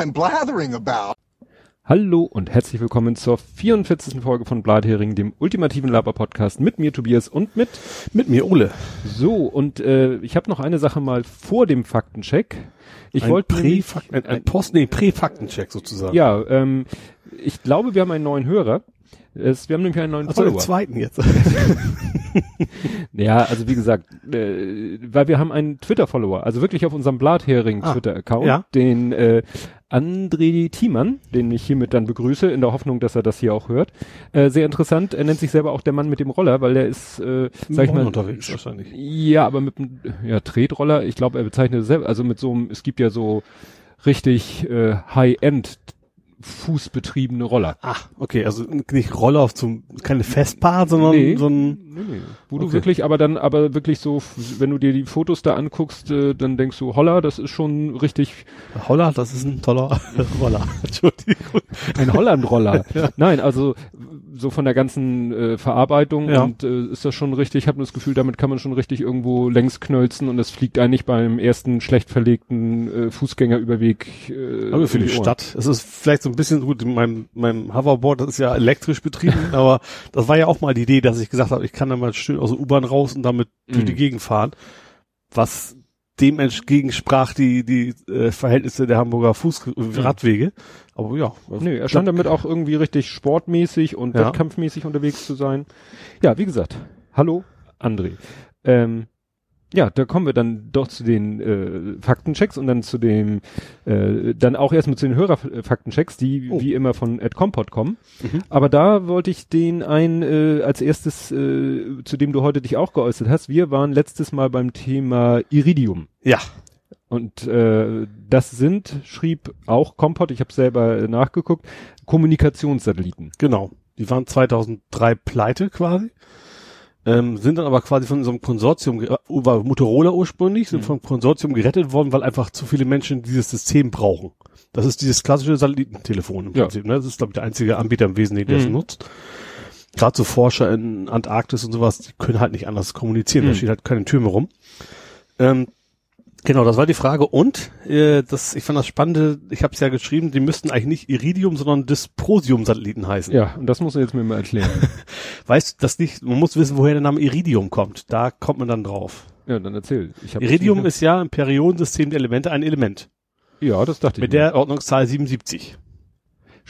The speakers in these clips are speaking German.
I'm blathering about. Hallo und herzlich willkommen zur 44. Folge von Blathering, dem ultimativen Laber-Podcast mit mir Tobias und mit mit mir Ole. So und äh, ich habe noch eine Sache mal vor dem Faktencheck. Ich ein wollte Prä ein, ein Post nee, Prä-Faktencheck sozusagen. Ja, ähm, ich glaube, wir haben einen neuen Hörer. Es, wir haben nämlich einen neuen also Follower. den zweiten jetzt. ja, also wie gesagt, äh, weil wir haben einen Twitter-Follower, also wirklich auf unserem Blathering Ah, Twitter-Account, ja. den äh, André Thiemann, den ich hiermit dann begrüße, in der Hoffnung, dass er das hier auch hört. Äh, sehr interessant, er nennt sich selber auch der Mann mit dem Roller, weil der ist, äh, sag ich mal, unterwegs wahrscheinlich. ja, aber mit einem ja, Tretroller, ich glaube, er bezeichnet es selber, also mit so einem, es gibt ja so richtig äh, High-End fußbetriebene Roller. Ah, okay, also nicht Roller auf zum keine Festpaar, sondern Nee. so ein Nee, nee. Wo du Okay. wirklich, aber dann, aber wirklich so, wenn du dir die Fotos da anguckst, äh, dann denkst du, holla, das ist schon richtig Holler, das ist ein toller Roller. Entschuldigung. ein Holland-Roller. Nein, also so von der ganzen äh, Verarbeitung Ja. und äh, ist das schon richtig, ich habe das Gefühl, damit kann man schon richtig irgendwo längs knölzen und es fliegt eigentlich beim ersten schlecht verlegten äh, Fußgängerüberweg äh, Aber für die Ohren. Stadt. Es ist vielleicht so ein bisschen gut, mein, mein Hoverboard, das ist ja elektrisch betrieben, aber das war ja auch mal die Idee, dass ich gesagt habe, ich kann da mal schön aus der U-Bahn raus und damit durch Mhm. die Gegend fahren. Was dem entgegensprach die, die äh, Verhältnisse der Hamburger Fußradwege. Aber ja. Nö, er scheint damit auch irgendwie richtig sportmäßig und Ja. wettkampfmäßig unterwegs zu sein. Ja, wie gesagt, hallo André. Ähm, ja, da kommen wir dann doch zu den äh, Faktenchecks und dann zu dem, äh, dann auch erst mit zu den Hörerfaktenchecks, die Oh. wie immer von Ed Compot kommen. Mhm. Aber da wollte ich den ein äh, als erstes, äh, zu dem du heute dich auch geäußert hast. Wir waren letztes Mal beim Thema Iridium. Ja. Und äh, das sind, schrieb auch Compot, ich habe selber nachgeguckt, Kommunikationssatelliten. Genau. Die waren 2003 pleite quasi. Ähm, sind dann aber quasi von so einem Konsortium, ge- war Motorola ursprünglich, sind Mhm. vom Konsortium gerettet worden, weil einfach zu viele Menschen dieses System brauchen. Das ist dieses klassische Satellitentelefon im Ja. Prinzip. Ne? Das ist, glaube ich, der einzige Anbieter im Wesentlichen, der es Mhm. nutzt. Gerade so Forscher in Antarktis und sowas, die können halt nicht anders kommunizieren. Da Mhm. steht halt keine Tür mehr rum. Ähm, genau, das war die Frage. Und äh, das, ich fand das Spannende, ich habe es ja geschrieben, die müssten eigentlich nicht Iridium, sondern Dysprosium-Satelliten heißen. Ja, und das muss er jetzt mir mal erklären. Weißt du das nicht? Man muss wissen, woher der Name Iridium kommt. Da kommt man dann drauf. ja, dann erzähl. Iridium ist ja im Periodensystem der Elemente ein Element. Ja, das dachte Mit ich. mir. der Ordnungszahl 77.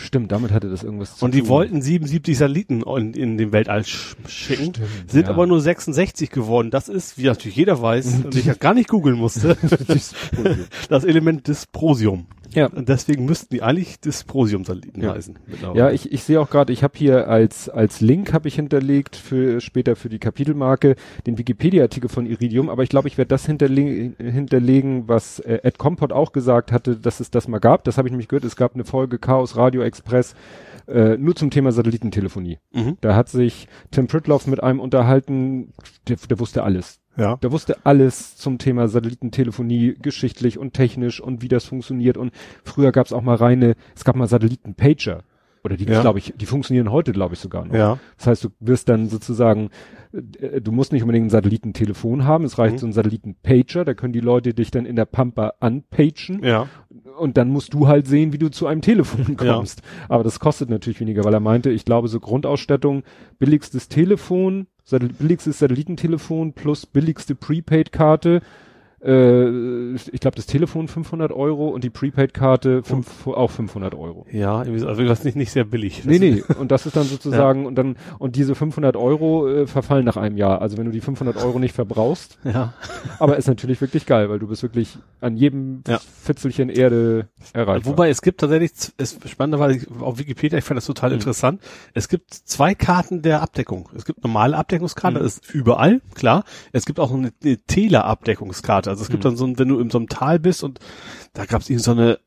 Stimmt, damit hatte das irgendwas zu Und die tun. wollten 77 Satelliten in, in den Weltall sch schicken. Stimmt, Sind ja. aber nur 66 geworden. Das ist, wie natürlich jeder weiß, und ich ja gar nicht googeln musste, das Element Dysprosium. Ja. Und deswegen müssten die eigentlich Dysprosium-Satelliten Ja. heißen. Ja, ich, ich sehe auch gerade, ich habe hier als als Link habe ich hinterlegt für später für die Kapitelmarke den Wikipedia-Artikel von Iridium, aber ich glaube, ich werde das hinterle hinterlegen, was äh, Ed Compot auch gesagt hatte, dass es das mal gab. Das habe ich nämlich gehört. Es gab eine Folge Chaos Radio Express äh, nur zum Thema Satellitentelefonie. Mhm. Da hat sich Tim Pritloff mit einem unterhalten, der, der wusste alles. Ja. Der wusste alles zum Thema Satellitentelefonie, geschichtlich und technisch und wie das funktioniert. Und früher gab es auch mal reine, es gab mal Satelliten-Pager. Oder die, Ja. glaube ich, die funktionieren heute, glaube ich, sogar noch. Ja. Das heißt, du wirst dann sozusagen, äh, du musst nicht unbedingt ein Satellitentelefon haben, es reicht Mhm. so ein Satelliten-Pager, da können die Leute dich dann in der Pampa anpagen Ja. und dann musst du halt sehen, wie du zu einem Telefon kommst. Aber das kostet natürlich weniger, weil er meinte, ich glaube, so Grundausstattung, billigstes Telefon, billigstes Satellitentelefon plus billigste Prepaid-Karte, äh, ich glaube, das Telefon 500 Euro und die Prepaid-Karte auch 500 Euro. Ja, also das ist nicht, nicht sehr billig. Nee, nee, und das ist dann sozusagen, und dann, und diese 500 Euro äh, verfallen nach einem Jahr. Also wenn du die 500 Euro nicht verbrauchst, Ja. aber ist natürlich wirklich geil, weil du bist wirklich an jedem Ja. Fitzelchen Erde erreichbar. Wobei es gibt tatsächlich, es spannenderweise auf Wikipedia, ich fand das total Mhm. interessant. Es gibt zwei Karten der Abdeckung. Es gibt normale Abdeckungskarte, Mhm. das ist überall, klar. Es gibt auch eine, eine Teleabdeckungskarte. Also es gibt Mhm. dann so ein, wenn du in so einem Tal bist und da gab es so eine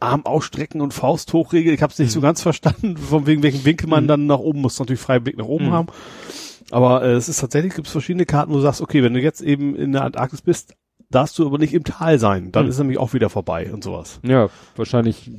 Arm ausstrecken und Faust hochregel. Ich habe es nicht so Mhm. ganz verstanden, von wegen welchen Winkel man Mhm. dann nach oben muss. Natürlich freien Blick nach oben Mhm. haben. Aber äh, es ist tatsächlich, gibt es verschiedene Karten, wo du sagst, okay, wenn du jetzt eben in der Antarktis bist, darfst du aber nicht im Tal sein. Dann Hm. ist nämlich auch wieder vorbei und sowas. Ja, wahrscheinlich,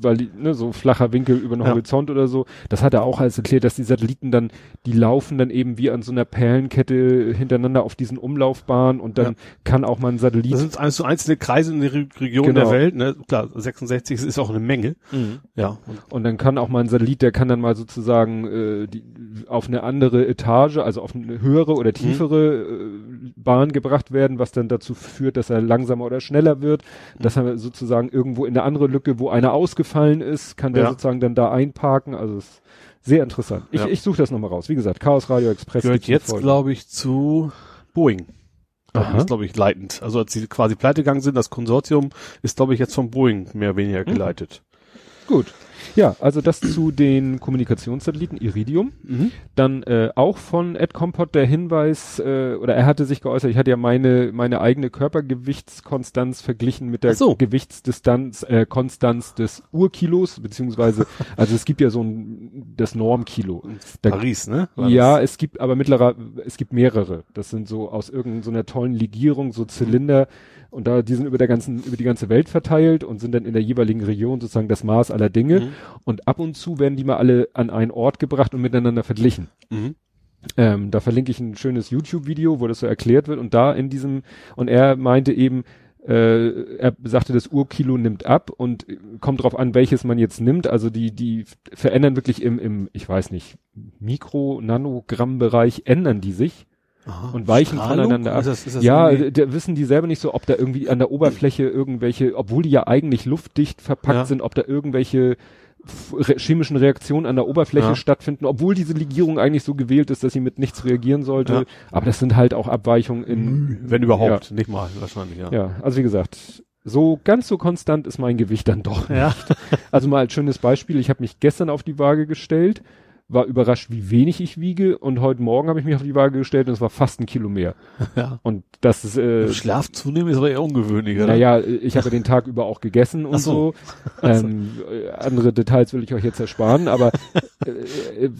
weil die, ne, so flacher Winkel über den Ja. Horizont oder so. Das hat er auch alles erklärt, dass die Satelliten dann, die laufen dann eben wie an so einer Perlenkette hintereinander auf diesen Umlaufbahnen und dann Ja. kann auch mal ein Satellit. Das sind alles so einzelne Kreise in der Re Region Genau. der Welt, ne? Klar, 66 ist auch eine Menge. Mhm. Ja. Und Und dann kann auch mal ein Satellit, der kann dann mal sozusagen äh, die, auf eine andere Etage, also auf eine höhere oder tiefere äh, Bahn gebracht werden, was dann dazu führt, dass er langsamer oder schneller wird. Dass er sozusagen irgendwo in eine andere Lücke, wo einer ausgefallen ist, kann der Ja. sozusagen dann da einparken. Also es ist sehr interessant. Ich, Ja. ich suche das nochmal raus. Wie gesagt, Chaos Radio Express. gehört jetzt, glaube ich, zu Boeing. Das Aha. ist, glaube ich, leitend. Also als sie quasi pleite gegangen sind, das Konsortium ist, glaube ich, jetzt von Boeing mehr oder weniger Mhm. geleitet. Gut. Ja, also das zu den Kommunikationssatelliten Iridium. Dann äh, auch von Ed Compot der Hinweis, äh, oder er hatte sich geäußert, ich hatte ja meine, meine eigene Körpergewichtskonstanz verglichen mit der so. Gewichtsdistanz, äh, Konstanz des Urkilos, beziehungsweise, also es gibt ja so ein, das Normkilo. Da- Paris, ne? War ja, das? es gibt aber mittlerer, es gibt mehrere. Das sind so aus irgendeiner so tollen Legierung, so Zylinder. Und da, die sind über der ganzen, über die ganze Welt verteilt und sind dann in der jeweiligen Region sozusagen das Maß aller Dinge. Mhm. Und ab und zu werden die mal alle an einen Ort gebracht und miteinander verglichen. Mhm. Ähm, da verlinke ich ein schönes YouTube-Video, wo das so erklärt wird. Und da in diesem, und er meinte eben, äh, er sagte, das Urkilo nimmt ab und kommt drauf an, welches man jetzt nimmt. Also die, die verändern wirklich im, im, ich weiß nicht, Mikro-Nanogramm-Bereich ändern die sich Aha. und weichen Strahlung? voneinander ab. Ist das, ist das ja, da wissen die selber nicht so, ob da irgendwie an der Oberfläche irgendwelche, obwohl die ja eigentlich luftdicht verpackt Ja. sind, ob da irgendwelche re chemischen Reaktionen an der Oberfläche Ja. stattfinden, obwohl diese Legierung eigentlich so gewählt ist, dass sie mit nichts reagieren sollte. Ja. Aber das sind halt auch Abweichungen in, wenn überhaupt, nicht mal wahrscheinlich, ja. ja, also wie gesagt, so ganz so konstant ist mein Gewicht dann doch. Ja. Also mal als schönes Beispiel, ich habe mich gestern auf die Waage gestellt, war überrascht, wie wenig ich wiege und heute Morgen habe ich mich auf die Waage gestellt und es war fast ein Kilo mehr. ja. Und das ist äh, Schlaf zunehmen ist aber eher ungewöhnlich, oder? naja, ich habe den Tag über auch gegessen und Ach so. so. Ähm, äh, andere Details will ich euch jetzt ersparen, aber äh, äh,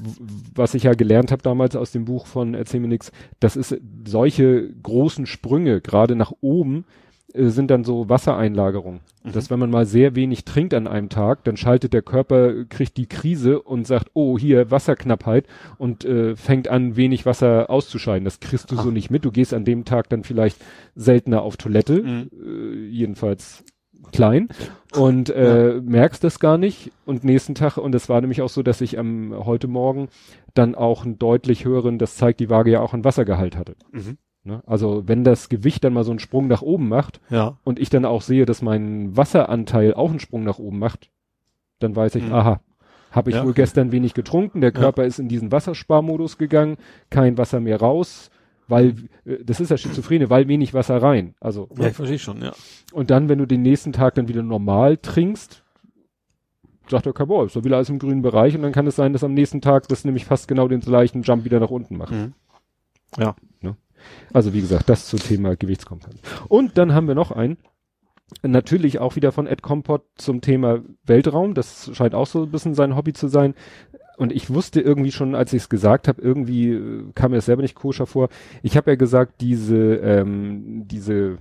was ich ja gelernt habe damals aus dem Buch von Erzähl mir nix, das ist solche großen Sprünge, gerade nach oben, sind dann so Wassereinlagerungen. Mhm. Dass wenn man mal sehr wenig trinkt an einem Tag, dann schaltet der Körper, kriegt die Krise und sagt, oh, hier Wasserknappheit und äh, fängt an, wenig Wasser auszuscheiden. Das kriegst du so Ah. nicht mit. Du gehst an dem Tag dann vielleicht seltener auf Toilette, Mhm. äh, jedenfalls klein und äh, merkst das gar nicht und nächsten Tag und es war nämlich auch so, dass ich am heute Morgen dann auch einen deutlich höheren, das zeigt die Waage ja auch einen Wassergehalt hatte. Mhm. Ne? Also wenn das Gewicht dann mal so einen Sprung nach oben macht Ja. und ich dann auch sehe, dass mein Wasseranteil auch einen Sprung nach oben macht, dann weiß ich, Mhm. aha, habe ich Ja, wohl gestern wenig getrunken, der Ja. Körper ist in diesen Wassersparmodus gegangen, kein Wasser mehr raus, weil äh, das ist ja Schizophrene, weil wenig Wasser rein. Also Ja, ich verstehe schon, ja. und dann, wenn du den nächsten Tag dann wieder normal trinkst, sagt der Körper, oh, ist doch wieder alles im grünen Bereich und dann kann es sein, dass am nächsten Tag das nämlich fast genau den gleichen Jump wieder nach unten macht. Mhm. Ja. Also wie gesagt, das zum Thema Gewichtskompetenz. Und dann haben wir noch einen, natürlich auch wieder von Ed Compot zum Thema Weltraum. Das scheint auch so ein bisschen sein Hobby zu sein. Und ich wusste irgendwie schon, als ich es gesagt habe, irgendwie äh, kam mir das selber nicht koscher vor. Ich habe ja gesagt, diese, ähm, diese,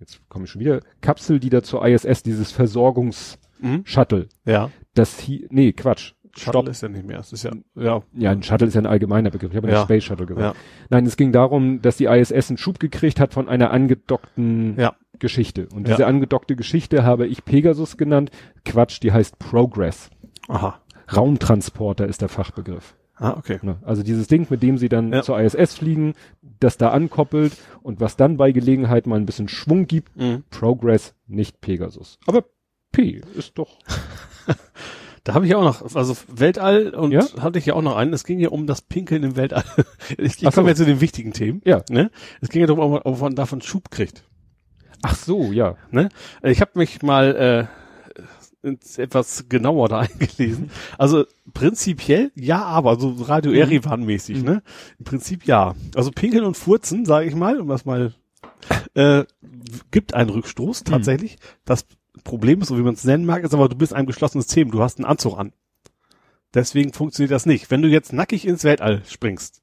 jetzt komme ich schon wieder, Kapsel, die da zur ISS, dieses Versorgungs-Shuttle, Mhm. Ja. das hier, nee, Quatsch. Shuttle ist ja nicht mehr. Es ist ja, ja. Ja, ein Shuttle ist ja ein allgemeiner Begriff. Ich habe ja. Space Shuttle gesagt. Ja. Nein, es ging darum, dass die ISS einen Schub gekriegt hat von einer angedockten Ja. Geschichte. Und Ja. diese angedockte Geschichte habe ich Pegasus genannt. Quatsch, die heißt Progress. Aha. Raumtransporter ist der Fachbegriff. Ah, okay. Ne? Also dieses Ding, mit dem sie dann Ja. zur ISS fliegen, das da ankoppelt und was dann bei Gelegenheit mal ein bisschen Schwung gibt. Mhm. Progress, nicht Pegasus. Aber P ist doch. Da habe ich auch noch, also Weltall und Ja? hatte ich ja auch noch einen. Es ging ja um das Pinkeln im Weltall. Ich, ich so. komme jetzt zu den wichtigen Themen. Ja. Ne? Es ging ja darum, ob man, davon Schub kriegt. Ach so, ja. Ne? Ich habe mich mal äh, etwas genauer da eingelesen. Also prinzipiell ja, aber so Radio Mhm. Erivan mäßig, ne? Im Prinzip ja. Also Pinkeln und Furzen, sage ich mal, um das mal äh, gibt einen Rückstoß Mhm. tatsächlich. Das Problem ist, so wie man es nennen mag, ist aber, du bist ein geschlossenes System, du hast einen Anzug an. Deswegen funktioniert das nicht. Wenn du jetzt nackig ins Weltall springst,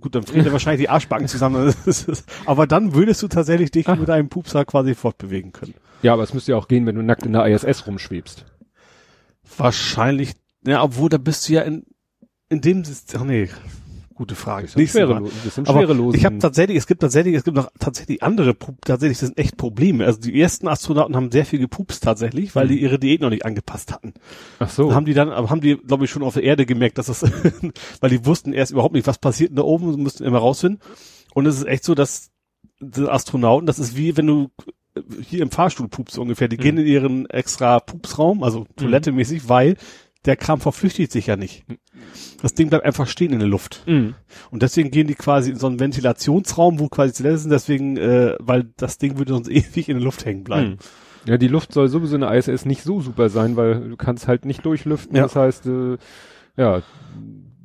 gut, dann friert er wahrscheinlich die Arschbacken zusammen. aber dann würdest du tatsächlich dich Ach. mit einem Pupser quasi fortbewegen können. Ja, aber es müsste ja auch gehen, wenn du nackt in der ISS rumschwebst. Wahrscheinlich, ja, obwohl da bist du ja in, in dem, ach nee, Gute Frage. Bisschen schwerelo bisschen schwerelos. Ich habe tatsächlich, es gibt tatsächlich, es gibt noch tatsächlich andere, tatsächlich das sind echt Probleme. Also die ersten Astronauten haben sehr viel gepupst tatsächlich, weil die mhm. ihre Diät noch nicht angepasst hatten. Ach so. Dann haben die dann, haben die, glaube ich, schon auf der Erde gemerkt, dass das, weil die wussten erst überhaupt nicht, was passiert da oben, mussten immer rausfinden. Und es ist echt so, dass die Astronauten, das ist wie wenn du hier im Fahrstuhl pupst ungefähr. Die mhm. gehen in ihren extra Pupsraum, also mhm. toilettemäßig, weil der Kram verflüchtigt sich ja nicht. Das Ding bleibt einfach stehen in der Luft. Mhm. Und deswegen gehen die quasi in so einen Ventilationsraum, wo quasi Toilette sind, deswegen, äh, weil das Ding würde sonst ewig in der Luft hängen bleiben. Mhm. Ja, die Luft soll sowieso in der ISS nicht so super sein, weil du kannst halt nicht durchlüften. Ja. Das heißt, äh, ja.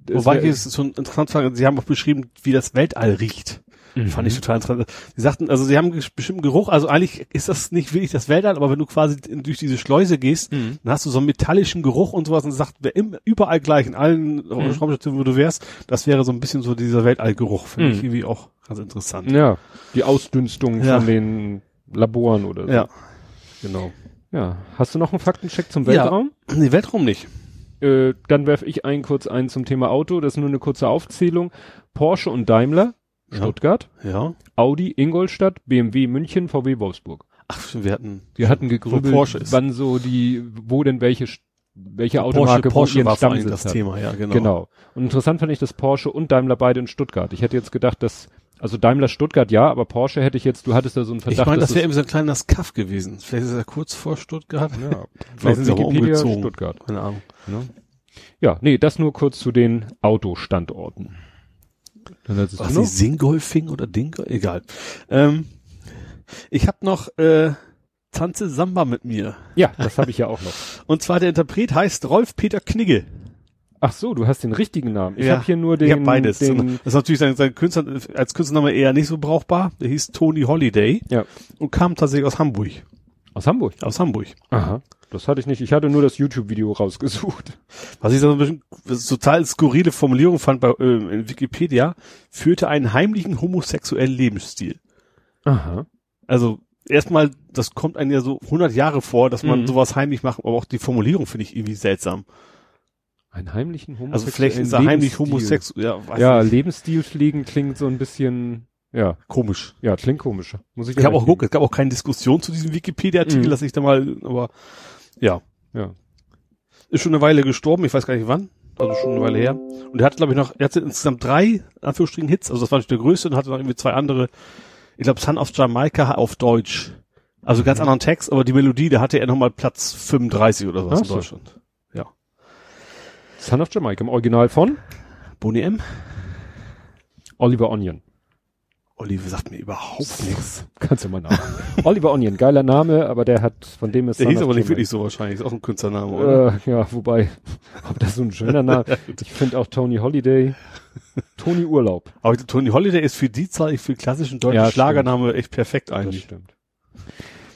Wobei hier ist so ein interessant, Sie haben auch beschrieben, wie das Weltall riecht. Mhm. Fand ich total interessant. Sie sagten, also sie haben einen bestimmten Geruch, also eigentlich ist das nicht wirklich das Weltall, aber wenn du quasi durch diese Schleuse gehst, mhm. dann hast du so einen metallischen Geruch und sowas und sagt, wer überall gleich in allen mhm. Raumstationen, wo du wärst, das wäre so ein bisschen so dieser Weltallgeruch, finde ich mhm. irgendwie auch ganz interessant. Ja, die Ausdünstung ja. von den Laboren oder so. Ja, genau. Ja, hast du noch einen Faktencheck zum Weltraum? Ja, nee, Weltraum nicht. Äh, dann werfe ich ein kurz ein zum Thema Auto. Das ist nur eine kurze Aufzählung. Porsche und Daimler Stuttgart, ja. Audi Ingolstadt, BMW München, VW Wolfsburg. Ach, wir hatten, wir hatten gegrübelt, Porsche ist. wann so die, wo denn welche, welche Automarke Porsche, Porsche war das hat. Thema, ja, genau. Genau. Und interessant fand ich, dass Porsche und Daimler beide in Stuttgart. Ich hätte jetzt gedacht, dass, also Daimler Stuttgart ja, aber Porsche hätte ich jetzt, du hattest da so einen Verdacht. Ich meine, das wäre eben so ein kleiner Kaff gewesen. Vielleicht ist er kurz vor Stuttgart. Ja. Vielleicht ist Wikipedia Stuttgart. Keine Ahnung. Ja. ja, nee, das nur kurz zu den Autostandorten. Was, die Singolfing oder Dingolf? Egal. Ähm, ich habe noch äh, Tanze Samba mit mir. Ja, das habe ich ja auch noch. Und zwar der Interpret heißt Rolf Peter Knigge. Ach so, du hast den richtigen Namen. Ich ja, habe hier nur den. Ich hab beides. Den, das ist natürlich sein, sein Künstler, als Künstlername eher nicht so brauchbar. Der hieß Tony Holiday. Ja. Und kam tatsächlich aus Hamburg. Aus Hamburg? Aus Hamburg. Aha. Das hatte ich nicht. Ich hatte nur das YouTube-Video rausgesucht. Was ich so ein bisschen total skurrile Formulierung fand bei äh, in Wikipedia, führte einen heimlichen homosexuellen Lebensstil. Aha. Also erstmal, das kommt einem ja so 100 Jahre vor, dass man mhm. sowas heimlich macht, aber auch die Formulierung finde ich irgendwie seltsam. Einen heimlichen homosexuellen Also vielleicht ist er heimlich homosexuell. Ja, weiß ja Lebensstil pflegen klingt so ein bisschen ja. Komisch. Ja, klingt komisch. Muss ich ich habe auch geguckt, es gab auch keine Diskussion zu diesem Wikipedia-Artikel, mhm. dass ich da mal, aber ja. Ja. Ist schon eine Weile gestorben, ich weiß gar nicht wann. Also schon eine Weile her. Und er hat, glaube ich, noch, er hatte insgesamt drei, Anführungsstrichen, Hits. Also das war nicht der größte und hatte noch irgendwie zwei andere. Ich glaube, Son of Jamaica auf Deutsch. Also ganz mhm. anderen Text, aber die Melodie, da hatte er nochmal Platz 35 oder was in Deutschland. Ja. Son of Jamaica im Original von? Boni M. Oliver Onion. Oliver sagt mir überhaupt nichts. Kannst du mal nach. Oliver Onion, geiler Name, aber der hat, von dem ist Der hieß aber nicht wirklich so wahrscheinlich, ist auch ein Künstlername, oder? Äh, ja, wobei, ob das so ein schöner Name, ich finde auch Tony Holiday, Tony Urlaub. Aber Tony Holiday ist für die Zahl, für klassischen deutschen ja, Schlagername echt perfekt eigentlich. Das stimmt.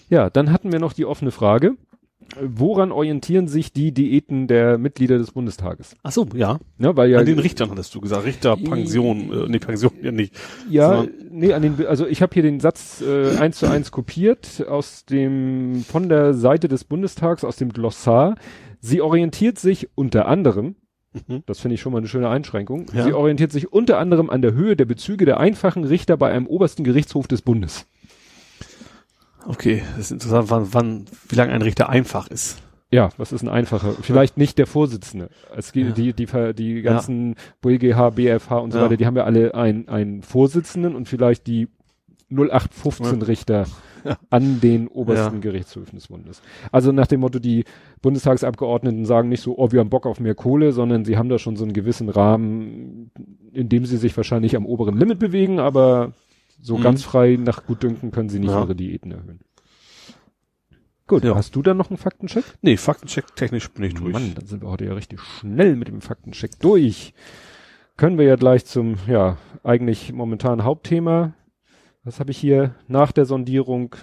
Ja, dann hatten wir noch die offene Frage woran orientieren sich die Diäten der Mitglieder des Bundestages? Ach so, ja. ja weil ja an den Richtern hattest du gesagt, Richter, Pension, äh, nee, Pension ja nicht. Ja, nee, an den, also ich habe hier den Satz äh, eins zu eins kopiert aus dem, von der Seite des Bundestags, aus dem Glossar. Sie orientiert sich unter anderem, mhm. das finde ich schon mal eine schöne Einschränkung, ja. sie orientiert sich unter anderem an der Höhe der Bezüge der einfachen Richter bei einem obersten Gerichtshof des Bundes. Okay, das ist interessant, wann, wann, wie lange ein Richter einfach ist. Ja, was ist ein einfacher? Vielleicht nicht der Vorsitzende. Es gibt ja. die, die, die ganzen ja. BGH, BFH und so ja. weiter, die haben ja alle einen, einen Vorsitzenden und vielleicht die 0815 Richter an den obersten Gerichtshöfen des Bundes. Also nach dem Motto, die Bundestagsabgeordneten sagen nicht so, oh, wir haben Bock auf mehr Kohle, sondern sie haben da schon so einen gewissen Rahmen, in dem sie sich wahrscheinlich am oberen Limit bewegen, aber so mhm. ganz frei nach Gutdünken können sie nicht ja. ihre Diäten erhöhen. Gut, ja. hast du dann noch einen Faktencheck? Nee, Faktencheck technisch bin ich durch. Mann, dann sind wir heute ja richtig schnell mit dem Faktencheck durch. Können wir ja gleich zum, ja, eigentlich momentan Hauptthema. Was habe ich hier nach der Sondierung?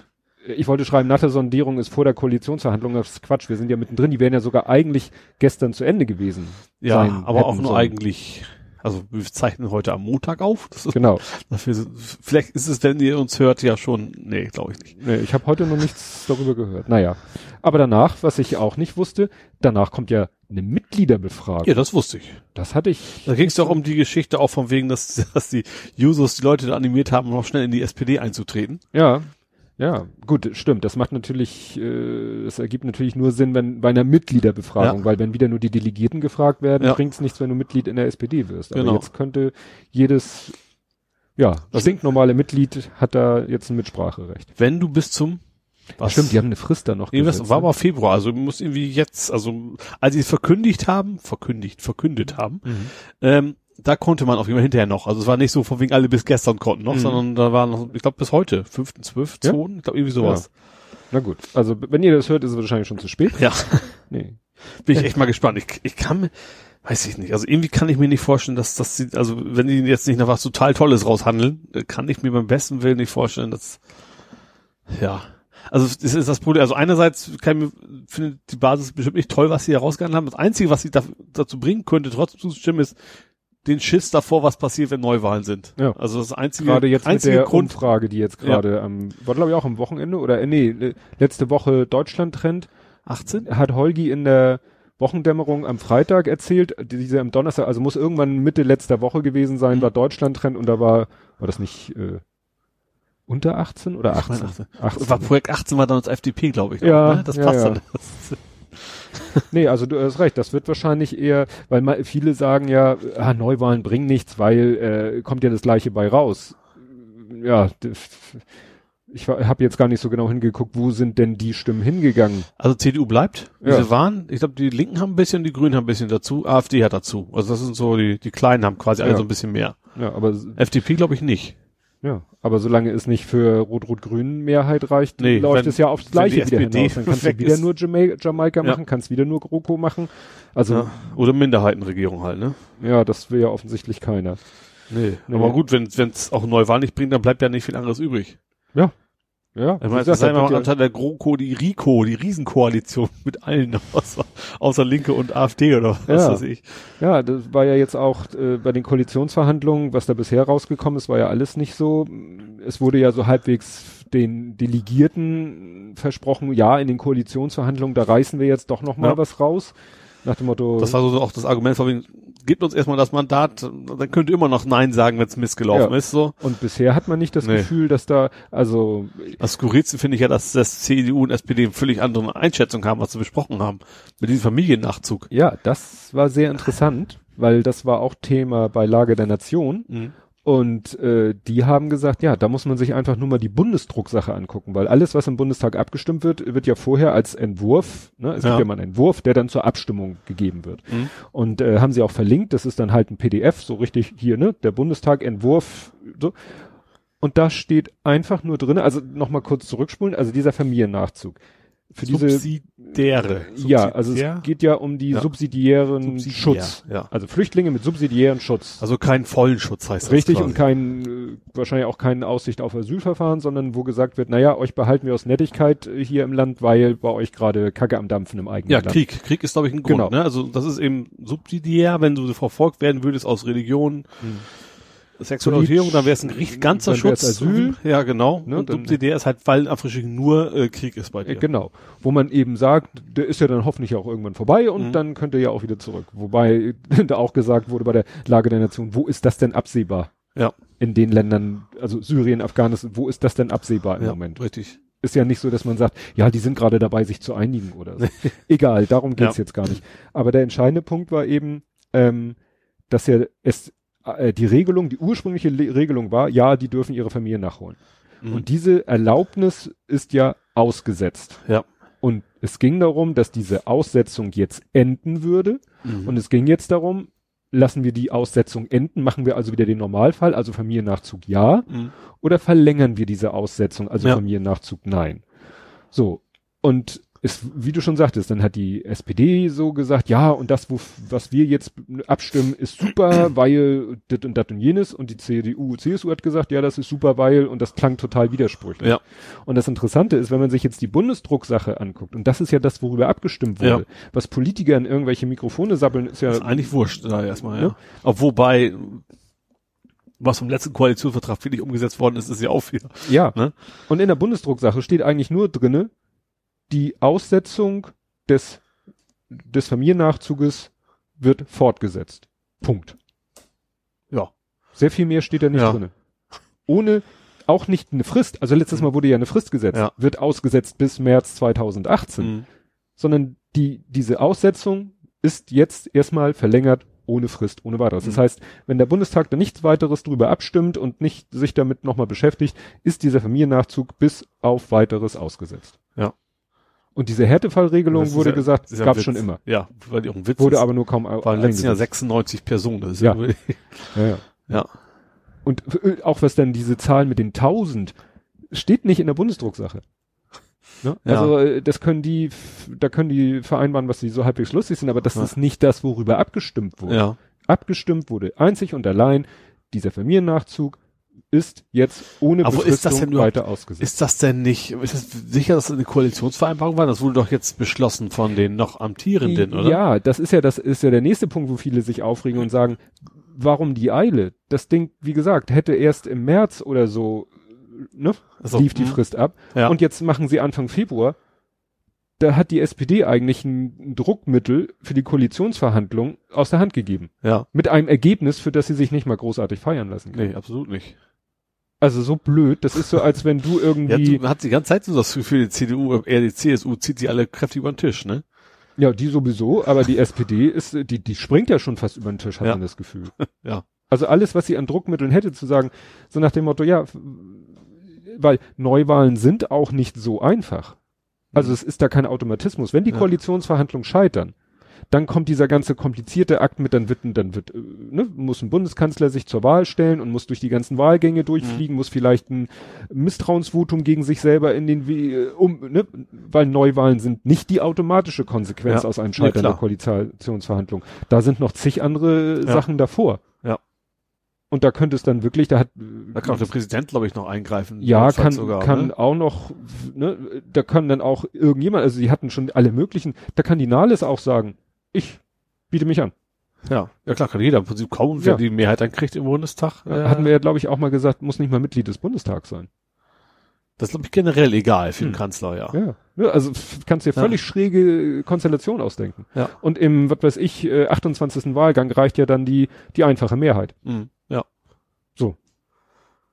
Ich wollte schreiben, nach der Sondierung ist vor der Koalitionsverhandlung. Das ist Quatsch. Wir sind ja mittendrin. Die wären ja sogar eigentlich gestern zu Ende gewesen. Ja, sein, aber auch nur sollen. eigentlich Also wir zeichnen heute am Montag auf. Das ist, genau. Dafür, vielleicht ist es, wenn ihr uns hört, ja schon. Nee, glaube ich nicht. Nee, ich habe heute noch nichts darüber gehört. Naja. Aber danach, was ich auch nicht wusste, danach kommt ja eine Mitgliederbefragung. Ja, das wusste ich. Das hatte ich. Da ging es doch um die Geschichte auch von wegen, dass, dass die Users die Leute da animiert haben, noch schnell in die SPD einzutreten. Ja. Ja, gut, stimmt. Das macht natürlich, äh, das ergibt natürlich nur Sinn, wenn bei einer Mitgliederbefragung, ja. weil wenn wieder nur die Delegierten gefragt werden, ja. bringt es nichts, wenn du Mitglied in der SPD wirst. Aber genau. jetzt könnte jedes, ja, das stinknormale Mitglied hat da jetzt ein Mitspracherecht. Wenn du bis zum was? Stimmt, die haben eine Frist da noch. Nee, gesetzt, das war ne? aber Februar, also muss irgendwie jetzt, also als sie es verkündigt haben, verkündigt, verkündet haben, mhm. ähm, da konnte man auf jeden Fall hinterher noch. Also es war nicht so von wegen alle bis gestern konnten noch, mhm. sondern da war noch, ich glaube bis heute, 5., 12., ja? ich glaube irgendwie sowas. Ja. Na gut, also wenn ihr das hört, ist es wahrscheinlich schon zu spät. Ja. nee. Bin ich echt mal gespannt. Ich, ich kann mir, weiß ich nicht, also irgendwie kann ich mir nicht vorstellen, dass das, sie, also wenn die jetzt nicht nach was total Tolles raushandeln, kann ich mir beim besten Willen nicht vorstellen, dass, ja. Also das ist das Problem. Also einerseits kann ich, finde die Basis bestimmt nicht toll, was sie herausgehandelt haben. Das Einzige, was sie da, dazu bringen könnte, trotzdem zu stimmen, ist, den Schiss davor, was passiert, wenn Neuwahlen sind. Ja. Also das einzige gerade jetzt einzige mit der Grund Umfrage, die jetzt gerade ja. am war glaube ich auch am Wochenende oder äh, nee, letzte Woche Deutschland Trend 18 hat Holgi in der Wochendämmerung am Freitag erzählt, diese am Donnerstag, also muss irgendwann Mitte letzter Woche gewesen sein, mhm. war Deutschland Trend und da war war das nicht äh, unter 18 oder 18? Ich mein 18. 18. War Projekt 18 war dann das FDP, glaube ich. Ja, auch, ne? das passt ja, ja. dann. nee, also du hast recht, das wird wahrscheinlich eher, weil mal, viele sagen ja, ah, Neuwahlen bringen nichts, weil äh, kommt ja das gleiche bei raus. Ja, ich habe jetzt gar nicht so genau hingeguckt, wo sind denn die Stimmen hingegangen? Also CDU bleibt, ja. sie waren. Ich glaube, die Linken haben ein bisschen, die Grünen haben ein bisschen dazu, AfD hat dazu. Also das sind so, die, die Kleinen haben quasi alle ja. so ein bisschen mehr. Ja, aber FDP glaube ich nicht. Ja, aber solange es nicht für Rot-Rot-Grün Mehrheit reicht, nee, läuft wenn, es ja aufs Gleiche wieder hinaus. Dann kannst du wieder ist. nur Jama Jamaika machen, ja. kannst wieder nur GroKo machen. Also ja. oder Minderheitenregierung halt, ne? Ja, das will ja offensichtlich keiner. Nee, nee. aber gut, wenn es auch Neuwahl nicht bringt, dann bleibt ja nicht viel anderes übrig. Ja, ja, ich meine, das sei mal unter der GroKo die RICO, die Riesenkoalition mit allen außer, außer Linke und AfD oder was ja. weiß ich. Ja, das war ja jetzt auch äh, bei den Koalitionsverhandlungen, was da bisher rausgekommen ist, war ja alles nicht so. Es wurde ja so halbwegs den Delegierten versprochen, ja, in den Koalitionsverhandlungen, da reißen wir jetzt doch noch mal ja. was raus. Nach dem Motto. Das war so auch das Argument von wegen, gebt uns erstmal das Mandat, dann könnt ihr immer noch Nein sagen, wenn es missgelaufen ja. ist. So. Und bisher hat man nicht das nee. Gefühl, dass da, also. Das Skurrilste finde ich ja, dass das CDU und SPD eine völlig andere Einschätzung haben, was sie besprochen haben. Mit diesem Familiennachzug. Ja, das war sehr interessant, weil das war auch Thema bei Lage der Nation. Mhm. Und äh, die haben gesagt, ja, da muss man sich einfach nur mal die Bundesdrucksache angucken, weil alles, was im Bundestag abgestimmt wird, wird ja vorher als Entwurf, ne, es ja. gibt ja mal einen Entwurf, der dann zur Abstimmung gegeben wird. Mhm. Und äh, haben sie auch verlinkt, das ist dann halt ein PDF, so richtig hier, ne, der Bundestag Entwurf, so. Und da steht einfach nur drin, also nochmal kurz zurückspulen, also dieser Familiennachzug für diese subsidiäre. Ja, also es geht ja um die ja. subsidiären Subsidiär, Schutz. Ja. Also Flüchtlinge mit subsidiären Schutz. Also keinen vollen Schutz heißt das. Richtig und kein äh, wahrscheinlich auch keine Aussicht auf Asylverfahren, sondern wo gesagt wird, naja, euch behalten wir aus Nettigkeit äh, hier im Land, weil bei euch gerade Kacke am Dampfen im eigenen ja, Land. Ja, Krieg. Krieg ist glaube ich ein Grund. Genau. Ne? Also das ist eben subsidiär, wenn du verfolgt werden würdest aus Religion. Hm Sexualisierung, dann wäre es ein richtig ganzer Schutz. Asyl. Ja, genau. Ne, und subsidiär ist halt, weil Afrika nur äh, Krieg ist bei dir. Genau. Wo man eben sagt, der ist ja dann hoffentlich auch irgendwann vorbei und mhm. dann könnt ihr ja auch wieder zurück. Wobei da auch gesagt wurde bei der Lage der Nation, wo ist das denn absehbar? Ja. In den Ländern, also Syrien, Afghanistan, wo ist das denn absehbar im ja, Moment? Richtig. Ist ja nicht so, dass man sagt, ja, die sind gerade dabei, sich zu einigen oder so. Egal, darum geht's ja. jetzt gar nicht. Aber der entscheidende Punkt war eben, ähm, dass ja es äh, die Regelung, die ursprüngliche Le Regelung war, ja, die dürfen ihre Familie nachholen. Mhm. Und diese Erlaubnis ist ja ausgesetzt. Ja. Und es ging darum, dass diese Aussetzung jetzt enden würde. Mhm. Und es ging jetzt darum, lassen wir die Aussetzung enden, machen wir also wieder den Normalfall, also Familiennachzug ja, mhm. oder verlängern wir diese Aussetzung, also ja. Familiennachzug nein. So. Und ist, wie du schon sagtest, dann hat die SPD so gesagt, ja, und das, wo, was wir jetzt abstimmen, ist super, weil das und das und jenes. Und die CDU, CSU hat gesagt, ja, das ist super, weil, und das klang total widersprüchlich. Ja. Und das Interessante ist, wenn man sich jetzt die Bundesdrucksache anguckt, und das ist ja das, worüber abgestimmt wurde, Ja. was Politiker in irgendwelche Mikrofone sabbeln, ist ja, ist eigentlich wurscht da erstmal, ja. Ja. Auch wobei, was vom letzten Koalitionsvertrag wirklich umgesetzt worden ist, ist ja auch wieder. ja. Ne? Und in der Bundesdrucksache steht eigentlich nur drinne, die Aussetzung des, des Familiennachzuges wird fortgesetzt. Punkt. Ja. Sehr viel mehr steht da nicht Ja. drinne. Ohne auch nicht eine Frist. Also letztes Mal wurde ja eine Frist gesetzt. Ja. Wird ausgesetzt bis März 2018. Mhm. Sondern die, diese Aussetzung ist jetzt erstmal verlängert ohne Frist, ohne weiteres. Das Mhm. heißt, wenn der Bundestag da nichts weiteres drüber abstimmt und nicht sich damit nochmal beschäftigt, ist dieser Familiennachzug bis auf weiteres ausgesetzt. Ja. Und diese Härtefallregelung wurde ja- gesagt, gab ein schon immer. Ja, weil die auch ein Witz Wurde ist. aber nur kaum au- War im letzten Jahr eingesetzt. 96 Personen. Das ist Ja. Ja, ja. ja. Und äh, auch was dann diese Zahlen mit den 1000 steht nicht in der Bundesdrucksache. Ne? Ja. Also äh, das können die, da können die vereinbaren, was sie so halbwegs lustig sind, aber das Ja. ist nicht das, worüber abgestimmt wurde. ja. Abgestimmt wurde einzig und allein, dieser Familiennachzug ist jetzt ohne Aber wo ist das denn überhaupt- weiter ausgesetzt. Ist das denn nicht, ist das sicher, dass das eine Koalitionsvereinbarung war? Das wurde doch jetzt beschlossen von den noch amtierenden, oder? Ja, das ist ja, das ist ja der nächste Punkt, wo viele sich aufregen und sagen, warum die Eile? Das Ding, wie gesagt, hätte erst im März oder so, ne, Also, lief die hm, Frist ab. Ja. Und jetzt machen sie Anfang Februar. Da hat die SPD eigentlich ein Druckmittel für die Koalitionsverhandlungen aus der Hand gegeben. Ja. Mit einem Ergebnis, für das sie sich nicht mal großartig feiern lassen können. Nee, absolut nicht. Also so blöd. Das ist so, als wenn du Ja, irgendwie, du, man hat die ganze Zeit so das Gefühl, die CDU, eher die CSU zieht sie alle kräftig über den Tisch, ne? ja, die sowieso, aber die SPD ist, die, die springt ja schon fast über den Tisch, hat Ja. man das Gefühl. Ja. Also alles, was sie an Druckmitteln hätte, zu sagen, so nach dem Motto, ja, weil Neuwahlen sind auch nicht so einfach. Also es ist da kein Automatismus. Wenn die Ja. Koalitionsverhandlungen scheitern, dann kommt dieser ganze komplizierte Akt mit, dann wird, dann wird, äh, ne, muss ein Bundeskanzler sich zur Wahl stellen und muss durch die ganzen Wahlgänge durchfliegen, muss vielleicht ein Misstrauensvotum gegen sich selber in den, äh, um, ne, weil Neuwahlen sind nicht die automatische Konsequenz Ja. aus einem Scheitern der klar. Koalitionsverhandlung. Da sind noch zig andere Ja. Sachen davor. Und da könnte es dann wirklich, da hat, Da kann auch der Präsident, glaube ich, noch eingreifen. ja, kann, sogar, kann ne? auch noch, ne, da kann dann auch irgendjemand, also die hatten schon alle möglichen, da kann die Nahles auch sagen, ich biete mich an. Ja, ja klar, kann jeder im Prinzip kaum, wer Ja. die Mehrheit dann kriegt im Bundestag. äh, Hatten wir ja, glaube ich, auch mal gesagt, muss nicht mal Mitglied des Bundestags sein. Das ist, glaube ich, generell egal für den Hm. Kanzler, ja. Ja. ja also kannst dir Ja. völlig schräge Konstellation ausdenken. Ja. Und im, was weiß ich, äh, 28. Wahlgang reicht ja dann die, die einfache Mehrheit. Mhm. Ja.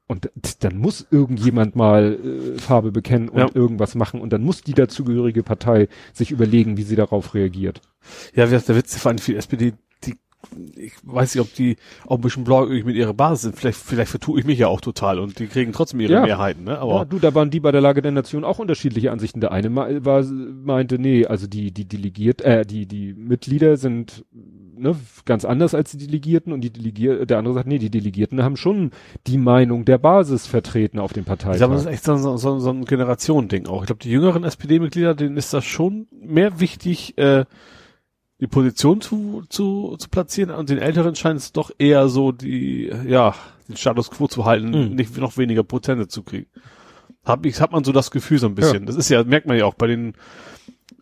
Und d- dann muss irgendjemand mal äh, Farbe bekennen und Ja. irgendwas machen und dann muss die dazugehörige Partei sich überlegen, wie sie darauf reagiert. Ja, der Witz vor allem für die SPD, ich weiß nicht, ob die auch ein bisschen blauäugig mit ihrer Basis sind. Vielleicht, vielleicht vertue ich mich ja auch total und die kriegen trotzdem ihre Ja. Mehrheiten, ne? Aber ja, du, da waren die bei der Lage der Nation auch unterschiedliche Ansichten. Der eine war, meinte, nee, also die, die Delegiert, äh, die, die Mitglieder sind ne, ganz anders als die Delegierten und die Delegier der andere sagt, nee, die Delegierten haben schon die Meinung der Basis vertreten auf dem ich glaube, Parteitag. das ist echt so, so, so, so ein Generationending auch. Ich glaube, die jüngeren SPD-Mitglieder, denen ist das schon mehr wichtig, äh, die Position zu, zu, zu platzieren und den Älteren scheint es doch eher so die, ja, den Status quo zu halten, Mhm. nicht noch weniger Prozente zu kriegen. Hab ich, hat man so das Gefühl so ein bisschen. Das ist ja, merkt man ja auch bei den,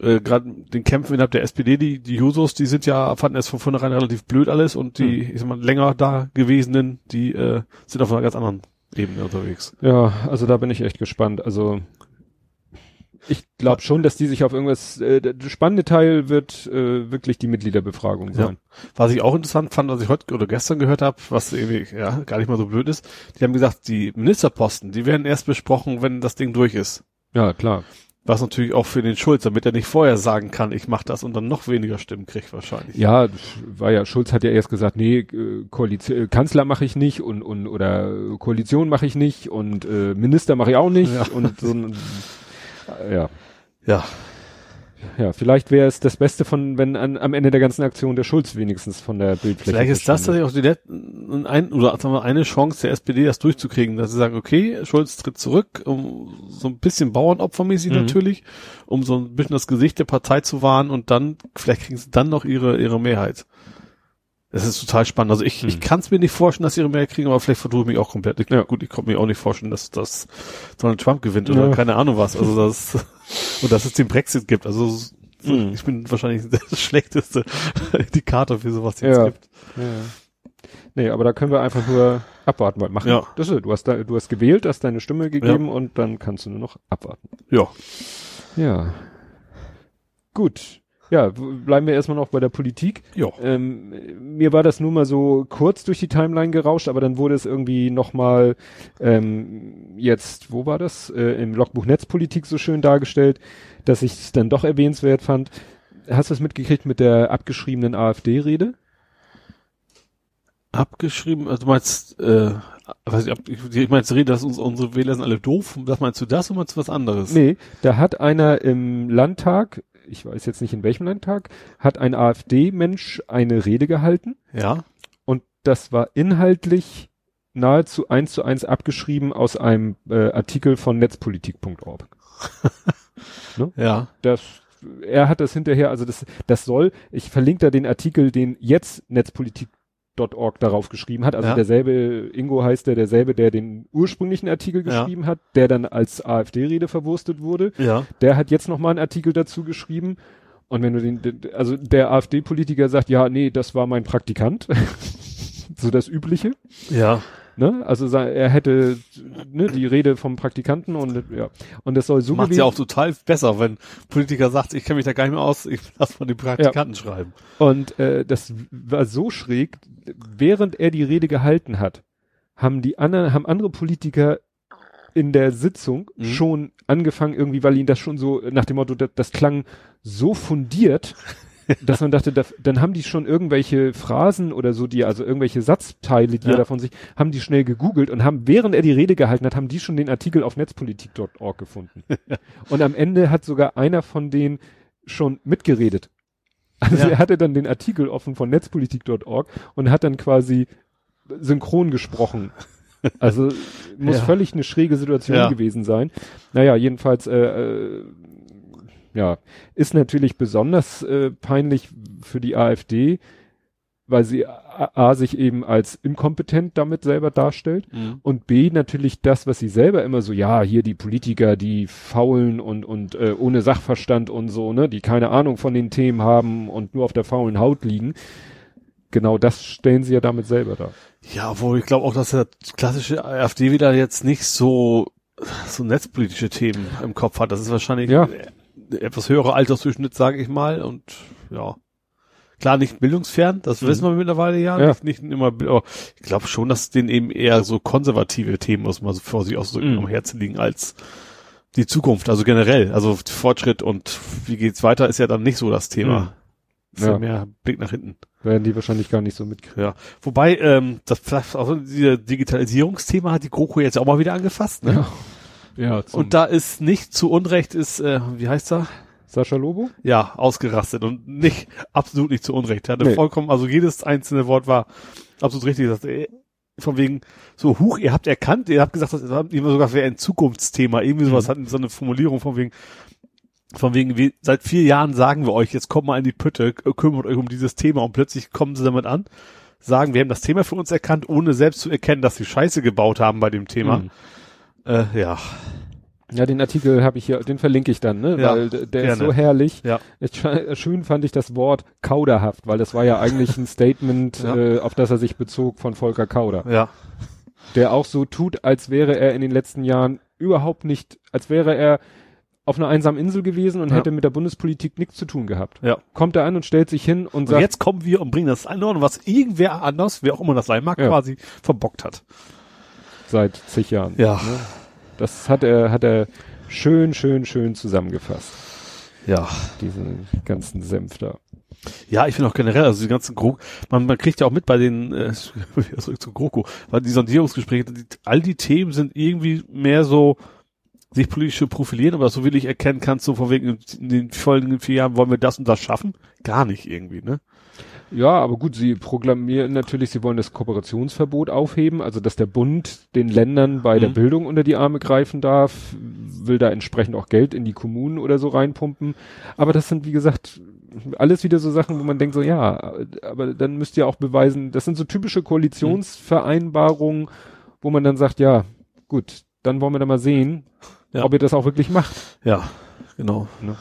äh, gerade den Kämpfen innerhalb der SPD, die, die Jusos, die sind ja, fanden es von vornherein relativ blöd alles und die, ich sag mal, länger da gewesenen, die, äh, sind auf einer ganz anderen Ebene unterwegs. Ja, also da bin ich echt gespannt. Also ich glaube schon, dass die sich auf irgendwas. Äh, der spannende Teil wird äh, wirklich die Mitgliederbefragung sein. Was ich auch interessant fand, was ich heute oder gestern gehört habe, was irgendwie ja gar nicht mal so blöd ist, die haben gesagt, die Ministerposten, die werden erst besprochen, wenn das Ding durch ist. Ja, klar. Was natürlich auch für den Schulz, damit er nicht vorher sagen kann, ich mach das und dann noch weniger Stimmen kriegt wahrscheinlich. Ja, war ja Schulz hat ja erst gesagt, nee, äh, Koalition, äh, Kanzler mache ich nicht und und oder Koalition mache ich nicht und äh, Minister mache ich auch nicht Ja. und so ein, ja. Ja, Ja, vielleicht wäre es das Beste von, wenn an, am Ende der ganzen Aktion der Schulz wenigstens von der Bildfläche vielleicht ist das tatsächlich auch die net ein, oder sagen wir, eine Chance der SPD, das durchzukriegen, dass sie sagen, okay, Scholz tritt zurück, um so ein bisschen Bauernopfermäßig mhm. natürlich, um so ein bisschen das Gesicht der Partei zu wahren und dann, vielleicht kriegen sie dann noch ihre, ihre Mehrheit. Das ist total spannend. Also ich, hm. ich kann es mir nicht vorstellen, dass sie ihre Mehrheit kriegen, aber vielleicht vertue ich mich auch komplett. Ich, ja. Gut, ich konnte mir auch nicht vorstellen, dass, dass Donald Trump gewinnt oder ja. keine Ahnung was. Also das, und dass es den Brexit gibt. Also hm. ich bin wahrscheinlich der schlechteste Indikator für sowas, den ja. es gibt. Ja. Nee, aber da können wir einfach nur abwarten, machen. Ja. Das ist, du hast da, du hast gewählt, hast deine Stimme gegeben ja. und dann kannst du nur noch abwarten. Ja. Ja. Gut. Ja, bleiben wir erstmal noch bei der Politik. Ja. Ähm, mir war das nur mal so kurz durch die Timeline gerauscht, aber dann wurde es irgendwie nochmal ähm, jetzt, wo war das? Äh, Im Logbuch Netzpolitik so schön dargestellt, dass ich es dann doch erwähnenswert fand. Hast du es mitgekriegt mit der abgeschriebenen AfD-Rede? Abgeschrieben, also du meinst, äh, weiß ich, ich, meinst, rede, dass uns unsere Wähler sind alle doof. Was meinst du das oder meinst du was anderes? Nee, da hat einer im Landtag ich weiß jetzt nicht in welchem Landtag, hat ein AfD-Mensch eine Rede gehalten. Ja. Und das war inhaltlich nahezu eins zu eins abgeschrieben aus einem äh, Artikel von netzpolitik.org. ne? Ja. Das, er hat das hinterher, also das, das soll, ich verlinke da den Artikel, den jetzt Netzpolitik .org darauf geschrieben hat. Also ja. derselbe, Ingo heißt der, derselbe, der den ursprünglichen Artikel geschrieben ja. hat, der dann als AfD-Rede verwurstet wurde. Ja. Der hat jetzt nochmal einen Artikel dazu geschrieben. Und wenn du den, also der AfD-Politiker sagt, ja, nee, das war mein Praktikant. so das Übliche. Ja. Ne? Also er hätte ne, die Rede vom Praktikanten und ja. Und das soll so Macht ja auch total besser, wenn Politiker sagt, ich kenne mich da gar nicht mehr aus, ich lass mal den Praktikanten ja. schreiben. Und äh, das war so schräg, während er die Rede gehalten hat, haben die anderen, haben andere Politiker in der Sitzung mhm. schon angefangen irgendwie, weil ihnen das schon so nach dem Motto, das, das klang so fundiert, dass man dachte, da, dann haben die schon irgendwelche Phrasen oder so, die, also irgendwelche Satzteile, die ja. er davon sich, haben die schnell gegoogelt und haben, während er die Rede gehalten hat, haben die schon den Artikel auf netzpolitik.org gefunden. und am Ende hat sogar einer von denen schon mitgeredet. Also ja. er hatte dann den Artikel offen von netzpolitik.org und hat dann quasi synchron gesprochen. Also muss ja. völlig eine schräge Situation ja. gewesen sein. Naja, jedenfalls äh, äh, ja, ist natürlich besonders äh, peinlich für die AfD, weil sie A, A sich eben als inkompetent damit selber darstellt mhm. und B natürlich das, was sie selber immer so, ja, hier die Politiker, die faulen und, und äh, ohne Sachverstand und so, ne, die keine Ahnung von den Themen haben und nur auf der faulen Haut liegen. Genau das stellen sie ja damit selber dar. Ja, obwohl ich glaube auch, dass der klassische AfD wieder jetzt nicht so so netzpolitische Themen im Kopf hat. Das ist wahrscheinlich ja etwas höherer Altersdurchschnitt, sage ich mal. Und ja, klar nicht bildungsfern, das mhm. wissen wir mittlerweile ja. ja. Nicht, nicht immer, aber ich glaube schon, dass denen eben eher so konservative Themen, muss man so vor sich ausdrücken, mhm. am Herzen liegen als die Zukunft, also generell, also Fortschritt und wie geht's weiter, ist ja dann nicht so das Thema. Mhm. Ist ja. ja mehr Blick nach hinten. Werden die wahrscheinlich gar nicht so mitkriegen. Ja. Wobei, ähm, das vielleicht auch dieser Digitalisierungsthema hat die GroKo jetzt auch mal wieder angefasst, ne? Ja. Ja, und da ist nicht zu Unrecht ist, äh, wie heißt er? Sascha Lobo? Ja, ausgerastet und nicht, absolut nicht zu Unrecht. Er hatte nee. vollkommen, also jedes einzelne Wort war absolut richtig. Das, äh, von wegen, so, huch, ihr habt erkannt, ihr habt gesagt, das immer sogar wäre ein Zukunftsthema, irgendwie sowas mhm. hatten so eine Formulierung von wegen, von wegen, wie, seit vier Jahren sagen wir euch, jetzt kommt mal in die Pütte, kümmert euch um dieses Thema und plötzlich kommen sie damit an, sagen, wir haben das Thema für uns erkannt, ohne selbst zu erkennen, dass sie Scheiße gebaut haben bei dem Thema. Mhm. Äh, ja. Ja, den Artikel habe ich hier, den verlinke ich dann, ne? Ja, weil der gerne. ist so herrlich. Ja. schön fand ich das Wort kauderhaft, weil das war ja eigentlich ein Statement, ja. äh, auf das er sich bezog von Volker Kauder. Ja. Der auch so tut, als wäre er in den letzten Jahren überhaupt nicht, als wäre er auf einer einsamen Insel gewesen und ja. hätte mit der Bundespolitik nichts zu tun gehabt. Ja. Kommt er an und stellt sich hin und, und sagt. Jetzt kommen wir und bringen das ein, was irgendwer anders, wer auch immer das sein mag, ja. quasi verbockt hat seit zig Jahren. Ja. Ne? Das hat er, hat er schön, schön, schön zusammengefasst. Ja. Diesen ganzen Senf da. Ja, ich finde auch generell, also die ganzen GroKo, man, man kriegt ja auch mit bei den, äh, zurück zu GroKo, weil die Sondierungsgespräche, die, all die Themen sind irgendwie mehr so, sich politisch profilieren, aber so will ich erkennen kannst, so von wegen in den folgenden vier Jahren wollen wir das und das schaffen? Gar nicht irgendwie, ne? Ja, aber gut, sie proklamieren natürlich, sie wollen das Kooperationsverbot aufheben, also dass der Bund den Ländern bei mhm. der Bildung unter die Arme greifen darf, will da entsprechend auch Geld in die Kommunen oder so reinpumpen. Aber das sind, wie gesagt, alles wieder so Sachen, wo man denkt so, ja, aber dann müsst ihr auch beweisen, das sind so typische Koalitionsvereinbarungen, wo man dann sagt, ja, gut, dann wollen wir da mal sehen, ja. ob ihr das auch wirklich macht. Ja, genau. Ne?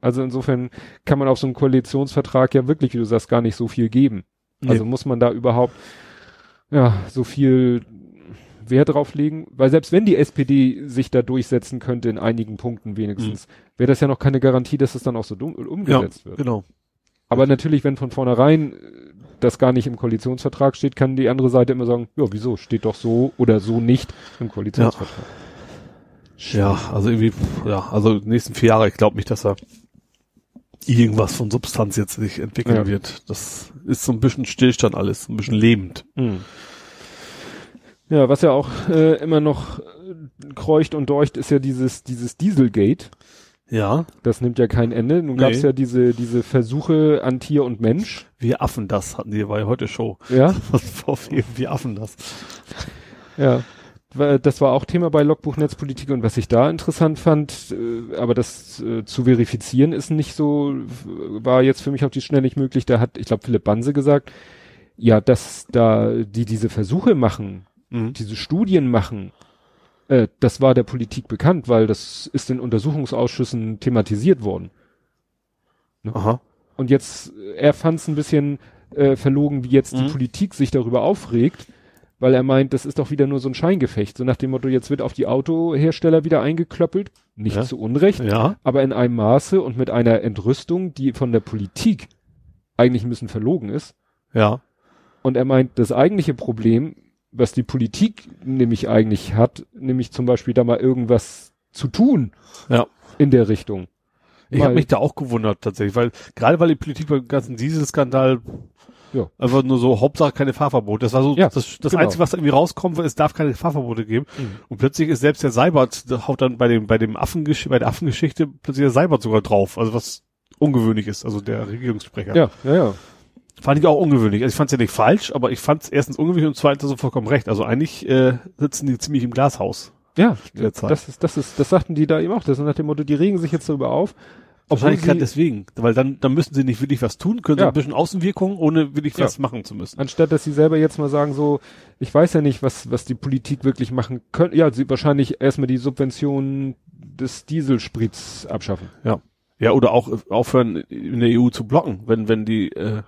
Also insofern kann man auf so einen Koalitionsvertrag ja wirklich, wie du sagst, gar nicht so viel geben. Nee. Also muss man da überhaupt ja so viel Wert drauf legen, weil selbst wenn die SPD sich da durchsetzen könnte in einigen Punkten wenigstens, mhm. wäre das ja noch keine Garantie, dass es dann auch so umgesetzt ja, wird. Genau. Aber natürlich, wenn von vornherein äh, das gar nicht im Koalitionsvertrag steht, kann die andere Seite immer sagen, ja, wieso, steht doch so oder so nicht im Koalitionsvertrag. Ja, ja also irgendwie, ja, also die nächsten vier Jahre, ich glaube nicht, dass er irgendwas von Substanz jetzt sich entwickeln ja. wird. Das ist so ein bisschen Stillstand alles, ein bisschen lebend. Mhm. Ja, was ja auch äh, immer noch äh, kreucht und deucht, ist ja dieses, dieses Dieselgate. Ja. Das nimmt ja kein Ende. Nun nee. gab es ja diese, diese Versuche an Tier und Mensch. Wir Affen das hatten die bei heute Show. Ja. Wir Affen das. Ja das war auch Thema bei Logbuch Netzpolitik und was ich da interessant fand, äh, aber das äh, zu verifizieren ist nicht so, war jetzt für mich auf die Schnelle nicht möglich. Da hat, ich glaube, Philipp Banse gesagt, ja, dass da die diese Versuche machen, mhm. diese Studien machen, äh, das war der Politik bekannt, weil das ist in Untersuchungsausschüssen thematisiert worden. Ne? Aha. Und jetzt, er fand es ein bisschen äh, verlogen, wie jetzt mhm. die Politik sich darüber aufregt weil er meint, das ist doch wieder nur so ein Scheingefecht. So nach dem Motto, jetzt wird auf die Autohersteller wieder eingeklöppelt. Nicht ja. zu Unrecht, ja. aber in einem Maße und mit einer Entrüstung, die von der Politik eigentlich ein bisschen verlogen ist. Ja. Und er meint, das eigentliche Problem, was die Politik nämlich eigentlich hat, nämlich zum Beispiel da mal irgendwas zu tun. Ja. In der Richtung. Ich habe mich da auch gewundert tatsächlich, weil gerade weil die Politik beim ganzen Dieselskandal ja. Einfach nur so, Hauptsache keine Fahrverbote. Das war so ja, das, das genau. Einzige, was da irgendwie rauskommt, es darf keine Fahrverbote geben. Mhm. Und plötzlich ist selbst der Seibert, haut dann bei dem, bei dem Affengesch bei der Affengeschichte plötzlich der Seibert sogar drauf. Also was ungewöhnlich ist, also der Regierungssprecher. Ja, ja, ja. Fand ich auch ungewöhnlich. Also ich fand es ja nicht falsch, aber ich fand es erstens ungewöhnlich und zweitens so vollkommen recht. Also eigentlich äh, sitzen die ziemlich im Glashaus. Ja, das ist, das ist, das sagten die da eben auch. Das ist nach dem Motto, die regen sich jetzt darüber auf. Wahrscheinlich gerade deswegen, weil dann, dann müssen sie nicht wirklich was tun, können ja. sie ein bisschen Außenwirkung, ohne wirklich ja. was machen zu müssen. Anstatt, dass sie selber jetzt mal sagen, so, ich weiß ja nicht, was, was die Politik wirklich machen können. Ja, sie wahrscheinlich erstmal die Subventionen des Dieselsprits abschaffen. Ja. Ja, oder auch aufhören, in der EU zu blocken, wenn, wenn die, äh,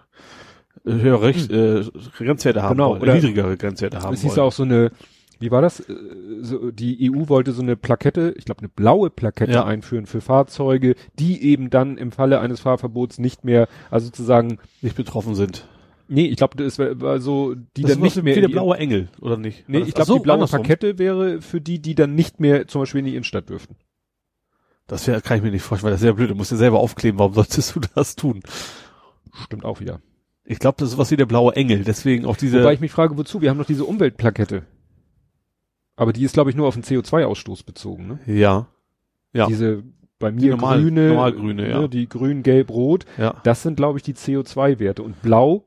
höhere Recht, hm. äh, Grenzwerte haben genau, wollen, oder niedrigere Grenzwerte haben es hieß wollen. auch so eine, wie war das? Äh, so, die EU wollte so eine Plakette, ich glaube eine blaue Plakette ja. einführen für Fahrzeuge, die eben dann im Falle eines Fahrverbots nicht mehr, also sozusagen nicht betroffen sind. Nee, ich glaube, das war, so, die das dann nicht mehr. Wie der blaue Engel, oder nicht? Nee, ich glaube, so, die blaue Plakette wäre für die, die dann nicht mehr zum Beispiel in die Innenstadt dürften. Das wäre, kann ich mir nicht vorstellen, weil das ist sehr blöd. Du musst dir selber aufkleben. Warum solltest du das tun? Stimmt auch wieder. Ich glaube, das ist was wie der blaue Engel. Deswegen auch diese. Wobei ich mich frage, wozu? Wir haben noch diese Umweltplakette. Aber die ist, glaube ich, nur auf den CO2-Ausstoß bezogen, ne? Ja. Ja. Diese bei mir normal, grüne, normal grüne, ja. Ne, die grün, gelb, rot. Ja. Das sind, glaube ich, die CO2-Werte. Und blau,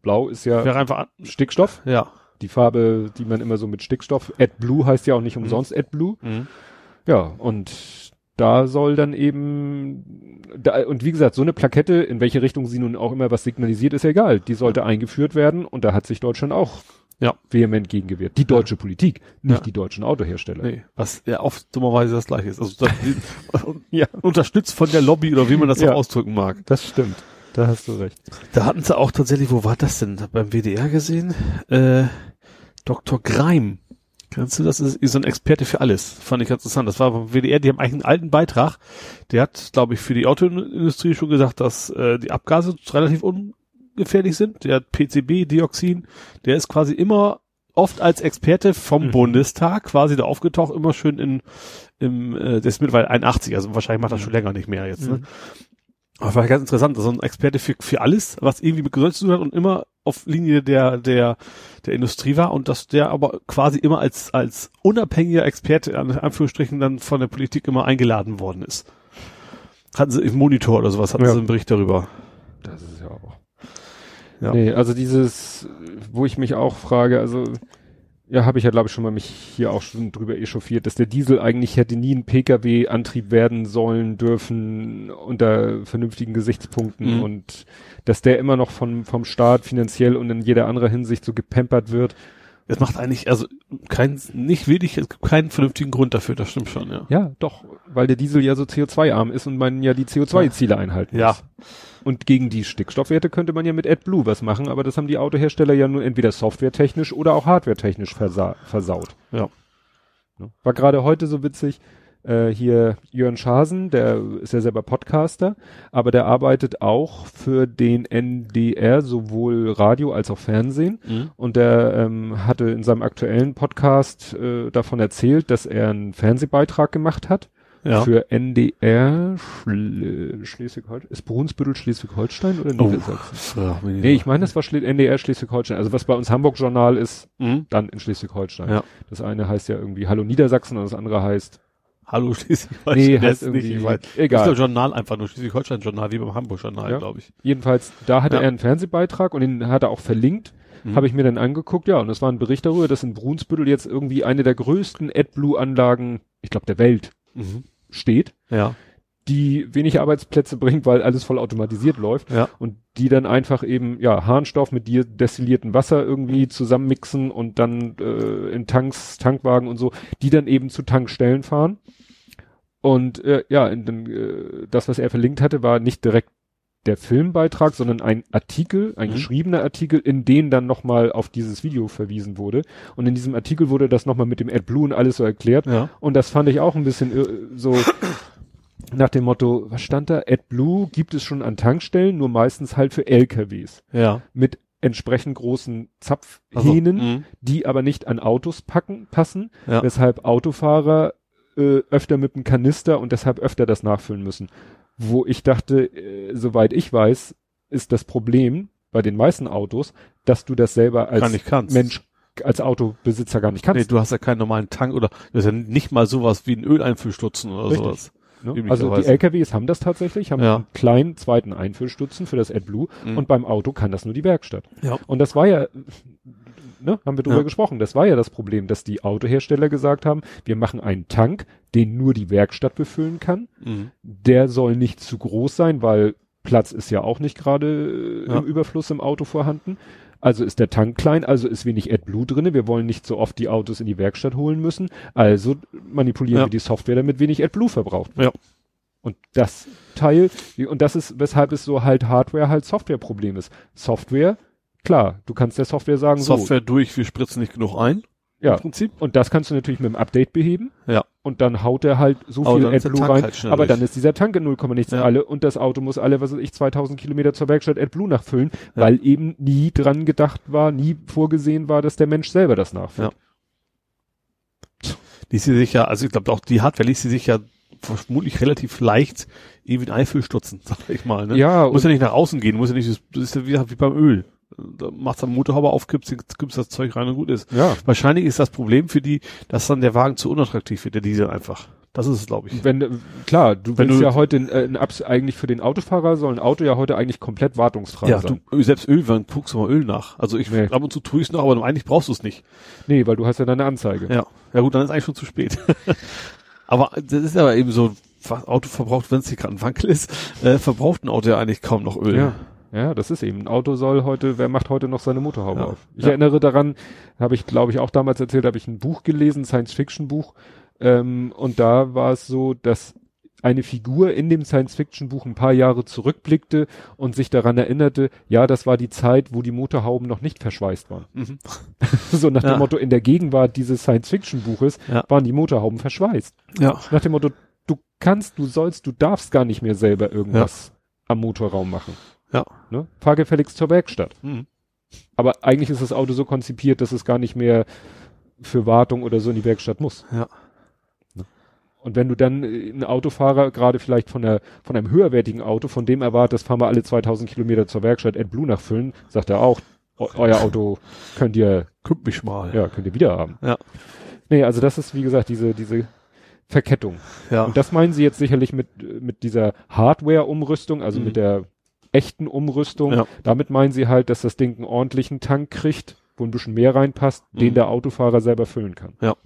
blau ist ja Wäre einfach Stickstoff. Ja. Die Farbe, die man immer so mit Stickstoff. AdBlue heißt ja auch nicht umsonst mhm. AdBlue. Mhm. Ja, und da soll dann eben, da, und wie gesagt, so eine Plakette, in welche Richtung sie nun auch immer was signalisiert, ist ja egal. Die sollte eingeführt werden und da hat sich Deutschland auch ja. vehement gegengewehrt. Die deutsche ja. Politik, nicht ja. die deutschen Autohersteller. Nee, was ja oft dummerweise das gleiche ist. Also das, ja. unterstützt von der Lobby oder wie man das auch ausdrücken mag. Das stimmt. Da hast du recht. Da hatten sie auch tatsächlich, wo war das denn? Beim WDR gesehen? Äh, Dr. Greim. Kennst du das? Ist so ein Experte für alles. Fand ich interessant. Das war beim WDR, die haben eigentlich einen alten Beitrag. Der hat, glaube ich, für die Autoindustrie schon gesagt, dass äh, die Abgase relativ un gefährlich sind. Der PCB, Dioxin, der ist quasi immer oft als Experte vom mhm. Bundestag quasi da aufgetaucht, immer schön in, im, äh, der ist mittlerweile 81, also wahrscheinlich macht das schon länger nicht mehr jetzt, ne? Mhm. Aber war ganz interessant, so ein Experte für, für alles, was irgendwie mit Gesundheit zu tun hat und immer auf Linie der, der, der Industrie war und dass der aber quasi immer als, als unabhängiger Experte, an Anführungsstrichen, dann von der Politik immer eingeladen worden ist. Hatten sie im Monitor oder sowas, hatten Ja. sie einen Bericht darüber. Das ist ja. Nee, also dieses, wo ich mich auch frage, also ja, habe ich ja glaube ich schon mal mich hier auch schon drüber echauffiert, dass der Diesel eigentlich hätte nie ein Pkw-Antrieb werden sollen dürfen unter vernünftigen Gesichtspunkten Mhm. und dass der immer noch vom vom Staat finanziell und in jeder anderer Hinsicht so gepampert wird. Es macht eigentlich, also kein, nicht wenig, es gibt keinen vernünftigen Grund dafür, das stimmt schon, ja. Ja, doch, weil der Diesel ja so CO2-arm ist und man ja die CO2-Ziele einhalten Ja. muss. Und gegen die Stickstoffwerte könnte man ja mit AdBlue was machen, aber das haben die Autohersteller ja nur entweder softwaretechnisch oder auch hardwaretechnisch versa versaut. Ja. Ne? War gerade heute so witzig, äh, hier Jörn Schasen, der ist ja selber Podcaster, aber der arbeitet auch für den NDR, sowohl Radio als auch Fernsehen. Mhm. Und der ähm, hatte in seinem aktuellen Podcast äh, davon erzählt, dass er einen Fernsehbeitrag gemacht hat Ja. für NDR Schle Schleswig-Holstein. Ist Brunsbüttel Schleswig-Holstein oder Oh. Niedersachsen? Mich nicht. Nee, ich meine, das war Schle NDR Schleswig-Holstein. Also was bei uns Hamburg Journal ist, Mhm. dann in Schleswig-Holstein. Ja. Das eine heißt ja irgendwie Hallo Niedersachsen und das andere heißt Hallo Schleswig-Holstein. Nee, heißt ist nicht, ich weiß. egal. Ist der Journal einfach nur Schleswig-Holstein-Journal, wie beim Hamburg-Journal, Ja. glaube ich. Jedenfalls, da hatte Ja. er einen Fernsehbeitrag und den hat er auch verlinkt. Mhm. Habe ich mir dann angeguckt, ja, und es war ein Bericht darüber, dass in Brunsbüttel jetzt irgendwie eine der größten AdBlue-Anlagen, ich glaube, der Welt Mhm. steht, Ja. Die wenig Arbeitsplätze bringt, weil alles voll automatisiert läuft Ja. und die dann einfach eben, ja, Harnstoff mit dir destillierten Wasser irgendwie zusammenmixen und dann äh, in Tanks, Tankwagen und so, die dann eben zu Tankstellen fahren. Und äh, ja, in den, äh, das, was er verlinkt hatte, war nicht direkt der Filmbeitrag, sondern ein Artikel, ein Mhm. geschriebener Artikel, in den dann nochmal auf dieses Video verwiesen wurde. Und in diesem Artikel wurde das nochmal mit dem AdBlue und alles so erklärt. Ja. Und das fand ich auch ein bisschen äh, so nach dem Motto, was stand da? AdBlue gibt es schon an Tankstellen, nur meistens halt für LKWs Ja. mit entsprechend großen Also, Zapfhähnen, mhm. die aber nicht an Autos packen, passen, Ja. weshalb Autofahrer äh, öfter mit dem Kanister und deshalb öfter das nachfüllen müssen. Wo ich dachte, äh, soweit ich weiß, ist das Problem bei den meisten Autos, dass du das selber als. Mensch, als Autobesitzer gar nicht kannst. Nee, du hast ja keinen normalen Tank oder das ist ja nicht mal sowas wie ein Öleinfüllstutzen oder Richtig. sowas. Ne? Also die LKWs haben das tatsächlich, haben Ja. einen kleinen zweiten Einfüllstutzen für das AdBlue Mhm. und beim Auto kann das nur die Werkstatt. Ja. Und das war ja, ne, haben wir drüber Ja. gesprochen, das war ja das Problem, dass die Autohersteller gesagt haben, wir machen einen Tank, den nur die Werkstatt befüllen kann. Mhm. Der soll nicht zu groß sein, weil Platz ist ja auch nicht gerade Ja. im Überfluss im Auto vorhanden. Also ist der Tank klein, also ist wenig AdBlue drinne. Wir wollen nicht so oft die Autos in die Werkstatt holen müssen. Also manipulieren Ja. wir die Software, damit wenig AdBlue verbraucht wird. Ja. Und das Teil, und das ist, weshalb es so halt Hardware halt Softwareproblem ist. Software, klar, du kannst der Software sagen, Software durch, wir spritzen nicht genug ein. so, ja, Im Prinzip. und das kannst du natürlich mit dem Update beheben. Ja. Und dann haut er halt so viel AdBlue rein. halt aber durch. dann ist dieser Tank in 0, nichts Ja. alle und das Auto muss alle, was weiß ich, 2000 Kilometer zur Werkstatt AdBlue nachfüllen, Ja. weil eben nie dran gedacht war, nie vorgesehen war, dass der Mensch selber das nachfüllt. Ließ sie sich ja, also ich glaube auch die Hardware ließ sie sich ja vermutlich relativ leicht irgendwie ein Einfüllstutzen, sag ich mal. Ne? Ja, muss ja nicht nach außen gehen, muss ja nicht, das ist ja wie, wie beim Öl. Da macht's am Motorhaube auf, gibt's, gibt's das Zeug rein und gut ist. ja. Wahrscheinlich ist das Problem für die, dass dann der Wagen zu unattraktiv wird, der Diesel einfach. Das ist es, glaube ich. Wenn, äh, klar, du Wenn willst du- ja heute, äh, eigentlich für den Autofahrer soll ein Auto ja heute eigentlich komplett wartungsfrei Ja, sein. du, selbst Öl, wann guckst du mal Öl nach? Also ich, Nee. ab und zu tue ich es noch, aber eigentlich brauchst du es nicht. Nee, weil du hast ja deine Anzeige. Ja. Ja gut, dann ist eigentlich schon zu spät. aber das ist aber eben so, was Auto verbraucht, wenn es hier gerade ein Wankel ist, äh, verbraucht ein Auto ja eigentlich kaum noch Öl. Ja. Ja, das ist eben. Ein Auto soll heute, wer macht heute noch seine Motorhaube Ja. auf? Ich Ja. erinnere daran, habe ich, glaube ich, auch damals erzählt, habe ich ein Buch gelesen, Science-Fiction-Buch. Ähm, und da war es so, dass eine Figur in dem Science-Fiction-Buch ein paar Jahre zurückblickte und sich daran erinnerte, ja, das war die Zeit, wo die Motorhauben noch nicht verschweißt waren. Mhm. so nach Ja. dem Motto, in der Gegenwart dieses Science-Fiction-Buches waren die Motorhauben verschweißt. ja. Nach dem Motto, du kannst, du sollst, du darfst gar nicht mehr selber irgendwas am Motorraum machen. Ja. Ne? Fahr gefälligst zur Werkstatt. Mhm. Aber eigentlich ist das Auto so konzipiert, dass es gar nicht mehr für Wartung oder so in die Werkstatt muss. Ja. Und wenn du dann äh, einen Autofahrer, gerade vielleicht von, der, von einem höherwertigen Auto, von dem erwartest, fahren wir alle 2000 Kilometer zur Werkstatt AdBlue nachfüllen, sagt er auch, euer Auto könnt ihr, Kümmt mich mal. ja, könnt ihr wieder haben. Ja. Nee, also das ist, wie gesagt, diese, diese Verkettung. Ja. Und das meinen sie jetzt sicherlich mit, mit dieser Hardware-Umrüstung, also Mhm. mit der echten Umrüstung. Ja. Damit meinen sie halt, dass das Ding einen ordentlichen Tank kriegt, wo ein bisschen mehr reinpasst, den Mhm. der Autofahrer selber füllen kann. Ja.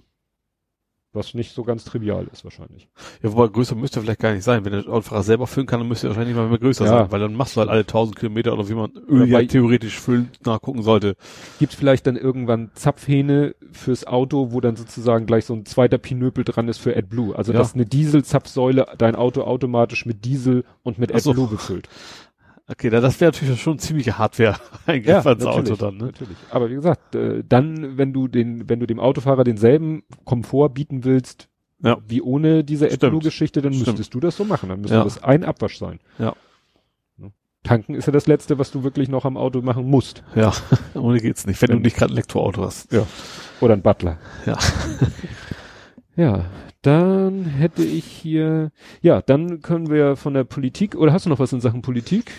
Was nicht so ganz trivial ist wahrscheinlich. Ja, wobei größer müsste er vielleicht gar nicht sein. Wenn der Autofahrer selber füllen kann, dann müsste er wahrscheinlich mal mehr größer Ja. sein, weil dann machst du halt alle 1000 Kilometer oder wie man Öl Ja, ja theoretisch füllen nachgucken sollte. Gibt vielleicht dann irgendwann Zapfhähne fürs Auto, wo dann sozusagen gleich so ein zweiter Pinöpel dran ist für AdBlue. Also Ja. dass eine Dieselzapfsäule dein Auto automatisch mit Diesel und mit Ach so. AdBlue befüllt. Okay, da- das wäre natürlich schon ziemliche Hardware eingriff ans Auto dann, ne? natürlich. Aber wie gesagt, äh, dann, wenn du den, wenn du dem Autofahrer denselben Komfort bieten willst, Ja. wie ohne diese. AdBlue-Geschichte, dann Stimmt. müsstest du das so machen. Dann müsste Ja. das ein Abwasch sein. Ja. Ne? Tanken ist ja das Letzte, was du wirklich noch am Auto machen musst. Ja, ohne geht's nicht, wenn Wenn- du nicht gerade ein Elektroauto hast. Ja. Oder ein Butler. Ja. Ja, dann hätte ich hier, ja, dann können wir von der Politik, oder hast du noch was in Sachen Politik?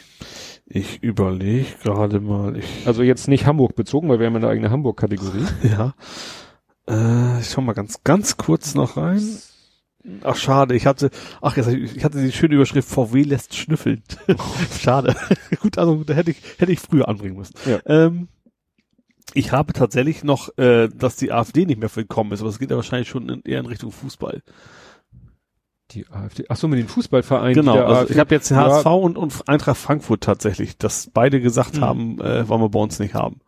Ich überlege gerade mal, ich, Also jetzt nicht Hamburg bezogen, weil wir haben eine eigene Hamburg-Kategorie. ja. Äh, ich schau mal ganz, ganz kurz noch rein. Ach, schade, ich hatte, ach, ich hatte die schöne Überschrift, VW lässt schnüffeln. schade. Gut, also, da hätte ich, hätte ich früher anbringen müssen. Ja. Ähm, ich habe tatsächlich noch, äh, dass die AfD nicht mehr willkommen ist, aber es geht ja wahrscheinlich schon in, eher in Richtung Fußball. Die AfD, ach so, mit den Fußballvereinen. Genau, also AfD. ich habe jetzt den Ja. HSV und, und Eintracht Frankfurt tatsächlich, dass beide gesagt Mhm. haben, äh, wollen wir bei uns nicht haben.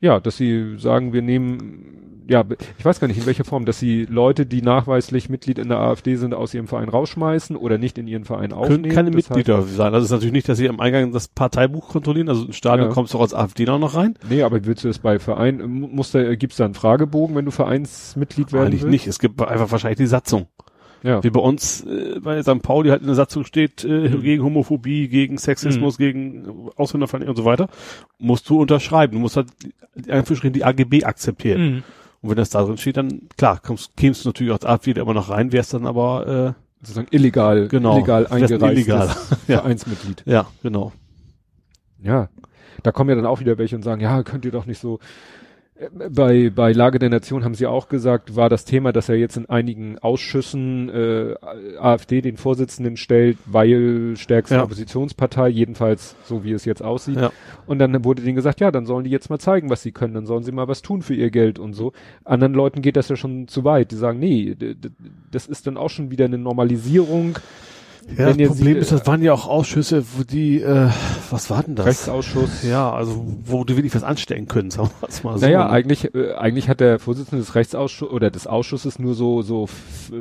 Ja, dass sie sagen, wir nehmen, ja, ich weiß gar nicht in welcher Form, dass sie Leute, die nachweislich Mitglied in der AfD sind, aus ihrem Verein rausschmeißen oder nicht in ihren Verein aufnehmen. Können keine Das heißt- Mitglieder sein. Also es ist natürlich nicht, dass sie am Eingang das Parteibuch kontrollieren, also im Stadion Ja. kommst du auch als AfD noch rein. Nee, aber willst du das bei Verein, mu- muss da, gibt's da einen Fragebogen, wenn du Vereinsmitglied werden Eigentlich willst? nicht. Es gibt einfach wahrscheinlich die Satzung. Ja. Wie bei uns äh, bei St. Pauli halt in der Satzung steht, äh, Mhm. gegen Homophobie, gegen Sexismus, gegen Ausländerfeindlichkeit und so weiter, musst du unterschreiben. Du musst halt die- die AGB akzeptieren. Mhm. Und wenn das da drin steht, dann klar, kommst, kämst du natürlich als AfD da immer noch rein, wärst dann aber Sozusagen illegal, Genau. illegal Wärst ein eingereistes illegal. Ja. Vereinsmitglied. äh, ja, genau. Ja. Da kommen ja dann auch wieder welche und sagen, ja, könnt ihr doch nicht so, Äh, bei, bei Lage der Nation haben sie auch gesagt, war das Thema, dass er jetzt in einigen Ausschüssen äh, AfD den Vorsitzenden stellt, weil stärkste Ja. Oppositionspartei, jedenfalls so wie es jetzt aussieht. Ja. Und dann wurde denen gesagt, ja, dann sollen die jetzt mal zeigen, was sie können, dann sollen sie mal was tun für ihr Geld und so. Anderen Leuten geht das ja schon zu weit. Die sagen, nee, das ist dann auch schon wieder eine Normalisierung. Ja, das Problem sie- ist, das waren ja auch Ausschüsse, wo die, äh, was war denn das? Rechtsausschuss. Ja, also wo du wirklich was anstellen können, sagen wir es mal so. Naja, eigentlich, äh, eigentlich hat der Vorsitzende des Rechtsausschusses oder des Ausschusses nur so, so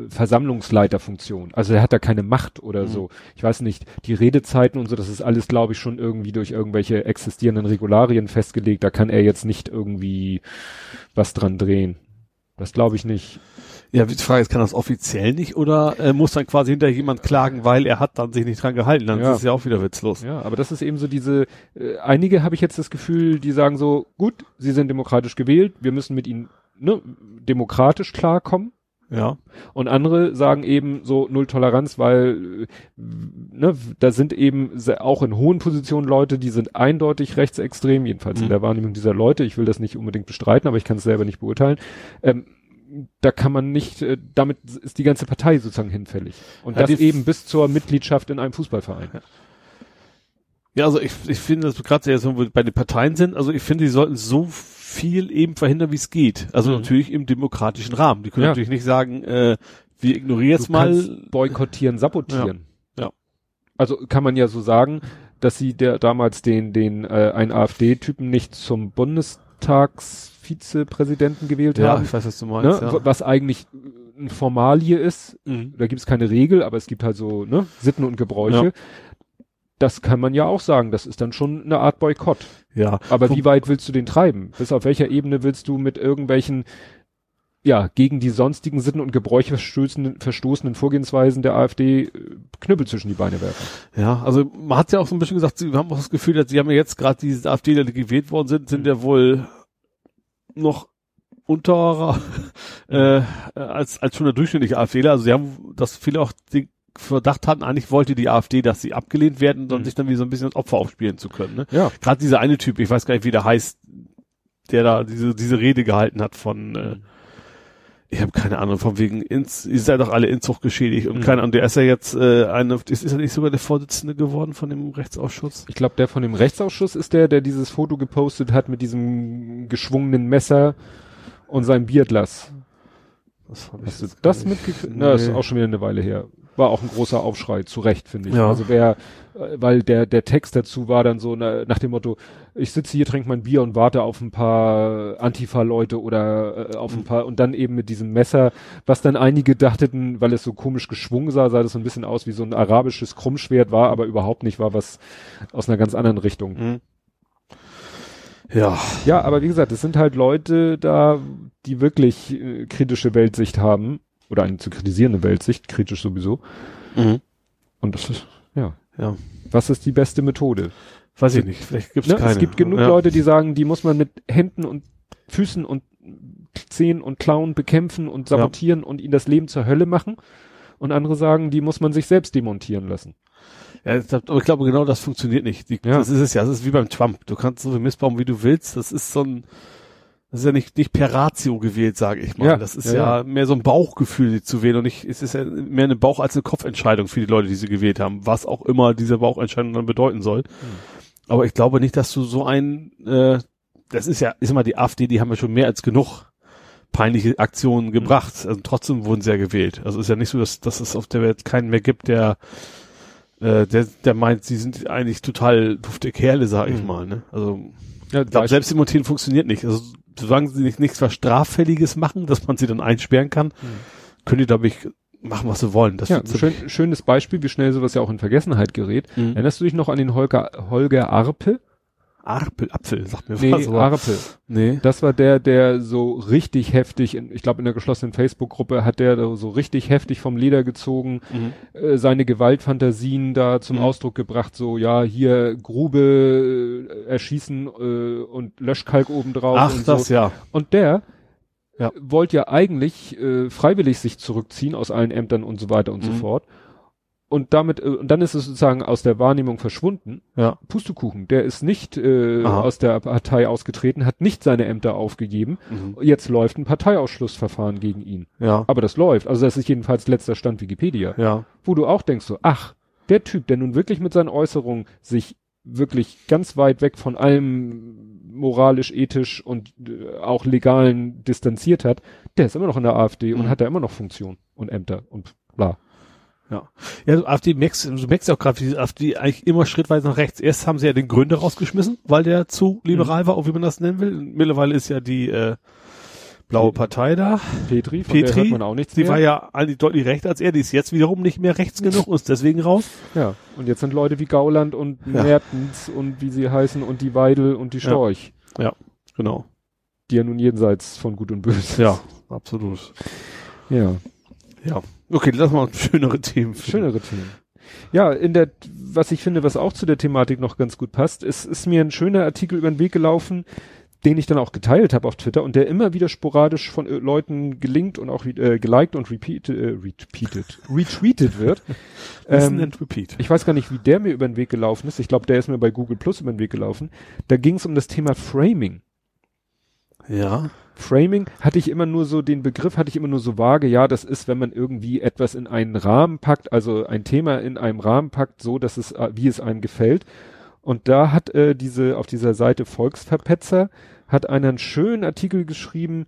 Versammlungsleiterfunktion. Also er hat da keine Macht oder Mhm. so. Ich weiß nicht, die Redezeiten und so, das ist alles, glaube ich, schon irgendwie durch irgendwelche existierenden Regularien festgelegt. Da kann er jetzt nicht irgendwie was dran drehen. Das glaube ich nicht. Ja, die Frage ist, kann das offiziell nicht oder äh, muss dann quasi hinter jemand klagen, weil er hat dann sich nicht dran gehalten? Dann Ja. ist es ja auch wieder witzlos. Ja, aber das ist eben so diese, äh, einige habe ich jetzt das Gefühl, die sagen so, gut, sie sind demokratisch gewählt, wir müssen mit ihnen ne, demokratisch klarkommen. Ja. Und andere sagen eben so Null Toleranz, weil äh, ne, da sind eben auch in hohen Positionen Leute, die sind eindeutig rechtsextrem, jedenfalls in Mhm. der Wahrnehmung dieser Leute. Ich will das nicht unbedingt bestreiten, aber ich kann es selber nicht beurteilen. Ähm, da kann man nicht, äh, damit ist die ganze Partei sozusagen hinfällig. Und Ja, das eben bis zur Mitgliedschaft in einem Fußballverein. Ja, also ich, ich finde, dass wir gerade jetzt wenn wir bei den Parteien sind, also ich finde, die sollten so viel eben verhindern, wie es geht. Also Mhm. natürlich im demokratischen Rahmen. Die können Ja. natürlich nicht sagen, äh, wir ignorieren jetzt du mal. boykottieren, sabotieren. Ja. Ja. Also kann man ja so sagen, dass sie der damals den den äh, einen AfD-Typen nicht zum Bundestagsvizepräsidenten gewählt Ja, haben, ich weiß, was du ne? meinst. w- was eigentlich eine Formalie ist. Ja. Mhm. Da gibt es keine Regel, aber es gibt halt so ne, Sitten und Gebräuche. Ja. Das kann man ja auch sagen. Das ist dann schon eine Art Boykott. ja. Aber Wo- wie weit willst du den treiben? Bis auf welcher Ebene willst du mit irgendwelchen, ja, gegen die sonstigen Sitten und Gebräuche verstoßenden, verstoßenen Vorgehensweisen der AfD äh, Knüppel zwischen die Beine werfen? Ja, also man hat ja auch so ein bisschen gesagt, sie haben auch das Gefühl, dass sie haben ja jetzt gerade diese AfD, die gewählt worden sind, sind ja wohl noch unterer äh, als als schon der durchschnittliche AfDler. Also sie haben, dass viele auch die Verdacht hatten, eigentlich wollte die AfD, dass sie abgelehnt werden, um Mhm. sich dann wie so ein bisschen als Opfer aufspielen zu können. Ne? Ja. Gerade dieser eine Typ, ich weiß gar nicht, wie der heißt, der da diese, diese Rede gehalten hat von, Mhm. äh, ich habe keine Ahnung, von wegen, ins, ihr seid doch alle Inzucht geschädigt und Mhm. keine Ahnung, der ist ja jetzt äh, eine, ist, ist er nicht sogar der Vorsitzende geworden von dem Rechtsausschuss? Ich glaube, der von dem Rechtsausschuss ist der, der dieses Foto gepostet hat mit diesem geschwungenen Messer und seinem Bierglas. Das hab Hast du das mitgekriegt? Na, ist Nee. auch schon wieder eine Weile her. War auch ein großer Aufschrei, zu Recht, finde ich. Ja. Also wer, äh, weil der, der Text dazu war dann so na, nach dem Motto, ich sitze hier, trinke mein Bier und warte auf ein paar Antifa-Leute oder äh, auf ein Mhm. paar, und dann eben mit diesem Messer, was dann einige dachteten, weil es so komisch geschwungen sah, sah das so ein bisschen aus wie so ein arabisches Krummschwert, war aber überhaupt nicht, war was aus einer ganz anderen Richtung. Mhm. Ja, Ja, aber wie gesagt, es sind halt Leute da, die wirklich äh, kritische Weltsicht haben oder eine zu kritisierende Weltsicht, kritisch sowieso. mhm. Und das ist, ja. ja, Was ist die beste Methode? weiß ich nicht, vielleicht gibt's Ne? keine. Es gibt genug ja. Leute, die sagen, die muss man mit Händen und Füßen und Zehen und Klauen bekämpfen und sabotieren und ihnen das Leben zur Hölle machen. Und andere sagen, die muss man sich selbst demontieren lassen. Ja, aber ich glaube, genau das funktioniert nicht. Die, Ja. Das ist es ja. Das ist wie beim Trump. Du kannst so viel missbauen, wie du willst. Das ist so ein, das ist ja nicht, nicht per Ratio gewählt, sage ich mal. Ja, das ist ja, ja, mehr so ein Bauchgefühl, zu wählen. Und nicht, es ist ja mehr eine Bauch- als eine Kopfentscheidung für die Leute, die sie gewählt haben. Was auch immer diese Bauchentscheidung dann bedeuten soll. Aber ich glaube nicht, dass du so ein, äh, das ist ja, ist immer die AfD, die haben ja schon mehr als genug peinliche Aktionen gebracht. Also trotzdem wurden sie ja gewählt. Also ist ja nicht so, dass, dass es auf der Welt keinen mehr gibt, der äh, der, der meint, sie sind eigentlich total dufte Kerle, sag ich Mhm. mal. Ne? Also Ja, ich glaube, Selbstdemontieren funktioniert nicht. Also solange sie nicht nichts was Straffälliges machen, dass man sie dann einsperren kann, können die, glaube ich, machen, was sie wollen. Das ja, schön, schönes Beispiel, wie schnell sowas ja auch in Vergessenheit gerät. Mhm. Erinnerst du dich noch an den Holger, Holger Arpe? Arpel, Apfel, sagt mir Nee, was. aber- Arpe. nee. Das war der, der so richtig heftig, in, ich glaube in der geschlossenen Facebook-Gruppe hat der so richtig heftig vom Leder gezogen, Mhm. äh, seine Gewaltfantasien da zum Mhm. Ausdruck gebracht, so ja, hier Grube äh, erschießen äh, und Löschkalk obendrauf Ach, und das so. ja. Und der Ja. wollte ja eigentlich äh, freiwillig sich zurückziehen aus allen Ämtern und so weiter und so Mhm. fort. Und damit, äh, und dann ist es sozusagen aus der Wahrnehmung verschwunden. Ja. Pustekuchen, der ist nicht äh, Aha. aus der Partei ausgetreten, hat nicht seine Ämter aufgegeben. Mhm. Jetzt läuft ein Parteiausschlussverfahren gegen ihn. Ja. Aber das läuft. Also das ist jedenfalls letzter Stand Wikipedia. Ja. Wo du auch denkst so, ach, der Typ, der nun wirklich mit seinen Äußerungen sich wirklich ganz weit weg von allem moralisch, ethisch und äh, auch legalen distanziert hat, der ist immer noch in der AfD und Mhm. hat da immer noch Funktion und Ämter und bla. Ja, du AfD merkst, du merkst ja auch gerade, wie die AfD eigentlich immer schrittweise nach rechts. Erst haben sie ja den Gründer rausgeschmissen, weil der zu liberal Mhm. war, auch wie man das nennen will. Mittlerweile ist ja die äh, blaue Partei da. Petri, von der Petri, hört man auch nichts Die mehr. war ja eigentlich deutlich rechter als er, die ist jetzt wiederum nicht mehr rechts genug und ist deswegen raus. ja, und jetzt sind Leute wie Gauland und Ja. Mertens und wie sie heißen und die Weidel und die Ja. Storch, Genau. die ja nun jenseits von Gut und Böse. Ja, absolut. Ja. Ja. Okay, lass mal schönere Themen. finden. Schönere Themen. Ja, in der, was ich finde, was auch zu der Thematik noch ganz gut passt, ist, ist mir ein schöner Artikel über den Weg gelaufen, den ich dann auch geteilt habe auf Twitter und der immer wieder sporadisch von äh, Leuten gelinkt und auch äh, geliked und repeat, äh, repeated, retweetet wird. Ähm, and repeat. ich weiß gar nicht, wie der mir über den Weg gelaufen ist. Ich glaube, der ist mir bei Google Plus über den Weg gelaufen. Da ging es um das Thema Framing. Ja. Framing hatte ich immer nur so, den Begriff hatte ich immer nur so vage, ja, das ist, wenn man irgendwie etwas in einen Rahmen packt, also ein Thema in einem Rahmen packt, so dass es, äh, wie es einem gefällt. Und da hat äh, diese, auf dieser Seite Volksverpetzer, hat einer einen schönen Artikel geschrieben,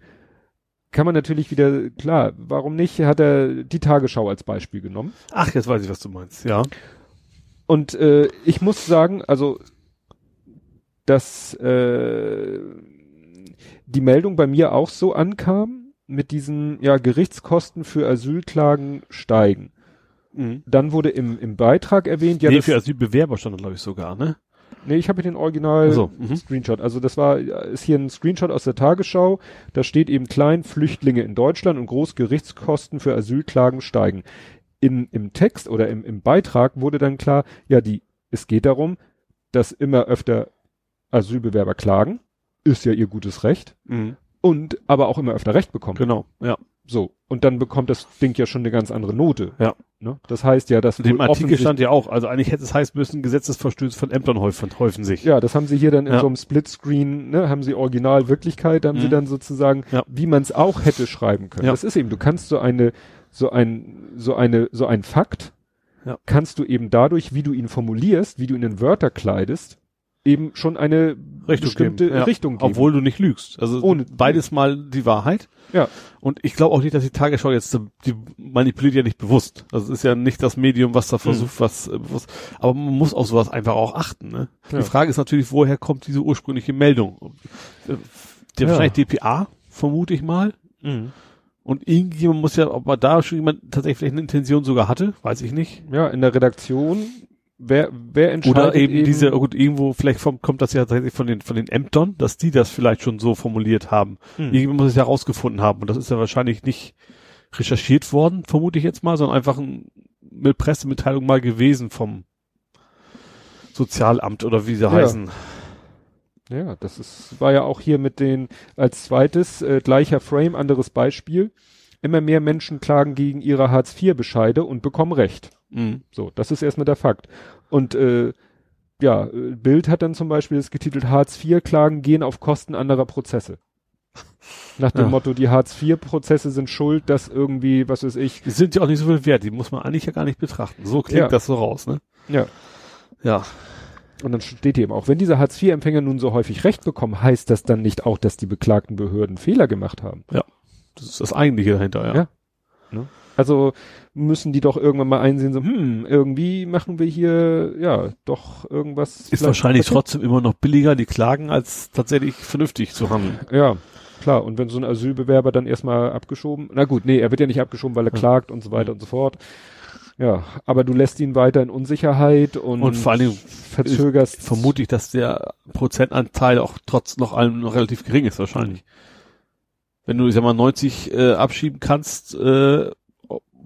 kann man natürlich wieder, klar, warum nicht, hat er die Tagesschau als Beispiel genommen. Ach, jetzt weiß ich, was du meinst. Ja. Und äh, ich muss sagen, also dass äh, die Meldung bei mir auch so ankam, mit diesen ja Gerichtskosten für Asylklagen steigen. Mhm. Dann wurde im, im Beitrag erwähnt, ja, nee, für Asylbewerber stand glaube ich sogar, ne? nee ich habe hier den Original Ach so, mhm. Screenshot. Also das war ist hier ein Screenshot aus der Tagesschau. Da steht eben klein Flüchtlinge in Deutschland und groß Gerichtskosten für Asylklagen steigen. In, Im Text oder im, im Beitrag wurde dann klar, ja, die es geht darum, dass immer öfter Asylbewerber klagen, ist ja ihr gutes Recht Mhm. und aber auch immer öfter Recht bekommen. Genau, ja. So. Und dann bekommt das Ding ja schon eine ganz andere Note. Ja. Ne? Das heißt ja, dass In dem Artikel stand ja auch, also eigentlich hätte es heißen müssen, Gesetzesverstöße von Ämtern häufen, häufen sich. Ja, das haben sie hier dann in Ja. so einem Splitscreen, ne, haben sie Original Wirklichkeit, haben sie Mhm. dann sozusagen, Ja. wie man es auch hätte schreiben können. Ja. Das ist eben, du kannst so eine, so ein, so eine, so ein Fakt, Ja. kannst du eben dadurch, wie du ihn formulierst, wie du ihn in Wörter kleidest, eben schon eine Richtung bestimmte geben. Ja. Richtung geben. Obwohl du nicht lügst. Also Ohne- beides mal die Wahrheit. Ja. Und ich glaube auch nicht, dass die Tagesschau jetzt, die manipuliert ja nicht bewusst. Also es ist ja nicht das Medium, was da versucht, was, äh, was, aber man muss auf sowas einfach auch achten, ne? Ja. Die Frage ist natürlich, woher kommt diese ursprüngliche Meldung? Äh, Der Ja. wahrscheinlich DPA, vermute ich mal. Mhm. Und irgendjemand muss ja, ob man da schon jemand tatsächlich vielleicht eine Intention sogar hatte, weiß ich nicht. Ja, in der Redaktion, wer, wer entscheidet Oder eben, diese, gut, irgendwo, vielleicht vom, kommt das ja tatsächlich von den, von den Ämtern, dass die das vielleicht schon so formuliert haben. Hm. Irgendjemand muss es ja rausgefunden haben. Und das ist ja wahrscheinlich nicht recherchiert worden, vermute ich jetzt mal, sondern einfach ein, eine Pressemitteilung mal gewesen vom Sozialamt oder wie sie heißen. Ja, das ist, war ja auch hier mit den, als zweites, äh, gleicher Frame, anderes Beispiel. Immer mehr Menschen klagen gegen ihre Hartz-IV-Bescheide und bekommen Recht. Mhm. So, das ist erstmal der Fakt. Und äh, ja, Bild hat dann zum Beispiel das getitelt Hartz-IV-Klagen gehen auf Kosten anderer Prozesse. Nach dem Ja. Motto, die Hartz-IV-Prozesse sind schuld, dass irgendwie, was weiß ich, Die sind ja auch nicht so viel wert, die muss man eigentlich ja gar nicht betrachten. So klingt Ja. das so raus, ne? ja. Ja. Und dann steht hier eben auch, wenn diese Hartz-IV-Empfänger nun so häufig Recht bekommen, heißt das dann nicht auch, dass die beklagten Behörden Fehler gemacht haben. Das ist das Eigentliche dahinter, ja. Ja. Also müssen die doch irgendwann mal einsehen, so, hm, irgendwie machen wir hier, ja, doch irgendwas. Ist wahrscheinlich verkehrt. trotzdem immer noch billiger, die Klagen, als tatsächlich vernünftig zu handeln. Ja, klar. Und wenn so ein Asylbewerber dann erstmal abgeschoben, na gut, nee, er wird ja nicht abgeschoben, weil er Ja. klagt und so weiter und so fort. Ja, aber du lässt ihn weiter in Unsicherheit und, Und vor Dingen verzögerst. vermute ich, dass der Prozentanteil auch trotz noch allem noch relativ gering ist wahrscheinlich. Wenn du, ich sag mal, 90 äh, abschieben kannst, äh,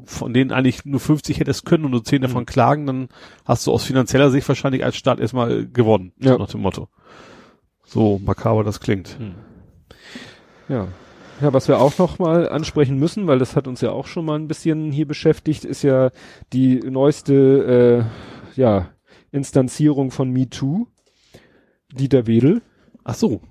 von denen eigentlich nur 50 hättest können und nur 10 davon Mhm. klagen, dann hast du aus finanzieller Sicht wahrscheinlich als Staat erstmal gewonnen. Ja. So nach dem Motto. So makaber das klingt. Hm. Ja. Ja, was wir auch noch mal ansprechen müssen, weil das hat uns ja auch schon mal ein bisschen hier beschäftigt, ist ja die neueste äh, ja, Instanzierung von MeToo. Dieter Wedel. Ach so.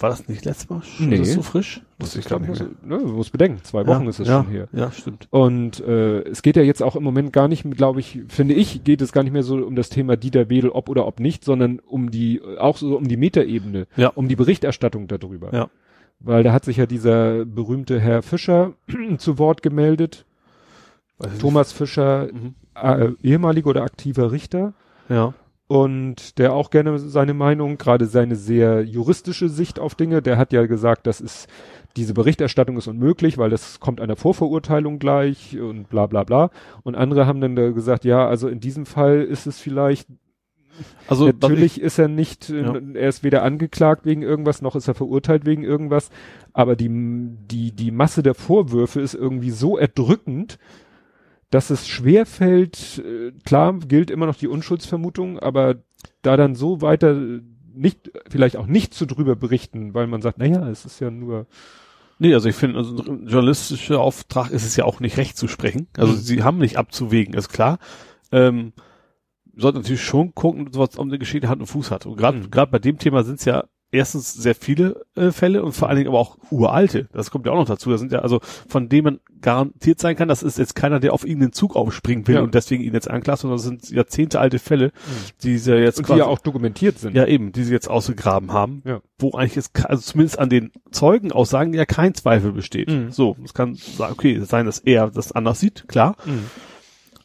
War das nicht letztes Mal? schon? Nee. Ist das so frisch? Das ich gar nicht mehr. Ne, du musst bedenken, zwei Wochen ja, ist es ja, schon her. Ja, stimmt. Und äh, es geht ja jetzt auch im Moment gar nicht, glaube ich, finde ich, geht es gar nicht mehr so um das Thema Dieter Wedel, ob oder ob nicht, sondern um die, auch so um die Metaebene, Ja. um die Berichterstattung darüber. Ja. Weil da hat sich ja dieser berühmte Herr Fischer zu Wort gemeldet, Weiß Thomas Fischer, nicht. Mhm. äh, ehemaliger oder aktiver Richter, Ja. und der auch gerne seine Meinung, gerade seine sehr juristische Sicht auf Dinge, der hat ja gesagt, das ist, diese Berichterstattung ist unmöglich, weil das kommt einer Vorverurteilung gleich und bla bla bla. Und andere haben dann da gesagt, ja, also in diesem Fall ist es vielleicht, Also was ich- natürlich ist er nicht, äh, Ja. er ist weder angeklagt wegen irgendwas, noch ist er verurteilt wegen irgendwas, aber die, die, die Masse der Vorwürfe ist irgendwie so erdrückend, dass es schwer fällt, äh, klar gilt immer noch die Unschuldsvermutung, aber da dann so weiter nicht, vielleicht auch nicht zu drüber berichten, weil man sagt, naja, es ist ja nur, Nee, also ich finde, also ein journalistischer Auftrag ist es ja auch nicht recht zu sprechen. Also Mhm. sie haben nicht abzuwägen, ist klar. Ähm, sollten natürlich schon gucken, was um eine Geschichte Hand und Fuß hat. Und gerade Mhm. gerade bei dem Thema sind es ja erstens sehr viele äh, Fälle und vor allen Dingen aber auch uralte. Das kommt ja auch noch dazu. Das sind ja also von denen man garantiert sein kann, das ist jetzt keiner, der auf irgendeinen Zug aufspringen will Ja. und deswegen ihn jetzt anklagt, sondern das sind Jahrzehnte alte Fälle, die sie jetzt und die ja auch dokumentiert sind. ja, eben, die sie jetzt ausgegraben haben, Ja. wo eigentlich jetzt, also zumindest an den Zeugenaussagen ja kein Zweifel besteht. Mhm. So, es kann okay, sein, dass er das anders sieht, klar. Mhm.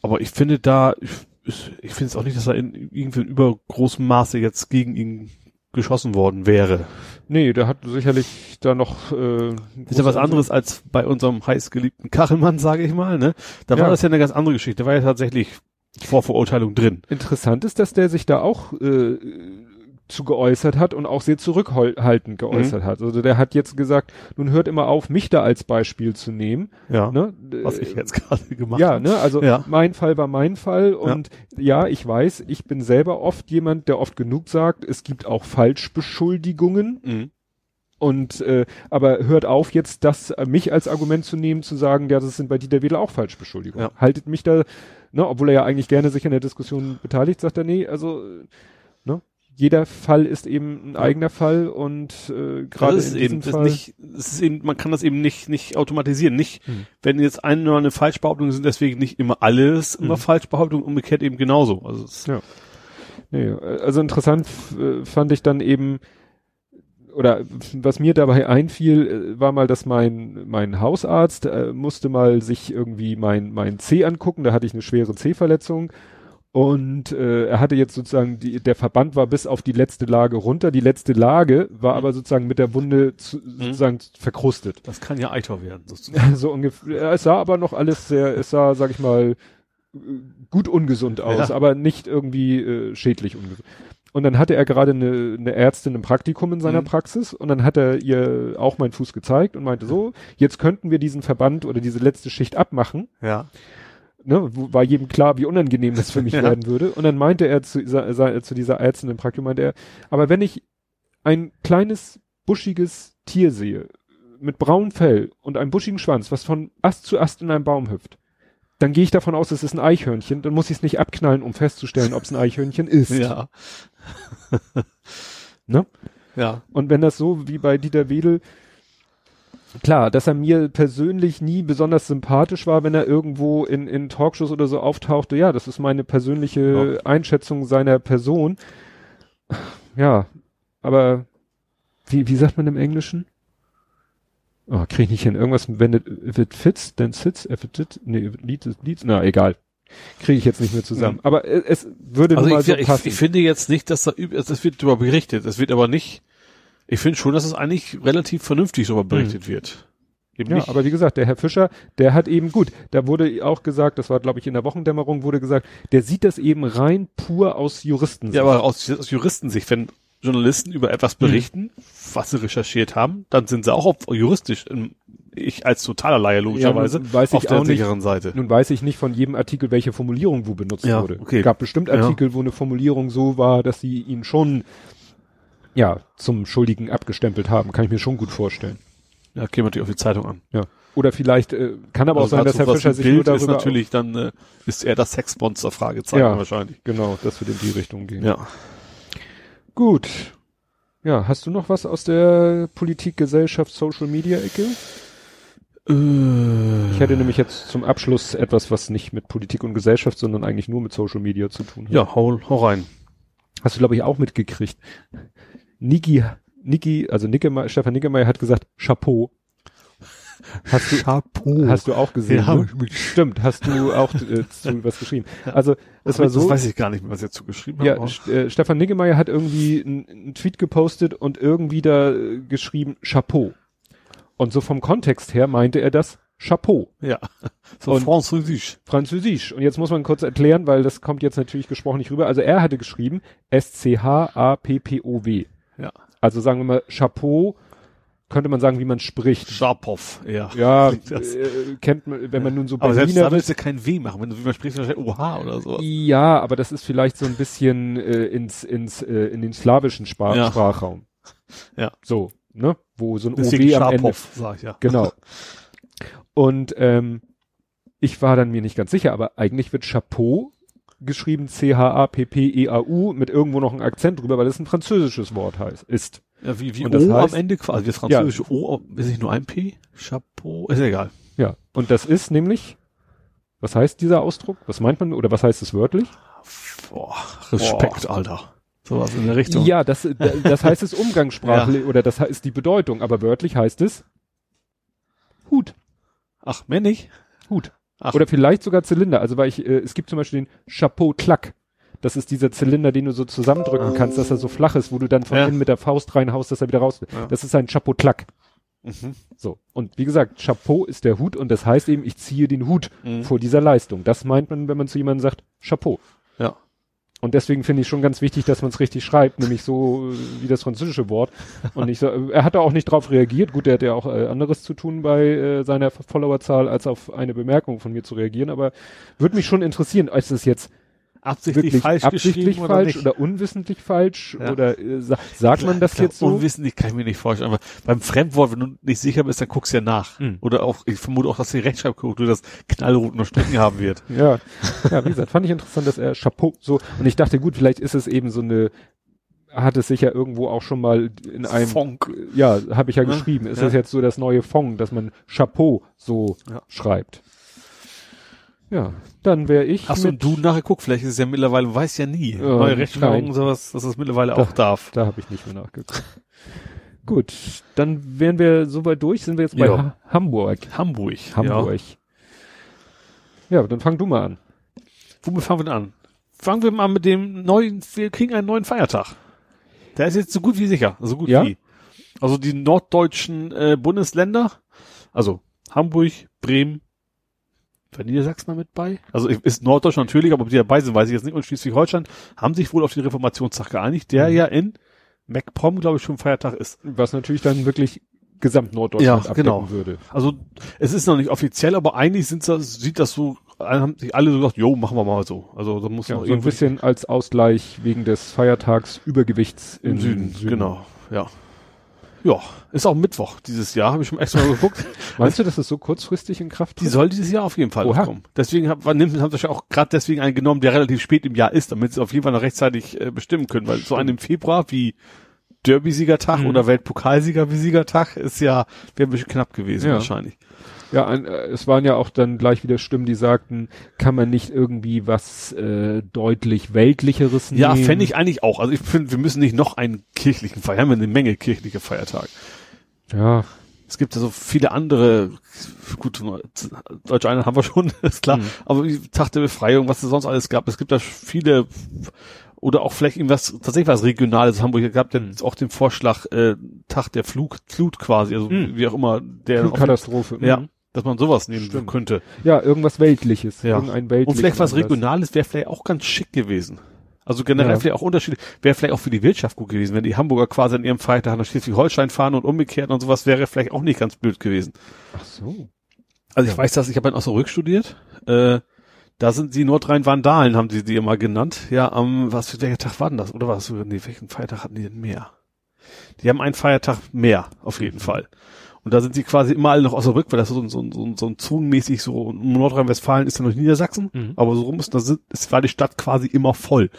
Aber ich finde da, ich, ich ich finde es auch nicht, dass er in irgendwie in übergroßem Maße jetzt gegen ihn geschossen worden wäre. Nee, der hat sicherlich da noch, äh, Ist ja was anderes als bei unserem heißgeliebten Kachelmann, sage ich mal, ne? Da war Ja. das ja eine ganz andere Geschichte. Da war ja tatsächlich Vorverurteilung drin. Interessant ist, dass der sich da auch äh, zu geäußert hat und auch sehr zurückhaltend geäußert hat. Also der hat jetzt gesagt, nun hört immer auf, mich da als Beispiel zu nehmen. Ja. Ne? Was ich jetzt gerade gemacht Ja, habe. ne, also Ja. mein Fall war mein Fall und ja. ich weiß, ich bin selber oft jemand, der oft genug sagt, es gibt auch Falschbeschuldigungen Mhm. Und äh, aber hört auf jetzt, das äh, mich als Argument zu nehmen, zu sagen, ja, das sind bei Dieter Wedel auch Falschbeschuldigungen. Ja. Haltet mich da, ne, obwohl er ja eigentlich gerne sich an der Diskussion beteiligt, sagt er, nee, also jeder Fall ist eben ein eigener Fall und äh, gerade in eben, diesem Fall nicht, es ist eben, man kann das eben nicht nicht automatisieren. Nicht, hm. wenn jetzt eine nur eine Falschbehauptung sind, deswegen nicht immer alles immer hm. Falschbehauptung, umgekehrt eben genauso. Also ja. Nee, also interessant äh, fand ich dann eben oder was mir dabei einfiel, äh, war mal, dass mein mein Hausarzt äh, musste mal sich irgendwie mein mein C angucken. Da hatte ich eine schwere C-Verletzung und äh, er hatte jetzt sozusagen die, der Verband war bis auf die letzte Lage runter. Die letzte Lage war mhm. aber sozusagen mit der Wunde zu, mhm. sozusagen verkrustet. Das kann ja Eitor werden. Sozusagen. so ungefähr. Es sah aber noch alles sehr, es sah, sag ich mal, gut ungesund aus, ja. aber nicht irgendwie äh, schädlich ungesund. Und dann hatte er gerade eine, eine Ärztin im Praktikum in seiner mhm. Praxis und dann hat er ihr auch meinen Fuß gezeigt und meinte so, jetzt könnten wir diesen Verband oder diese letzte Schicht abmachen. Ja. Ne, war jedem klar, wie unangenehm das für mich ja. werden würde. Und dann meinte er zu dieser, zu dieser Ärztin im Praktikum, meinte er, aber wenn ich ein kleines, buschiges Tier sehe, mit braunem Fell und einem buschigen Schwanz, was von Ast zu Ast in einem Baum hüpft, dann gehe ich davon aus, es ist ein Eichhörnchen, dann muss ich es nicht abknallen, um festzustellen, ob es ein Eichhörnchen ist. Ja. ne? Ja. Und wenn das so wie bei Dieter Wedel, klar, dass er mir persönlich nie besonders sympathisch war, wenn er irgendwo in, in Talkshows oder so auftauchte, ja, das ist meine persönliche ja. Einschätzung seiner Person. Ja, aber wie, wie sagt man im Englischen? Oh, krieg ich nicht hin. Irgendwas, wenn it, if it fits, then sits, if it did, nee, if it leads, it leads. Na, egal. Kriege ich jetzt nicht mehr zusammen. Mhm. Aber es, würde also mal so ich, passen. Ich, ich finde jetzt nicht, dass da, das wird darüber berichtet. Es wird aber nicht, ich finde schon, dass es eigentlich relativ vernünftig darüber berichtet mhm. wird. Eben ja, nicht. aber wie gesagt, der Herr Fischer, der hat eben gut, da wurde auch gesagt, das war glaube ich in der Wochendämmerung, wurde gesagt, der sieht das eben rein pur aus Juristensicht. Ja, aber aus, aus Juristensicht, wenn Journalisten über etwas berichten, mhm. was sie recherchiert haben, dann sind sie auch auf, juristisch, ich als totaler Laie logischerweise, ja, weiß auf der sicheren Seite. Nun weiß ich nicht von jedem Artikel, welche Formulierung wo benutzt ja, wurde. Okay. Es gab bestimmt Artikel, ja. wo eine Formulierung so war, dass sie ihn schon ja zum Schuldigen abgestempelt haben. Kann ich mir schon gut vorstellen. Ja, käme natürlich auf die Zeitung an. Ja. Oder vielleicht äh, kann aber also auch sein, dass Herr Fischer sich Bild nur darüber ist natürlich dann äh, ist er das Sexmonster Fragezeichen ja, wahrscheinlich. Genau, das wird in die Richtung gehen. Ja. Gut. Ja, hast du noch was aus der Politik, Gesellschaft, Social Media Ecke? Äh. Ich hätte nämlich jetzt zum Abschluss etwas, was nicht mit Politik und Gesellschaft, sondern eigentlich nur mit Social Media zu tun hat. Ja, hau, hau rein. Hast du, glaube ich, auch mitgekriegt. Niki, Niki, also Nicke, Stefan Nickemeyer hat gesagt, Chapeau. Hast du, Chapeau. Hast du auch gesehen? Ja, ne? Stimmt, hast du auch äh, zu was geschrieben. Also es war so. Das weiß ich gar nicht mehr, was er zu geschrieben hat. Ja, äh, Stefan Niggemeier hat irgendwie einen Tweet gepostet und irgendwie da äh, geschrieben Chapeau. Und so vom Kontext her meinte er das Chapeau. Ja. So und Französisch. Französisch. Und jetzt muss man kurz erklären, weil das kommt jetzt natürlich gesprochen nicht rüber. Also er hatte geschrieben S-C-H-A-P-P-O-W. Ja. Also sagen wir mal Chapeau könnte man sagen, wie man spricht. Schapow, ja. Ja, äh, kennt man, wenn man nun so Aber selbst da willst du kein W machen, wenn du wie man spricht, dann OH oder so. Ja, aber das ist vielleicht so ein bisschen äh, ins, ins, äh, in den slawischen Sprach ja. Sprachraum. Ja. So, ne? Wo so ein OW am Ende. Sag ich, ja. Genau. Und ähm, ich war dann mir nicht ganz sicher, aber eigentlich wird Chapeau geschrieben C-H-A-P-P-E-A-U mit irgendwo noch ein Akzent drüber, weil es ein französisches Wort heißt, ist. Ja, wie, wie und das O heißt, am Ende quasi, das französische ja. O, ist nicht nur ein P? Chapeau, ist egal. Ja, und das ist nämlich, was heißt dieser Ausdruck? Was meint man, oder was heißt es wörtlich? Boah, Respekt, Boah. Alter. Sowas in der Richtung. Ja, das, das heißt es umgangssprachlich, ja. oder das ist die Bedeutung, aber wörtlich heißt es Hut. Ach, männlich? Hut. Ach. Oder vielleicht sogar Zylinder. Also weil ich, äh, es gibt zum Beispiel den Chapeau Clack. Das ist dieser Zylinder, den du so zusammendrücken kannst, dass er so flach ist, wo du dann von ja. innen mit der Faust reinhaust, dass er wieder raus. Ja. Das ist ein Chapeau Clack. Mhm. So. Und wie gesagt, Chapeau ist der Hut und das heißt eben, ich ziehe den Hut mhm. vor dieser Leistung. Das meint man, wenn man zu jemandem sagt, Chapeau. Und deswegen finde ich schon ganz wichtig, dass man es richtig schreibt, nämlich so wie das französische Wort. Und so, er hat da auch nicht drauf reagiert. Gut, er hat ja auch äh, anderes zu tun bei äh, seiner Followerzahl, als auf eine Bemerkung von mir zu reagieren. Aber würde mich schon interessieren, ist es jetzt absichtlich falsch absichtlich geschrieben oder falsch nicht? oder, unwissentlich falsch Ja. oder äh, sa sagt man das Klar, jetzt so? Unwissentlich kann ich mir nicht vorstellen. Aber beim Fremdwort, wenn du nicht sicher bist, dann guckst du ja nach. Hm. Oder auch, ich vermute auch, dass die Rechtschreibkorrektur das knallrot noch Strichen haben wird. Ja, ja, wie gesagt, fand ich interessant, dass er Chapeau so und ich dachte, gut, vielleicht ist es eben so eine hat es sich ja irgendwo auch schon mal in einem Fonk. ja, habe ich ja Ne? geschrieben. Ist Ja. das jetzt so das neue Fong, dass man Chapeau so Ja. schreibt? Ja, dann wäre ich du mit, du nachgeguckt? Vielleicht ist es ja mittlerweile, weiß ja nie. Äh, Neue Rechtschreibung nein. und sowas, dass es mittlerweile Da- auch darf. da habe ich nicht mehr nachgeguckt. Gut, dann wären wir soweit durch, sind wir jetzt bei Ja. ha Hamburg. Hamburg. Hamburg. Ja. dann fang du mal an. Womit fangen wir denn an? Fangen wir mal mit dem neuen, wir kriegen einen neuen Feiertag. Der ist jetzt so gut wie sicher, so gut Ja? wie. Also die norddeutschen äh, Bundesländer, also Hamburg, Bremen, war Niedersachsen da mit bei? Also ist Norddeutschland natürlich, aber ob die dabei sind, weiß ich jetzt nicht. Und Schleswig-Holstein haben sich wohl auf den Reformationstag geeinigt, der Mhm. ja in MacPom, glaube ich, schon Feiertag ist. Was natürlich dann wirklich gesamt Norddeutschland Ja, abdecken genau. würde. Also es ist noch nicht offiziell, aber eigentlich sind das, sieht das so, haben sich alle so gesagt, jo, machen wir mal so. Also da muss Ja, noch so ein bisschen als Ausgleich wegen des Feiertags Übergewichts Im Süden, genau, ja. Ja, ist auch Mittwoch dieses Jahr, habe ich schon extra mal geguckt. Meinst du, dass es so kurzfristig in Kraft Die tritt? soll dieses Jahr auf jeden Fall Oha. kommen. Deswegen hab, nimmt, haben sie ja auch gerade deswegen einen genommen, der relativ spät im Jahr ist, damit sie auf jeden Fall noch rechtzeitig äh, bestimmen können, weil so einen im Februar wie Derby-Siegertag Mhm. oder Weltpokalsieger-Siegertag ist ja, wäre ein bisschen knapp gewesen Ja. wahrscheinlich. Ja, ein, äh, es waren ja auch dann gleich wieder Stimmen, die sagten, kann man nicht irgendwie was äh, deutlich weltlicheres nehmen? Ja, fände ich eigentlich auch. Also ich finde, wir müssen nicht noch einen kirchlichen Feier, wir haben eine Menge kirchliche Feiertage. Ja, Es gibt ja so viele andere, gut, Deutsche Einheit haben wir schon, ist klar, Mhm. aber Tag der Befreiung, was es sonst alles gab, es gibt da viele, oder auch vielleicht irgendwas, tatsächlich was Regionales, Hamburg gab ja Mhm. auch den Vorschlag, äh, Tag der Flug, Flut quasi, also Mhm. wie auch immer, der, Flugkatastrophe. ja, mhm. Dass man sowas nehmen Stimmt. könnte. ja, irgendwas Weltliches. Ja. Irgendein weltliches. Und vielleicht was. Regionales wäre vielleicht auch ganz schick gewesen. Also generell Ja. vielleicht auch unterschiedlich, wäre vielleicht auch für die Wirtschaft gut gewesen, wenn die Hamburger quasi an ihrem Freitag nach Schleswig-Holstein fahren und umgekehrt und sowas wäre vielleicht auch nicht ganz blöd gewesen. Ach so. Also ich Ja. weiß das, ich habe in Osnabrück studiert. Äh, da sind die Nordrhein-Vandalen, haben die die immer genannt. Ja, am, was für welcher Tag war denn das? Oder was? Nee, welchen Feiertag hatten die denn mehr? Die haben einen Feiertag mehr, auf jeden Fall. Und da sind sie quasi immer alle nach Osnabrück, weil das so, ein- so, so, so ein zonenmäßig so, Nordrhein-Westfalen ist ja noch Niedersachsen, Mhm. aber so rum ist, da sind, es war die Stadt quasi immer voll.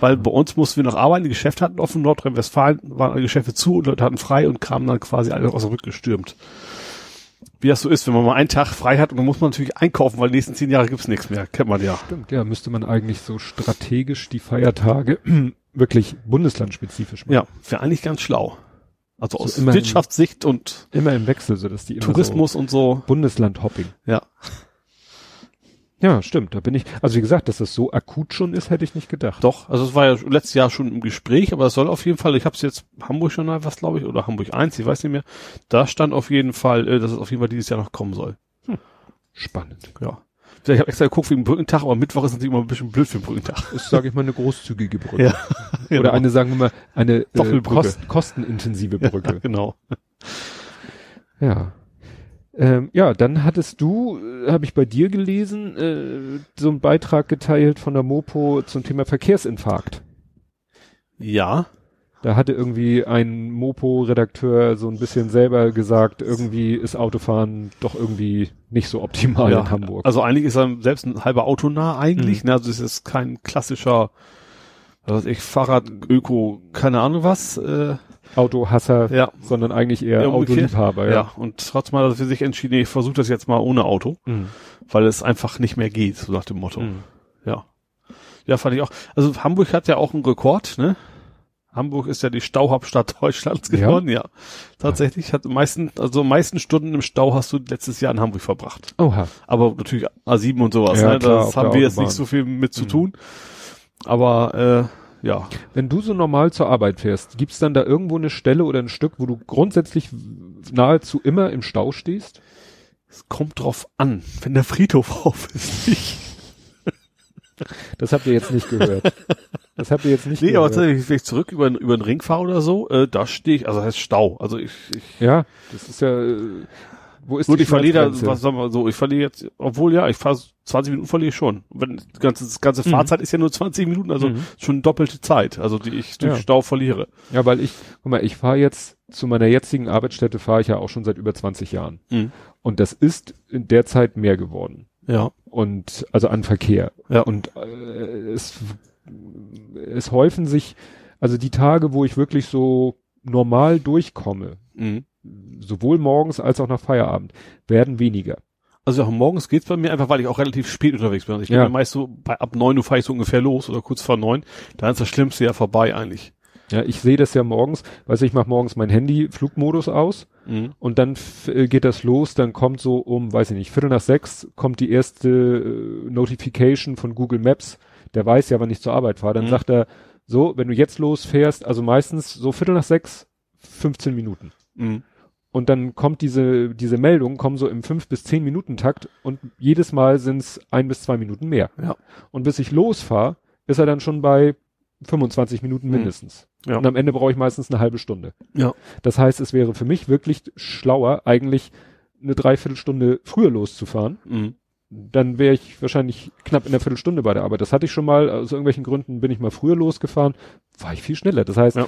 Weil bei uns mussten wir noch arbeiten, die Geschäfte hatten offen, Nordrhein-Westfalen waren alle Geschäfte zu und Leute hatten frei und kamen dann quasi alle nach Osnabrück gestürmt wie das so ist, wenn man mal einen Tag frei hat und dann muss man natürlich einkaufen, weil die nächsten zehn Jahre gibt's nichts mehr. Kennt man ja. Stimmt, ja, müsste man eigentlich so strategisch die Feiertage wirklich bundeslandspezifisch machen. Ja, wäre eigentlich ganz schlau. Also So aus immerhin- Wirtschaftssicht und Immer im Wechsel, so dass die immer Tourismus und so. so Bundesland-Hopping. Ja. Ja, stimmt, da bin ich, also wie gesagt, dass das so akut schon ist, hätte ich nicht gedacht. Doch, also es war ja letztes Jahr schon im Gespräch, aber es soll auf jeden Fall, ich habe es jetzt Hamburg schon mal was, glaube ich, oder Hamburg 1, ich weiß nicht mehr. Da stand auf jeden Fall, äh, dass es auf jeden Fall dieses Jahr noch kommen soll. Spannend. Ja. Ich habe extra geguckt wegen Brückentag, aber Mittwoch ist natürlich immer ein bisschen blöd für den Brückentag. Ist, sage ich mal, eine großzügige Brücke. Ja, Oder genau. eine, sagen wir mal, eine äh, kost, kostenintensive Brücke. genau. Ja. Ähm, ja, dann hattest du, äh, habe ich bei dir gelesen, äh, so einen Beitrag geteilt von der Mopo zum Thema Verkehrsinfarkt. Ja. Da hatte irgendwie ein Mopo-Redakteur so ein bisschen selber gesagt, irgendwie ist Autofahren doch irgendwie nicht so optimal ja. in Hamburg. Also eigentlich ist er selbst ein halber Autonah eigentlich, Mhm. ne? Also es ist kein klassischer, was weiß ich, Fahrrad, Öko, keine Ahnung was. Äh, Autohasser, ja. sondern eigentlich eher Ja. Autoliebhaber. Ja. Ja. und trotzdem hat er für sich entschieden, ich versuche das jetzt mal ohne Auto, Mhm. weil es einfach nicht mehr geht, so nach dem Motto. Mhm. Ja. Ja, fand ich auch. Also Hamburg hat ja auch einen Rekord, ne? Hamburg ist ja die Stauhauptstadt Deutschlands Ja? geworden, ja. Tatsächlich hat meisten, also meisten Stunden im Stau hast du letztes Jahr in Hamburg verbracht. Oha. Aber natürlich A7 und sowas, Ja, ne? klar, Das haben wir jetzt nicht so viel mit zu Mhm. tun. Aber äh, ja, Wenn du so normal zur Arbeit fährst, gibt's dann da irgendwo eine Stelle oder ein Stück, wo du grundsätzlich nahezu immer im Stau stehst? es kommt drauf an, wenn der Friedhof auf ist. nicht. Das habt ihr jetzt nicht gehört. Das habt ihr jetzt nicht Nee, aber tatsächlich, wenn ich zurück über, über den Ring fahre oder so, äh, da stehe ich, also das heißt Stau. Also ich, ich Ja, das ist ja, äh, Wo ist Gut, die ich verliere, Schmerzgrenze? was sagen wir so, ich verliere jetzt, obwohl ja, ich fahre 20 Minuten verliere ich schon. Wenn, die ganze, das ganze Mhm. Fahrzeit ist ja nur 20 Minuten, also Mhm. schon doppelte Zeit, also die ich durch Ja. Stau verliere. Ja, weil ich, guck mal, ich fahre jetzt zu meiner jetzigen Arbeitsstätte fahre ich ja auch schon seit über 20 Jahren. Mhm. Und das ist in der Zeit mehr geworden. Ja. Und also an Verkehr. Ja. Und äh, es, es häufen sich, also die Tage, wo ich wirklich so normal durchkomme, Mhm. sowohl morgens als auch nach Feierabend, werden weniger. Also auch morgens geht's bei mir einfach, weil ich auch relativ spät unterwegs bin. Also ich bin Ja. meist so, bei, ab neun Uhr fahre ich so ungefähr los oder kurz vor neun. Da ist das Schlimmste ja vorbei eigentlich. Ja, ich sehe das ja morgens, weiß ich mache morgens mein Handy Flugmodus aus Mhm. und dann äh, geht das los, dann kommt so um, weiß ich nicht, Viertel nach sechs kommt die erste äh, Notification von Google Maps, der weiß ja, wann ich zur Arbeit fahre, dann Mhm. sagt er, so, wenn du jetzt losfährst, also meistens so Viertel nach sechs, 15 Minuten. Mhm. Und dann kommt diese, diese Meldung, kommen so im fünf bis zehn Minuten Takt und jedes Mal sind es ein bis zwei Minuten mehr. Ja. Und bis ich losfahre, ist er dann schon bei 25 Minuten Mhm. mindestens. Ja. Und am Ende brauche ich meistens eine halbe Stunde. Ja. Das heißt, es wäre für mich wirklich schlauer, eigentlich eine Dreiviertelstunde früher loszufahren. Mhm. Dann wäre ich wahrscheinlich knapp in der Viertelstunde bei der Arbeit. Das hatte ich schon mal, aus irgendwelchen Gründen bin ich mal früher losgefahren, war ich viel schneller. Das heißt, Ja.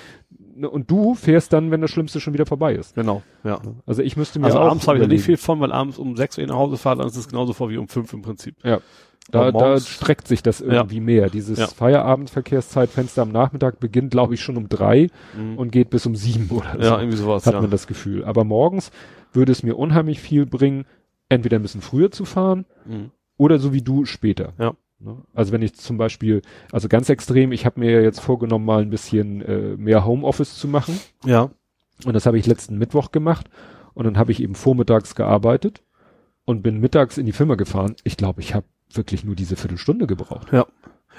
ne, und du fährst dann, wenn das Schlimmste schon wieder vorbei ist. Genau, ja. Also ich müsste mir Also abends habe ich da nicht viel von, weil abends um sechs Uhr nach Hause fahre, dann ist es genauso vor wie um fünf im Prinzip. Da, Aber da morgens- streckt sich das irgendwie mehr. Dieses Ja. Feierabendverkehrszeitfenster am Nachmittag beginnt, glaube ich, schon um drei Mhm. und geht bis um sieben oder so. Ja, irgendwie sowas, hat ja. man das Gefühl. Aber morgens würde es mir unheimlich viel bringen, entweder ein bisschen früher zu fahren Mhm. oder so wie du später. Ja. Ne? Also wenn ich zum Beispiel, also ganz extrem, ich habe mir jetzt vorgenommen, mal ein bisschen äh, mehr Homeoffice zu machen. Ja. Und das habe ich letzten Mittwoch gemacht. Und dann habe ich eben vormittags gearbeitet und bin mittags in die Firma gefahren. Ich glaube, ich habe wirklich nur diese Viertelstunde gebraucht. Ja.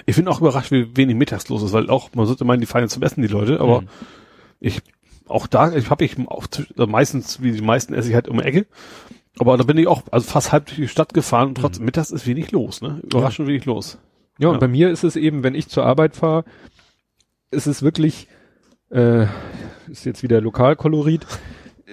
Ich bin auch überrascht, wie wenig mittags los ist, weil auch, man sollte meinen, die fahren ja zum Essen, die Leute, aber Mhm. ich, auch da, ich habe ich auch also meistens, wie die meisten esse ich halt um die Ecke. Aber da bin ich auch, also fast halb durch die Stadt gefahren und trotzdem mittags ist wenig los, ne? Überraschend wenig los. Ja, und Ja. bei mir ist es eben, wenn ich zur Arbeit fahre, ist es wirklich, äh, ist jetzt wieder Lokalkolorit.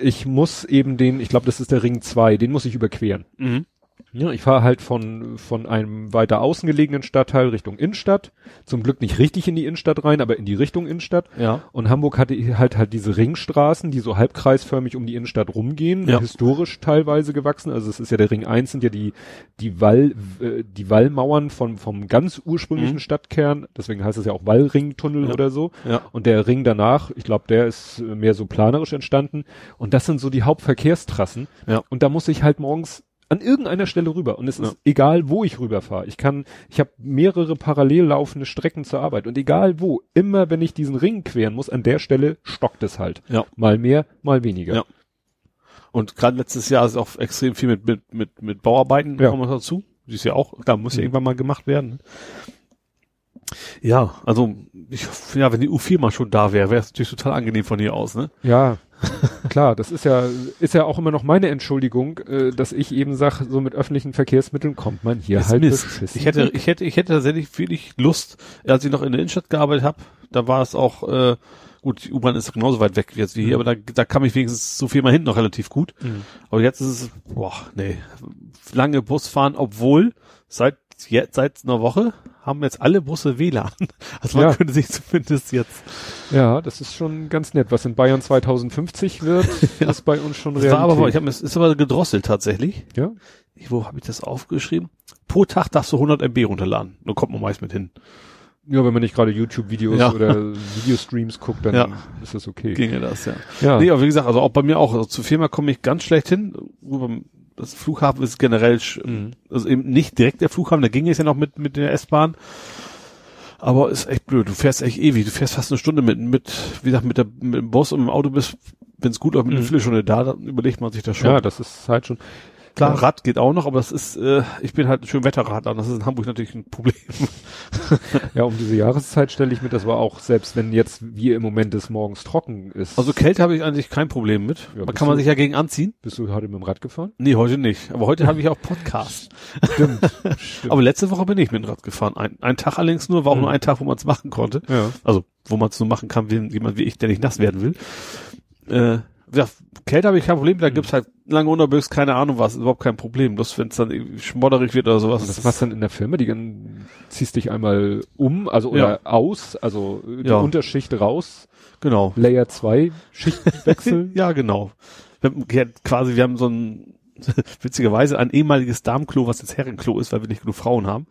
Ich muss eben den, ich glaube, das ist der Ring 2, den muss ich überqueren. Mhm. Ja, ich fahre halt von, von einem weiter außen gelegenen Stadtteil Richtung Innenstadt. Zum Glück nicht richtig in die Innenstadt rein, aber in die Richtung Innenstadt. Ja. Und Hamburg hatte halt halt diese Ringstraßen, die so halbkreisförmig um die Innenstadt rumgehen, Ja. historisch teilweise gewachsen. Also es ist ja der Ring 1 sind ja die, die Wall, äh, die Wallmauern von, vom ganz ursprünglichen Mhm. Stadtkern. Deswegen heißt es ja auch Wallringtunnel Ja. oder so. Ja. Und der Ring danach, ich glaube, der ist äh, mehr so planerisch entstanden. Und das sind so die Hauptverkehrstrassen. Ja. Und da muss ich halt morgens an irgendeiner Stelle rüber. Und es Ja. ist egal, wo ich rüberfahre. Ich kann, ich habe mehrere parallel laufende Strecken zur Arbeit. Und egal wo, immer wenn ich diesen Ring queren muss, an der Stelle stockt es halt. Ja. Mal mehr, mal weniger. Ja. Und gerade letztes Jahr ist auch extrem viel mit, mit, mit, mit Bauarbeiten, Ja. kommen wir dazu. Die ist ja auch, da muss ja Mhm. irgendwann mal gemacht werden. Ja, also, ich, ja, wenn die U4 mal schon da wäre, wäre es natürlich total angenehm von hier aus, ne? Ja, klar, das ist ja, ist ja auch immer noch meine Entschuldigung, äh, dass ich eben sage, so mit öffentlichen Verkehrsmitteln kommt man hier Ist halt Mist. beschissen. Ich hätte, ich hätte, ich hätte tatsächlich wenig Lust, als ich noch in der Innenstadt gearbeitet habe, da war es auch, äh, gut, die U-Bahn ist genauso weit weg jetzt wie hier, Mhm. aber da, da kam ich wenigstens so viel mal hinten noch relativ gut. Mhm. Aber jetzt ist es, boah, nee, lange Bus fahren, obwohl seit jetzt, seit einer Woche haben jetzt alle Busse WLAN. Also man Ja. könnte sich zumindest jetzt, Ja, das ist schon ganz nett. Was in Bayern 2050 wird, ist bei uns schon das war aber, ich habe es ist aber gedrosselt tatsächlich. ja? Ich, wo habe ich das aufgeschrieben? Pro Tag darfst du 100 MB runterladen. Da kommt man meist mit hin. ja, wenn man nicht gerade YouTube-Videos Ja. oder Videostreams guckt, dann Ja. ist das okay. Ginge das, ja. Ja, Nee, aber wie gesagt, also auch bei mir auch. Also zur Firma komme ich ganz schlecht hin. Das Flughafen ist generell, Mhm. also eben nicht direkt der Flughafen, da ging es ja noch mit, mit der S-Bahn. Aber ist echt blöd. Du fährst echt ewig. Du fährst fast eine Stunde mit, mit, wie gesagt, mit, der, mit dem Bus und dem Auto bist, wenn es gut läuft, mit einer Mhm. Viertelstunde da, dann überlegt man sich das schon. ja, das ist halt schon. Klar. Rad geht auch noch, aber das ist, äh, ich bin halt ein schön Wetterradler und das ist in Hamburg natürlich ein Problem. Ja, um diese Jahreszeit stelle ich mir das war auch, selbst wenn jetzt wie im Moment es morgens trocken ist. Also Kälte habe ich eigentlich kein Problem mit. Ja, man kann man du- sich ja gegen anziehen. bist du heute mit dem Rad gefahren? Nee, heute nicht. Aber heute habe ich auch Podcast. Stimmt. Stimmt. Aber letzte Woche bin ich mit dem Rad gefahren. Ein, ein Tag allerdings nur, war auch Mhm. nur ein Tag, wo man es machen konnte. ja. Also, wo man es nur machen kann, wie jemand wie ich, der nicht nass werden will. Äh, ja, Kälte habe ich kein Problem, da mhm. gibt's halt lange Unterbüchs, keine Ahnung was, überhaupt kein Problem. Bloß wenn es dann schmodderig wird oder sowas. Und das machst du dann in der Firma, die dann ziehst dich einmal um, also oder ja. aus, also die ja. Unterschicht raus. Genau. Layer 2 Schicht wechseln. ja, genau. Wir haben, ja, quasi, wir haben so ein witzigerweise ein ehemaliges Darmklo, was jetzt Herrenklo ist, weil wir nicht genug Frauen haben.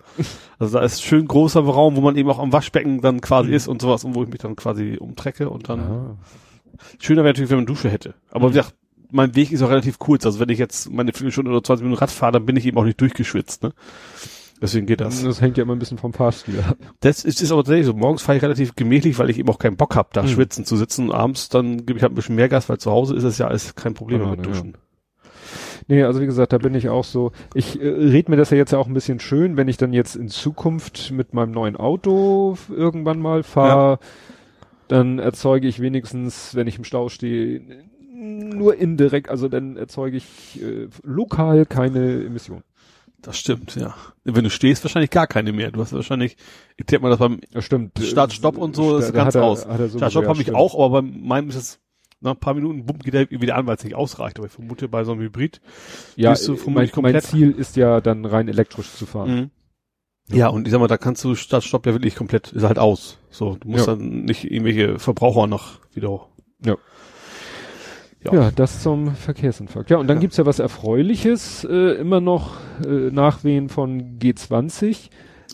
Also da ist schön großer Raum, wo man eben auch am Waschbecken dann quasi mhm. ist und sowas und wo ich mich dann quasi umtrecke und dann ah. Schöner wäre natürlich, wenn man Dusche hätte. Aber mhm. wie gesagt, mein Weg ist auch relativ kurz. Also wenn ich jetzt meine Viertelstunde oder 20 Minuten Rad fahre, dann bin ich eben auch nicht durchgeschwitzt, ne? Deswegen geht das. Das hängt ja immer ein bisschen vom Fahrstil ab. Das ist, ist aber tatsächlich so. Morgens fahre ich relativ gemächlich, weil ich eben auch keinen Bock habe, da mhm. schwitzen zu sitzen. Abends dann gebe ich halt ein bisschen mehr Gas, weil zu Hause ist es ja alles kein Problem ja, mit Duschen. Ja. Nee, also wie gesagt, da bin ich auch so. Ich äh, red mir das ja jetzt ja auch ein bisschen schön, wenn ich dann jetzt in Zukunft mit meinem neuen Auto irgendwann mal fahre, ja. Dann erzeuge ich wenigstens, wenn ich im Stau stehe, nur indirekt, also dann erzeuge ich äh, lokal keine Emissionen. Das stimmt, ja. Wenn du stehst, wahrscheinlich gar keine mehr. Du hast wahrscheinlich, ich denke mal, das beim ja, stimmt. Start, Stopp und so, das ist ganz er, aus. Start, Stopp ja, habe ich auch, aber bei meinem ist es nach ein paar Minuten bumm, geht er wieder an, weil es nicht ausreicht. Aber ich vermute, bei so einem Hybrid ja, du mein, mein Ziel ist ja dann rein elektrisch zu fahren. Mhm. Ja, und ich sag mal, da kannst du Start, Stopp ja wirklich komplett, ist halt aus. So, du musst ja. dann nicht irgendwelche Verbraucher noch wieder. Ja. Ja. ja, das zum Verkehrsinfarkt. Ja, und dann ja. gibt's ja was Erfreuliches, äh, immer noch äh, Nachwehen von G20.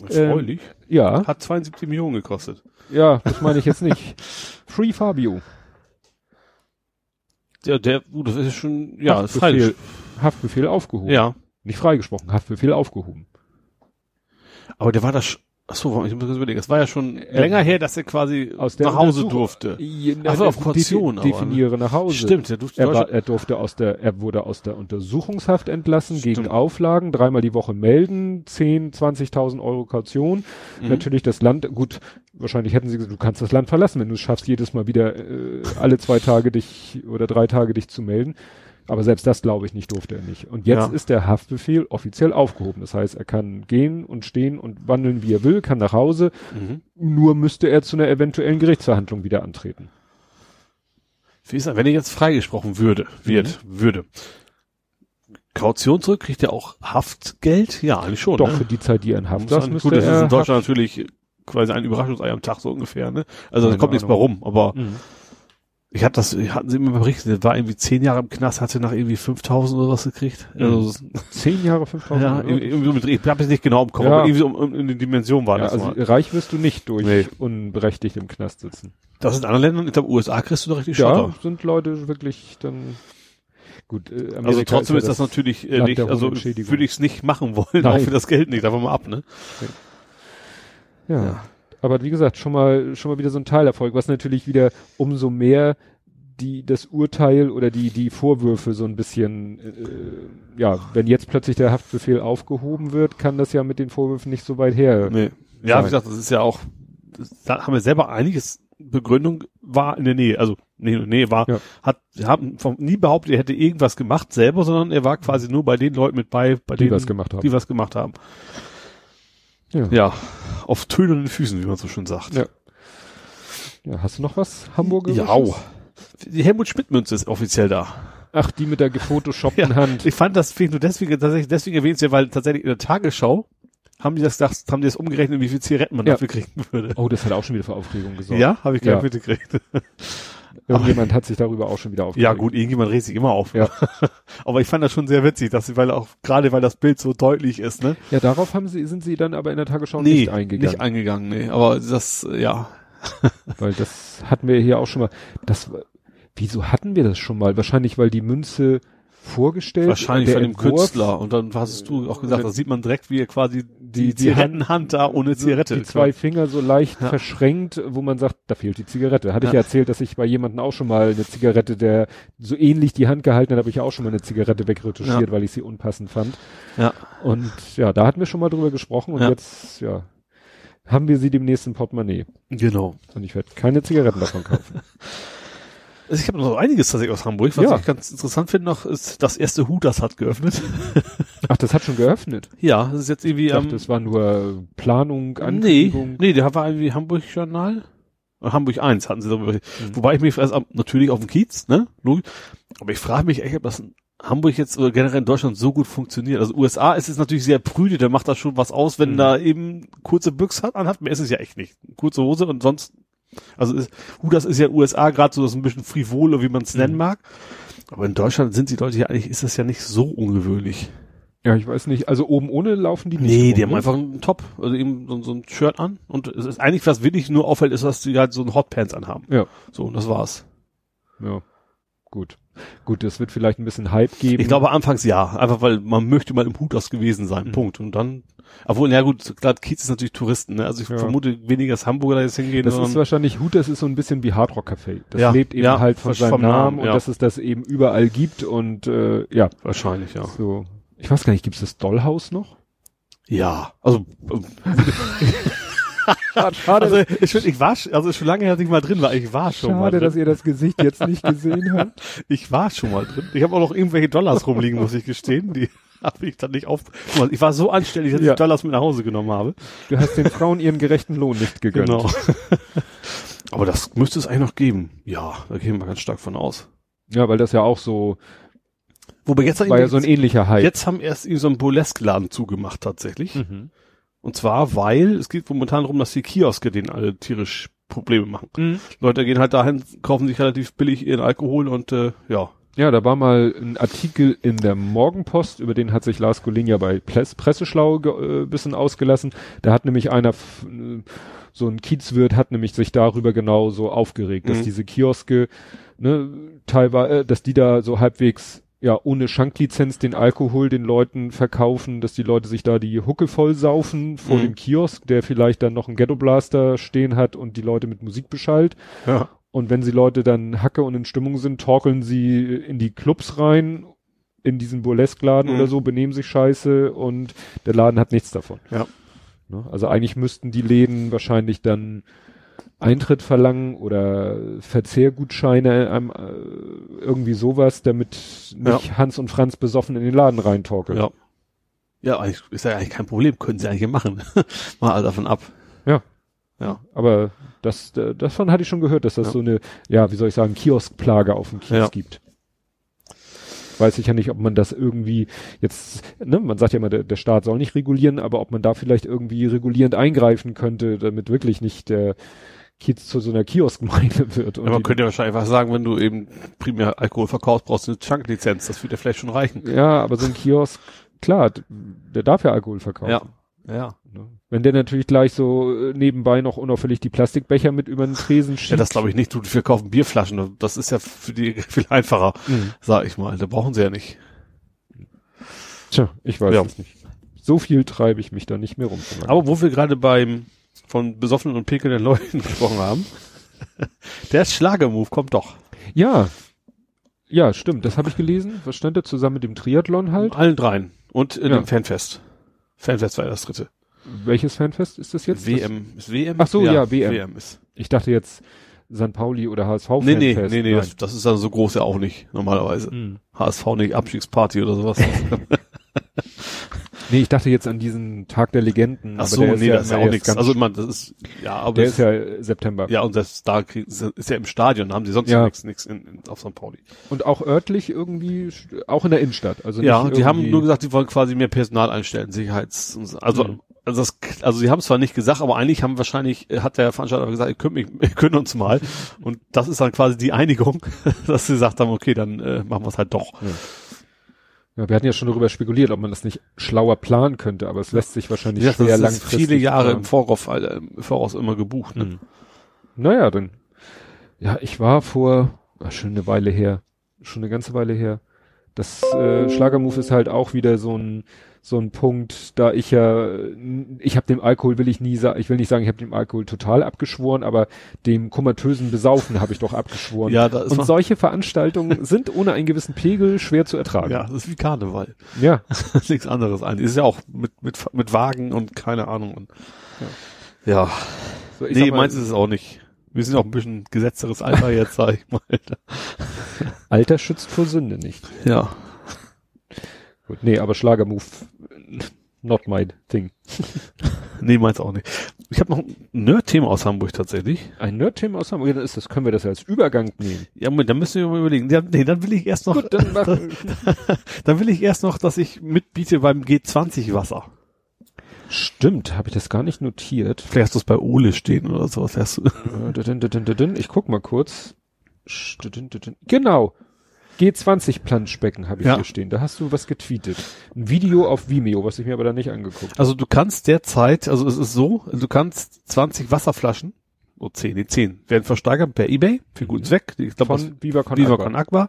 Erfreulich? Ähm, ja. Hat 72 Millionen gekostet. Ja, das meine ich jetzt nicht. Free Fabio. Der, der, uh, das ist schon, ja, Haftbefehl, Haftbefehl aufgehoben. Ja. Nicht freigesprochen, Haftbefehl aufgehoben. Aber der war das, ach so, ich muss kurz überlegen, es war ja schon äh, länger her, dass er quasi nach Hause durfte. Ja, also auf Kaution. Defi definiere nach Hause. Stimmt, er durfte, er, war, er durfte aus der, er wurde aus der Untersuchungshaft entlassen Stimmt. gegen Auflagen, dreimal die Woche melden, 10, 20.000 Euro Kaution. Mhm. Natürlich das Land, gut, wahrscheinlich hätten sie gesagt, du kannst das Land verlassen, wenn du es schaffst, jedes Mal wieder äh, alle zwei Tage dich oder drei Tage dich zu melden. Aber selbst das glaube ich nicht, durfte er nicht. Und jetzt ja. ist der Haftbefehl offiziell aufgehoben. Das heißt, er kann gehen und stehen und wandeln, wie er will, kann nach Hause. Mhm. Nur müsste er zu einer eventuellen Gerichtsverhandlung wieder antreten. Wie ist er, wenn er jetzt freigesprochen würde, wird, mhm. würde. Kaution zurück, kriegt er auch Haftgeld? Ja, eigentlich schon. Doch, ne? für die Zeit, die er in Haft saß, Gut, das ist in Deutschland natürlich quasi ein Überraschungsei am Tag so ungefähr, ne? Also da kommt nichts mehr rum, aber mhm. Ich hatte das, hatten sie immer berichtet, war irgendwie zehn Jahre im Knast, hatte nach irgendwie 5000 oder was gekriegt. Mhm. Also, zehn Jahre 5000? Ja, irgendwie mit, ich habe es nicht genau im Kopf, ja. aber irgendwie so um, in die Dimension war ja, das also mal. reich wirst du nicht durch nee. unberechtigt im Knast sitzen. Das ist in anderen Ländern, in den USA kriegst du doch richtig Ja, Schotter. sind Leute wirklich dann Gut, äh, Amerika also trotzdem ist, ja ist das, natürlich äh, nicht, also würde ich es nicht machen wollen, Nein. auch für das Geld nicht, davon mal ab, ne? Ja. ja. Aber wie gesagt, schon mal, schon mal wieder so ein Teilerfolg, was natürlich wieder umso mehr die, das Urteil oder die, die Vorwürfe so ein bisschen, äh, ja, wenn jetzt plötzlich der Haftbefehl aufgehoben wird, kann das ja mit den Vorwürfen nicht so weit her. Nee. Ja, sein. wie gesagt, das ist ja auch, da haben wir selber einiges Begründung war in der Nähe, also nee, nee, war, ja. hat, haben vom, nie behauptet, er hätte irgendwas gemacht selber, sondern er war quasi nur bei den Leuten mit bei, bei die denen, was gemacht haben. die was gemacht haben. Ja. ja, auf tönenden Füßen, wie man so schön sagt. Ja. Ja, hast du noch was Hamburger? Ja. Die Helmut Schmidt Münze ist offiziell da. Ach, die mit der gefotoshoppten ja, Hand. Ich fand das finde nur deswegen tatsächlich deswegen erwähnt ja, weil tatsächlich in der Tagesschau haben die das, das haben die das umgerechnet, wie viel Zigaretten man ja. dafür kriegen würde. Oh, das hat auch schon wieder für Aufregung gesorgt. Ja, habe ich gar ja. nicht mitgekriegt. Irgendjemand hat sich darüber auch schon wieder aufgeregt. Ja gut, irgendjemand regt sich immer auf. Ja. aber ich fand das schon sehr witzig, dass sie, weil auch, gerade weil das Bild so deutlich ist, ne? Ja, darauf haben sie, sind sie dann aber in der Tagesschau nee, nicht eingegangen. nicht eingegangen, nee. Aber das, ja. weil das hatten wir hier auch schon mal. Das, wieso hatten wir das schon mal? Wahrscheinlich, weil die Münze vorgestellt. Wahrscheinlich von dem Entwurf, Künstler. Und dann hast du auch gesagt, da sieht man direkt, wie er quasi die, die Zigarettenhand da ohne Zigarette. Die zwei Finger so leicht ja. verschränkt, wo man sagt, da fehlt die Zigarette. Hatte ja. ich ja erzählt, dass ich bei jemandem auch schon mal eine Zigarette, der so ähnlich die Hand gehalten hat, habe ich auch schon mal eine Zigarette wegretuschiert, ja. weil ich sie unpassend fand. Ja. Und ja, da hatten wir schon mal drüber gesprochen und jetzt, ja, haben wir sie dem nächsten Portemonnaie. Genau. Und ich werde keine Zigaretten davon kaufen. Also ich habe noch einiges tatsächlich aus Hamburg. Was ja. ich ganz interessant finde noch, ist das erste Hutas hat geöffnet. Ach, das hat schon geöffnet? Ja, das ist jetzt irgendwie... Ich dachte, ähm, das war nur Planung, Ankündigung. Nee, nee, der war irgendwie Hamburg-Journal. Hamburg 1 hatten sie darüber. Mhm. Wobei ich mich also, natürlich auf dem Kiez, ne? Aber ich frage mich echt, ob das in Hamburg jetzt oder generell in Deutschland so gut funktioniert. Also USA ist es natürlich sehr prüde, der macht da schon was aus, wenn mhm. da eben kurze Büchs hat, anhat. Mehr ist es ja echt nicht. Kurze Hose und sonst, also ist, Hudas ist ja USA gerade so, das ein bisschen frivol, wie man es nennen mhm. mag. Aber in Deutschland sind die Leute ja eigentlich, ist das ja nicht so ungewöhnlich. Ja, ich weiß nicht. Also oben ohne laufen die nicht. Nee, die haben ne? einfach einen Top, also eben so, so, ein Shirt an. Und es ist eigentlich, was wirklich nur auffällt, ist, dass die halt so ein Hotpants anhaben. Ja. So, und das war's. Ja. Gut. Gut, das wird vielleicht ein bisschen Hype geben. Ich glaube anfangs ja, einfach weil man möchte mal im Hut aus gewesen sein. Mhm. Punkt. Und dann, obwohl, ja gut, gerade Kiez ist natürlich Touristen, ne? Also ich ja. vermute weniger, dass Hamburger da jetzt hingehen. Das ist wahrscheinlich Hut, das ist so ein bisschen wie Hardrock Café. Das ja, lebt eben ja, halt von seinem Namen, Namen und dass es das eben überall gibt und äh, ja. Wahrscheinlich, ja. So ich weiß gar nicht, gibt es das Dollhaus noch? Ja, also Schade. Also ich, ich war, also schon lange her, dass ich mal drin war. Ich war schon Schade, mal drin. dass ihr das Gesicht jetzt nicht gesehen habt. Ich war schon mal drin. Ich habe auch noch irgendwelche Dollars rumliegen, muss ich gestehen. Die habe ich dann nicht auf. Ich war so anständig, dass ja. ich Dollars mit nach Hause genommen habe. Du hast den Frauen ihren gerechten Lohn nicht gegönnt. Genau. Aber das müsste es eigentlich noch geben. Ja, da gehen wir ganz stark von aus. Ja, weil das ja auch so Wobei jetzt war ja so ein ähnlicher Hype. Jetzt haben erst so einen Burlesque-Laden zugemacht tatsächlich. Mhm. Und zwar, weil es geht momentan darum, dass die Kioske denen alle tierisch Probleme machen. Mhm. Leute gehen halt dahin, kaufen sich relativ billig ihren Alkohol und äh, ja. Ja, da war mal ein Artikel in der Morgenpost, über den hat sich Lars Golin ja bei Presseschlau äh, bisschen ausgelassen. Da hat nämlich einer, so ein Kiezwirt hat nämlich sich darüber genau so aufgeregt, mhm. dass diese Kioske, ne, teilweise, äh, dass die da so halbwegs ja, ohne Schanklizenz den Alkohol den Leuten verkaufen, dass die Leute sich da die Hucke voll saufen vor mhm. dem Kiosk, der vielleicht dann noch einen Ghetto Blaster stehen hat und die Leute mit Musik beschallt. Ja. Und wenn sie Leute dann Hacke und in Stimmung sind, torkeln sie in die Clubs rein, in diesen Burlesque-Laden mhm. oder so, benehmen sich scheiße und der Laden hat nichts davon. Ja. Ne? Also eigentlich müssten die Läden wahrscheinlich dann Eintritt verlangen oder Verzehrgutscheine, ähm, äh, irgendwie sowas, damit nicht ja. Hans und Franz besoffen in den Laden reintorkeln. Ja. Ja, ist ja eigentlich kein Problem, können sie eigentlich machen. Mal davon ab. Ja. Ja. Aber das, davon hatte ich schon gehört, dass das ja. so eine, ja, wie soll ich sagen, Kioskplage auf dem Kies ja. gibt. Weiß ich ja nicht, ob man das irgendwie jetzt, ne, man sagt ja immer, der, der Staat soll nicht regulieren, aber ob man da vielleicht irgendwie regulierend eingreifen könnte, damit wirklich nicht der, Kiez zu so einer Kioskgemeinde wird. Und man könnte ja wahrscheinlich einfach sagen, wenn du eben primär Alkohol verkaufst, brauchst du eine Schanklizenz. Das würde ja vielleicht schon reichen. Ja, aber so ein Kiosk, klar, der darf ja Alkohol verkaufen. Ja. Ja. Wenn der natürlich gleich so äh, nebenbei noch unauffällig die Plastikbecher mit über den Tresen schiebt. Ja, das glaube ich nicht. Du, wir kaufen Bierflaschen. Das ist ja für die viel einfacher, mhm. sag ich mal. Da brauchen sie ja nicht. Tja, ich weiß ja. es nicht. So viel treibe ich mich da nicht mehr rum. Aber wo wir gerade beim von besoffenen und pekelnden Leuten gesprochen haben. Der Schlagermove kommt doch. Ja. Ja, stimmt. Das habe ich gelesen. Was stand da zusammen mit dem Triathlon halt? Allen dreien. Und in ja. dem Fanfest. Fanfest war ja das dritte. Welches Fanfest ist das jetzt? WM. Ist WM? Ach so, ja, ja WM. WM ist. Ich dachte jetzt St. Pauli oder HSV nee, Fanfest. Nee, nee, nee, das, das, ist dann so groß ja auch nicht, normalerweise. Hm. HSV nicht, Abstiegsparty oder sowas. Nee, ich dachte jetzt an diesen Tag der Legenden. Ach so, nee, ja das ist ja auch nichts. Also man, das ist, ja, aber. Der ist ja September. Ja, und das da ist ja im Stadion, da haben sie sonst ja. nichts, nichts in, in, auf St. Pauli. Und auch örtlich irgendwie, auch in der Innenstadt. Also ja, die haben nur gesagt, die wollen quasi mehr Personal einstellen, Sicherheits, also, mhm. also das, also sie haben es zwar nicht gesagt, aber eigentlich haben wahrscheinlich, hat der Veranstalter gesagt, ihr könnt mich, ihr könnt uns mal. Und das ist dann quasi die Einigung, dass sie gesagt haben, okay, dann äh, machen wir es halt doch. Ja. Ja, wir hatten ja schon darüber spekuliert, ob man das nicht schlauer planen könnte, aber es lässt sich wahrscheinlich ja, das ist viele Jahre planen. im Voraus, äh, im Voraus immer gebucht. Ne? Mhm. Naja, dann. Ja, ich war vor, war schon eine Weile her, schon eine ganze Weile her. Das äh, Schlagermove ist halt auch wieder so ein so ein Punkt, da ich ja, ich habe dem Alkohol will ich nie sagen, ich will nicht sagen, ich habe dem Alkohol total abgeschworen, aber dem komatösen Besaufen habe ich doch abgeschworen. Ja, da ist Und solche Veranstaltungen sind ohne einen gewissen Pegel schwer zu ertragen. Ja, das ist wie Karneval. Ja. Nichts anderes eigentlich. Ist ja auch mit, mit, mit Wagen und keine Ahnung. Und, ja. ja. So, nee, meins ist es auch nicht. Wir sind auch ein bisschen gesetzteres Alter jetzt, sag ich mal. Alter schützt vor Sünde nicht. Ja. Gut, nee, aber Schlagermove, not my thing. Nee, meins auch nicht. Ich habe noch ein Nerd-Thema aus Hamburg tatsächlich. Ein Nerd-Thema aus Hamburg, dann ist das, können wir das als Übergang nehmen. Ja, Moment, dann müssen wir mal überlegen. Ja, nee, dann will ich erst noch, Gut, dann mach, dann will ich erst noch, dass ich mitbiete beim G20 Wasser. Stimmt, habe ich das gar nicht notiert. Vielleicht hast du es bei Ole stehen oder sowas. Äh. Ich guck mal kurz. Genau. G20 Planschbecken habe ich Ja. hier stehen. Da hast du was getweetet. Ein Video auf Vimeo, was ich mir aber da nicht angeguckt. Also du kannst derzeit, also es ist so, du kannst 20 Wasserflaschen, so 10, die 10, werden versteigert per Ebay für guten Zweck. Ich glaube, Von Viva Con Viva. Con Aqua.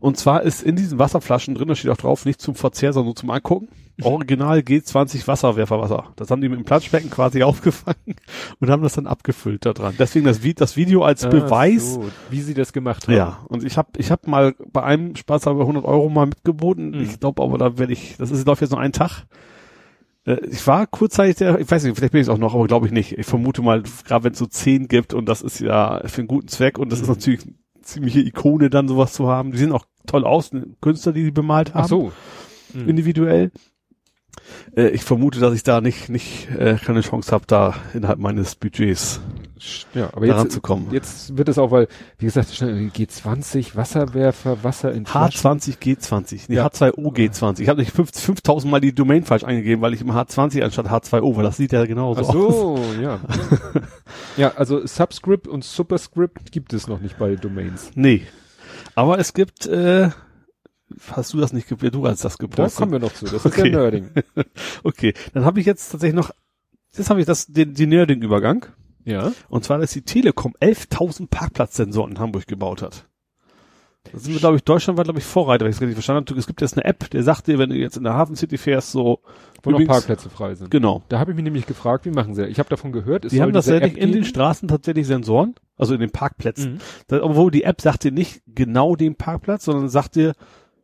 Und zwar ist in diesen Wasserflaschen drin, da steht auch drauf, nicht zum Verzehr, sondern nur zum Angucken. Original G20 Wasserwerferwasser. Das haben die mit dem Planschbecken quasi aufgefangen und haben das dann abgefüllt da dran. Deswegen das, Vi- das Video als Ah, Beweis. so, wie sie das gemacht haben. Ja, und ich habe ich hab mal bei einem Spaß aber 100 Euro mal mitgeboten. Mhm. Ich glaube aber, da werde ich, das ist, läuft jetzt noch einen Tag. Äh, Ich war kurzzeitig der, ich weiß nicht, vielleicht bin ich es auch noch, aber glaube ich nicht. Ich vermute mal, gerade wenn es so 10 gibt und das ist ja für einen guten Zweck und das ist natürlich eine ziemliche Ikone dann sowas zu haben. Die sehen auch toll aus, Künstler, die die bemalt haben Ach so. Mhm. individuell. Äh, ich vermute, dass ich da nicht, nicht äh, keine Chance habe, da innerhalb meines Budgets Ja, aber daran jetzt, zu kommen. jetzt wird es auch, weil, wie gesagt, schnell G20, Wasserwerfer, Wasser in Flaschen. H20 G20, nee, Ja. H2O G20. Ich habe nicht 5 5000 Mal die Domain falsch eingegeben, weil ich immer H20 anstatt H2O, weil das sieht ja genauso Ach aus. so, ja. ja, also Subscript und Superscript gibt es noch nicht bei Domains. Nee. Aber es gibt, äh, hast du das nicht, ge- du hast das Da gepostet. kommen wir noch zu. Das Okay. ist ja Nerding. Okay, dann habe ich jetzt tatsächlich noch, jetzt habe ich das, den, den Nerding-Übergang. Ja. Und zwar, dass die Telekom 11.000 Parkplatzsensoren in Hamburg gebaut hat. Da sind wir, glaube ich, Deutschland war, glaube ich, Vorreiter, wenn ich es richtig verstanden habe. Es gibt jetzt eine App, der sagt dir, wenn du jetzt in der Hafen City fährst, so, Wo noch Übrigens- Parkplätze frei sind. genau. Da habe ich mich nämlich gefragt, wie machen sie das? Ich habe davon gehört, es Die haben tatsächlich in den. Straßen tatsächlich Sensoren, also in den Parkplätzen. Mhm. Das, obwohl die App sagt dir nicht genau den Parkplatz, sondern sagt dir,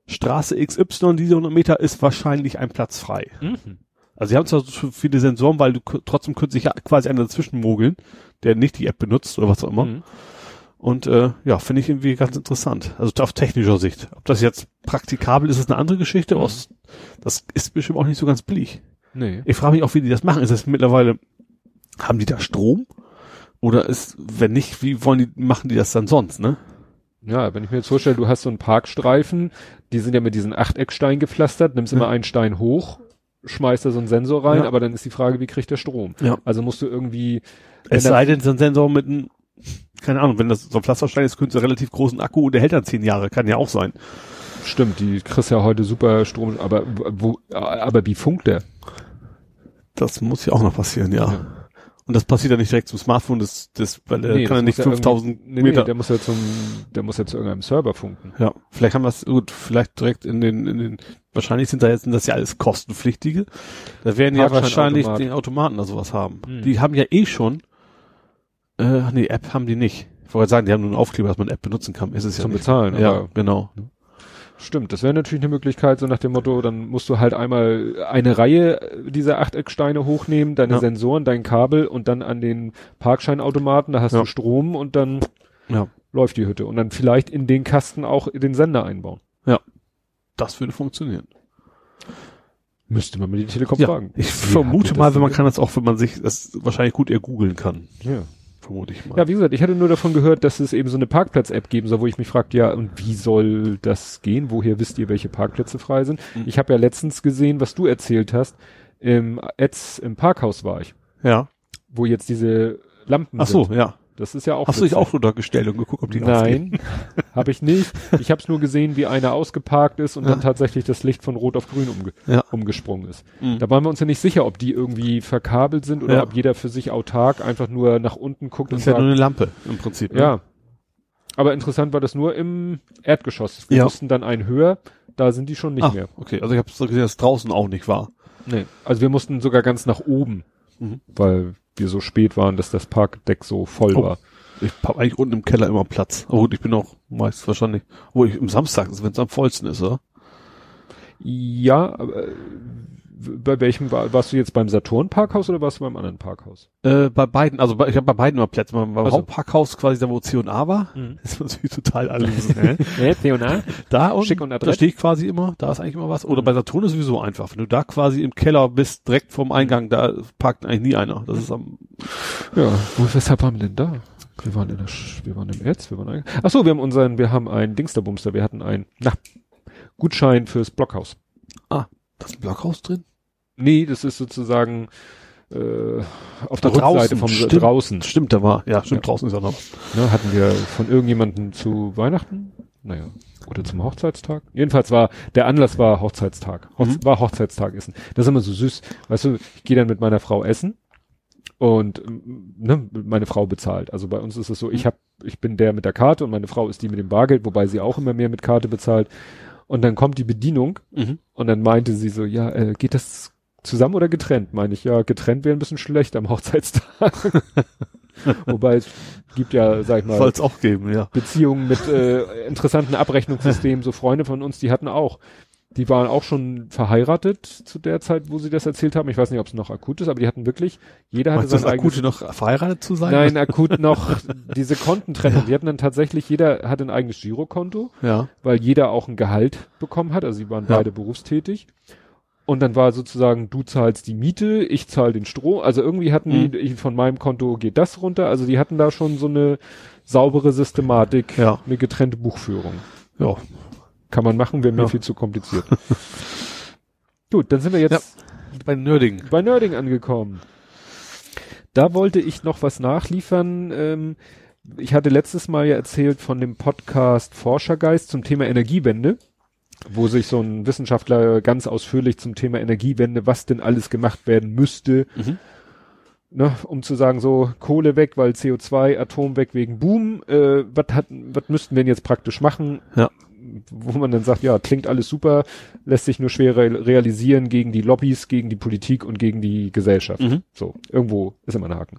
Straße XY, diese 100 Meter ist wahrscheinlich ein Platz frei. Mhm. Also sie haben zwar so viele Sensoren, weil du trotzdem könnte sich ja quasi einer dazwischen mogeln, der nicht die App benutzt oder was auch immer. Mhm. Und äh, ja, finde ich irgendwie ganz interessant. Also auf technischer Sicht. Ob das jetzt praktikabel ist, ist eine andere Geschichte. Mhm. Das ist bestimmt auch nicht so ganz billig. Nee. Ich frage mich auch, wie die das machen. Ist das mittlerweile, haben die da Strom? Oder ist, wenn nicht, wie wollen die, machen die das dann sonst, ne? Ja, wenn ich mir jetzt vorstelle, du hast so einen Parkstreifen, die sind ja mit diesen Achtecksteinen gepflastert, nimmst immer Ja. einen Stein hoch, schmeißt da so einen Sensor rein, Ja. aber dann ist die Frage, wie kriegt der Strom? Ja. Also musst du irgendwie, Es sei denn, so ein Sensor mit einem, keine Ahnung, wenn das so ein Pflasterstein ist, könnte es einen relativ großen Akku und der hält dann zehn Jahre, kann ja auch sein. stimmt, die kriegst ja heute super Strom, aber wo, aber wie funkt der? Das muss ja auch noch passieren, ja. Ja. Und das passiert ja nicht direkt zum Smartphone, das, das, weil Nee, kann ja nicht muss ja 5000 irgendwie- nee, Meter. Nee, der muss ja zum, der muss ja zu irgendeinem Server funken. Ja, vielleicht haben wir es gut, vielleicht direkt in den, in den, wahrscheinlich sind da jetzt sind das ja alles kostenpflichtige. Da werden ja wahrscheinlich den Automaten da sowas haben. Hm. Die haben ja eh schon, äh, nee, App haben die nicht. Ich wollte sagen, die haben nur einen Aufkleber, dass man App benutzen kann. Ist es ja Zum nicht. Bezahlen, Ja, genau. Stimmt, das wäre natürlich eine Möglichkeit, so nach dem Motto, dann musst du halt einmal eine Reihe dieser Achtecksteine hochnehmen, deine Ja. Sensoren, dein Kabel und dann an den Parkscheinautomaten, da hast Ja. du Strom und dann Ja, läuft die Hütte. Und dann vielleicht in den Kasten auch den Sender einbauen. das würde funktionieren. Müsste man mit die Telekom Ja, fragen. ich Wie vermute mal, wenn man kann das auch, wenn man sich das wahrscheinlich gut ergoogeln kann. Ja. Vermute ich mal. ja, wie gesagt, ich hatte nur davon gehört, dass es eben so eine Parkplatz-App geben soll, wo ich mich fragte, ja, und wie soll das gehen? Woher wisst ihr, welche Parkplätze frei sind? Mhm. Ich habe ja letztens gesehen, was du erzählt hast. Im Ads im Parkhaus war ich, ja. wo jetzt diese Lampen Ach so, sind. ja. Das ist ja auch. Hast du dich witzig. auch runtergestellt und geguckt, ob die ausgehen? Nein, habe ich nicht. Ich habe es nur gesehen, wie einer ausgeparkt ist und Ja. dann tatsächlich das Licht von Rot auf Grün umge Ja. umgesprungen ist. Mhm. Da waren wir uns ja nicht sicher, ob die irgendwie verkabelt sind oder Ja. ob jeder für sich autark einfach nur nach unten guckt Das und ist ja sagt, nur eine Lampe im Prinzip. ne? ja. Aber interessant war das nur im Erdgeschoss. Wir Ja. mussten dann einen höher, da sind die schon nicht ah, mehr. okay. Also ich habe so gesehen, dass draußen auch nicht war. Nee. Also wir mussten sogar ganz nach oben, Mhm. weil wir so spät waren, dass das Parkdeck so voll Oh. war. Ich habe eigentlich unten im Keller immer Platz. Aber gut, ich bin auch meist wahrscheinlich, wo ich im Samstag, wenn es am vollsten ist, oder? Ja, aber Bei welchem war, warst du jetzt beim Saturn Parkhaus oder warst du beim anderen Parkhaus? Äh, bei beiden, also bei, ich habe bei beiden immer Plätze. Beim, Also. Hauptparkhaus quasi da, wo C&A war. Mhm. Ist natürlich total alles. Ja, Theona. Da und, Schick und da adrett. stehe ich quasi immer, da ist eigentlich immer was. Oder bei Saturn ist sowieso einfach. Wenn du da quasi im Keller bist, direkt vorm Eingang, da parkt eigentlich nie einer. Das ist am, Ja, wo, weshalb waren wir denn da? Wir waren in der, Sch wir waren im Erz, wir waren ach so, wir haben unseren, wir haben einen Dingsterbumster, wir hatten einen, na, Gutschein fürs Blockhaus. Da ist ein Blockhaus drin. Nee, das ist sozusagen, äh, auf der draußen, Rückseite vom stimmt. draußen. Stimmt, da war, ja, stimmt, Ja. draußen ist ja noch. Ne, hatten wir von irgendjemandem zu Weihnachten? Naja. Oder zum Hochzeitstag? Jedenfalls war, der Anlass war Hochzeitstag. Hoch, Mhm. War Hochzeitstag essen. Das ist immer so süß. Weißt du, ich gehe dann mit meiner Frau essen und ne, meine Frau bezahlt. Also bei uns ist es so, ich hab, ich bin der mit der Karte und meine Frau ist die mit dem Bargeld, wobei sie auch immer mehr mit Karte bezahlt. Und dann kommt die Bedienung Mhm. und dann meinte sie so, ja, äh, geht das zusammen oder getrennt? Meine ich, ja, getrennt wäre ein bisschen schlecht am Hochzeitstag. Wobei es gibt ja, sag ich mal, Soll es auch geben, ja. Beziehungen mit äh, interessanten Abrechnungssystemen. So Freunde von uns, die hatten auch, die waren auch schon verheiratet zu der Zeit, wo sie das erzählt haben. Ich weiß nicht, ob es noch akut ist, aber die hatten wirklich, jeder hatte sein das eigenes. Akute noch verheiratet zu sein? Nein, akut noch diese Kontentrennung. Die hatten dann tatsächlich, jeder hatte ein eigenes Girokonto, Ja. weil jeder auch ein Gehalt bekommen hat. Also sie waren Ja. beide berufstätig. Und dann war sozusagen, du zahlst die Miete, ich zahle den Strom. Also irgendwie hatten Mhm. die, ich, von meinem Konto geht das runter. Also die hatten da schon so eine saubere Systematik, Ja. eine getrennte Buchführung. Ja. Kann man machen, wäre mir Ja. viel zu kompliziert. Gut, dann sind wir jetzt Bei Nerding. bei Nerding angekommen. Da wollte ich noch was nachliefern. Ähm, ich hatte letztes Mal ja erzählt von dem Podcast Forschergeist zum Thema Energiewende, wo sich so ein Wissenschaftler ganz ausführlich zum Thema Energiewende, was denn alles gemacht werden müsste, Mhm. ne, um zu sagen, so Kohle weg, weil CO2, Atom weg wegen Boom, äh, was müssten wir denn jetzt praktisch machen? Ja. Wo man dann sagt, ja, klingt alles super, lässt sich nur schwer re realisieren gegen die Lobbys, gegen die Politik und gegen die Gesellschaft. Mhm. So, irgendwo ist immer ein Haken.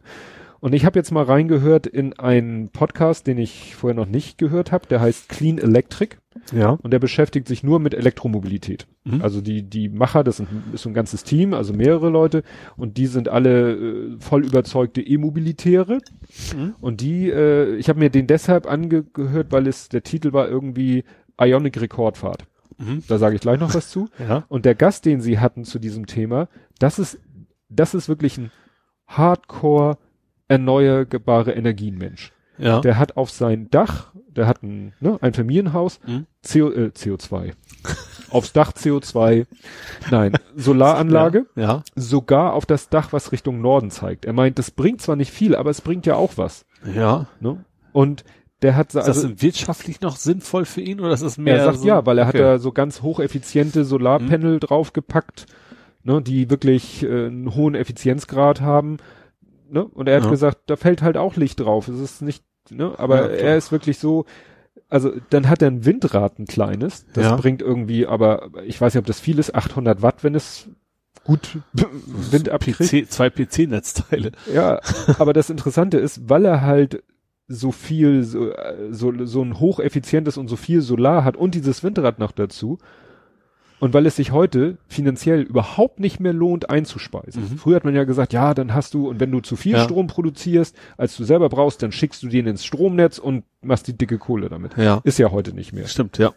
Und ich habe jetzt mal reingehört in einen Podcast, den ich vorher noch nicht gehört habe, der heißt Clean Electric Ja. und der beschäftigt sich nur mit Elektromobilität. Mhm. Also die, die Macher, das sind, ist so ein ganzes Team, also mehrere Leute und die sind alle äh, voll überzeugte E-Mobilitäre Mhm. und die, äh, ich habe mir den deshalb angehört, weil es, der Titel war irgendwie Ionic Rekordfahrt. Mhm. Da sage ich gleich noch was zu. Ja. Und der Gast, den sie hatten zu diesem Thema, das ist, das ist wirklich ein Hardcore erneuerbare Energienmensch. Ja. Der hat auf sein Dach, der hat ein, ne, ein Familienhaus, Mhm. CO, äh, CO2. Aufs Dach CO2. Nein, Solaranlage, Ja. sogar auf das Dach, was Richtung Norden zeigt. Er meint, das bringt zwar nicht viel, aber es bringt ja auch was. Ja. Ne? Und der hat, Ist das also, denn wirtschaftlich noch sinnvoll für ihn oder ist das mehr er sagt so, ja, weil er hat okay. da so ganz hocheffiziente Solarpanel draufgepackt, ne, die wirklich äh, einen hohen Effizienzgrad haben. Ne? Und er hat Ja. gesagt, da fällt halt auch Licht drauf. Es ist nicht, ne, aber Ja, er ist wirklich so, also dann hat er ein Windrad, ein kleines, das Ja. bringt irgendwie, aber ich weiß nicht, ob das viel ist, 800 Watt, wenn es gut Wind abkriegt. PC, zwei PC-Netzteile. Ja, aber das Interessante ist, weil er halt so viel, so, äh, so, so ein hocheffizientes und so viel Solar hat und dieses Windrad noch dazu. Und weil es sich heute finanziell überhaupt nicht mehr lohnt einzuspeisen. Mhm. Früher hat man ja gesagt, ja, dann hast du, und wenn du zu viel Ja. Strom produzierst, als du selber brauchst, dann schickst du den ins Stromnetz und machst die dicke Kohle damit. Ja. Ist ja heute nicht mehr. Stimmt, ja.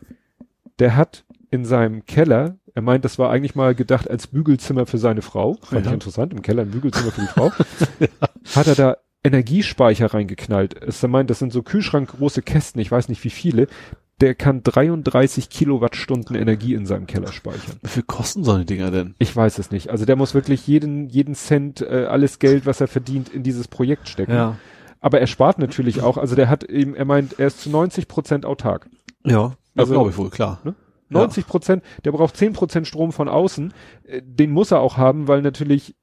Der hat in seinem Keller, er meint, das war eigentlich mal gedacht als Bügelzimmer für seine Frau. Fand ich Ja. interessant, im Keller ein Bügelzimmer für die Frau. Hat er da Energiespeicher reingeknallt. Es er meint, das sind so kühlschrankgroße Kästen, ich weiß nicht wie viele. Der kann 33 Kilowattstunden Energie in seinem Keller speichern. Wie viel kosten so eine Dinger denn? Ich weiß es nicht. Also der muss wirklich jeden, jeden Cent, äh, alles Geld, was er verdient, in dieses Projekt stecken. Aber er spart natürlich auch, also der hat eben, er meint, er ist zu 90 Prozent autark. Ja. Also- glaube ich wohl, klar. Ne? 90 Prozent, der braucht 10 Prozent Strom von außen. Äh, Den muss er auch haben, weil natürlich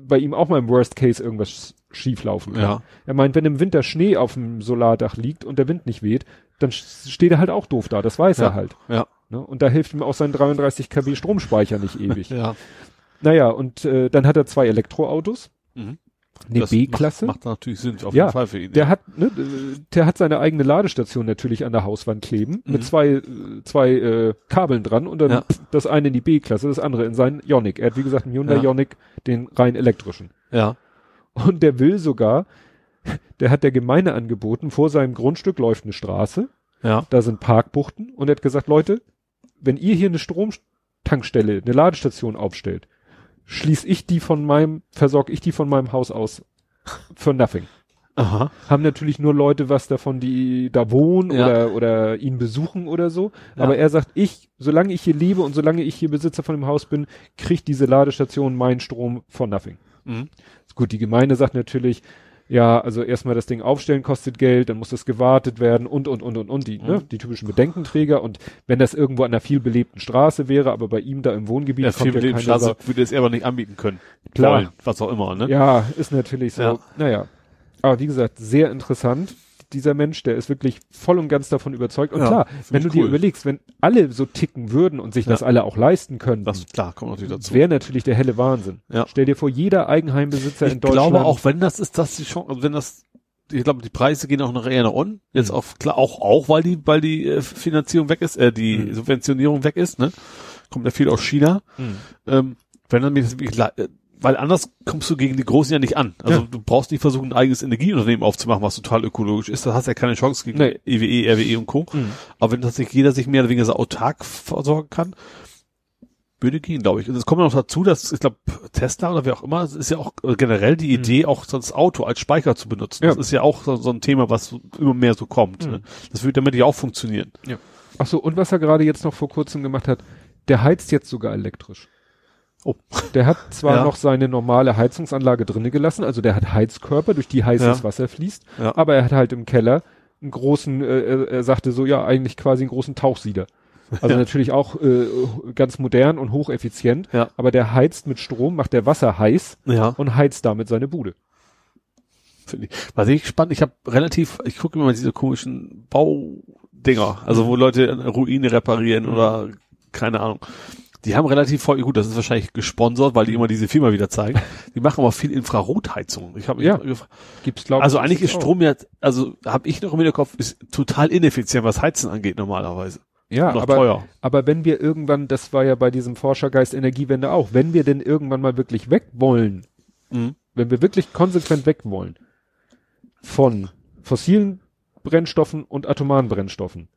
bei ihm auch mal im Worst Case irgendwas schief laufen kann. Ja. Er meint, wenn im Winter Schnee auf dem Solardach liegt und der Wind nicht weht, dann steht er halt auch doof da. Das weiß Ja. er halt. Ja. Ne? Und da hilft ihm auch sein 33 kW Stromspeicher nicht ewig. Ja. Naja, und äh, dann hat er zwei Elektroautos. Mhm. Eine B-Klasse? Macht, macht natürlich Sinn, auf Ja, jeden Fall für ihn. Der hat, ne, der hat seine eigene Ladestation natürlich an der Hauswand kleben, Mhm. mit zwei, äh, zwei äh, Kabeln dran und dann Ja. das eine in die B-Klasse, das andere in seinen Ioniq. Er hat wie gesagt einen Hyundai Ja. Ioniq, den rein elektrischen. ja. Und der will sogar, der hat der Gemeinde angeboten, vor seinem Grundstück läuft eine Straße, Ja. da sind Parkbuchten und er hat gesagt, Leute, wenn ihr hier eine Stromtankstelle, eine Ladestation aufstellt, schließe ich die von meinem, versorge ich die von meinem Haus aus for nothing. Aha. Haben natürlich nur Leute was davon, die da wohnen Ja. oder, oder ihn besuchen oder so. Ja. Aber er sagt, ich, solange ich hier lebe und solange ich hier Besitzer von dem Haus bin, kriegt diese Ladestation meinen Strom for nothing. Mhm. Gut, die Gemeinde sagt natürlich, ja, also erstmal das Ding aufstellen kostet Geld, dann muss das gewartet werden und, und, und, und, und, die, ne, Mhm. die typischen Bedenkenträger. Und wenn das irgendwo an einer viel belebten Straße wäre, aber bei ihm da im Wohngebiet Ja, kommt viel ja Straße Sau- würde es aber nicht anbieten können. Klar. Wollen, was auch immer, ne? Ja, ist natürlich so. Ja. Naja. Aber wie gesagt, sehr interessant. Dieser Mensch, der ist wirklich voll und ganz davon überzeugt. Und Ja, klar, wenn ich du dir cool. überlegst, wenn alle so ticken würden und sich Ja. das alle auch leisten könnten, Das, klar, kommt natürlich dazu. wäre natürlich der helle Wahnsinn. Ja. Stell dir vor, jeder Eigenheimbesitzer in ich Deutschland. glaube auch, wenn das ist, dass die Chance, also wenn das, ich glaube, die Preise gehen auch noch eher nach unten. Jetzt Mhm. auf, klar, auch, auch, weil die, weil die äh, Finanzierung weg ist, äh, die Mhm. Subventionierung weg ist, ne? Kommt ja viel aus China. Hm. Ähm, wenn dann mir das wirklich, weil anders kommst du gegen die Großen ja nicht an. Also Ja. du brauchst nicht versuchen, ein eigenes Energieunternehmen aufzumachen, was total ökologisch ist. Da hast du ja keine Chance gegen Nee. EWE, RWE und Co. Hm. Aber wenn tatsächlich jeder sich mehr oder weniger so autark versorgen kann, würde gehen, glaube ich. Und es kommt noch dazu, dass, ich glaube, Tesla oder wer auch immer, es ist ja auch äh, generell die Idee, auch so das Auto als Speicher zu benutzen. Mhm. Ja. Das ist ja auch so, so ein Thema, was so immer mehr so kommt. Mhm. Ne? Das würde damit ja auch funktionieren. Ach so, und was er gerade jetzt noch vor kurzem gemacht hat, der heizt jetzt sogar elektrisch. Oh. Der hat zwar Ja. noch seine normale Heizungsanlage drinne gelassen, also der hat Heizkörper, durch die heißes Ja. Wasser fließt, Ja. aber er hat halt im Keller einen großen, äh, er, er sagte so, ja, eigentlich quasi einen großen Tauchsieder. Also natürlich auch äh, ganz modern und hocheffizient, aber der heizt mit Strom, macht der Wasser heiß und heizt damit seine Bude. Finde ich. Was ich spannend, ich habe relativ, ich gucke immer diese komischen Baudinger, also wo Leute Ruine reparieren Mhm. oder keine Ahnung. Die haben relativ voll, gut, das ist wahrscheinlich gesponsert, weil die immer diese Firma wieder zeigen. Die machen aber viel Infrarotheizung. Ich habe mich Ja. gefragt, Gibt's glaube also eigentlich ist Strom ja, also habe ich noch im Hinterkopf, ist total ineffizient, was Heizen angeht normalerweise. ja, aber teuer. Aber wenn wir irgendwann, das war ja bei diesem Forschergeist Energiewende auch, wenn wir denn irgendwann mal wirklich weg wollen, Mhm. wenn wir wirklich konsequent weg wollen von fossilen Brennstoffen und atomaren Brennstoffen,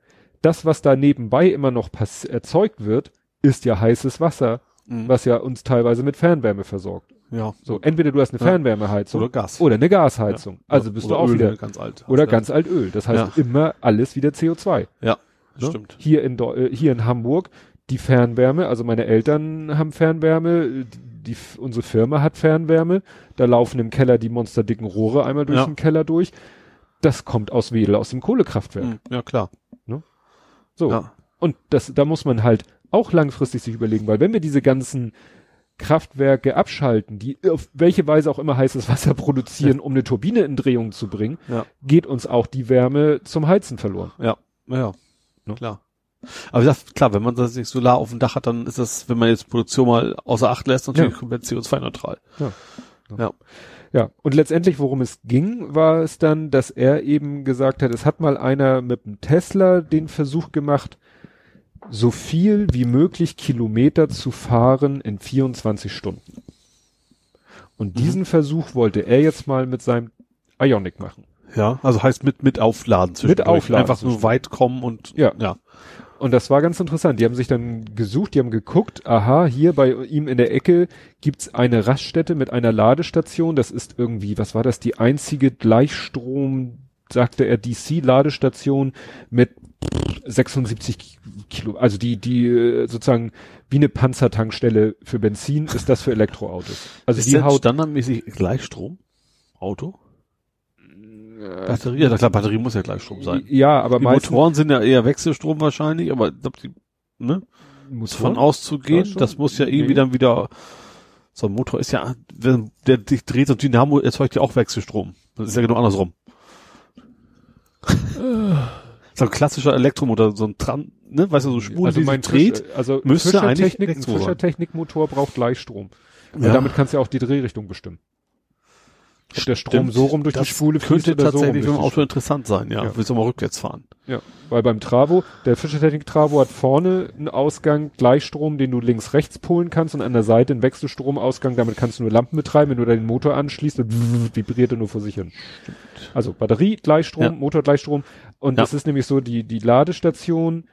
das, was da nebenbei immer noch erzeugt wird, ist ja heißes Wasser, Mhm. was ja uns teilweise mit Fernwärme versorgt. Ja. So, entweder du hast eine Ja. Fernwärmeheizung Oder Gas. oder eine Gasheizung. Ja. Also bist oder du auch Öl, wieder ganz alt. oder Ja. ganz alt Öl. Das heißt immer alles wieder CO2. Ja, Ne? stimmt. Hier in, äh, hier in Hamburg, die Fernwärme, also meine Eltern haben Fernwärme, die, die, unsere Firma hat Fernwärme, da laufen im Keller die monsterdicken Rohre einmal durch Ja. den Keller durch. Das kommt aus Wedel, aus dem Kohlekraftwerk. Mhm. Ja, klar. So. Ja. Und das, da muss man halt auch langfristig sich überlegen, weil wenn wir diese ganzen Kraftwerke abschalten, die auf welche Weise auch immer heißes Wasser produzieren, um eine Turbine in Drehung zu bringen, Ja. geht uns auch die Wärme zum Heizen verloren. Ja, ja. Ne? klar. Aber wie gesagt, klar, wenn man das nicht Solar auf dem Dach hat, dann ist das, wenn man jetzt Produktion mal außer Acht lässt, natürlich Ja. komplett CO2-neutral. Ja. Ja. Ja, und letztendlich, worum es ging, war es dann, dass er eben gesagt hat, es hat mal einer mit einem Tesla den Versuch gemacht, so viel wie möglich Kilometer zu fahren in 24 Stunden. Und Mhm. diesen Versuch wollte er jetzt mal mit seinem Ionic machen. Ja, also heißt mit, mit Aufladen Mit Aufladen Einfach nur zwischendurch. weit kommen und, Ja. ja. Und das war ganz interessant. Die haben sich dann gesucht, die haben geguckt, aha, hier bei ihm in der Ecke gibt's eine Raststätte mit einer Ladestation. Das ist irgendwie, was war das, die einzige Gleichstrom, sagte er, DC-Ladestation mit 76 Kilo, also die, die äh, sozusagen wie eine Panzertankstelle für Benzin ist das für Elektroautos. Also ist die haut, standardmäßig Gleichstrom? Auto? Batterie, ja klar, Batterie muss ja Gleichstrom sein. ja, aber Die Motoren sind ja eher Wechselstrom wahrscheinlich, aber ich glaub, die, ne? Ist von auszugehen, das muss ja irgendwie Nee. dann wieder, so ein Motor ist ja, wenn der sich dreht und Dynamo erzeugt ja auch Wechselstrom. Das ist ja genau andersrum. so ein klassischer Elektromotor, so ein Tran, ne, weißt du, so Spuren, also die mein dreht. Frisch, also müsste Fischertechnik, ein. Fischertechnikmotor braucht Gleichstrom. Ja. damit kannst du ja auch die Drehrichtung bestimmen. Ob der Strom so rum durch das die Spule fließt könnte oder so rum tatsächlich ein die Auto interessant sein, ja. Ja. Willst du mal rückwärts fahren? Ja, weil beim Travo, der Fischertechnik Travo hat vorne einen Ausgang, Gleichstrom, den du links rechts polen kannst und an der Seite einen Wechselstromausgang, damit kannst du nur Lampen betreiben, wenn du deinen Motor anschließt und vibriert er nur vor sich hin. Also Batterie, Gleichstrom, Ja. Motor, Gleichstrom und Ja. das ist nämlich so, die, die Ladestation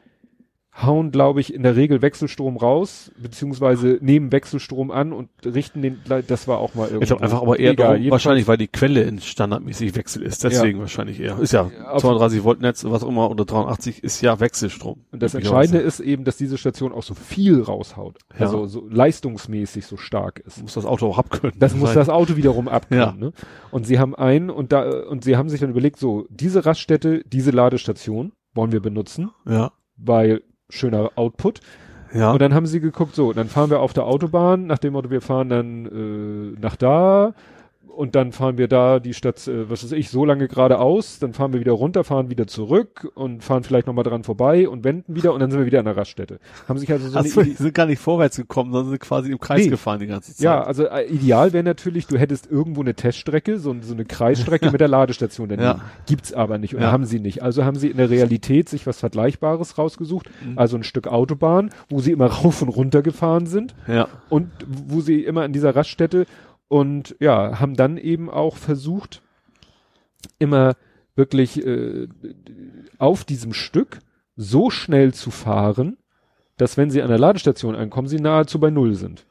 hauen, glaube ich, in der Regel Wechselstrom raus, beziehungsweise nehmen Wechselstrom an und richten den, das war auch mal irgendwie. Ich glaube einfach aber eher Egal, darum, wahrscheinlich, weil die Quelle in standardmäßig Wechsel ist. Deswegen wahrscheinlich eher. Ist ja Auf- 32 Volt Netz, was auch immer, oder 83 ist ja Wechselstrom. Und das Entscheidende ist eben, dass diese Station auch so viel raushaut. Ja. Also so leistungsmäßig so stark ist. Muss das Auto auch abkönnen. Das muss das Auto wiederum abkönnen. Ja. Ne? Und sie haben einen und da und sie haben sich dann überlegt, so diese Raststätte, diese Ladestation wollen wir benutzen, Ja. weil schöner Output. Ja. Und dann haben sie geguckt, so, dann fahren wir auf der Autobahn, nach dem Motto, wir fahren dann äh, nach da und dann fahren wir da die Stadt, äh, was weiß ich, so lange geradeaus, dann fahren wir wieder runter, fahren wieder zurück und fahren vielleicht nochmal dran vorbei und wenden wieder und dann sind wir wieder an der Raststätte. Haben sich also so eine Achso, die Idee- sind gar nicht vorwärts gekommen, sondern sind quasi im Kreis Nee. gefahren die ganze Zeit. Ja, also äh, ideal wäre natürlich, du hättest irgendwo eine Teststrecke, so, so eine Kreisstrecke mit der Ladestation daneben. Ja. Gibt's aber nicht und Ja. haben sie nicht. Also haben sie in der Realität sich was Vergleichbares rausgesucht, Mhm. also ein Stück Autobahn, wo sie immer rauf und runter gefahren sind Ja. und wo sie immer an dieser Raststätte und ja, haben dann eben auch versucht, immer wirklich äh, auf diesem Stück so schnell zu fahren, dass wenn sie an der Ladestation ankommen, sie nahezu bei Null sind.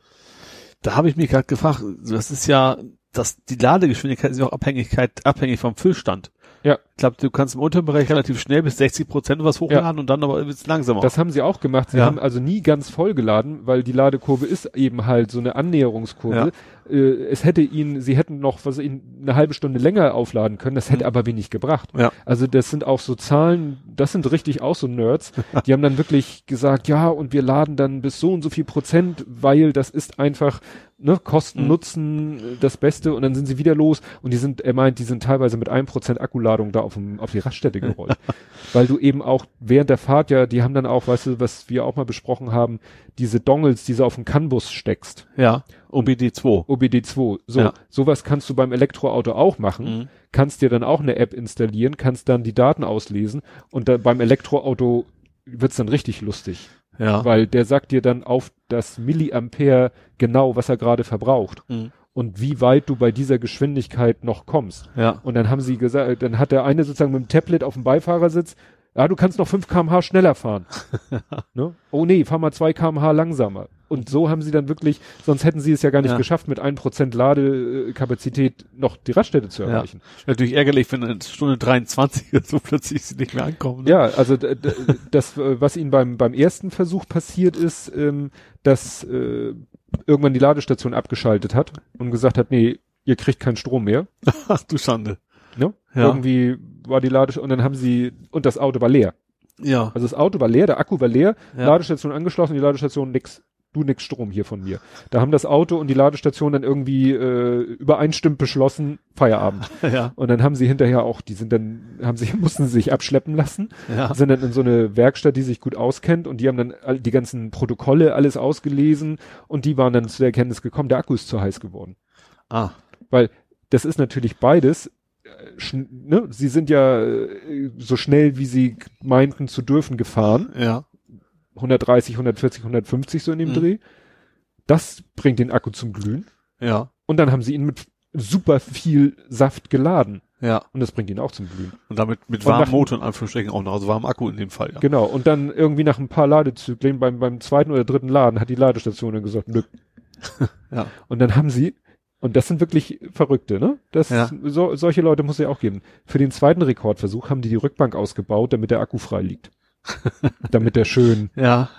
Da habe ich mich gerade gefragt, das ist ja, dass die Ladegeschwindigkeit ist ja auch Abhängigkeit, abhängig vom Füllstand. Ja. Ich glaube, du kannst im unteren Bereich relativ schnell bis 60 Prozent was hochladen und dann aber wird's langsamer. Das haben sie auch gemacht. Sie Ja. haben also nie ganz voll geladen, weil die Ladekurve ist eben halt so eine Annäherungskurve. Äh, es hätte ihnen, sie hätten noch was ihnen eine halbe Stunde länger aufladen können, das hätte Mhm. aber wenig gebracht. Ja. Also das sind auch so Zahlen, das sind richtig auch so Nerds. Die haben dann wirklich gesagt, ja, und wir laden dann bis so und so viel Prozent, weil das ist einfach ne, Kosten, Mhm. Nutzen, das Beste und dann sind sie wieder los und die sind, er meint, die sind teilweise mit einem Prozent Akkuladung da auf, dem, auf die Raststätte gerollt. Weil du eben auch während der Fahrt ja, die haben dann auch, weißt du, was wir auch mal besprochen haben, diese Dongles, die du auf den CAN-Bus steckst. ja. OBD2. OBD2. So, Ja. sowas kannst du beim Elektroauto auch machen. Mhm. Kannst dir dann auch eine App installieren, kannst dann die Daten auslesen und dann beim Elektroauto wird's dann richtig lustig. Ja. Weil der sagt dir dann auf das Milliampere genau, was er gerade verbraucht Mhm. und wie weit du bei dieser Geschwindigkeit noch kommst. Ja. Und dann haben sie gesagt, dann hat der eine sozusagen mit dem Tablet auf dem Beifahrersitz, ja, du kannst noch 5 kmh schneller fahren. ne? Oh nee, fahr mal 2 kmh langsamer. Und so haben sie dann wirklich, sonst hätten sie es ja gar nicht Ja. geschafft, mit 1% Ladekapazität noch die Raststätte zu Ja. erreichen. Natürlich ärgerlich, wenn in Stunde 23 so plötzlich sie nicht mehr ankommen. Ne? Ja, also das, was ihnen beim, beim ersten Versuch passiert ist, ähm, dass äh, irgendwann die Ladestation abgeschaltet hat und gesagt hat, nee, ihr kriegt keinen Strom mehr. Ach du Schande. Ne? Ja. Irgendwie war die Ladestation und dann haben sie, und das Auto war leer. Ja. Also das Auto war leer, der Akku war leer, Ja. Ladestation angeschlossen, die Ladestation nix, du nix Strom hier von mir. Da haben das Auto und die Ladestation dann irgendwie äh, übereinstimmend beschlossen, Feierabend. Ja. Und dann haben sie hinterher auch, die sind dann, haben sich, mussten sie sich abschleppen lassen, Ja. sind dann in so eine Werkstatt, die sich gut auskennt und die haben dann all, die ganzen Protokolle alles ausgelesen und die waren dann zu der Erkenntnis gekommen, der Akku ist zu heiß geworden. Ah. Weil das ist natürlich beides. Ne? Sie sind ja äh, so schnell, wie sie meinten zu dürfen, gefahren. Ja. 130, 140, 150 so in dem Mhm. Dreh. Das bringt den Akku zum Glühen. Ja. Und dann haben sie ihn mit super viel Saft geladen. Ja. Und das bringt ihn auch zum Glühen. Und damit mit warmem Motor in Anführungsstrichen auch noch, also warmem Akku in dem Fall, ja. Genau. Und dann irgendwie nach ein paar Ladezyklen beim, beim zweiten oder dritten Laden hat die Ladestation dann gesagt, nö. Ja. Und dann haben sie, und das sind wirklich Verrückte, ne? Das, Ja. so, solche Leute muss es ja auch geben. Für den zweiten Rekordversuch haben die die Rückbank ausgebaut, damit der Akku frei liegt. damit der schön Ja.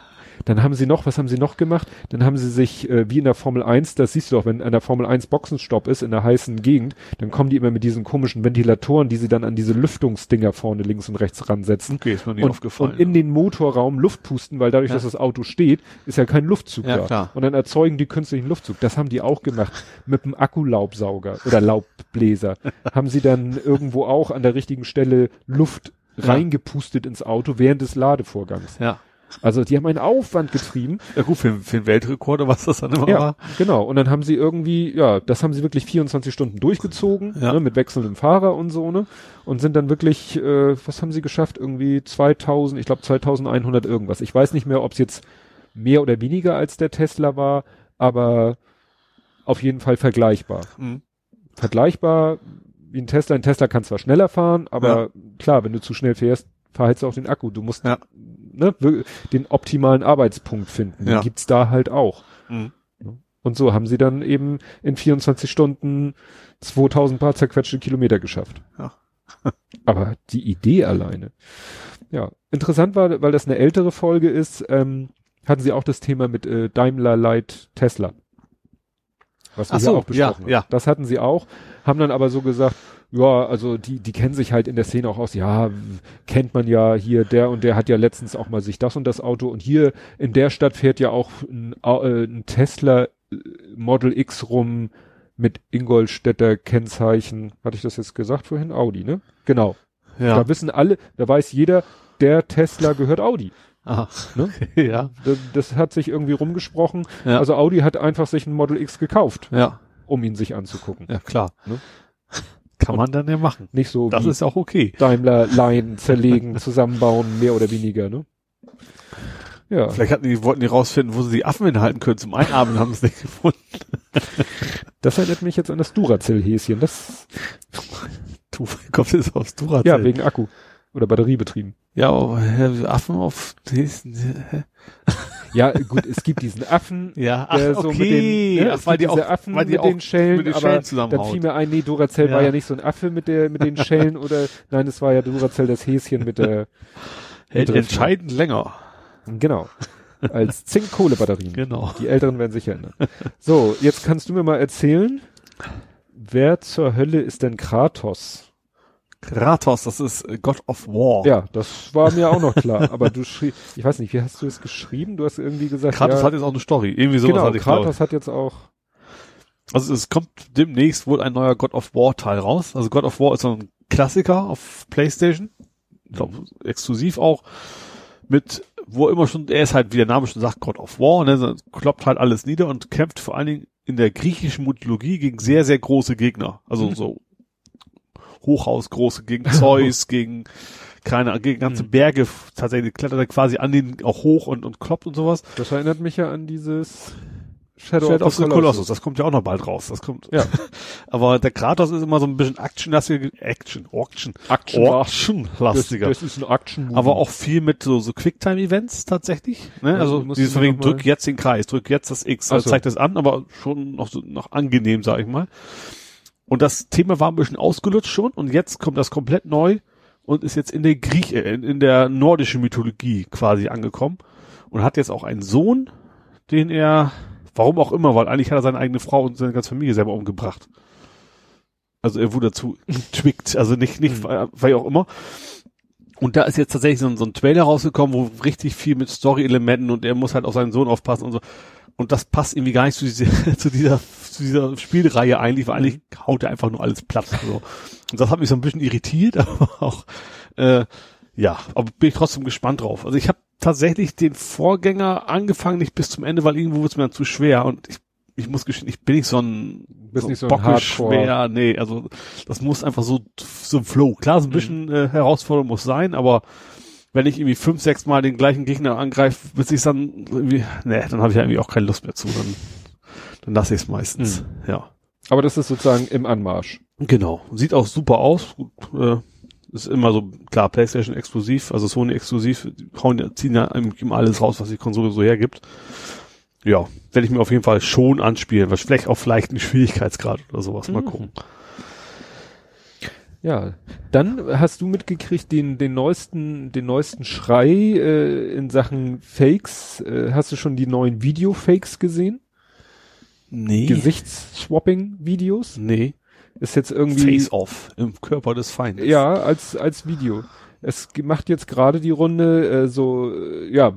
Dann haben sie noch, was haben sie noch gemacht? Dann haben sie sich, äh, wie in der Formel 1, das siehst du doch, wenn an der Formel 1 Boxenstopp ist, in der heißen Gegend, dann kommen die immer mit diesen komischen Ventilatoren, die sie dann an diese Lüftungsdinger vorne links und rechts ransetzen. Okay, ist mir nie Und, aufgefallen. und in den Motorraum Luft pusten, weil dadurch, Ja. dass das Auto steht, ist ja kein Luftzug Ja, da. klar. Und dann erzeugen die künstlichen Luftzug. Das haben die auch gemacht mit dem Akkulaubsauger oder Laubbläser. haben sie dann irgendwo auch an der richtigen Stelle Luft reingepustet ins Auto während des Ladevorgangs. ja. Also die haben einen Aufwand getrieben. Ja gut, für, für den Weltrekord, was das dann immer Ja, war. genau. Und dann haben sie irgendwie, ja, das haben sie wirklich 24 Stunden durchgezogen, Ja. ne, mit wechselndem Fahrer und so, ne? Und sind dann wirklich, äh, was haben sie geschafft? Irgendwie 2000, ich glaube 2100 irgendwas. Ich weiß nicht mehr, ob es jetzt mehr oder weniger als der Tesla war, aber auf jeden Fall vergleichbar. Mhm. Vergleichbar wie ein Tesla. Ein Tesla kann zwar schneller fahren, aber klar, wenn du zu schnell fährst, verheizt auch den Akku. Du musst Ja. Ne, den optimalen Arbeitspunkt finden. Den Ja. gibt's da halt auch. Mhm. Und so haben sie dann eben in 24 Stunden 2000 paar zerquetschte Kilometer geschafft. Ja. Aber die Idee alleine. Ja, interessant war, weil das eine ältere Folge ist, ähm, hatten sie auch das Thema mit äh, Daimler Light Tesla. Was wir Ach ja so, auch besprochen ja, ja. haben. Das hatten sie auch, haben dann aber so gesagt, ja, also die, die kennen sich halt in der Szene auch aus, ja, kennt man ja hier, der und der hat ja letztens auch mal sich das und das Auto und hier in der Stadt fährt ja auch ein, äh, ein Tesla äh, Model X rum mit Ingolstädter Kennzeichen. Hatte ich das jetzt gesagt vorhin? Audi, ne? Genau. Ja. Da wissen alle, da weiß jeder, der Tesla gehört Audi. Aha. Ne? ja. Das, das hat sich irgendwie rumgesprochen. Ja. Also Audi hat einfach sich ein Model X gekauft, Ja. um ihn sich anzugucken. Ja, klar. Ne? Kann man dann ja machen. Nicht so Das ist auch okay. Daimler Line zerlegen, zusammenbauen, mehr oder weniger, ne? Ja. Vielleicht hatten die, wollten die rausfinden, wo sie die Affen hinhalten können zum Einatmen, haben es nicht gefunden. Das erinnert mich jetzt an das Duracell-Häschen. Das, Du kommst jetzt aufs Duracell. ja, wegen Akku. Oder Batteriebetrieben. Ja, aber Affen auf hä? Ja, gut, es gibt diesen Affen, Ja, der ach, so okay. mit den, ne, es weil die auch- Affen weil die mit auch den Schellen, mit den aber Schellen dann zusammenhaut. fiel mir ein, nee, Duracell war Ja. ja nicht so ein Affe mit der, mit den Schellen oder, nein, es war ja Duracell das Häschen mit der, Hält entscheidend länger. genau, als Zink-Kohle-Batterien. Genau. Die Älteren werden sich erinnern. So, jetzt kannst du mir mal erzählen, wer zur Hölle ist denn Kratos? Kratos, das ist äh, God of War. Ja, das war mir auch noch klar, aber du schrieb, ich weiß nicht, wie hast du es geschrieben? Du hast irgendwie gesagt, Kratos ja, hat jetzt auch eine Story. Irgendwie sowas genau, hatte ich Kratos hat jetzt auch, Also es kommt demnächst wohl ein neuer God of War Teil raus. Also God of War ist so ein Klassiker auf PlayStation. Ich glaube, exklusiv auch. Mit, wo immer schon, er ist halt, wie der Name schon sagt, God of War, ne, kloppt halt alles nieder und kämpft vor allen Dingen in der griechischen Mythologie gegen sehr, sehr große Gegner. Also Mhm. so Hochhaus große gegen Zeus, gegen keine, gegen ganze Mhm. Berge, tatsächlich klettert er quasi an den auch hoch und, und kloppt und sowas. das erinnert mich ja an dieses Shadow, Shadow of the Colossus. das kommt ja auch noch bald raus. Das kommt. Ja. Aber der Kratos ist immer so ein bisschen actionlastiger, Action, Action, Action, das, lastiger. das ist ein action Aber auch viel mit so, so Quicktime-Events tatsächlich. Ne? Also Also dieses von wegen, drück jetzt den Kreis, drück jetzt das X, also so. zeigt das an, aber schon noch so noch angenehm, sag ich mal. Und das Thema war ein bisschen ausgelutscht schon und jetzt kommt das komplett neu und ist jetzt in der Griech, äh, in, in der nordischen Mythologie quasi angekommen und hat jetzt auch einen Sohn, den er, warum auch immer, weil eigentlich hat er seine eigene Frau und seine ganze Familie selber umgebracht. Also er wurde dazu twickt, also nicht, nicht, Mhm. weil auch immer. Und da ist jetzt tatsächlich so ein, so ein Trailer rausgekommen, wo richtig viel mit Story-Elementen und er muss halt auf seinen Sohn aufpassen und so. Und das passt irgendwie gar nicht zu, diese, zu dieser, zu dieser Spielreihe eigentlich, weil eigentlich haut er einfach nur alles platt. So. Und das hat mich so ein bisschen irritiert, aber auch, äh, ja, aber bin ich trotzdem gespannt drauf. Also ich habe tatsächlich den Vorgänger angefangen, nicht bis zum Ende, weil irgendwo wird es mir dann zu schwer und ich, ich muss gestehen, ich bin nicht so ein, Bist nicht so ein schwer, nee, also das muss einfach so, so ein Flow. Klar, so ein bisschen äh, Herausforderung muss sein, aber wenn ich irgendwie fünf, sechs Mal den gleichen Gegner angreife, bis ich dann irgendwie, nee, dann habe ich ja irgendwie auch keine Lust mehr zu, dann, dann lasse ich es meistens, ja. Aber das ist sozusagen im Anmarsch. Genau. Sieht auch super aus. Äh, ist immer so, klar, PlayStation exklusiv, also Sony exklusiv, die hauen, ziehen ja immer alles raus, was die Konsole so hergibt. Ja, werde ich mir auf jeden Fall schon anspielen, weil vielleicht auch vielleicht einen Schwierigkeitsgrad oder sowas. Mal Mhm. gucken. Ja, dann hast du mitgekriegt den den neuesten den neuesten Schrei äh, in Sachen Fakes. Äh, hast du schon die neuen Video-Fakes gesehen? Nee. Gesichtsswapping-Videos? Nee. Ist jetzt irgendwie Face-Off im Körper des Feindes. ja als als Video. Es macht jetzt gerade die Runde äh, so äh, ja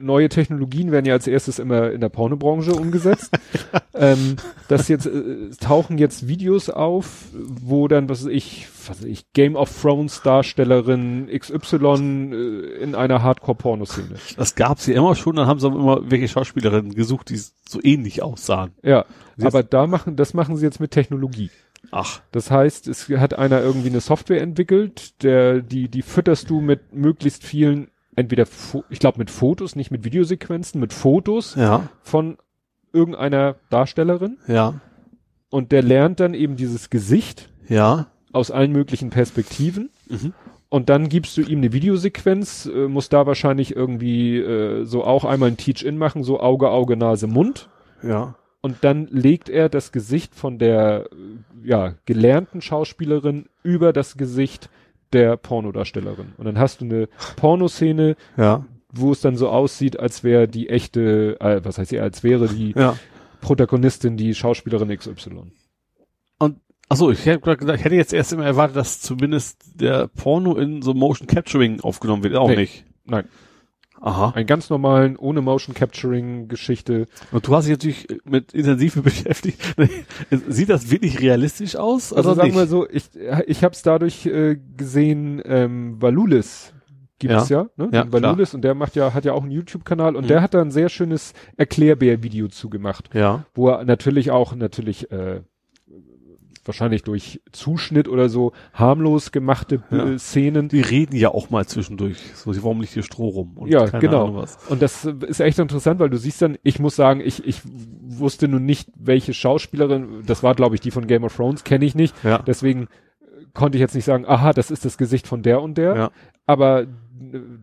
neue Technologien werden ja als erstes immer in der Pornobranche umgesetzt. ähm, dass jetzt äh, tauchen jetzt Videos auf, wo dann, was weiß ich, was weiß ich, Game of Thrones Darstellerin XY äh, in einer Hardcore-Pornoszene. Das gab's ja immer schon, dann haben sie aber immer welche Schauspielerinnen gesucht, die so ähnlich aussahen. Ja, aber da machen, das machen sie jetzt mit Technologie. Ach, Das heißt, es hat einer irgendwie eine Software entwickelt, der, die, die fütterst du mit möglichst vielen, entweder, ich glaube mit Fotos, nicht mit Videosequenzen, mit Fotos ja, von irgendeiner Darstellerin ja, und der lernt dann eben dieses Gesicht ja. aus allen möglichen Perspektiven Mhm. und dann gibst du ihm eine Videosequenz, äh, muss da wahrscheinlich irgendwie äh, so auch einmal ein Teach-In machen, so Auge, Auge, Nase, Mund Ja. Und dann legt er das Gesicht von der äh, ja, gelernten Schauspielerin über das Gesicht der Pornodarstellerin. Und dann hast du eine Pornoszene, Ja. wo es dann so aussieht, als wäre die echte, äh, was heißt sie, als wäre die Ja. Protagonistin die Schauspielerin XY. Und achso, ich hätte, grad gedacht, ich hätte jetzt erst immer erwartet, dass zumindest der Porno in so Motion Capturing aufgenommen wird. Auch Nee. nicht. Nein, Aha. einen ganz normalen, ohne Motion Capturing Geschichte. Und du hast dich natürlich mit intensiv beschäftigt. Sieht das wirklich realistisch aus? Also sagen wir so, ich, ich habe es dadurch äh, gesehen, ähm, Valulis gibt Ja. es ja, ne? Ja, Valulis und der macht ja, hat ja auch einen YouTube-Kanal und der hat da ein sehr schönes Erklärbär-Video zugemacht, Ja. wo er natürlich auch natürlich äh, wahrscheinlich durch Zuschnitt oder so harmlos gemachte Ja. äh, Szenen. Die reden ja auch mal zwischendurch. So, warum liegt hier Stroh rum? Und Ja, genau. Und das äh, ist echt interessant, weil du siehst dann, ich muss sagen, ich, ich wusste nun nicht, welche Schauspielerin, das war glaube ich die von Game of Thrones, kenne ich nicht. Ja. Deswegen äh, konnte ich jetzt nicht sagen, aha, das ist das Gesicht von der und der. Ja. Aber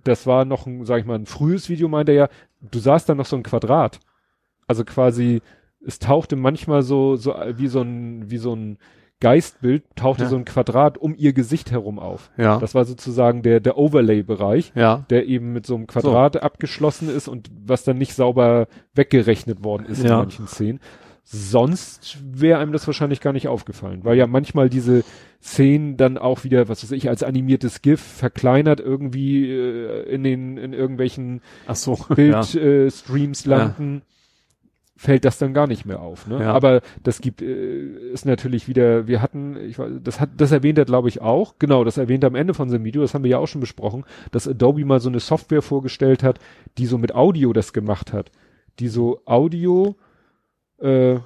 das war noch ein, sag ich mal, ein frühes Video, meinte er ja, du sahst dann noch so ein Quadrat. Also quasi, es tauchte manchmal so, so wie so ein, wie so ein Geistbild, tauchte Ja. so ein Quadrat um ihr Gesicht herum auf. Ja. Das war sozusagen der, der Overlay-Bereich ja. der eben mit so einem Quadrat abgeschlossen ist und was dann nicht sauber weggerechnet worden ist in Ja. manchen Szenen. Sonst wäre einem das wahrscheinlich gar nicht aufgefallen, weil ja manchmal diese Szenen dann auch wieder, was weiß ich, als animiertes GIF verkleinert irgendwie äh, in den in irgendwelchen so. Bildstreams ja. äh, landen, fällt das dann gar nicht mehr auf. Ne? Ja. Aber das gibt äh, ist natürlich wieder, wir hatten, ich weiß, das hat, das erwähnt er glaube ich auch, genau, das erwähnt er am Ende von seinem Video, das haben wir ja auch schon besprochen, dass Adobe mal so eine Software vorgestellt hat, die so mit Audio das gemacht hat, die so Audio äh,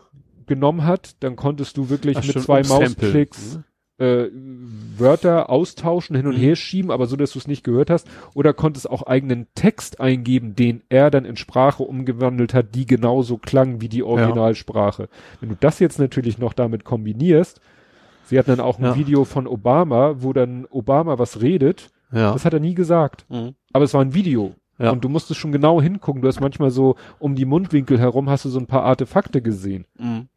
genommen hat, dann konntest du wirklich Ach, mit zwei. Mausklicks äh, Wörter austauschen, hin und Mhm. her schieben, aber so, dass du es nicht gehört hast. Oder konntest auch eigenen Text eingeben, den er dann in Sprache umgewandelt hat, die genauso klang wie die Originalsprache. Wenn du das jetzt natürlich noch damit kombinierst, sie hatten dann auch ein Ja. Video von Obama, wo dann Obama was redet, Ja. das hat er nie gesagt. Mhm. Aber es war ein Video. Ja. Und du musstest schon genau hingucken. Du hast manchmal so um die Mundwinkel herum hast du so ein paar Artefakte gesehen. Mhm.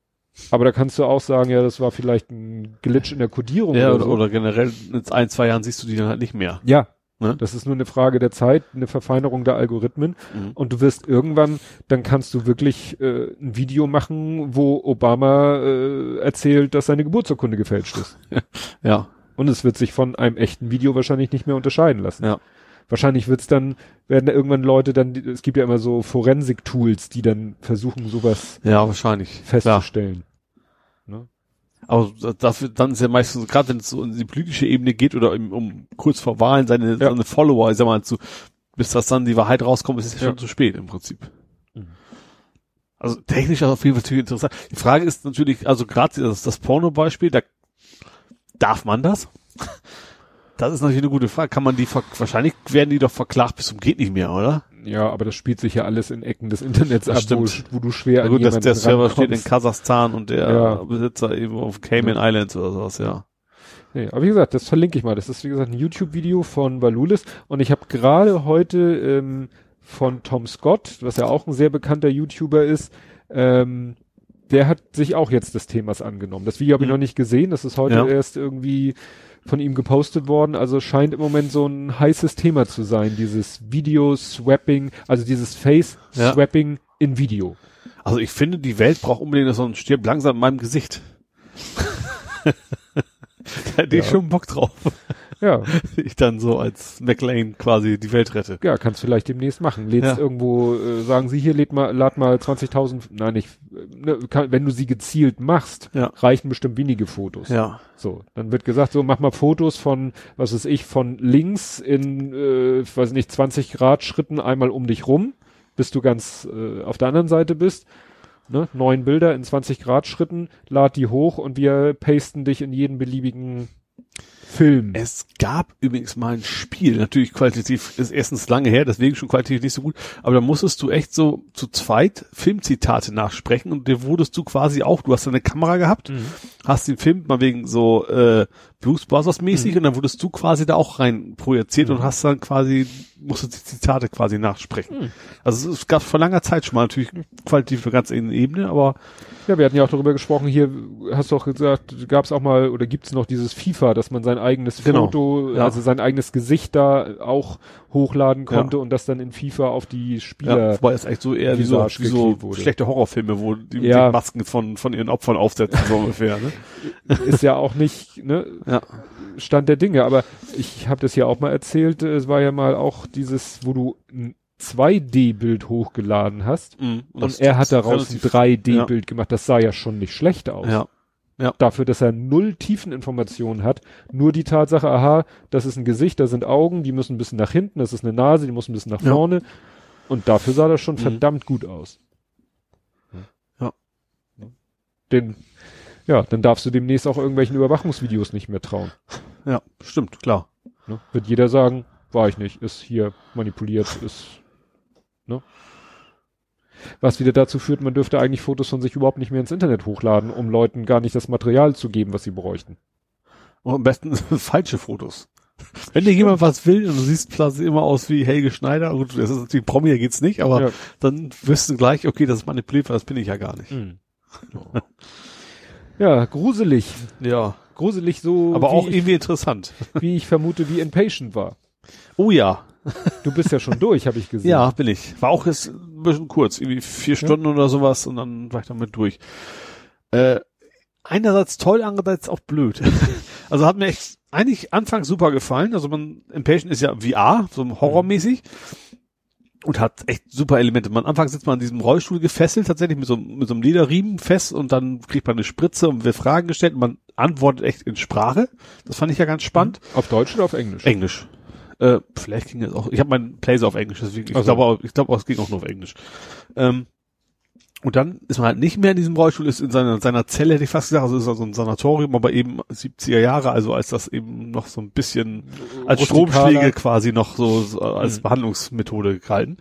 Aber da kannst du auch sagen, ja, das war vielleicht ein Glitch in der Kodierung Ja, oder, oder, so. oder generell in ein, zwei Jahren siehst du die dann halt nicht mehr. Ja. Ne? Das ist nur eine Frage der Zeit, eine Verfeinerung der Algorithmen. Mhm. Und du wirst irgendwann, dann kannst du wirklich äh, ein Video machen, wo Obama äh, erzählt, dass seine Geburtsurkunde gefälscht ist. Ja. Und es wird sich von einem echten Video wahrscheinlich nicht mehr unterscheiden lassen. Ja. Wahrscheinlich wird's dann, werden da irgendwann Leute dann, es gibt ja immer so Forensik-Tools, die dann versuchen, sowas Ja, wahrscheinlich. Festzustellen. Aber dafür, dann ist ja meistens, gerade wenn es so in die politische Ebene geht oder im, um kurz vor Wahlen seine, Ja. seine Follower, ich sag mal, zu, bis das dann die Wahrheit rauskommt, ist es ja Ja. schon zu spät im Prinzip. Mhm. Also technisch auf jeden Fall natürlich interessant. Die Frage ist natürlich, also gerade das, das Porno-Beispiel, da darf man das? Das ist natürlich eine gute Frage. Kann man die wahrscheinlich werden die doch verklagt bis zum geht nicht mehr, oder? Ja, aber das spielt sich ja alles in Ecken des Internets Das ab, wo, stimmt. wo du schwer Ja, an gut, dass jemanden der Server steht in. Kasachstan und der Ja. Besitzer eben auf Cayman Islands oder sowas, ja. Nee, aber wie gesagt, das verlinke ich mal. Das ist wie gesagt ein YouTube-Video von Valulis und ich habe gerade heute ähm, von Tom Scott, was ja auch ein sehr bekannter YouTuber ist, ähm, der hat sich auch jetzt des Themas angenommen. Das Video habe ich Mhm. noch nicht gesehen, das ist heute Ja. erst irgendwie von ihm gepostet worden. Also scheint im Moment so ein heißes Thema zu sein, dieses Video-Swapping, also dieses Face-Swapping in Video. Also ich finde, die Welt braucht unbedingt so ein stirb langsam in meinem Gesicht. da hätte ich Ja. schon Bock drauf. Ja. ich dann so als McLean quasi die Welt rette. Ja, kannst vielleicht demnächst machen. Lädst Ja. irgendwo, äh, sagen Sie hier, lädt mal, lad mal 20.000, nein, nicht, ne, kann, wenn du sie gezielt machst, Ja. reichen bestimmt wenige Fotos. Ja. So, dann wird gesagt, so mach mal Fotos von, was weiß ich, von links in, äh, weiß nicht, 20 Grad Schritten einmal um dich rum, bis du ganz äh, auf der anderen Seite bist. Ne? Neun Bilder in 20 Grad Schritten, lad die hoch und wir pasten dich in jeden beliebigen Film. Es gab übrigens mal ein Spiel, natürlich qualitativ, ist erstens lange her, deswegen schon qualitativ nicht so gut, aber da musstest du echt so zu zweit Filmzitate nachsprechen und dir wurdest du quasi auch, du hast eine Kamera gehabt, hast den Film mal wegen so äh, Blues Brothers mäßig und dann wurdest du quasi da auch rein projiziert und hast dann quasi, musstest die Zitate quasi nachsprechen. Also es gab vor langer Zeit schon mal natürlich qualitativ eine ganz ähnliche Ebene, aber Ja, wir hatten ja auch darüber gesprochen, hier hast du auch gesagt, gab es auch mal oder gibt es noch dieses FIFA, dass man sein eigenes Genau, Foto, ja. also sein eigenes Gesicht da auch hochladen konnte Ja. und das dann in FIFA auf die ja, Spieler. wobei es echt so eher wie so, wie so wurde. schlechte Horrorfilme, wo die, Ja. die Masken von, von ihren Opfern aufsetzen, so ungefähr, ne? ist ja auch nicht ne, Ja. Stand der Dinge. Aber ich habe das ja auch mal erzählt, es war ja mal auch dieses, wo du ein 2D-Bild hochgeladen hast Mhm. und, er hat daraus ein relativ- 3D-Bild gemacht. Das sah ja schon nicht schlecht aus. Ja. Dafür, dass er null Tiefeninformationen hat, nur die Tatsache, aha, das ist ein Gesicht, da sind Augen, die müssen ein bisschen nach hinten, das ist eine Nase, die muss ein bisschen nach Ja. vorne. Und dafür sah das schon Mhm. verdammt gut aus. Ja. Den, ja, dann darfst du demnächst auch irgendwelchen Überwachungsvideos nicht mehr trauen. Ja, stimmt, klar. Ne? Wird jeder sagen, war ich nicht, ist hier manipuliert, ist, ne? Was wieder dazu führt, man dürfte eigentlich Fotos von sich überhaupt nicht mehr ins Internet hochladen, um Leuten gar nicht das Material zu geben, was sie bräuchten. Und am besten falsche Fotos. Wenn dir jemand was will und du siehst quasi immer aus wie Helge Schneider, gut, das ist natürlich Promi, hier geht's nicht, aber Ja. dann wirst du gleich, okay, das ist manipuliert, weil das bin ich ja gar nicht. Ja, gruselig. Ja. Gruselig so, Aber auch ich, irgendwie interessant. wie ich vermute, wie Inpatient war. Oh ja. Du bist ja schon durch, habe ich gesehen. Ja, bin ich. War auch jetzt ein bisschen kurz, irgendwie vier Stunden oder sowas und dann war ich damit durch. Äh, einerseits toll, andererseits auch blöd. also hat mir echt eigentlich anfangs super gefallen. Also man, Impatient ist ja VR, so horrormäßig. Und hat echt super Elemente. Man am Anfang sitzt man an diesem Rollstuhl gefesselt, tatsächlich mit so, mit so einem Lederriemen fest und dann kriegt man eine Spritze und wird Fragen gestellt und man antwortet echt in Sprache. Das fand ich ja ganz spannend. Auf Deutsch oder auf Englisch? Englisch. Äh, vielleicht ging es auch. Ich habe meinen Plays auf Englisch, deswegen ich Ach so. glaube, ich glaube, auch, es ging auch nur auf Englisch. Ähm, und dann ist man halt nicht mehr in diesem Rollstuhl, ist in seiner, seiner Zelle, hätte ich fast gesagt, also ist also ein Sanatorium, aber eben 70er Jahre, also als das eben noch so ein bisschen als Rustikaler. Stromschläge quasi noch so, so als Mhm. Behandlungsmethode gehalten.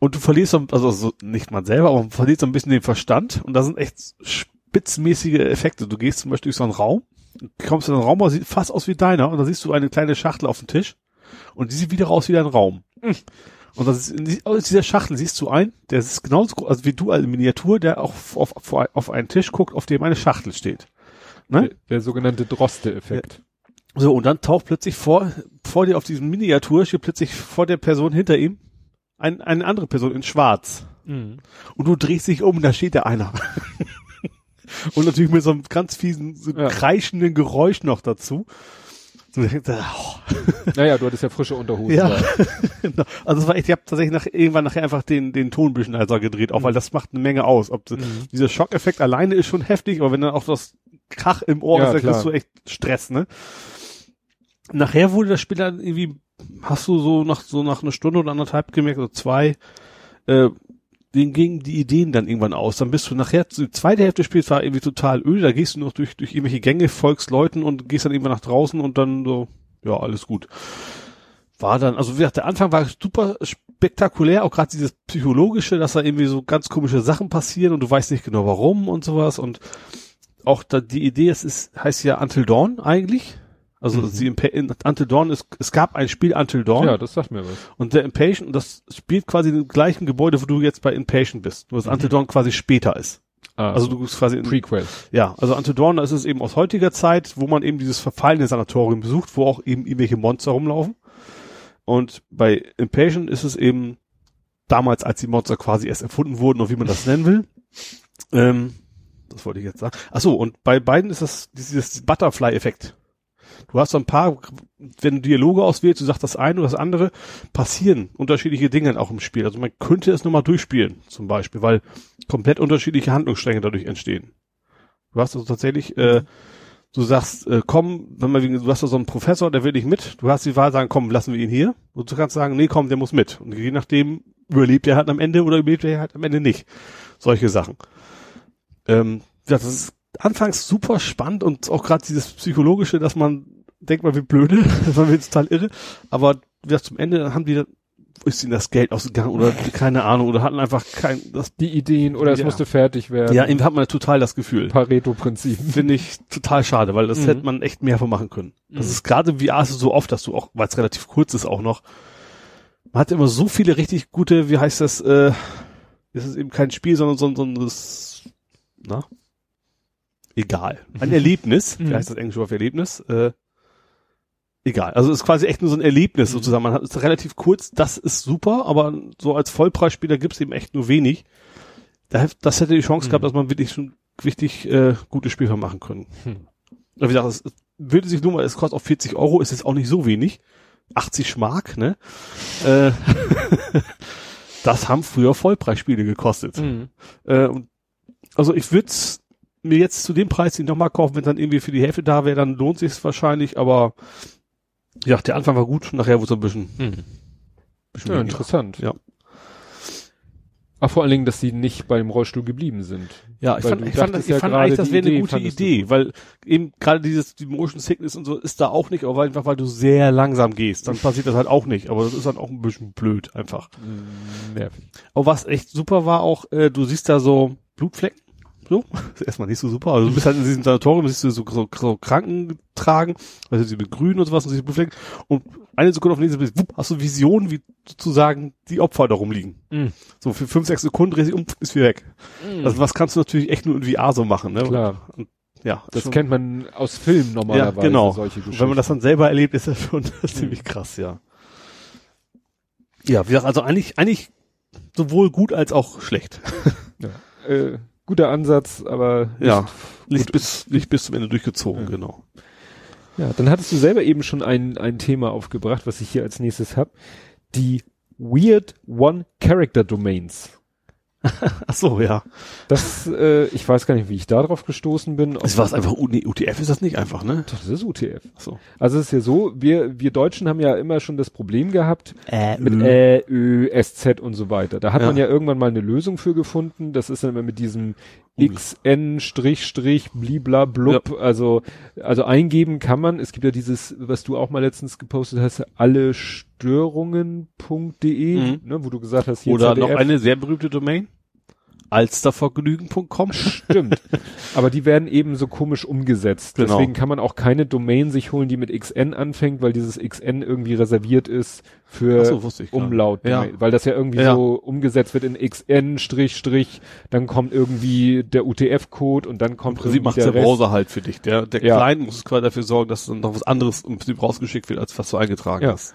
Und du verlierst so, also so, nicht man selber, aber man verliert so ein bisschen den Verstand und da sind echt spitzmäßige Effekte. Du gehst zum Beispiel durch so einen Raum, kommst in einen Raum, der sieht fast aus wie deiner und da siehst du eine kleine Schachtel auf dem Tisch und die sieht wieder aus wie dein Raum. Und das ist aus dieser Schachtel siehst du einen, der ist genauso groß, also wie du als Miniatur, der auch auf, auf, auf einen Tisch guckt, auf dem eine Schachtel steht. Ne? Der, der sogenannte Droste-Effekt. So, und dann taucht plötzlich vor, vor dir auf diesem Miniatur, steht plötzlich vor der Person hinter ihm ein, eine andere Person in schwarz. Mhm. Und du drehst dich um, da steht da einer. und natürlich mit so einem ganz fiesen, so Ja. kreischenden Geräusch noch dazu. Naja, du hattest ja frische Unterhosen. Ja. Genau. Also es war echt, ich habe tatsächlich nach, irgendwann nachher einfach den, den Ton ein bisschen leiser gedreht, auch weil das macht eine Menge aus. Ob Mhm. Dieser Schockeffekt alleine ist schon heftig, aber wenn dann auch das Krach im Ohr Ja, ist, dann klar. kriegst du echt Stress, ne? Nachher wurde das Spiel dann irgendwie, hast du so nach so nach einer Stunde oder anderthalb gemerkt, oder zwei, äh, denen gingen die Ideen dann irgendwann aus. Dann bist du nachher, die zweite Hälfte des Spiels war irgendwie total öde, da gehst du noch durch, durch irgendwelche Gänge, folgst Leuten und gehst dann irgendwann nach draußen und dann so, ja, alles gut. War dann, also wie gesagt, der Anfang war super spektakulär, auch gerade dieses psychologische, dass da irgendwie so ganz komische Sachen passieren und du weißt nicht genau warum und sowas und auch da die Idee, es ist, heißt ja Until Dawn eigentlich. Also Mhm. sie in Until Dawn ist, es gab ein Spiel Until Dawn ja, das sagt mir was. und der Impatient, und das spielt quasi im gleichen Gebäude, wo du jetzt bei Impatient bist, nur dass Mhm. Until Dawn quasi später ist. Ah, Also du bist quasi in, Prequel. ja, also Until Dawn, da ist es eben aus heutiger Zeit, wo man eben dieses verfallene Sanatorium besucht, wo auch eben irgendwelche Monster rumlaufen. Und bei Impatient ist es eben damals, als die Monster quasi erst erfunden wurden und wie man das nennen will. Ähm, das wollte ich jetzt sagen. Ach so, und bei beiden ist das dieses Butterfly-Effekt. Du hast so ein paar, wenn du Dialoge auswählst, du sagst das eine oder das andere, passieren unterschiedliche Dinge auch im Spiel. Also man könnte es nochmal durchspielen, zum Beispiel, weil komplett unterschiedliche Handlungsstränge dadurch entstehen. Du hast also tatsächlich, äh, du sagst, äh, komm, wenn man, du hast da so einen Professor, der will nicht mit, du hast die Wahl sagen, komm, lassen wir ihn hier. Und du kannst sagen, nee, komm, der muss mit. Und je nachdem, überlebt er halt am Ende oder überlebt er halt am Ende nicht. Solche Sachen. Ähm, das ist anfangs super spannend und auch gerade dieses psychologische, dass man denkt mal wie blöde, das war mir total irre, aber wie zum Ende haben die ist ihnen das Geld ausgegangen oder keine Ahnung oder hatten einfach kein das die Ideen oder ja. es musste fertig werden. Ja, eben hat man total das Gefühl. Pareto-Prinzip. Finde ich total schade, weil das mhm. hätte man echt mehr von machen können. Das mhm. ist gerade wie VR so oft, dass du auch, weil es relativ kurz ist auch noch, man hat immer so viele richtig gute, wie heißt das, äh, das ist eben kein Spiel, sondern so, so ein, das, na? Egal. Ein Erlebnis, wie mhm. heißt das englische Wort für Erlebnis? Äh, egal. Also es ist quasi echt nur so ein Erlebnis mhm. sozusagen. Man hat es relativ kurz, das ist super, aber so als Vollpreisspieler gibt es eben echt nur wenig. Das hätte die Chance mhm. gehabt, dass man wirklich schon richtig äh, gutes Spiel machen können. Mhm. Wie gesagt, es, es würde sich nur mal, es kostet auch 40 Euro, ist jetzt auch nicht so wenig. 80 Schmark, ne? äh, das haben früher Vollpreisspiele gekostet. Mhm. Äh, also ich würde mir jetzt zu dem Preis nicht nochmal kaufen, wenn dann irgendwie für die Hälfte da wäre, dann lohnt sich wahrscheinlich, aber ja, der Anfang war gut, nachher wurde es ein bisschen, mhm. bisschen ja, interessant. Ja. Ach, vor allen Dingen, dass sie nicht beim Rollstuhl geblieben sind. Ja, ich fand, ich fand, ich ja fand eigentlich, das wäre eine gute Idee, weil eben gerade dieses die Motion Sickness und so ist da auch nicht, aber einfach weil du sehr langsam gehst, dann passiert das halt auch nicht. Aber das ist dann auch ein bisschen blöd einfach. Mm, nervig. Aber was echt super war auch, äh, du siehst da so Blutflecken so, ist erstmal nicht so super. Also du bist halt in diesem Sanatorium, siehst du so, so, so Kranken tragen, also sie mit Grün und sowas und sich befleckt. Und eine Sekunde auf den nächsten Bild, wupp, hast du Visionen, wie sozusagen die Opfer da rumliegen. Mm. So für fünf, sechs Sekunden dreh sich um, ist wieder weg. Mm. Also was kannst du natürlich echt nur in VR so machen, ne? Klar. Und, ja, das schon, kennt man aus Filmen normalerweise. Ja, genau. Solche Geschichten. Wenn man das dann selber erlebt, ist das schon das ist ziemlich krass, ja. Ja, wie gesagt, also eigentlich, eigentlich sowohl gut als auch schlecht. Ja. Äh, guter Ansatz, aber nicht, ja, nicht bis, nicht bis zum Ende durchgezogen, ja. genau. Ja, dann hattest du selber eben schon ein, ein Thema aufgebracht, was ich hier als nächstes hab. Die Weird One Character Domains. Ach so, ja. Das, äh, ich weiß gar nicht, wie ich da drauf gestoßen bin. Es war es einfach, nee, UTF ist das nicht einfach, ne? Doch, das ist UTF. Ach so. Also es ist ja so, wir, wir Deutschen haben ja immer schon das Problem gehabt äh, mit Ä, Ö, SZ und so weiter. Da hat ja. man ja irgendwann mal eine Lösung für gefunden. Das ist dann immer mit diesem XN Strich Strich blibla blub. Ja. Also, also eingeben kann man. Es gibt ja dieses, was du auch mal letztens gepostet hast, alle Störungen.de, mhm. ne, wo du gesagt hast, hier Oder ZDF. noch eine sehr berühmte Domain alstervergnügen.com. Stimmt. Aber die werden eben so komisch umgesetzt. Genau. Deswegen kann man auch keine Domain sich holen, die mit XN anfängt, weil dieses XN irgendwie reserviert ist für so, Umlaut. Ja. Weil das ja irgendwie ja. so umgesetzt wird in XN Strich Strich, dann kommt irgendwie der UTF-Code und dann kommt Im Prinzip macht der, der Browser halt für dich. Der, der ja. Client muss quasi dafür sorgen, dass dann noch was anderes im Prinzip rausgeschickt wird, als was du eingetragen ja. hast.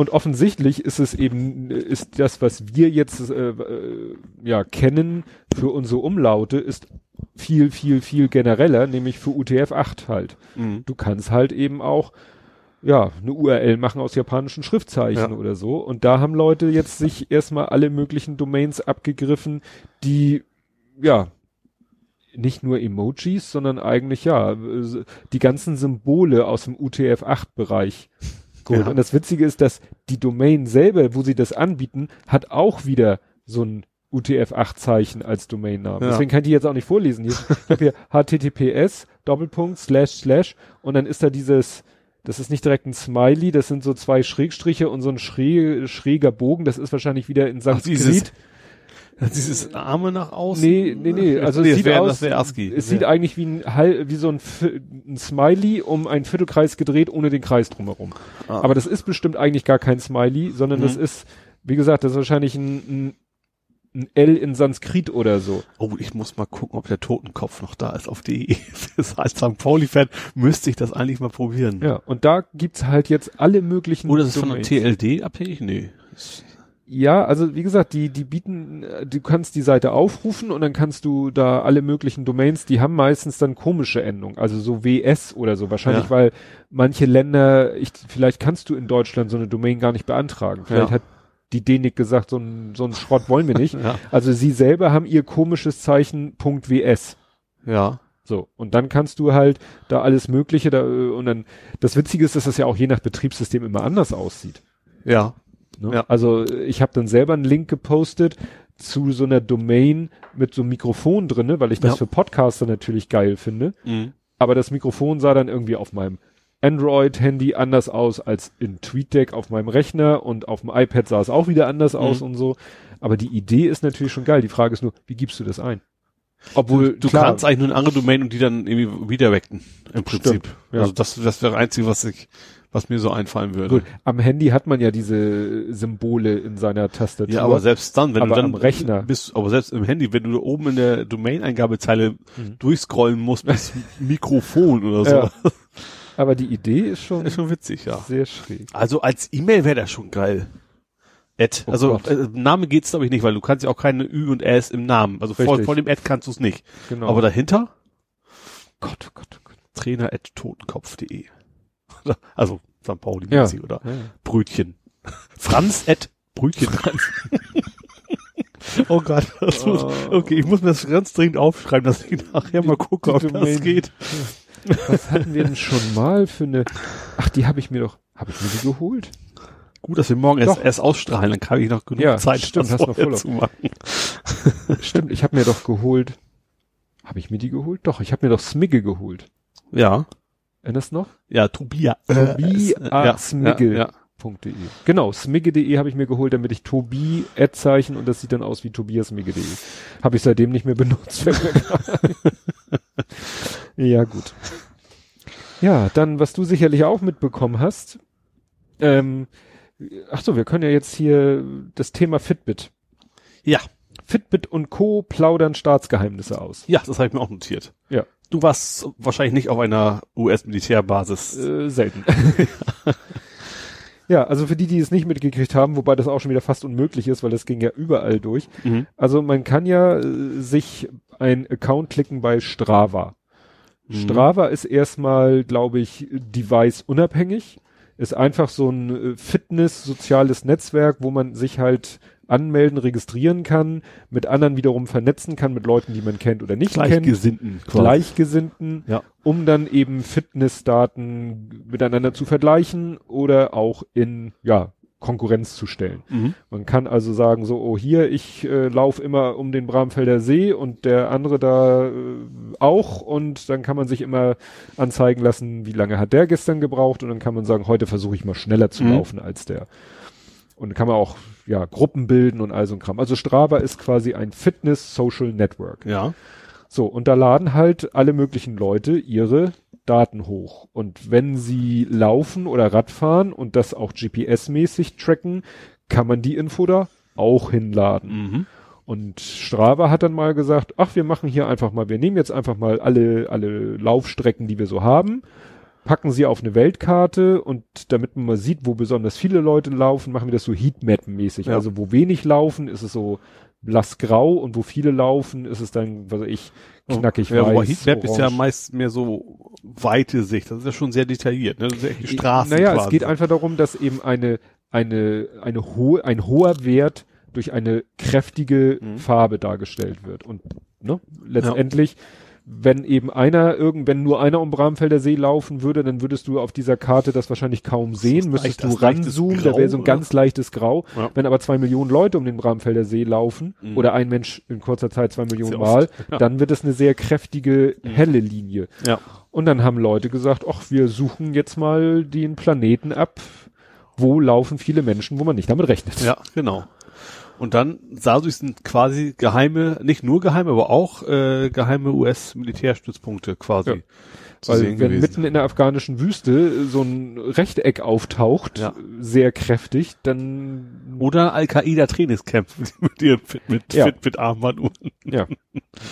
Und offensichtlich ist es eben, ist das, was wir jetzt äh, äh, ja kennen für unsere Umlaute, ist viel, viel, viel genereller, nämlich für UTF-8 halt. Mhm. Du kannst halt eben auch ja, eine URL machen aus japanischen Schriftzeichen ja. oder so. Und da haben Leute jetzt sich erstmal alle möglichen Domains abgegriffen, die, ja, nicht nur Emojis, sondern eigentlich, ja, die ganzen Symbole aus dem UTF-8-Bereich Gut. Ja. Und das Witzige ist, dass die Domain selber, wo sie das anbieten, hat auch wieder so ein UTF-8-Zeichen als Domainnamen. Ja. Deswegen kann ich die jetzt auch nicht vorlesen. Hier, ich habe hier HTTPS, Doppelpunkt, Slash, Slash, und dann ist da dieses, das ist nicht direkt ein Smiley, das sind so zwei Schrägstriche und so ein schräg, schräger Bogen, das ist wahrscheinlich wieder in Sanskrit. Dieses Arme nach außen? Nee, nee, nee. Also nee, es sieht wär, aus, ASCII. es sieht eigentlich wie ein, wie so ein, ein, Smiley um einen Viertelkreis gedreht, ohne den Kreis drumherum. Ah. Aber das ist bestimmt eigentlich gar kein Smiley, sondern mhm. das ist, wie gesagt, das ist wahrscheinlich ein, ein, ein L in Sanskrit oder so. Oh, ich muss mal gucken, ob der Totenkopf noch da ist auf die als St. Pauli-Fan müsste ich das eigentlich mal probieren. Ja, und da gibt's halt jetzt alle möglichen. Oder ist es von TLD abhängig? Nee. Ja, also wie gesagt, die, die bieten, du kannst die Seite aufrufen und dann kannst du da alle möglichen Domains, die haben meistens dann komische Endungen, also so WS oder so, wahrscheinlich, Ja. weil manche Länder, ich, vielleicht kannst du in Deutschland so eine Domain gar nicht beantragen. Vielleicht Ja. hat die Dänik gesagt, so ein, so ein Schrott wollen wir nicht. Ja. Also sie selber haben ihr komisches Zeichen .ws. Ja. So, und dann kannst du halt da alles Mögliche da, und dann, das Witzige ist, dass das ja auch je nach Betriebssystem immer anders aussieht. Ja. Ne? Ja. Also ich habe dann selber einen Link gepostet zu so einer Domain mit so einem Mikrofon drinne, weil ich das Ja. für Podcaster natürlich geil finde. Mhm. Aber das Mikrofon sah dann irgendwie auf meinem Android-Handy anders aus als in TweetDeck auf meinem Rechner und auf dem iPad sah es auch wieder anders aus Mhm. und so. Aber die Idee ist natürlich schon geil. Die Frage ist nur, wie gibst du das ein? Obwohl, Du klar, kannst eigentlich nur eine andere Domain und die dann irgendwie redirecten, im Prinzip. ja. Also das, das wäre das Einzige, was ich, was mir so einfallen würde. gut, am Handy hat man ja diese Symbole in seiner Tastatur. Ja, aber selbst dann, wenn Aber du dann am Rechner. bist, aber selbst im Handy, wenn du oben in der Domain-Eingabezeile Mhm. durchscrollen musst bis Mikrofon oder so, Ja. Aber die Idee ist schon, ist schon witzig, ja. sehr schräg. Also als E-Mail wäre das schon geil. Ad. Oh also äh, Name geht's glaube ich nicht, weil du kannst ja auch keine Ü und S im Namen. Also vor, vor dem Ad kannst du es nicht. Genau. Aber dahinter Gott, oh Gott, oh Gott. trainer at totenkopf.de. Also St. Pauli Ja. oder Ja. Brötchen. Franz at Brötchen. oh Gott, das muss, Oh. okay, ich muss mir das ganz dringend aufschreiben, dass ich nachher mal gucke, ob das geht. Was hatten wir denn schon mal für eine, ach, die habe ich mir doch, habe ich mir die geholt? Gut, dass wir morgen erst, erst ausstrahlen, dann habe ich noch genug Ja, Zeit, stimmt, das hast noch zu machen. Stimmt, ich habe mir doch geholt, habe ich mir die geholt? Doch, ich habe mir doch Smigge geholt. Ja, Erinnerst du noch? ja, Tobias. Tobi äh, A. ja, Smigge. Ja, .de. Genau, smigge.de habe ich mir geholt, damit ich Tobi Ad-Zeichen und das sieht dann aus wie tobiasmigge.de. Habe ich seitdem nicht mehr benutzt. ja, gut. Ja, dann, was du sicherlich auch mitbekommen hast, ähm, ach so, wir können ja jetzt hier das Thema Fitbit. ja. Fitbit und Co. plaudern Staatsgeheimnisse aus. Ja, das habe ich mir auch notiert. Ja. Du warst wahrscheinlich nicht auf einer US-Militärbasis. Äh, selten. ja, also für die, die es nicht mitgekriegt haben, wobei das auch schon wieder fast unmöglich ist, weil das ging ja überall durch. Mhm. Also man kann ja äh, sich ein Account klicken bei Strava. Mhm. Strava ist erstmal, glaube ich, device unabhängig. Ist einfach so ein äh, Fitness-soziales Netzwerk, wo man sich halt anmelden, registrieren kann, mit anderen wiederum vernetzen kann, mit Leuten, die man kennt oder nicht kennt. Gleichgesinnten. quasi. Gleichgesinnten, Ja. um dann eben Fitnessdaten miteinander zu vergleichen oder auch in, ja, Konkurrenz zu stellen. Mhm. Man kann also sagen, so, oh hier, ich äh, laufe immer um den Bramfelder See und der andere da äh, auch und dann kann man sich immer anzeigen lassen, wie lange hat der gestern gebraucht und dann kann man sagen, heute versuche ich mal schneller zu Mhm. laufen als der. Und kann man auch, ja, Gruppen bilden und all so ein Kram. Also Strava ist quasi ein Fitness-Social Network. Ja. So, und da laden halt alle möglichen Leute ihre Daten hoch. Und wenn sie laufen oder Radfahren und das auch GPS-mäßig tracken, kann man die Info da auch hinladen. Mhm. Und Strava hat dann mal gesagt, ach, wir machen hier einfach mal, wir nehmen jetzt einfach mal alle, alle Laufstrecken, die wir so haben, packen sie auf eine Weltkarte und damit man mal sieht, wo besonders viele Leute laufen, machen wir das so Heatmap-mäßig. Ja. Also wo wenig laufen, ist es so blassgrau und wo viele laufen, ist es dann, was weiß ich, knackig ja, weiß. Heatmap ist ja orange. meist mehr so weite Sicht. Das ist ja schon sehr detailliert. Ne? Das ist ja echt die Straßen Naja, quasi. es geht einfach darum, dass eben eine, eine, eine hohe, ein hoher Wert durch eine kräftige Mhm. Farbe dargestellt wird. Und ne, letztendlich, wenn eben einer, irgend, wenn nur einer um Bramfelder See laufen würde, dann würdest du auf dieser Karte das wahrscheinlich kaum sehen, müsstest leicht- du ranzoomen, da Grau, wäre so ein oder? ganz leichtes Grau. Ja. Wenn aber zwei Millionen Leute um den Bramfelder See laufen, Mhm. oder ein Mensch in kurzer Zeit zwei Millionen Sehr Mal, ja. dann wird es eine sehr kräftige, helle Linie. ja. Und dann haben Leute gesagt, ach, wir suchen jetzt mal den Planeten ab, wo laufen viele Menschen, wo man nicht damit rechnet. ja, genau. Und dann dadurch sind quasi geheime, nicht nur geheime, aber auch äh, geheime US-Militärstützpunkte quasi. Ja. Weil wenn gewesen. mitten in der afghanischen Wüste so ein Rechteck auftaucht, Ja. sehr kräftig, dann Oder Al-Qaida-Trainingscamp mit ihren Fit, mit, Ja. Fit, mit Armbanduhren. ja,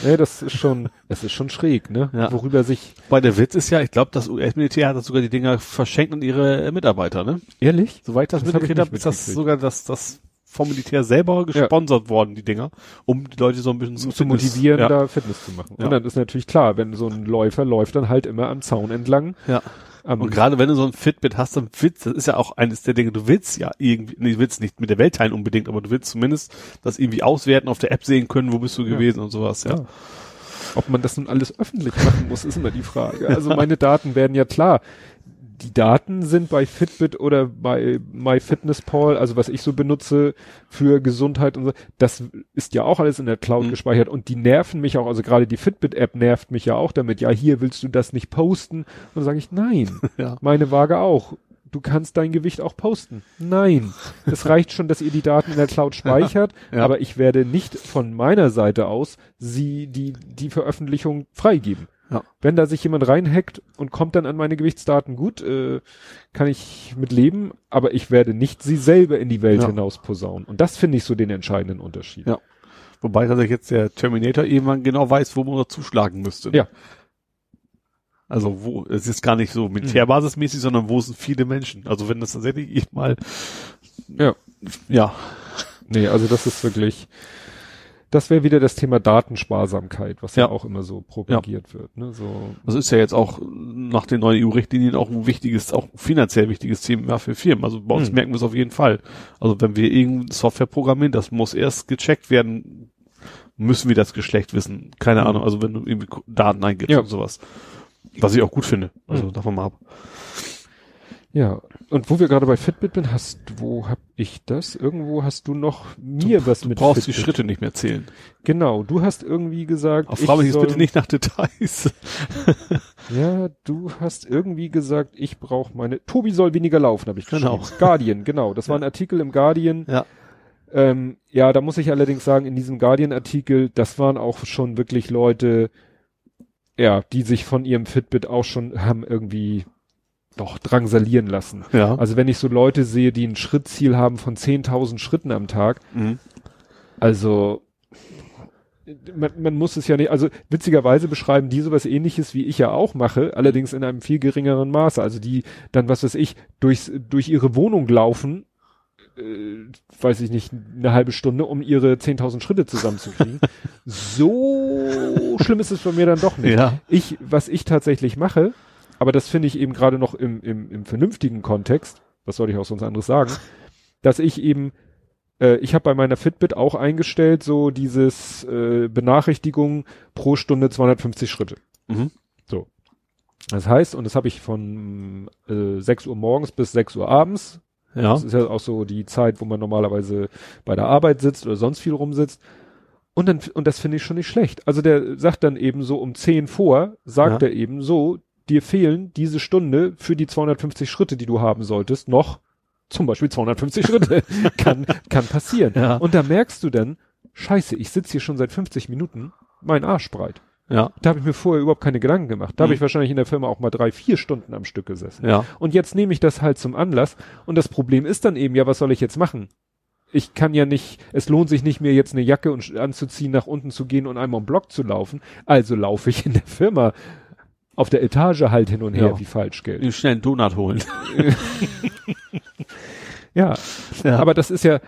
ja, das ist schon, das ist schon schräg, ne? Ja. Worüber sich Weil der Witz ist ja, ich glaube, das US-Militär hat das sogar die Dinger verschenkt an ihre Mitarbeiter, ne? ehrlich, Soweit ich das, Das mitgekriegt habe, ist das sogar das, das vom Militär selber gesponsert ja. worden, die Dinger, um die Leute so ein bisschen zu, zu motivieren, ja. da Fitness zu machen. Ja. Und dann ist natürlich klar, wenn so ein Läufer läuft dann halt immer am Zaun entlang. Ja. Um, und gerade wenn du so ein Fitbit hast, dann willst, das ist ja auch eines der Dinge, du willst ja irgendwie, nee, du willst nicht mit der Welt teilen unbedingt, aber du willst zumindest das irgendwie auswerten, auf der App sehen können, wo bist du gewesen und sowas, ja. Ob man das nun alles öffentlich machen muss, ist immer die Frage. Also meine Daten werden ja klar die Daten sind bei Fitbit oder bei MyFitnessPal, also was ich so benutze für Gesundheit und so, das ist ja auch alles in der Cloud mhm. gespeichert und die nerven mich auch, also gerade die Fitbit-App nervt mich ja auch damit, ja, hier willst du das nicht posten? Und dann sage ich, nein, ja. meine Waage auch. Du kannst dein Gewicht auch posten. Nein. Es reicht schon, dass ihr die Daten in der Cloud speichert, ja. aber ich werde nicht von meiner Seite aus sie, die, die Veröffentlichung freigeben. Ja. Wenn da sich jemand reinhackt und kommt dann an meine Gewichtsdaten, gut, äh, kann ich mit leben, aber ich werde nicht sie selber in die Welt ja. hinaus posaunen. Und das finde ich so den entscheidenden Unterschied. Ja. Wobei tatsächlich jetzt der Terminator irgendwann genau weiß, wo man noch zuschlagen müsste. Ja. Also wo, es ist gar nicht so militärbasismäßig, sondern wo sind viele Menschen. Also wenn das tatsächlich ich mal, ja, ja. Nee, also das ist wirklich, das wäre wieder das Thema Datensparsamkeit, was ja, ja auch immer so propagiert ja. wird. Ne? So. Das ist ja jetzt auch nach den neuen EU-Richtlinien auch ein wichtiges, auch finanziell wichtiges Thema für Firmen. Also bei uns hm. merken wir es auf jeden Fall. Also wenn wir irgendeine Software programmieren, das muss erst gecheckt werden, müssen wir das Geschlecht wissen. Keine hm. Ahnung, also wenn du irgendwie Daten eingibst ja. und sowas. Was ich auch gut finde. Also hm. davon mal ab. Ja, und wo wir gerade bei Fitbit bin, hast, wo hab ich das? Irgendwo hast du noch mir du, was du mit brauchst Fitbit. die Schritte nicht mehr zählen. Genau, du hast irgendwie gesagt, Auf Frage jetzt bitte nicht nach Details. ja, du hast irgendwie gesagt, ich brauche meine, Tobi soll weniger laufen, habe ich genau. Guardian, genau, das war ein Artikel im Guardian. Ja. Ähm, ja, da muss ich allerdings sagen, in diesem Guardian-Artikel, das waren auch schon wirklich Leute, ja, die sich von ihrem Fitbit auch schon haben irgendwie doch drangsalieren lassen. Ja. Also wenn ich so Leute sehe, die ein Schrittziel haben von 10.000 Schritten am Tag, mhm. also man, man muss es ja nicht, also witzigerweise beschreiben die sowas ähnliches, wie ich ja auch mache, allerdings in einem viel geringeren Maße. Also die dann, was weiß ich, durchs, durch ihre Wohnung laufen, äh, weiß ich nicht, eine halbe Stunde, um ihre 10.000 Schritte zusammenzukriegen. so schlimm ist es bei mir dann doch nicht. Ja. Ich, was ich tatsächlich mache, aber das finde ich eben gerade noch im, im, im vernünftigen Kontext, was soll ich auch sonst anderes sagen, dass ich eben, äh, ich habe bei meiner Fitbit auch eingestellt, so dieses äh, Benachrichtigung pro Stunde 250 Schritte. Mhm. So. Das heißt, und das habe ich von äh, 6 Uhr morgens bis 6 Uhr abends. Ja. Das ist ja auch so die Zeit, wo man normalerweise bei der Arbeit sitzt oder sonst viel rumsitzt. Und dann, und das finde ich schon nicht schlecht. Also der sagt dann eben so um 10 vor, sagt ja. er eben so, dir fehlen diese Stunde für die 250 Schritte, die du haben solltest, noch zum Beispiel 250 Schritte. kann, kann passieren. Ja. Und da merkst du dann, scheiße, ich sitze hier schon seit 50 Minuten, mein Arsch breit. Ja. Da habe ich mir vorher überhaupt keine Gedanken gemacht. Da mhm. habe ich wahrscheinlich in der Firma auch mal drei, vier Stunden am Stück gesessen. Ja. Und jetzt nehme ich das halt zum Anlass. Und das Problem ist dann eben, ja, was soll ich jetzt machen? Ich kann ja nicht, es lohnt sich nicht mehr jetzt eine Jacke und anzuziehen, nach unten zu gehen und einmal im Block zu laufen. Also laufe ich in der Firma auf der Etage halt hin und her ja. wie Falschgeld. Schnell einen Donut holen. ja. ja, aber das ist ja,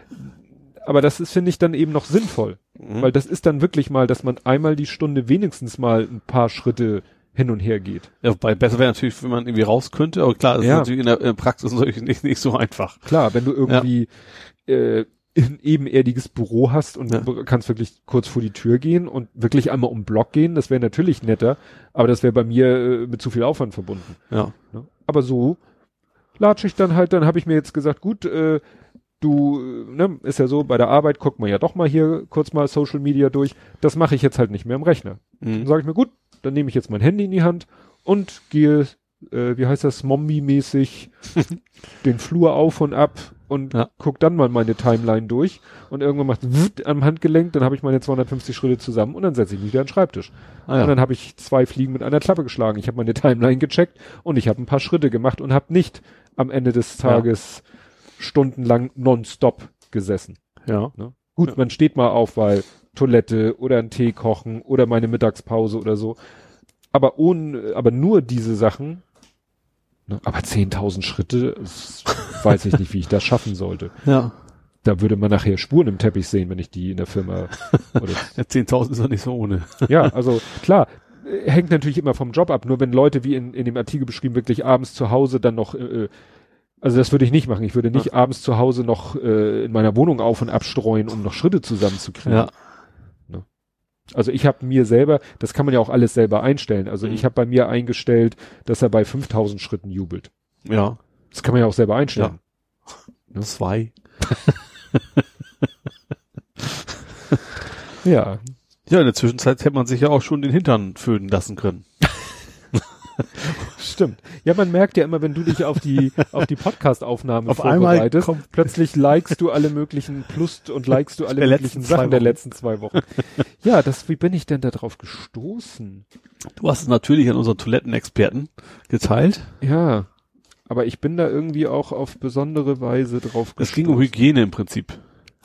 aber das ist, finde ich, dann eben noch sinnvoll. Mhm. Weil das ist dann wirklich mal, dass man einmal die Stunde wenigstens mal ein paar Schritte hin und her geht. Ja, wobei besser wäre natürlich, wenn man irgendwie raus könnte, aber klar, das ja. ist natürlich in der, in der Praxis natürlich nicht, nicht so einfach. Klar, wenn du irgendwie ja. äh, ebenerdiges Büro hast und ja. kannst wirklich kurz vor die Tür gehen und wirklich einmal um Block gehen, das wäre natürlich netter, aber das wäre bei mir äh, mit zu viel Aufwand verbunden. Ja. Ne? Aber so latsche ich dann halt, dann habe ich mir jetzt gesagt, gut, äh, du, ne, ist ja so, bei der Arbeit guckt man ja doch mal hier kurz mal Social Media durch. Das mache ich jetzt halt nicht mehr im Rechner. Mhm. Dann sage ich mir, gut, dann nehme ich jetzt mein Handy in die Hand und gehe, äh, wie heißt das, Mombi-mäßig den Flur auf und ab und ja. guck dann mal meine Timeline durch und irgendwann macht am Handgelenk, dann habe ich meine 250 Schritte zusammen und dann setze ich mich wieder an den Schreibtisch. Ah, ja. Und dann habe ich zwei Fliegen mit einer Klappe geschlagen. Ich habe meine Timeline gecheckt und ich habe ein paar Schritte gemacht und habe nicht am Ende des Tages ja. stundenlang nonstop gesessen. Ja. Ne? Gut, man steht mal auf, weil Toilette oder ein Tee kochen oder meine Mittagspause oder so. Aber ohne, aber nur diese Sachen? Aber 10.000 Schritte, weiß ich nicht, wie ich das schaffen sollte. Ja. da würde man nachher Spuren im Teppich sehen, wenn ich die in der Firma. Oder ja, 10.000 ist doch nicht so ohne. ja, also klar, hängt natürlich immer vom Job ab. Nur wenn Leute, wie in, in dem Artikel beschrieben, wirklich abends zu Hause dann noch, äh, also das würde ich nicht machen. Ich würde nicht ja. abends zu Hause noch äh, in meiner Wohnung auf und abstreuen, um noch Schritte zusammenzukriegen. Ja. Also ich habe mir selber, das kann man ja auch alles selber einstellen. Also mhm. ich habe bei mir eingestellt, dass er bei 5000 Schritten jubelt. Ja. Das kann man ja auch selber einstellen. Ja. Ne? Zwei. ja. Ja, in der Zwischenzeit hätte man sich ja auch schon den Hintern föhnen lassen können. Stimmt. Ja, man merkt ja immer, wenn du dich auf die, auf die Podcast-Aufnahme vorbereitest, kommt plötzlich likest du alle möglichen, plus und likest du alle möglichen Sachen der letzten zwei Wochen. Ja, das, wie bin ich denn da drauf gestoßen? Du hast es natürlich an unseren Toilettenexperten geteilt. Ja. Aber ich bin da irgendwie auch auf besondere Weise drauf gestoßen. Es ging um Hygiene im Prinzip.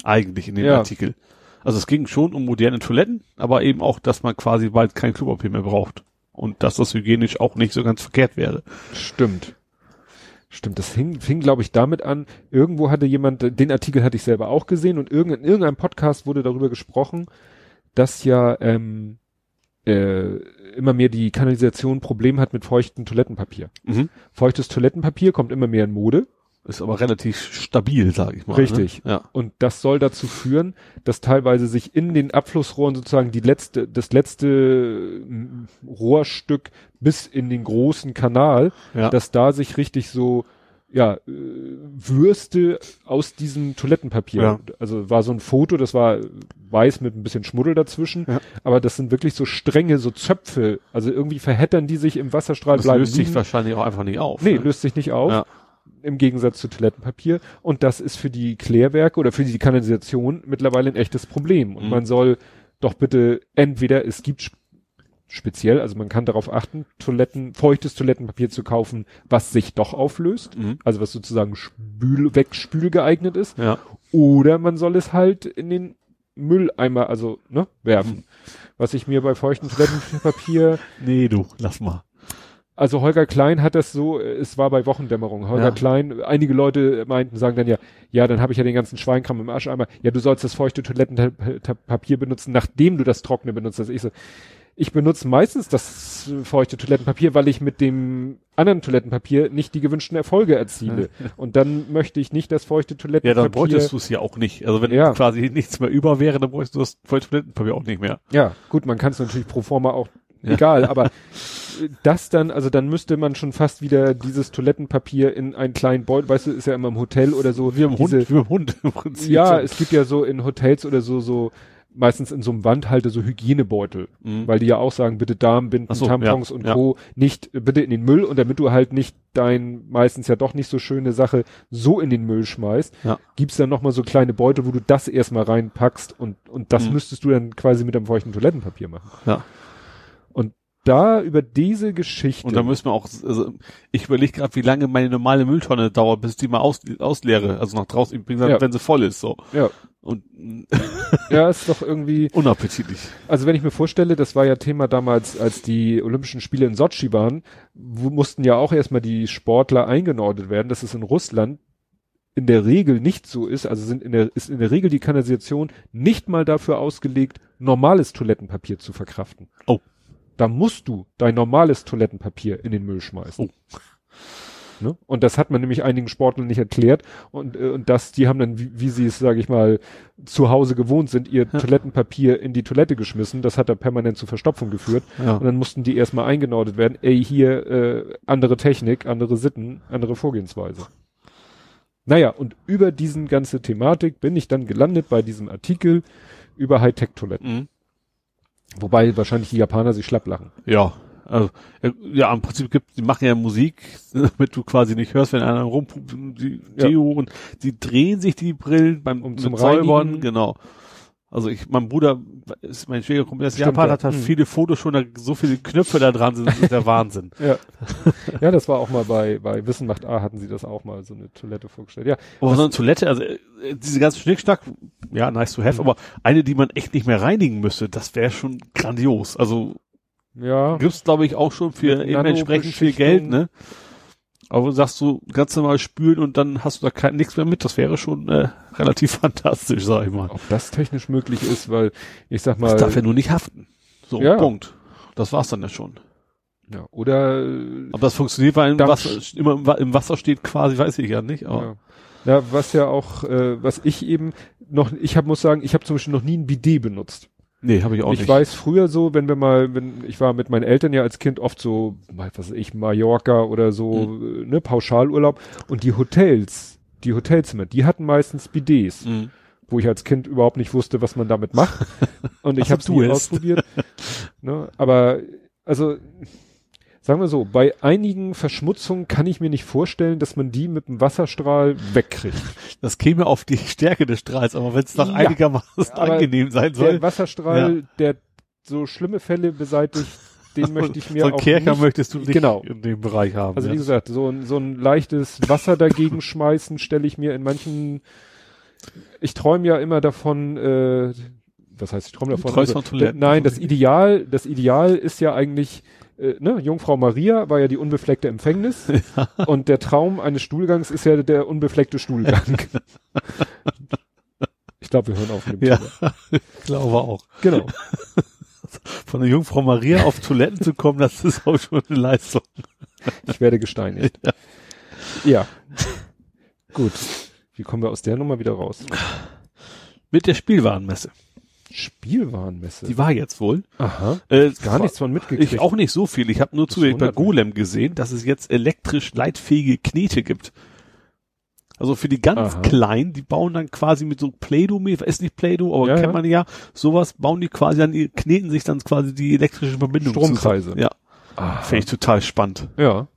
Eigentlich in dem ja. Artikel. Also es ging schon um moderne Toiletten, aber eben auch, dass man quasi bald kein Klopapier mehr braucht. Und dass das hygienisch auch nicht so ganz verkehrt wäre. Stimmt. Stimmt, das fing, fing glaube ich, damit an, irgendwo hatte jemand, den Artikel hatte ich selber auch gesehen und irgend, in irgendeinem Podcast wurde darüber gesprochen, dass ja ähm, äh, immer mehr die Kanalisation ein Problem hat mit feuchtem Toilettenpapier. Mhm. Feuchtes Toilettenpapier kommt immer mehr in Mode. Ist aber relativ stabil, sage ich mal. Richtig. Ne? Ja. Und das soll dazu führen, dass teilweise sich in den Abflussrohren sozusagen die letzte, das letzte mm, Rohrstück bis in den großen Kanal, ja. dass da sich richtig so ja, äh, Würste aus diesem Toilettenpapier. Ja. Also war so ein Foto, das war weiß mit ein bisschen Schmuddel dazwischen, ja. aber das sind wirklich so Stränge, so Zöpfe. Also irgendwie verheddern die sich im Wasserstrahl. Das löst liegen. sich wahrscheinlich auch einfach nicht auf. Nee, ne? löst sich nicht auf. Ja im Gegensatz zu Toilettenpapier. Und das ist für die Klärwerke oder für die Kanalisation mittlerweile ein echtes Problem. Und mhm. man soll doch bitte entweder, es gibt speziell, also man kann darauf achten, Toiletten, feuchtes Toilettenpapier zu kaufen, was sich doch auflöst, mhm. also was sozusagen spül, wegspül geeignet ist. Ja. Oder man soll es halt in den Mülleimer, also, ne, werfen. Mhm. Was ich mir bei feuchtem Toilettenpapier. nee, du, lass mal. Also Holger Klein hat das so, es war bei Wochendämmerung. Holger ja. Klein, einige Leute meinten, sagen dann ja, ja, dann habe ich ja den ganzen Schweinkram im Ascheimer. Ja, du sollst das feuchte Toilettenpapier benutzen, nachdem du das trockene benutzt hast. Ich so, ich benutze meistens das feuchte Toilettenpapier, weil ich mit dem anderen Toilettenpapier nicht die gewünschten Erfolge erziele. Und dann möchte ich nicht das feuchte Toilettenpapier. Ja, dann bräuchtest du es ja auch nicht. Also wenn ja. quasi nichts mehr über wäre, dann bräuchtest du das feuchte Toilettenpapier auch nicht mehr. Ja, gut, man kann es natürlich pro forma auch ja. egal, aber das dann, also dann müsste man schon fast wieder dieses Toilettenpapier in einen kleinen Beutel, weißt du, ist ja immer im Hotel oder so. Wie im Hund, wie im Hund im Prinzip. Ja, es gibt ja so in Hotels oder so, so, meistens in so einem Wandhalter so Hygienebeutel, mhm. weil die ja auch sagen, bitte Darmbinden, so, Tampons ja, und Co. nicht, bitte in den Müll und damit du halt nicht dein meistens ja doch nicht so schöne Sache so in den Müll schmeißt, ja. gibt's dann nochmal so kleine Beutel, wo du das erstmal reinpackst und, und das mhm. müsstest du dann quasi mit einem feuchten Toilettenpapier machen. Ja da über diese Geschichte. Und da müssen wir auch, also ich überlege gerade, wie lange meine normale Mülltonne dauert, bis die mal aus, ausleere, also nach draußen, übrigens, ja. wenn sie voll ist, so. Ja. Und ja, ist doch irgendwie unappetitlich. Also wenn ich mir vorstelle, das war ja Thema damals, als die Olympischen Spiele in Sochi waren, wo mussten ja auch erstmal die Sportler eingenordet werden. Das ist in Russland in der Regel nicht so ist, also sind in der, ist in der Regel die Kanalisation nicht mal dafür ausgelegt, normales Toilettenpapier zu verkraften. Oh da musst du dein normales Toilettenpapier in den Müll schmeißen. Oh. Ne? Und das hat man nämlich einigen Sportlern nicht erklärt und, äh, und das, die haben dann, wie, wie sie es, sage ich mal, zu Hause gewohnt sind, ihr ja. Toilettenpapier in die Toilette geschmissen. Das hat da permanent zu Verstopfung geführt. Ja. Und dann mussten die erstmal eingenordet werden. Ey, hier äh, andere Technik, andere Sitten, andere Vorgehensweise. Naja, und über diesen ganze Thematik bin ich dann gelandet bei diesem Artikel über Hightech-Toiletten. Mhm. Wobei wahrscheinlich die Japaner sich schlapp lachen. Ja. Also, ja, im Prinzip gibt, die machen ja Musik, damit du quasi nicht hörst, wenn einer rumpumpt, die Deo ja. und sie drehen sich die Brillen beim um zum Säubern, genau. Also ich, mein Bruder ist mein Schwiegerkumpel aus Japan, ja. hat halt hm. viele Fotos schon, da, so viele Knöpfe da dran sind, das ist der Wahnsinn. ja. ja, das war auch mal bei, bei Wissen macht A, hatten sie das auch mal, so eine Toilette vorgestellt. Ja. Aber so eine Toilette, also äh, diese ganze Schnickschnack, ja, nice to have, mhm. aber eine, die man echt nicht mehr reinigen müsste, das wäre schon grandios. Also ja. gibt's glaube ich auch schon für entsprechend viel Geld, ne? Aber sagst du ganz normal spülen und dann hast du da kein, nichts mehr mit, das wäre schon äh, relativ fantastisch, sag ich mal. Ob das technisch möglich ist, weil ich sag mal. Das darf ja nur nicht haften. So, Ja. Punkt. Das war's dann ja schon. ja, oder Ob das funktioniert, weil im Wasser, immer im Wa- im Wasser steht quasi, weiß ich ja nicht. Aber ja. ja, was ja auch, äh, was ich eben noch, ich hab, muss sagen, ich habe zum Beispiel noch nie ein Bidet benutzt. Nee, habe ich auch ich nicht. weiß früher so, wenn wir mal, wenn ich war mit meinen Eltern ja als Kind oft so, was weiß ich, Mallorca oder so, Mhm. ne, Pauschalurlaub und die Hotels, die Hotelzimmer, die hatten meistens Bidets, Mhm. wo ich als Kind überhaupt nicht wusste, was man damit macht und ich Also habe es nie ausprobiert. ne, aber also sagen wir so, bei einigen Verschmutzungen kann ich mir nicht vorstellen, dass man die mit dem Wasserstrahl wegkriegt. Das käme auf die Stärke des Strahls, aber wenn es noch Ja. einigermaßen angenehm sein Der soll. Wasserstrahl, der so schlimme Fälle beseitigt, den möchte ich mir so auch Kerker nicht möchtest du nicht Genau. in dem Bereich haben. Also ja. wie gesagt, so ein, so ein leichtes Wasser dagegen schmeißen stelle ich mir in manchen. Ich träume ja immer davon. Äh, was heißt ich träume davon? träumst von Toiletten. Nein, das Ideal, das Ideal ist ja eigentlich. Äh, ne, Jungfrau Maria war ja die unbefleckte Empfängnis und der Traum eines Stuhlgangs ist ja der unbefleckte Stuhlgang. ich glaube, wir hören auf mit dem Ja. Thema. Glaube auch. Genau. Von der Jungfrau Maria auf Toiletten zu kommen, das ist auch schon eine Leistung. Ich werde gesteinigt. Ja. Gut. Wie kommen wir aus der Nummer wieder raus? Mit der Spielwarenmesse. Spielwarenmesse. Die war jetzt wohl. Aha. Äh, Gar nichts von mitgekriegt. Ich auch nicht so viel. Ich habe nur zufällig bei. Golem gesehen, dass es jetzt elektrisch leitfähige Knete gibt. Also für die ganz Aha. Kleinen, die bauen dann quasi mit so Play-Doh, ist nicht Play-Doh, aber Ja, kennt ja. man ja, sowas bauen die quasi dann, kneten sich dann quasi die elektrische Verbindung Stromkreise. zusammen. Ja, Ah, finde ich total spannend. ja.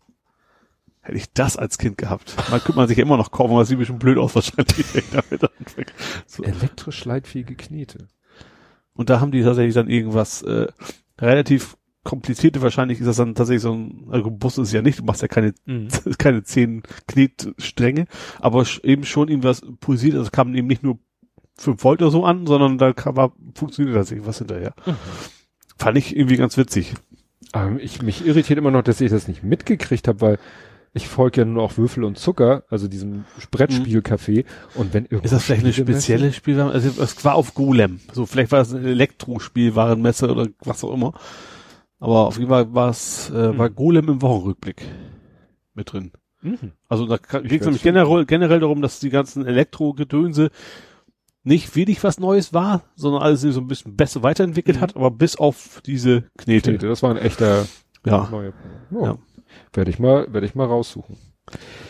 Hätte ich das als Kind gehabt. Man könnte man sich ja immer noch kaufen, aber das sieht bestimmt blöd aus wahrscheinlich. so. Elektrisch leitfähige Knete. Und da haben die tatsächlich dann irgendwas äh, relativ komplizierte, wahrscheinlich ist das dann tatsächlich so ein, also Bus ist ja nicht, du machst ja keine, keine zehn Knetstränge, aber sch- eben schon irgendwas pulsiert, also kam eben nicht nur 5 Volt oder so an, sondern da kam, war, funktioniert tatsächlich was hinterher. Fand ich irgendwie ganz witzig. Ähm, ich, mich irritiert immer noch, dass ich das nicht mitgekriegt habe, weil ich folge ja nur auch Würfel und Zucker, also diesem Brettspielcafé. Und wenn irgendwo Ist das vielleicht eine Spielemesse- spezielle Spielwaren? Also es war auf Golem. So, vielleicht war es eine Elektrospielwarenmesse oder was auch immer. Aber auf jeden Fall war es, äh, war Hm. Golem im Wochenrückblick mit drin. Mhm. Also da ging es nämlich generell, generell darum, dass die ganzen Elektro-Gedönse nicht wenig was Neues war, sondern alles so ein bisschen besser weiterentwickelt Mhm. hat, aber bis auf diese Knete. Knete, das war ein echter Ja. neuer. Oh, Ja. Werde ich mal, werde ich mal raussuchen.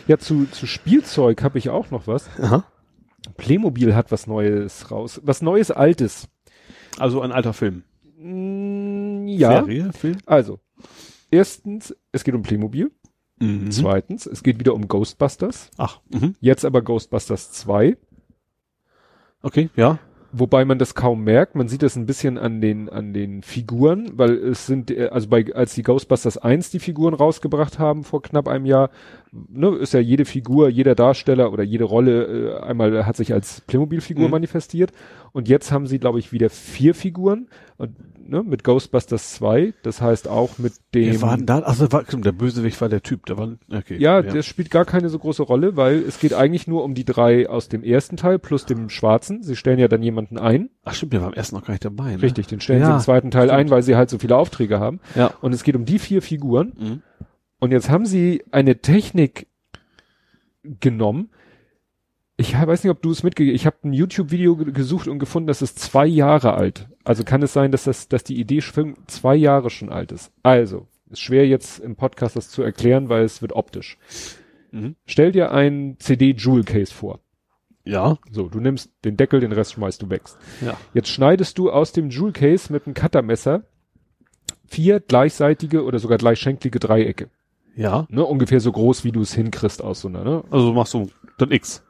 Ja, zu, zu Spielzeug habe ich auch noch was. Aha. Playmobil hat was Neues raus. Was Neues, Altes. Also ein alter Film. Mm, ja. Serie, Film. Also, erstens, es geht um Playmobil. Mhm. Zweitens, es geht wieder um Ghostbusters. Ach, mhm. Jetzt aber Ghostbusters 2. okay, ja. Wobei man das kaum merkt. Man sieht das ein bisschen an den, an den Figuren, weil es sind, äh, also bei, als die Ghostbusters 1 die Figuren rausgebracht haben vor knapp einem Jahr, ne, ist ja jede Figur, jeder Darsteller oder jede Rolle äh, einmal hat sich als Playmobil-Figur Mhm. manifestiert. Und jetzt haben sie, glaube ich, wieder vier Figuren und, ne, mit Ghostbusters 2. Das heißt auch mit dem. Wer war denn da? Also war, der Bösewicht war der Typ, der war, okay. Ja, das spielt gar keine so große Rolle, weil es geht eigentlich nur um die drei aus dem ersten Teil plus dem schwarzen. Sie stellen ja dann jemanden ein. Ach stimmt, der war am ersten noch gar nicht dabei, ne? Richtig, den stellen sie Ja, im zweiten Teil stimmt. ein, weil sie halt so viele Aufträge haben. Ja. Und es geht um die vier Figuren. Mhm. Und jetzt haben sie eine Technik genommen. Ich weiß nicht, ob du es mitgegeben Ich habe ein YouTube-Video ge- gesucht und gefunden, das ist zwei Jahre alt. Also kann es sein, dass das, dass die Idee schon zwei Jahre schon alt ist. Also, ist schwer jetzt im Podcast das zu erklären, weil es wird optisch. Mhm. Stell dir ein CD-Jewel-Case vor. Ja. So, du nimmst den Deckel, den Rest schmeißt du weg. Ja. Jetzt schneidest du aus dem Jewel Case mit einem Cuttermesser vier gleichseitige oder sogar gleichschenklige Dreiecke. Ja. Ne? Ungefähr so groß, wie du es hinkriegst aus so einer, ne? Also machst du dann X.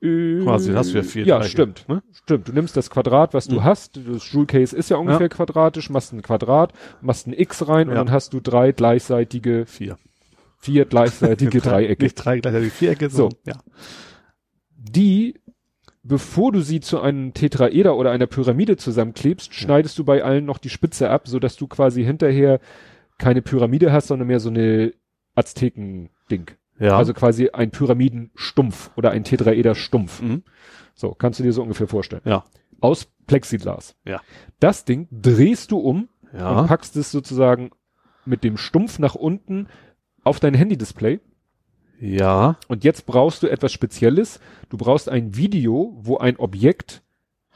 Quasi, hast du ja vier Ja, Dreiecke, stimmt. ne? Stimmt. Du nimmst das Quadrat, was du Mhm. hast. Das Jewel Case ist ja ungefähr quadratisch, machst ein Quadrat, machst ein X rein und Ja. dann hast du drei gleichseitige, Vier. vier gleichseitige Dreiecke. Nicht drei gleichzeitig Vierecke, So. Ja. die, bevor du sie zu einem Tetraeder oder einer Pyramide zusammenklebst, schneidest du bei allen noch die Spitze ab, so dass du quasi hinterher keine Pyramide hast, sondern mehr so eine Azteken-Ding. Ja. Also quasi ein Pyramidenstumpf oder ein Tetraeder-Stumpf. Mhm. So, kannst du dir so ungefähr vorstellen. Ja. Aus Plexiglas. Ja. Das Ding drehst du um Ja. und packst es sozusagen mit dem Stumpf nach unten auf dein Handy-Display. Ja. Und jetzt brauchst du etwas Spezielles. Du brauchst ein Video, wo ein Objekt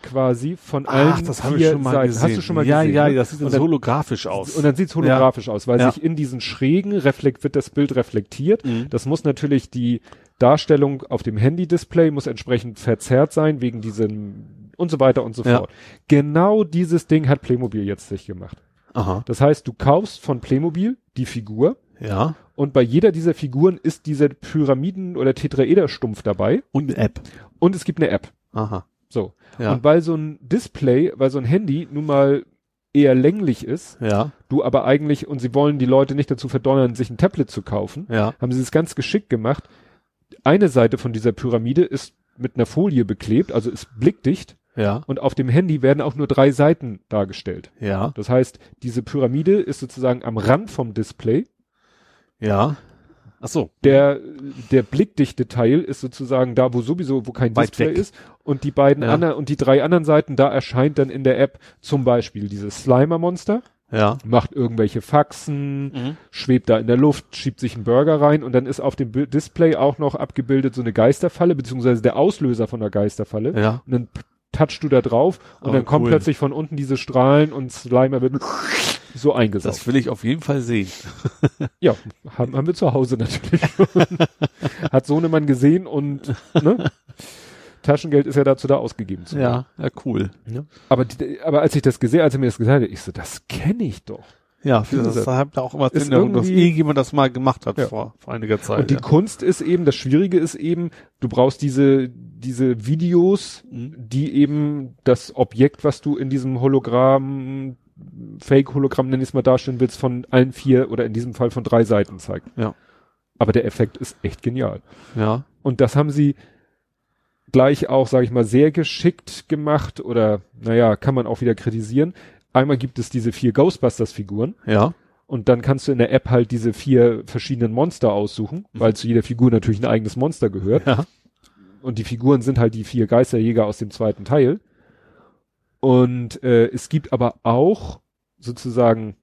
quasi von allen Ach, das habe ich schon mal Seiten. gesehen. Hast du schon mal ja, gesehen? Ja, ne? ja, das sieht dann holographisch aus. Und dann sieht's holographisch aus, weil Ja. sich in diesen Schrägen reflekt, wird das Bild reflektiert. Mhm. Das muss natürlich die Darstellung auf dem Handy-Display muss entsprechend verzerrt sein, wegen diesem und so weiter und so Ja. fort. Genau dieses Ding hat Playmobil jetzt sich gemacht. Aha. Das heißt, du kaufst von Playmobil die Figur Ja. und bei jeder dieser Figuren ist dieser Pyramiden- oder Tetraeder-Stumpf dabei Und eine App. und es gibt eine App. Aha. So. Ja. Und weil so ein Display, weil so ein Handy nun mal eher länglich ist, ja. du aber eigentlich, und sie wollen die Leute nicht dazu verdonnern, sich ein Tablet zu kaufen, Ja. haben sie es ganz geschickt gemacht. Eine Seite von dieser Pyramide ist mit einer Folie beklebt, also ist blickdicht, Ja. und auf dem Handy werden auch nur drei Seiten dargestellt. Ja. Das heißt, diese Pyramide ist sozusagen am Rand vom Display. Ja. Ach so. Der, der blickdichte Teil ist sozusagen da, wo sowieso, wo kein Weit Display weg. ist. Und die beiden Ja. anderen, und die drei anderen Seiten, da erscheint dann in der App zum Beispiel dieses Slimer-Monster, Ja. macht irgendwelche Faxen, Mhm. schwebt da in der Luft, schiebt sich einen Burger rein und dann ist auf dem Display auch noch abgebildet so eine Geisterfalle, beziehungsweise der Auslöser von der Geisterfalle. Ja. Und dann touchst du da drauf und Oh, dann kommen cool. plötzlich von unten diese Strahlen und Slimer wird so eingesaugt. Das will ich auf jeden Fall sehen. ja, haben, haben wir zu Hause natürlich. Hat Sohnemann gesehen und ne? Taschengeld ist ja dazu da ausgegeben zu werden. Ja. Ja, cool. Aber, die, aber als ich das gesehen, als er mir das gesagt hat, ich so, das kenne ich doch. Ja, Das hat auch immer ist Erinnerung, dass irgendjemand das mal gemacht hat Ja. vor, vor einiger Zeit. Und die ja. Kunst ist eben, das Schwierige ist eben, du brauchst diese, diese Videos, Mhm. die eben das Objekt, was du in diesem Hologramm, Fake-Hologramm, nenn ich es mal darstellen willst, von allen vier oder in diesem Fall von drei Seiten zeigt. Ja. Aber der Effekt ist echt genial. ja. Und das haben sie gleich auch, sage ich mal, sehr geschickt gemacht oder, naja, kann man auch wieder kritisieren. Einmal gibt es diese vier Ghostbusters-Figuren Ja. und dann kannst du in der App halt diese vier verschiedenen Monster aussuchen, weil zu jeder Figur natürlich ein eigenes Monster gehört. Ja. Und die Figuren sind halt die vier Geisterjäger aus dem zweiten Teil. Und äh, es gibt aber auch sozusagen,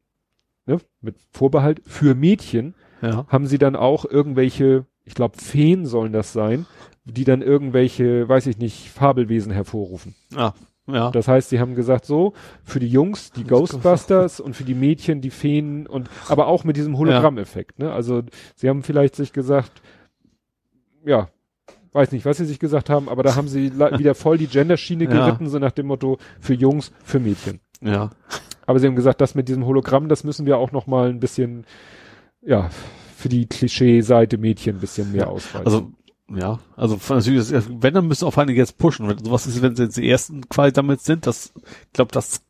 ne, mit Vorbehalt, für Mädchen Ja. haben sie dann auch irgendwelche, ich glaube Feen sollen das sein, die dann irgendwelche, weiß ich nicht, Fabelwesen hervorrufen. Ah. Ja. Das heißt, sie haben gesagt so, für die Jungs die Ghostbusters und für die Mädchen die Feen und aber auch mit diesem Hologrammeffekt, ne? Also sie haben vielleicht sich gesagt, ja, weiß nicht, was sie sich gesagt haben, aber da haben sie wieder voll die Genderschiene Ja. geritten, so nach dem Motto für Jungs, für Mädchen. ja. Aber sie haben gesagt, das mit diesem Hologramm, das müssen wir auch noch mal ein bisschen, ja, für die Klischee-Seite Mädchen ein bisschen mehr ausweiten. Also, ja, also natürlich, wenn, dann müssen auch Dingen jetzt pushen. Wenn sowas ist, wenn sie jetzt die ersten quasi damit sind, das, ich glaube, das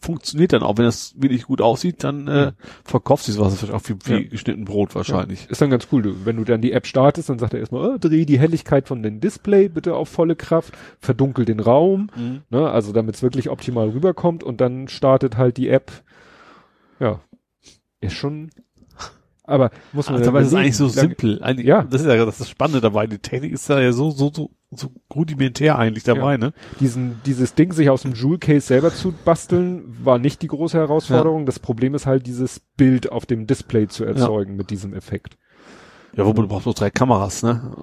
funktioniert dann auch. Wenn das wirklich gut aussieht, dann äh, verkauft sich sowas vielleicht auch wie, wie Ja. geschnitten Brot wahrscheinlich. Ist dann ganz cool. Du, wenn du dann die App startest, dann sagt er erstmal, oh, dreh die Helligkeit von dem Display bitte auf volle Kraft, verdunkel den Raum, Mhm. ne, also damit es wirklich optimal rüberkommt und dann startet halt die App. Ja. Ist schon, aber muss man Also, aber es ist eigentlich so simpel. Eigentlich, Ja. Das ist ja das, ist das Spannende dabei. Die Technik ist da ja so, so, so, so rudimentär eigentlich dabei, ne? Diesen, dieses Ding sich aus dem Jewel Case selber zu basteln, war nicht die große Herausforderung. Das Problem ist halt, dieses Bild auf dem Display zu erzeugen mit diesem Effekt. Ja, wobei du brauchst bloß drei Kameras, ne?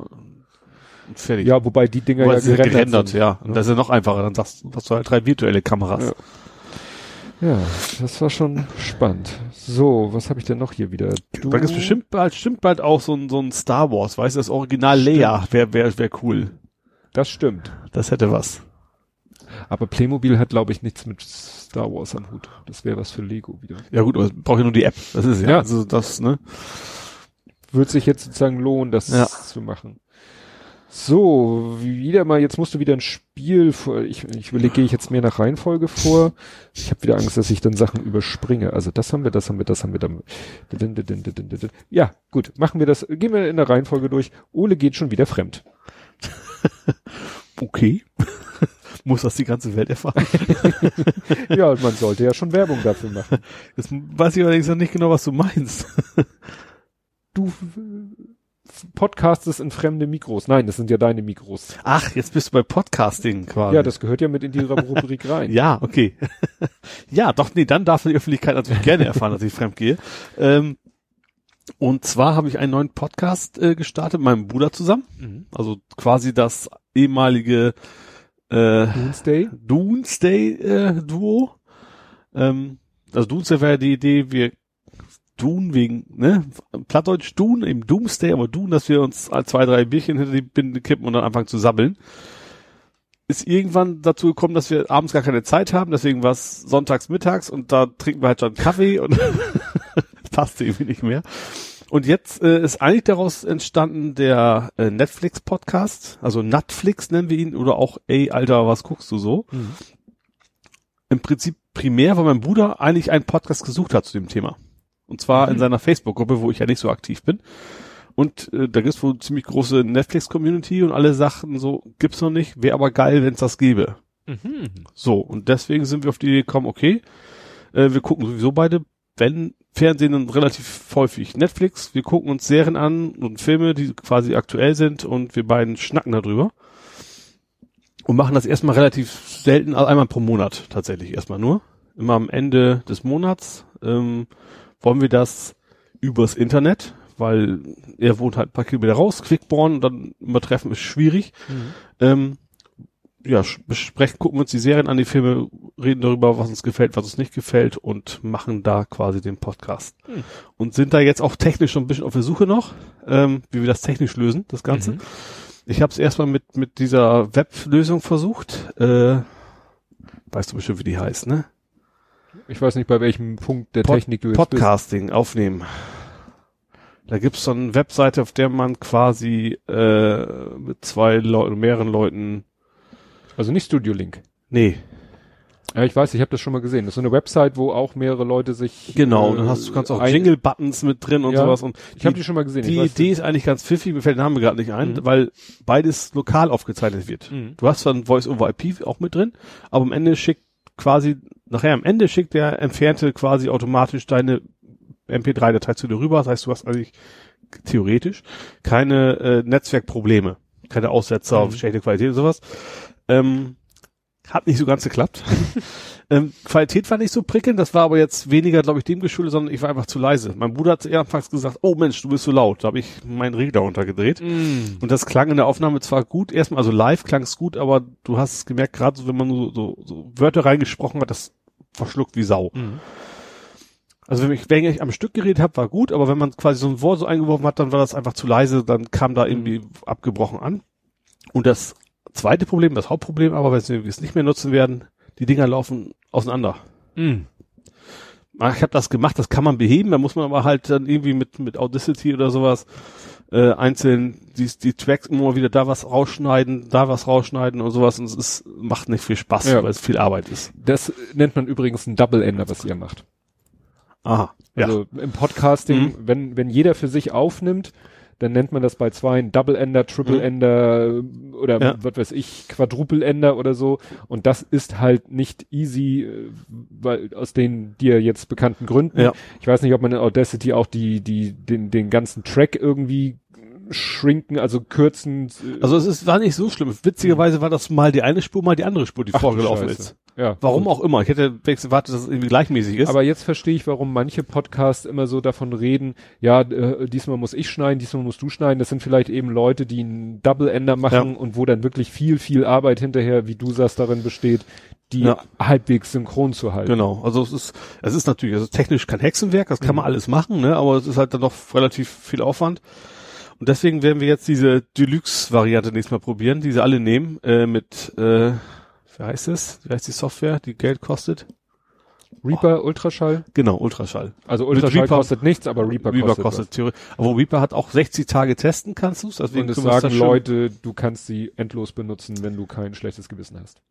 Und fertig. Ja, wobei die Dinger Wobei ja gerendert, gerendert, sind. ja. Und das ist ja noch einfacher. Dann sagst du, hast du halt drei virtuelle Kameras. Ja. Das war schon spannend. So, was habe ich denn noch hier wieder? Du, Da gibt's bestimmt bald, bestimmt bald auch so ein, so ein Star Wars, weißt du, das Original Leia wäre wär, wär cool. Das stimmt. Das hätte was. Aber Playmobil hat, glaube ich, nichts mit Star Wars am Hut. Das wäre was für Lego wieder. Ja gut, aber brauche ja nur die App. Das ist ja, Ja. also das, ne? Wird sich jetzt sozusagen lohnen, das Ja. zu machen. So, wieder mal, jetzt musst du wieder ein Spiel vor. Ich, ich überlege, gehe ich jetzt mehr nach Reihenfolge vor. Ich habe wieder Angst, dass ich dann Sachen überspringe. Also das haben wir, das haben wir, das haben wir dann. Ja, gut, machen wir das. Gehen wir in der Reihenfolge durch. Ole geht schon wieder fremd. Okay. Muss das die ganze Welt erfahren? Ja, man sollte ja schon Werbung dafür machen. Jetzt weiß ich allerdings noch nicht genau, was du meinst. Du podcastest in fremde Mikros. Nein, das sind ja deine Mikros. Ach, jetzt bist du bei Podcasting quasi. Ja, das gehört ja mit in die Rubrik rein. ja, okay. ja, doch, nee, dann darf die Öffentlichkeit natürlich gerne erfahren, dass ich fremd gehe. Ähm, und zwar habe ich einen neuen Podcast äh, gestartet mit meinem Bruder zusammen. Mhm. Also quasi das ehemalige äh, Doomsday, Doomsday äh, Duo. Ähm, also Doomsday wäre die Idee, wir Dune wegen, ne, Plattdeutsch Dune, im Doomsday, aber Dune, dass wir uns zwei, drei Bierchen hinter die Binde kippen und dann anfangen zu sabbeln. Ist irgendwann dazu gekommen, dass wir abends gar keine Zeit haben, deswegen war es sonntags mittags und da trinken wir halt schon Kaffee und passte irgendwie nicht mehr. Und jetzt äh, ist eigentlich daraus entstanden der äh, Netflix-Podcast, also Netflix nennen wir ihn, oder auch, ey, Alter, was guckst du so? Mhm. Im Prinzip primär, weil mein Bruder eigentlich einen Podcast gesucht hat zu dem Thema. Und zwar mhm. in seiner Facebook-Gruppe, wo ich ja nicht so aktiv bin. Und äh, da gibt's wohl ziemlich große Netflix-Community und alle Sachen so, gibt's noch nicht, wäre aber geil, wenn's das gäbe. Mhm. So, und deswegen sind wir auf die Idee gekommen, okay, äh, wir gucken sowieso beide, wenn Fernsehen dann relativ häufig Netflix, wir gucken uns Serien an und Filme, die quasi aktuell sind und wir beiden schnacken darüber. Und machen das erstmal relativ selten, also einmal pro Monat tatsächlich erstmal nur. Immer am Ende des Monats. Ähm, wollen wir das übers Internet, weil er wohnt halt ein paar Kilometer raus, Quickborn, dann übertreffen ist schwierig. Mhm. Ähm, ja, besprechen, gucken wir uns die Serien an, die Filme, reden darüber, was uns gefällt, was uns nicht gefällt und machen da quasi den Podcast. Mhm. Und sind da jetzt auch technisch schon ein bisschen auf der Suche noch, ähm, wie wir das technisch lösen, das Ganze. Mhm. Ich habe es erstmal mit, mit dieser Weblösung versucht. Äh, weißt du bestimmt, wie die heißt, ne? Ich weiß nicht, bei welchem Punkt der Pod Technik du jetzt Podcasting, bist. aufnehmen. Da gibt's so eine Webseite, auf der man quasi äh, mit zwei Leuten, mehreren Leuten. Also nicht Studio Link. Nee. Ja, ich weiß, ich habe das schon mal gesehen. Das ist so eine Website, wo auch mehrere Leute sich. Genau, äh, dann hast du kannst auch Jingle-Buttons mit drin und ja, sowas. Und ich habe die schon mal gesehen. Die Idee ist eigentlich ganz pfiffig, mir fällt der Name gerade nicht ein, mhm. weil beides lokal aufgezeichnet wird. Mhm. Du hast zwar ein Voice-over-IP auch mit drin, aber am Ende schickt quasi, nachher am Ende schickt der Entfernte quasi automatisch deine MP3-Datei zu dir rüber. Das heißt, du hast eigentlich theoretisch keine äh, Netzwerkprobleme, keine Aussetzer mhm. auf schlechte Qualität und sowas. Ähm, hat nicht so ganz geklappt. ähm, Qualität war nicht so prickelnd, das war aber jetzt weniger, glaube ich, dem geschuldet, sondern ich war einfach zu leise. Mein Bruder hat eher anfangs gesagt, oh Mensch, du bist so laut. Da habe ich meinen Regler untergedreht. Mm. Und das klang in der Aufnahme zwar gut, erstmal, also live klang es gut, aber du hast es gemerkt, gerade so, wenn man so, so, so Wörter reingesprochen hat, das verschluckt wie Sau. Mm. Also wenn ich, wenn ich am Stück geredet habe, war gut, aber wenn man quasi so ein Wort so eingeworfen hat, dann war das einfach zu leise, dann kam da irgendwie mm. abgebrochen an. Und das zweite Problem, das Hauptproblem aber, weil wir es nicht mehr nutzen werden, die Dinger laufen auseinander. Mm. Ich habe das gemacht, das kann man beheben, da muss man aber halt dann irgendwie mit, mit Audacity oder sowas äh, einzeln die, die Tracks immer wieder da was rausschneiden, da was rausschneiden und sowas und es ist, macht nicht viel Spaß, ja. weil es viel Arbeit ist. Das nennt man übrigens ein Double Ender, was ihr macht. Aha. Also ja. im Podcasting, mhm. wenn, wenn jeder für sich aufnimmt, dann nennt man das bei zwei Double Ender, Triple mhm. Ender oder ja. was weiß ich, Quadruple Ender oder so. Und das ist halt nicht easy, äh, weil aus den dir jetzt bekannten Gründen. Ja. Ich weiß nicht, ob man in Audacity auch die, die, den, den ganzen Track irgendwie schrinken, also kürzen. Äh, also es ist, war nicht so schlimm. Witzigerweise war das mal die eine Spur, mal die andere Spur, die Ach, vorgelaufen ist. Ja. Warum gut. auch immer. Ich hätte erwartet, dass es irgendwie gleichmäßig ist. Aber jetzt verstehe ich, warum manche Podcasts immer so davon reden, ja, äh, diesmal muss ich schneiden, diesmal musst du schneiden. Das sind vielleicht eben Leute, die einen Double-Ender machen ja. und wo dann wirklich viel, viel Arbeit hinterher, wie du sagst, darin besteht, die ja. halbwegs synchron zu halten. Genau. Also es ist, es ist natürlich, also technisch kein Hexenwerk, das kann mhm. man alles machen, ne, aber es ist halt dann doch relativ viel Aufwand. Und deswegen werden wir jetzt diese Deluxe-Variante nächstes Mal probieren, die sie alle nehmen, äh, mit, äh, wie heißt es? Wie heißt die Software, die Geld kostet? Reaper oh. Ultraschall? Genau, Ultraschall. Also Ultraschall Reaper, kostet nichts, aber Reaper, Reaper kostet, kostet Theorie. Aber Reaper hat auch 60 Tage testen kannst du Deswegen Und es sagen Leute, du kannst sie endlos benutzen, wenn du kein schlechtes Gewissen hast.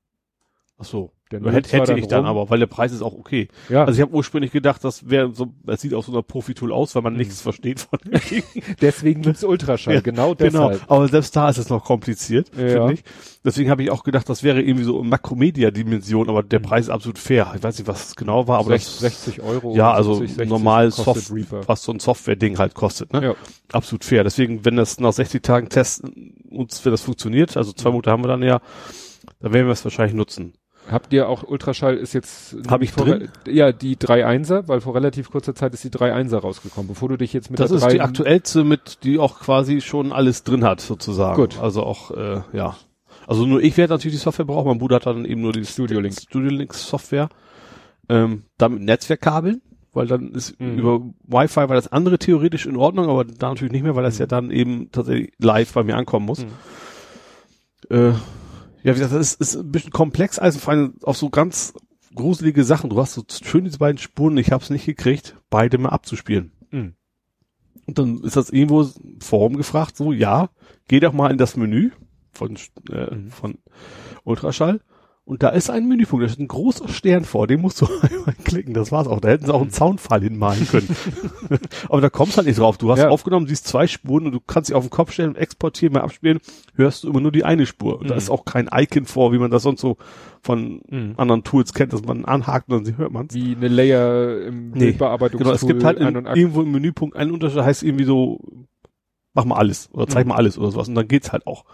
Ach so. Der zwar hätte ich dann rum. aber, weil der Preis ist auch okay. Ja, Also ich habe ursprünglich gedacht, das wäre so, es sieht aus so einer Profi-Tool aus, weil Mhm. man nichts versteht von dem Ding. deswegen gibt's Ultraschall, Ja, genau Genau, deshalb. aber selbst da ist es noch kompliziert, Ja. finde ich. Deswegen habe ich auch gedacht, das wäre irgendwie so Makromedia-Dimension, aber der Preis ist absolut fair. Ich weiß nicht, was es genau war, aber Sech- das 60 Euro. ja, also 70, 60 normal Soft, Reaper. was so ein Software-Ding halt kostet, ne? Ja. Absolut fair. Deswegen, wenn das nach 60 Tagen testen uns, wenn das funktioniert, also zwei Monate haben wir dann ja, dann werden wir es wahrscheinlich nutzen. Habt ihr auch Ultraschall ist jetzt Hab ich vor, drin? Ja, die 3.1er, weil vor relativ kurzer Zeit ist die 3.1er rausgekommen, bevor du dich jetzt mit Das der ist 3 die aktuellste mit, die auch quasi schon alles drin hat, sozusagen. Gut. Also auch, äh, ja. Also nur ich werde natürlich die Software brauchen, mein Bruder hat dann eben nur die Studio Link. Studio Link Software. Ähm, dann mit Netzwerkkabeln, weil dann ist Mhm. über Wi-Fi war das andere theoretisch in Ordnung, aber da natürlich nicht mehr, weil das ja dann eben tatsächlich live bei mir ankommen muss. Mhm. Äh, ja, wie gesagt, das ist, ist ein bisschen komplex, also vor allem auch so ganz gruselige Sachen. Du hast so schön diese beiden Spuren, ich habe es nicht gekriegt, beide mal abzuspielen. Mhm. Und dann ist das irgendwo Forum gefragt, so, ja, geh doch mal in das Menü von, äh, Mhm. von Ultraschall. Und da ist ein Menüpunkt, da steht ein großer Stern vor, den musst du einmal klicken, das war's auch. Da hätten sie auch einen Zaunfall hinmalen können. Aber da kommst halt nicht drauf. Du hast Ja. aufgenommen, siehst zwei Spuren und du kannst sie auf den Kopf stellen, exportieren, mal abspielen, hörst du immer nur die eine Spur. Und da Mhm. ist auch kein Icon vor, wie man das sonst so von Mhm. anderen Tools kennt, dass man anhakt und dann hört man's. wie eine Layer im Nee, Bildbearbeitungstool Genau, es gibt halt in, und irgendwo im Menüpunkt einen Unterschied, heißt irgendwie so, mach mal alles oder zeig Mhm. mal alles oder sowas und dann geht's halt auch.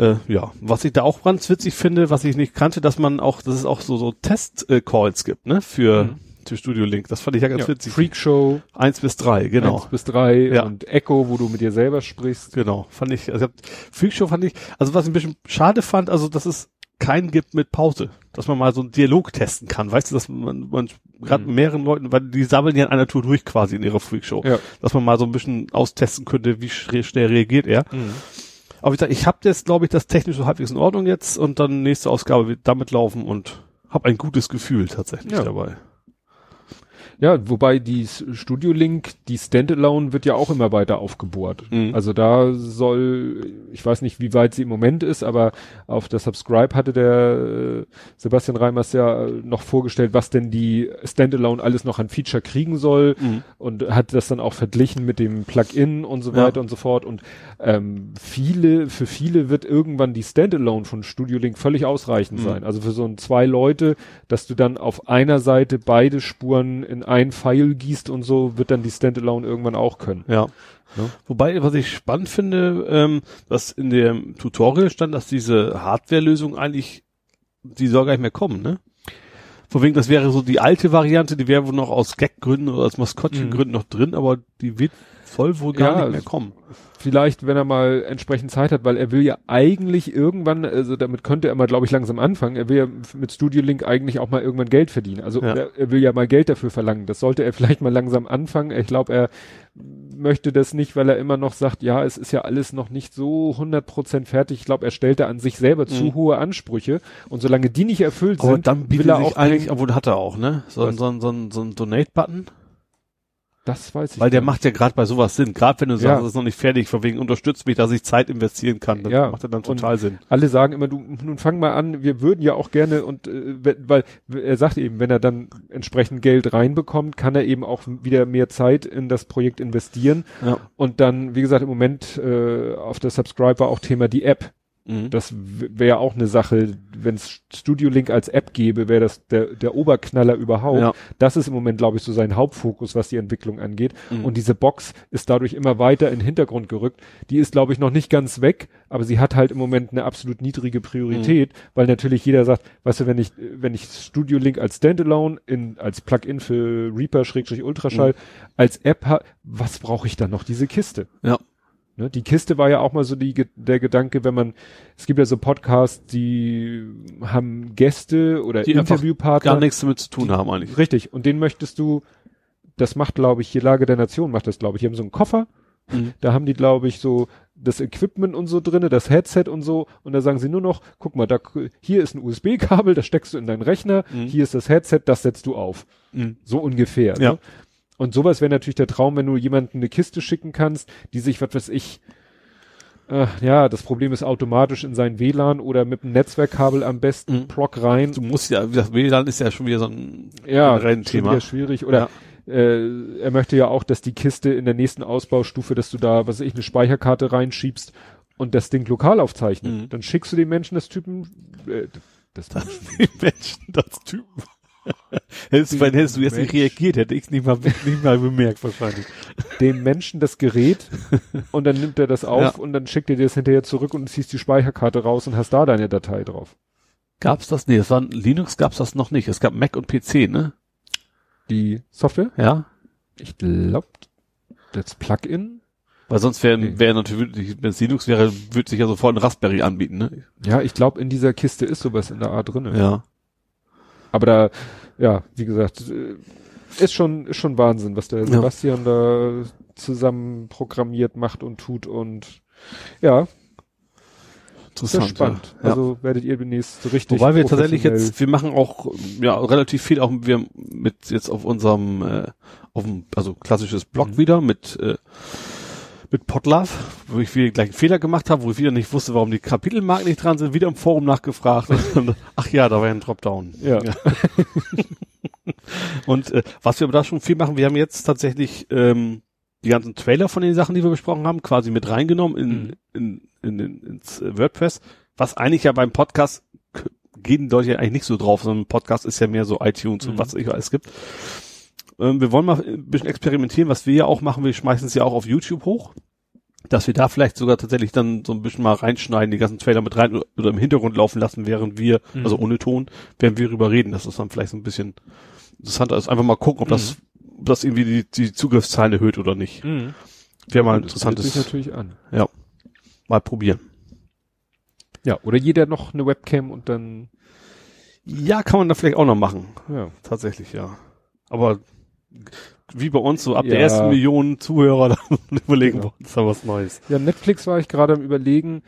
Äh, ja, was ich da auch ganz witzig finde, was ich nicht kannte, dass man auch, dass es auch so, so Test-Calls gibt, ne, für, Mhm. für Studio Link. Das fand ich ja ganz ja, witzig. Freakshow Eins bis drei, genau. 1 bis 3 Ja. und Echo, wo du mit dir selber sprichst. Genau, fand ich, also Freakshow fand ich, also was ich ein bisschen schade fand, also dass es keinen gibt mit Pause, dass man mal so einen Dialog testen kann, weißt du, dass man, man gerade Mhm. mit mehreren Leuten, weil die sabbeln ja in einer Tour durch quasi in ihrer Freakshow, Ja. dass man mal so ein bisschen austesten könnte, wie sch- schnell reagiert er. Mhm. Aber ich ich habe das, glaube ich, das technisch so halbwegs in Ordnung jetzt und dann nächste Ausgabe wird damit laufen und habe ein gutes Gefühl tatsächlich Ja. dabei. Ja, wobei die Studio Link, die Standalone wird ja auch immer weiter aufgebohrt. Mhm. Also da soll, ich weiß nicht, wie weit sie im Moment ist, aber auf der Subscribe hatte der äh, Sebastian Reimers ja äh, noch vorgestellt, was denn die Standalone alles noch an Feature kriegen soll Mhm. und hat das dann auch verglichen mit dem Plugin und so Ja. weiter und so fort. Und ähm, viele, für viele wird irgendwann die Standalone von Studio Link völlig ausreichend Mhm. sein. Also für so ein zwei Leute, dass du dann auf einer Seite beide Spuren in ein File gießt und so, wird dann die Standalone irgendwann auch können. Ja. Ne? Wobei, was ich spannend finde, ähm, dass in dem Tutorial stand, dass diese Hardware-Lösung eigentlich, die soll gar nicht mehr kommen, ne? Von wegen, das wäre so die alte Variante, die wäre wohl noch aus Gaggründen oder aus Maskottchengründen noch drin, aber die wird, soll wohl gar Ja, nicht mehr kommen. Vielleicht, wenn er mal entsprechend Zeit hat, weil er will ja eigentlich irgendwann, also damit könnte er mal, glaube ich, langsam anfangen. Er will ja mit Studio Link eigentlich auch mal irgendwann Geld verdienen. Also Ja. er, er will ja mal Geld dafür verlangen. Das sollte er vielleicht mal langsam anfangen. Ich glaube, er möchte das nicht, weil er immer noch sagt, ja, es ist ja alles noch nicht so 100% fertig. Ich glaube, er stellt da an sich selber zu Mhm. hohe Ansprüche. Und solange die nicht erfüllt Aber sind, dann will er auch eigentlich, obwohl hat er auch, ne? So, so, so, so, so ein Donate-Button. Das weiß ich Weil der nicht. macht ja gerade bei sowas Sinn. Gerade wenn du sagst, Ja. es ist noch nicht fertig, von wegen unterstützt mich, dass ich Zeit investieren kann. Das Ja. macht ja dann Und- total Sinn. alle sagen immer, du, nun fang mal an, wir würden ja auch gerne und äh, weil er sagt eben, wenn er dann entsprechend Geld reinbekommt, kann er eben auch wieder mehr Zeit in das Projekt investieren Ja. und dann, wie gesagt, im Moment äh, auf der Subscriber auch Thema die App. Mhm. Das wäre auch eine Sache, wenn es Studio Link als App gäbe, wäre das der, der Oberknaller überhaupt. Ja. Das ist im Moment, glaube ich, so sein Hauptfokus, was die Entwicklung angeht. Mhm. Und diese Box ist dadurch immer weiter in den Hintergrund gerückt. Die ist, glaube ich, noch nicht ganz weg, aber sie hat halt im Moment eine absolut niedrige Priorität, weil natürlich jeder sagt, weißt du, wenn ich, wenn ich Studio Link als Standalone in, als Plugin für Reaper Schrägstrich Ultraschall als App was brauche ich dann noch diese Kiste? Ja. Ne, die Kiste war ja auch mal so die, der Gedanke, wenn man, es gibt ja so Podcasts, die haben Gäste oder Die Interviewpartner. Gar nichts damit zu tun haben eigentlich. Richtig. Und den möchtest du, das macht, glaube ich, hier Lage der Nation macht das, glaube ich. Die haben so einen Koffer, Mhm. da haben die, glaube ich, so das Equipment und so drinne, das Headset und so. Und da sagen sie nur noch, guck mal, da, hier ist ein USB-Kabel, das steckst du in deinen Rechner, Mhm. hier ist das Headset, das setzt du auf. Mhm. So ungefähr. Ja. Ne? Und sowas wäre natürlich der Traum, wenn du jemanden eine Kiste schicken kannst, die sich, was weiß ich, Äh, ja, das Problem ist automatisch in sein WLAN oder mit dem Netzwerkkabel am besten Mhm. Block rein. Du musst ja, wie das WLAN ist ja schon wieder so ein ja, generellen schon Thema. wieder schwierig. Oder äh, er möchte ja auch, dass die Kiste in der nächsten Ausbaustufe, dass du da, was weiß ich, eine Speicherkarte reinschiebst und das Ding lokal aufzeichnet. Mhm. Dann schickst du den Menschen das Typen, äh, das Menschen, das Typen. hättest, du- hättest du jetzt nicht reagiert, hätte ich es nicht mal, nicht mal bemerkt wahrscheinlich. dem Menschen das Gerät und dann nimmt er das auf Ja. und dann schickt er dir das hinterher zurück und ziehst die Speicherkarte raus und hast da deine Datei drauf. Gab's das? Nee, das war Linux gab's das noch nicht. Es gab Mac und PC, ne? Die Software? Ja. Ich glaube, das Plugin. Weil sonst wäre Nee. wär natürlich, wenn es Linux wäre, würde sich ja sofort ein Raspberry anbieten, ne? Ja, ich glaube, in dieser Kiste ist sowas in der Art drinne. Ja. Aber da, ja, wie gesagt, äh, ist schon, ist schon Wahnsinn, was der Ja. Sebastian da zusammen programmiert macht und tut und ja, ist ja Interessant. spannend. Ja. Also werdet ihr demnächst so richtig. Wobei wir tatsächlich jetzt, wir machen auch ja relativ viel auch wir mit jetzt auf unserem äh, auf dem also klassisches Blog Mhm. wieder mit äh, mit Podlove, wo ich wieder gleich einen Fehler gemacht habe, wo ich wieder nicht wusste, warum die Kapitelmarken nicht dran sind, wieder im Forum nachgefragt. Und, ach ja, da war ja ein Dropdown. Ja. Und äh, was wir aber da schon viel machen, wir haben jetzt tatsächlich ähm, die ganzen Trailer von den Sachen, die wir besprochen haben, quasi mit reingenommen in, Mhm. in, in, in, ins äh, WordPress, was eigentlich ja beim Podcast gehen Leute ja eigentlich nicht so drauf, sondern ein Podcast ist ja mehr so iTunes und Mhm. was es alles gibt. Ähm, wir wollen mal ein bisschen experimentieren, was wir ja auch machen, wir schmeißen es ja auch auf YouTube hoch, dass wir da vielleicht sogar tatsächlich dann so ein bisschen mal reinschneiden, die ganzen Trailer mit rein oder- im Hintergrund laufen lassen, während wir, Mhm. also ohne Ton, während wir darüber reden, dass das dann vielleicht so ein bisschen interessanter ist. Einfach mal gucken, ob das, ob das irgendwie die, die Zugriffszahlen erhöht oder nicht. Mhm. Wäre mal ein Das sich interessantes, natürlich an. mal probieren. Ja, oder jeder noch eine Webcam und dann, Ja, kann man da vielleicht auch noch machen. ja. Tatsächlich, ja. Aber wie bei uns, so ab Ja. der ersten Million Zuhörer, dann überlegen Genau. wir uns da was Neues. Ja, Netflix war ich gerade am überlegen,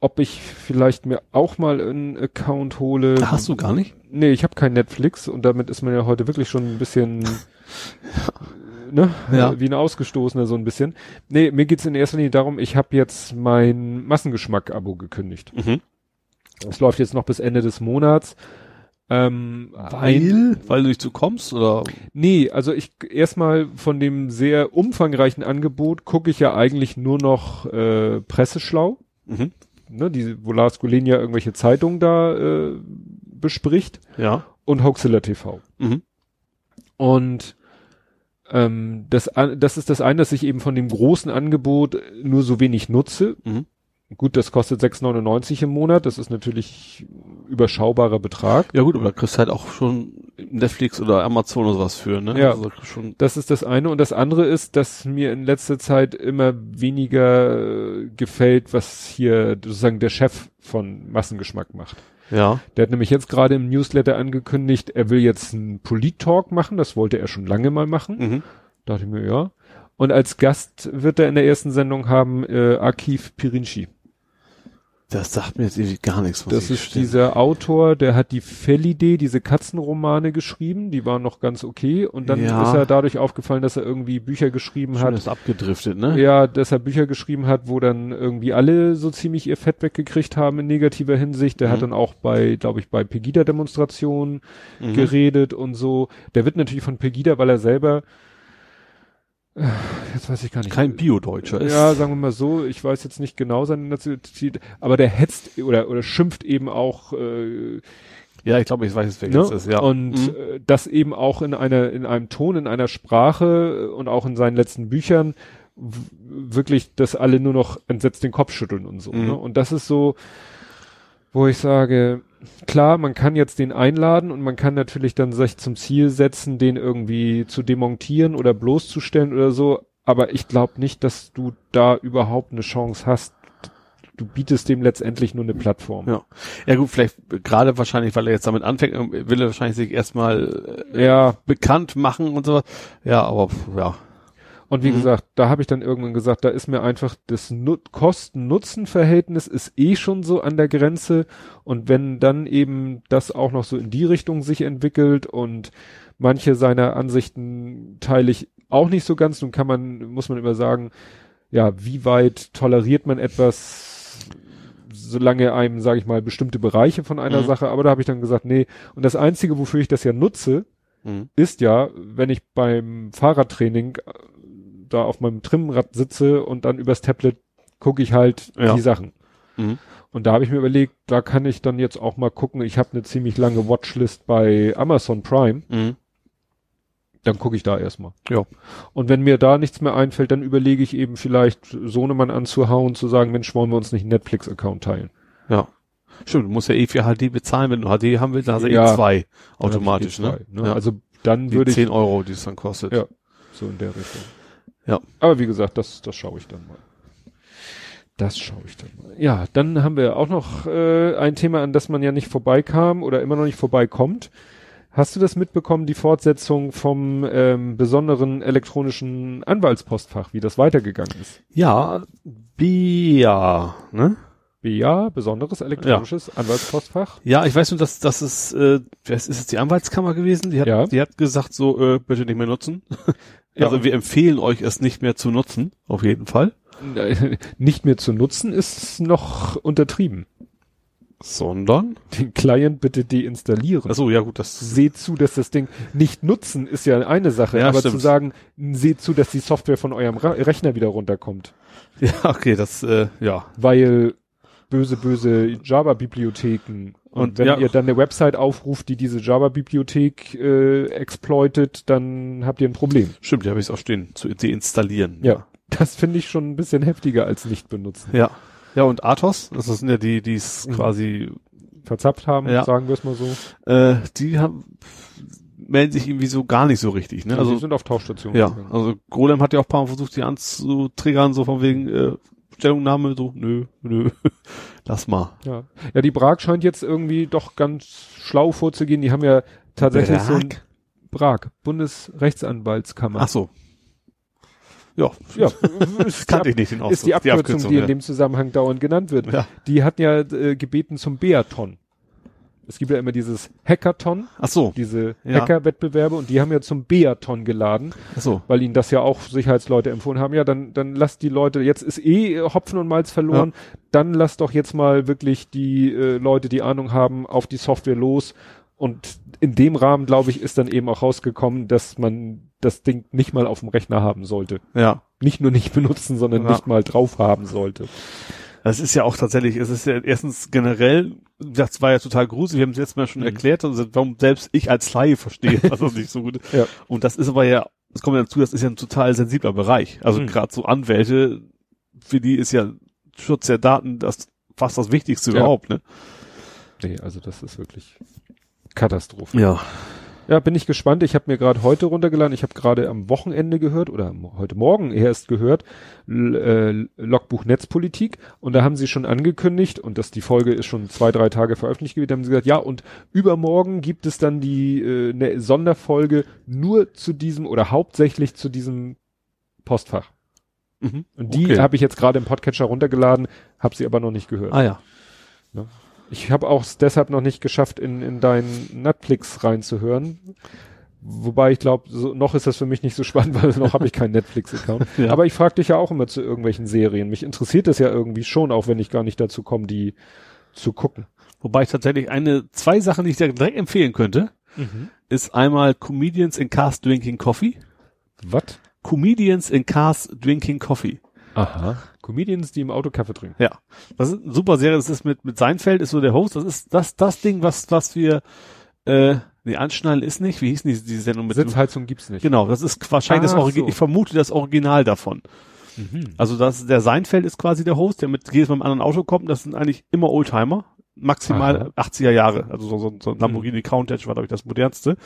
ob ich vielleicht mir auch mal einen Account hole. Hast du gar nicht? Nee, ich habe kein Netflix und damit ist man ja heute wirklich schon ein bisschen ne, Ja. wie ein Ausgestoßener so ein bisschen. Nee, mir geht's in erster Linie darum, ich habe jetzt mein Massengeschmack-Abo gekündigt. Mhm. Das läuft jetzt noch bis Ende des Monats. Ähm, ein- Weil du nicht zu kommst, oder? Nee, also ich erstmal von dem sehr umfangreichen Angebot gucke ich ja eigentlich nur noch äh, Presseschlau, Mhm. ne, die, wo Lars Gulen ja irgendwelche Zeitungen da äh, bespricht Ja. und Hoaxilla TV. Mhm. Und ähm, das, das ist das eine, dass ich eben von dem großen Angebot nur so wenig nutze. Mhm. Gut, das kostet 6,99 im Monat, das ist natürlich überschaubarer Betrag. Ja gut, aber da kriegst du halt auch schon Netflix oder Amazon oder sowas für, ne? Ja. Also schon, Das ist das eine. Und das andere ist, dass mir in letzter Zeit immer weniger äh, gefällt, was hier sozusagen der Chef von Massengeschmack macht. ja. Der hat nämlich jetzt gerade im Newsletter angekündigt, er will jetzt einen Polit-Talk machen. Das wollte er schon lange mal machen. Mhm. Dachte ich mir, ja. Und als Gast wird er in der ersten Sendung haben äh, Akif Pirinci. Das sagt mir jetzt irgendwie gar nichts. Das ist dieser Autor, der hat die Felidae, diese Katzenromane geschrieben, die waren noch ganz okay. Und dann Ja. ist er dadurch aufgefallen, dass er irgendwie Bücher geschrieben Schon hat. ist abgedriftet, ne? Ja, dass er Bücher geschrieben hat, wo dann irgendwie alle so ziemlich ihr Fett weggekriegt haben in negativer Hinsicht. Der Mhm. hat dann auch bei, glaube ich, bei Pegida-Demonstrationen Mhm. geredet und so. Der wird natürlich von Pegida, weil er selber, jetzt weiß ich gar nicht. Kein Bio-Deutscher ist. Ja, sagen wir mal so, ich weiß jetzt nicht genau seine Nationalität, aber der hetzt oder, oder schimpft eben auch, äh, Ja, ich glaube, ich weiß jetzt, wer ne? das ist, ja. Und Mhm. äh, das eben auch in einer, in einem Ton, in einer Sprache und auch in seinen letzten Büchern wirklich, dass alle nur noch entsetzt den Kopf schütteln und so. Mhm. Ne? Und das ist so, wo ich sage, klar, man kann jetzt den einladen und man kann natürlich dann sich zum Ziel setzen, den irgendwie zu demontieren oder bloßzustellen oder so, aber ich glaube nicht, dass du da überhaupt eine Chance hast. Du bietest dem letztendlich nur eine Plattform. Ja. Ja gut, vielleicht gerade wahrscheinlich, weil er jetzt damit anfängt, äh, will er wahrscheinlich sich erstmal äh, ja bekannt machen und sowas. Ja, aber ja. Und wie Mhm. gesagt, da habe ich dann irgendwann gesagt, da ist mir einfach das Nut Kosten-Nutzen-Verhältnis ist eh schon so an der Grenze. Und wenn dann eben das auch noch so in die Richtung sich entwickelt und manche seiner Ansichten teile ich auch nicht so ganz, nun kann man, muss man immer sagen, ja, wie weit toleriert man etwas, solange einem, sage ich mal, bestimmte Bereiche von einer Mhm. Sache, aber da habe ich dann gesagt, nee, und das Einzige, wofür ich das ja nutze, Mhm. ist ja, wenn ich beim Fahrradtraining da auf meinem Trimmrad sitze und dann übers Tablet gucke ich halt Ja. die Sachen. Mhm. Und da habe ich mir überlegt, da kann ich dann jetzt auch mal gucken, ich habe eine ziemlich lange Watchlist bei Amazon Prime, Mhm. dann gucke ich da erstmal. Ja. Und wenn mir da nichts mehr einfällt, dann überlege ich eben vielleicht Sohnemann anzuhauen, zu sagen, Mensch, wollen wir uns nicht einen Netflix-Account teilen. Ja. Stimmt, du musst ja eh für HD bezahlen, wenn du HD haben willst, dann hast du Ja. eh zwei automatisch, ne? die zwei, ne? Ja. Also dann die würde ich 10 Euro, die es dann kostet. Ja. so in der Richtung. Ja. Aber wie gesagt, das, das schaue ich dann mal. Das schaue ich dann mal. Ja, dann haben wir auch noch äh, ein Thema, an das man ja nicht vorbeikam oder immer noch nicht vorbeikommt. Hast du das mitbekommen, die Fortsetzung vom ähm, besonderen elektronischen Anwaltspostfach, wie das weitergegangen ist? Ja, BIA, ne? BA, besonderes elektronisches Anwaltspostfach. Ja, ich weiß nur, dass das ist, äh, was ist es die Anwaltskammer gewesen? Die hat, Ja. die hat gesagt, so äh, bitte nicht mehr nutzen. Ja. Also wir empfehlen euch es nicht mehr zu nutzen, auf jeden Fall. Nicht mehr zu nutzen ist noch untertrieben. Sondern? Den Client bitte deinstallieren. Achso, ja gut, das seht zu, dass das Ding nicht nutzen, ist ja eine Sache, Ja, aber stimmt. zu sagen, seht zu, dass die Software von eurem Rechner wieder runterkommt, ja okay, das äh, ja weil böse, böse Java-Bibliotheken und, wenn ja. ihr dann eine Website aufruft, die diese Java-Bibliothek äh, exploitet, dann habt ihr ein Problem. stimmt, die habe ich auch stehen, zu deinstallieren. Ja, das finde ich schon ein bisschen heftiger als nicht benutzen. Ja. Ja, und Athos, das sind ja die, die es Mhm. quasi, Verzapft haben, Ja. sagen wir es mal so. äh, die haben, melden sich irgendwie so gar nicht so richtig, ne? Also Also, sind auf Tauschstationen. ja, gegangen. also Golem hat ja auch ein paar Mal versucht, die anzutriggern, so von wegen, äh, Stellungnahme, so, nö, nö, lass mal. Ja. ja, die Prag scheint jetzt irgendwie doch ganz schlau vorzugehen. Die haben ja tatsächlich so ein Prag, Bundesrechtsanwaltskammer. Ach so. Ja, Ja, das ist, die, kannte ich nicht den ist die Abkürzung, die, in ja. dem Zusammenhang dauernd genannt wird. Ja. Die hatten ja äh, gebeten zum Beaton. Es gibt ja immer dieses Hackathon, Ach so, diese Ja. Hacker-Wettbewerbe und die haben ja zum Beaton geladen, ach so. weil ihnen das ja auch Sicherheitsleute empfohlen haben. Ja, dann, dann lasst die Leute, jetzt ist eh Hopfen und Malz verloren, dann lasst doch jetzt mal wirklich die äh, Leute, die Ahnung haben, auf die Software los. Und in dem Rahmen, glaube ich, ist dann eben auch rausgekommen, dass man das Ding nicht mal auf dem Rechner haben sollte. Ja. Nicht nur nicht benutzen, sondern Ja. nicht mal drauf haben sollte. Das ist ja auch tatsächlich, es ist ja erstens generell, das war ja total gruselig, wir haben es jetzt mal schon Mhm. erklärt, also warum selbst ich als Laie verstehe, dass das nicht so gut ist. Ja. Und das ist aber ja, es kommt ja dazu, das ist ja ein total sensibler Bereich. Also Mhm. gerade so Anwälte, für die ist ja Schutz der Daten das fast das Wichtigste Ja. überhaupt, ne? Nee, also das ist wirklich Katastrophe. Ja. Ja, bin ich gespannt. Ich habe mir gerade heute runtergeladen. Ich habe gerade am Wochenende gehört oder heute Morgen erst gehört L äh, Logbuch Netzpolitik und da haben sie schon angekündigt und das die Folge ist schon zwei drei Tage veröffentlicht gewesen. Da haben sie gesagt, ja und übermorgen gibt es dann die äh, eine Sonderfolge nur zu diesem oder hauptsächlich zu diesem Postfach. Mhm. Und die Okay. habe ich jetzt gerade im Podcatcher runtergeladen, habe sie aber noch nicht gehört. Ah ja. Ich habe auch deshalb noch nicht geschafft, in, in deinen Netflix reinzuhören. Wobei ich glaube, so, noch ist das für mich nicht so spannend, weil noch habe ich keinen Netflix-Account. Ja. Aber ich frage dich ja auch immer zu irgendwelchen Serien. Mich interessiert das ja irgendwie schon, auch wenn ich gar nicht dazu komme, die zu gucken. Wobei ich tatsächlich eine, zwei Sachen, die ich dir direkt empfehlen könnte, ist einmal Comedians in Cars Drinking Coffee. Was? Comedians in Cars Drinking Coffee. Aha. Comedians, die im Auto Kaffee trinken. Ja, das ist eine super Serie. Das ist mit mit Seinfeld ist so der Host. Das ist das das Ding, was was wir äh, nee, anschnallen ist nicht. Wie hieß denn die, die Sendung mit Sitzheizung gibt's nicht. Genau, das ist wahrscheinlich das Ach Original. so. Ich vermute das Original davon. Mhm. Also das der Seinfeld ist quasi der Host, der mit jedes Mal im anderen Auto kommt. Das sind eigentlich immer Oldtimer, maximal Aha. 80er Jahre. Also so, so, so ein Lamborghini Countach war glaube ich das modernste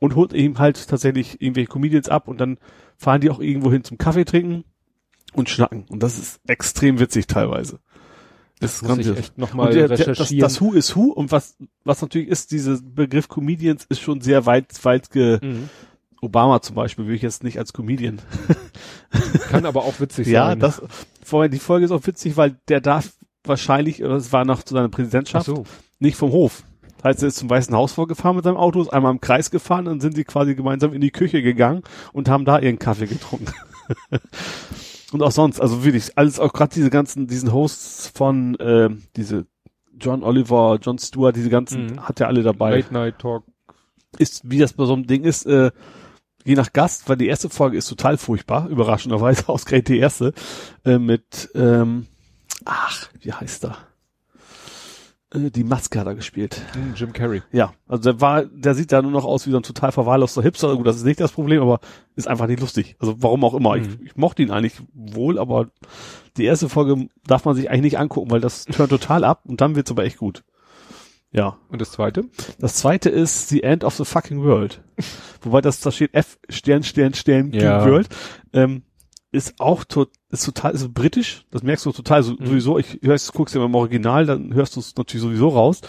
und holt ihm halt tatsächlich irgendwelche Comedians ab und dann fahren die auch irgendwo hin zum Kaffee trinken und schnacken. Und das ist extrem witzig teilweise. Das Muss ich grandios. echt nochmal der, das, recherchieren. das Who is Who und was, was natürlich ist, dieser Begriff Comedians ist schon sehr weit, weit ge, Mhm. Obama zum Beispiel würde ich jetzt nicht als Comedian. Kann aber auch witzig ja, sein. das, vorher, die Folge ist auch witzig, weil der darf wahrscheinlich, oder es war noch zu seiner Präsidentschaft, so. nicht vom Hof. Das heißt, er ist zum Weißen Haus vorgefahren mit seinem Auto, ist einmal im Kreis gefahren, dann sind sie quasi gemeinsam in die Küche gegangen und haben da ihren Kaffee getrunken. Und auch sonst, also wirklich, alles auch gerade diese ganzen, diesen Hosts von äh, diese John Oliver, John Stewart, diese ganzen, Mhm. hat ja alle dabei. Late Night Talk. Ist, wie das bei so einem Ding ist, äh, je nach Gast, weil die erste Folge ist total furchtbar, überraschenderweise, ausgerechnet die erste, äh, mit, ähm, ach, wie heißt er? Äh, die Maske hat er gespielt. Hm, Jim Carrey. Ja, also der war, der sieht da nur noch aus wie so ein total verwahrloster Hipster. Gut, das ist nicht das Problem, aber ist einfach nicht lustig. Also warum auch immer. Mhm. Ich, ich mochte ihn eigentlich wohl, aber die erste Folge darf man sich eigentlich nicht angucken, weil das hört total ab und dann wird's aber echt gut. Ja. Und das zweite? Das zweite ist The End of the Fucking World. Wobei das, da steht F Stern, Stern, Stern, Ja. World. Ähm, ist auch tot, ist total, ist britisch. Das merkst du total so, Mhm. sowieso. Ich hörst, guckst dir mal im Original, dann hörst du es natürlich sowieso raus.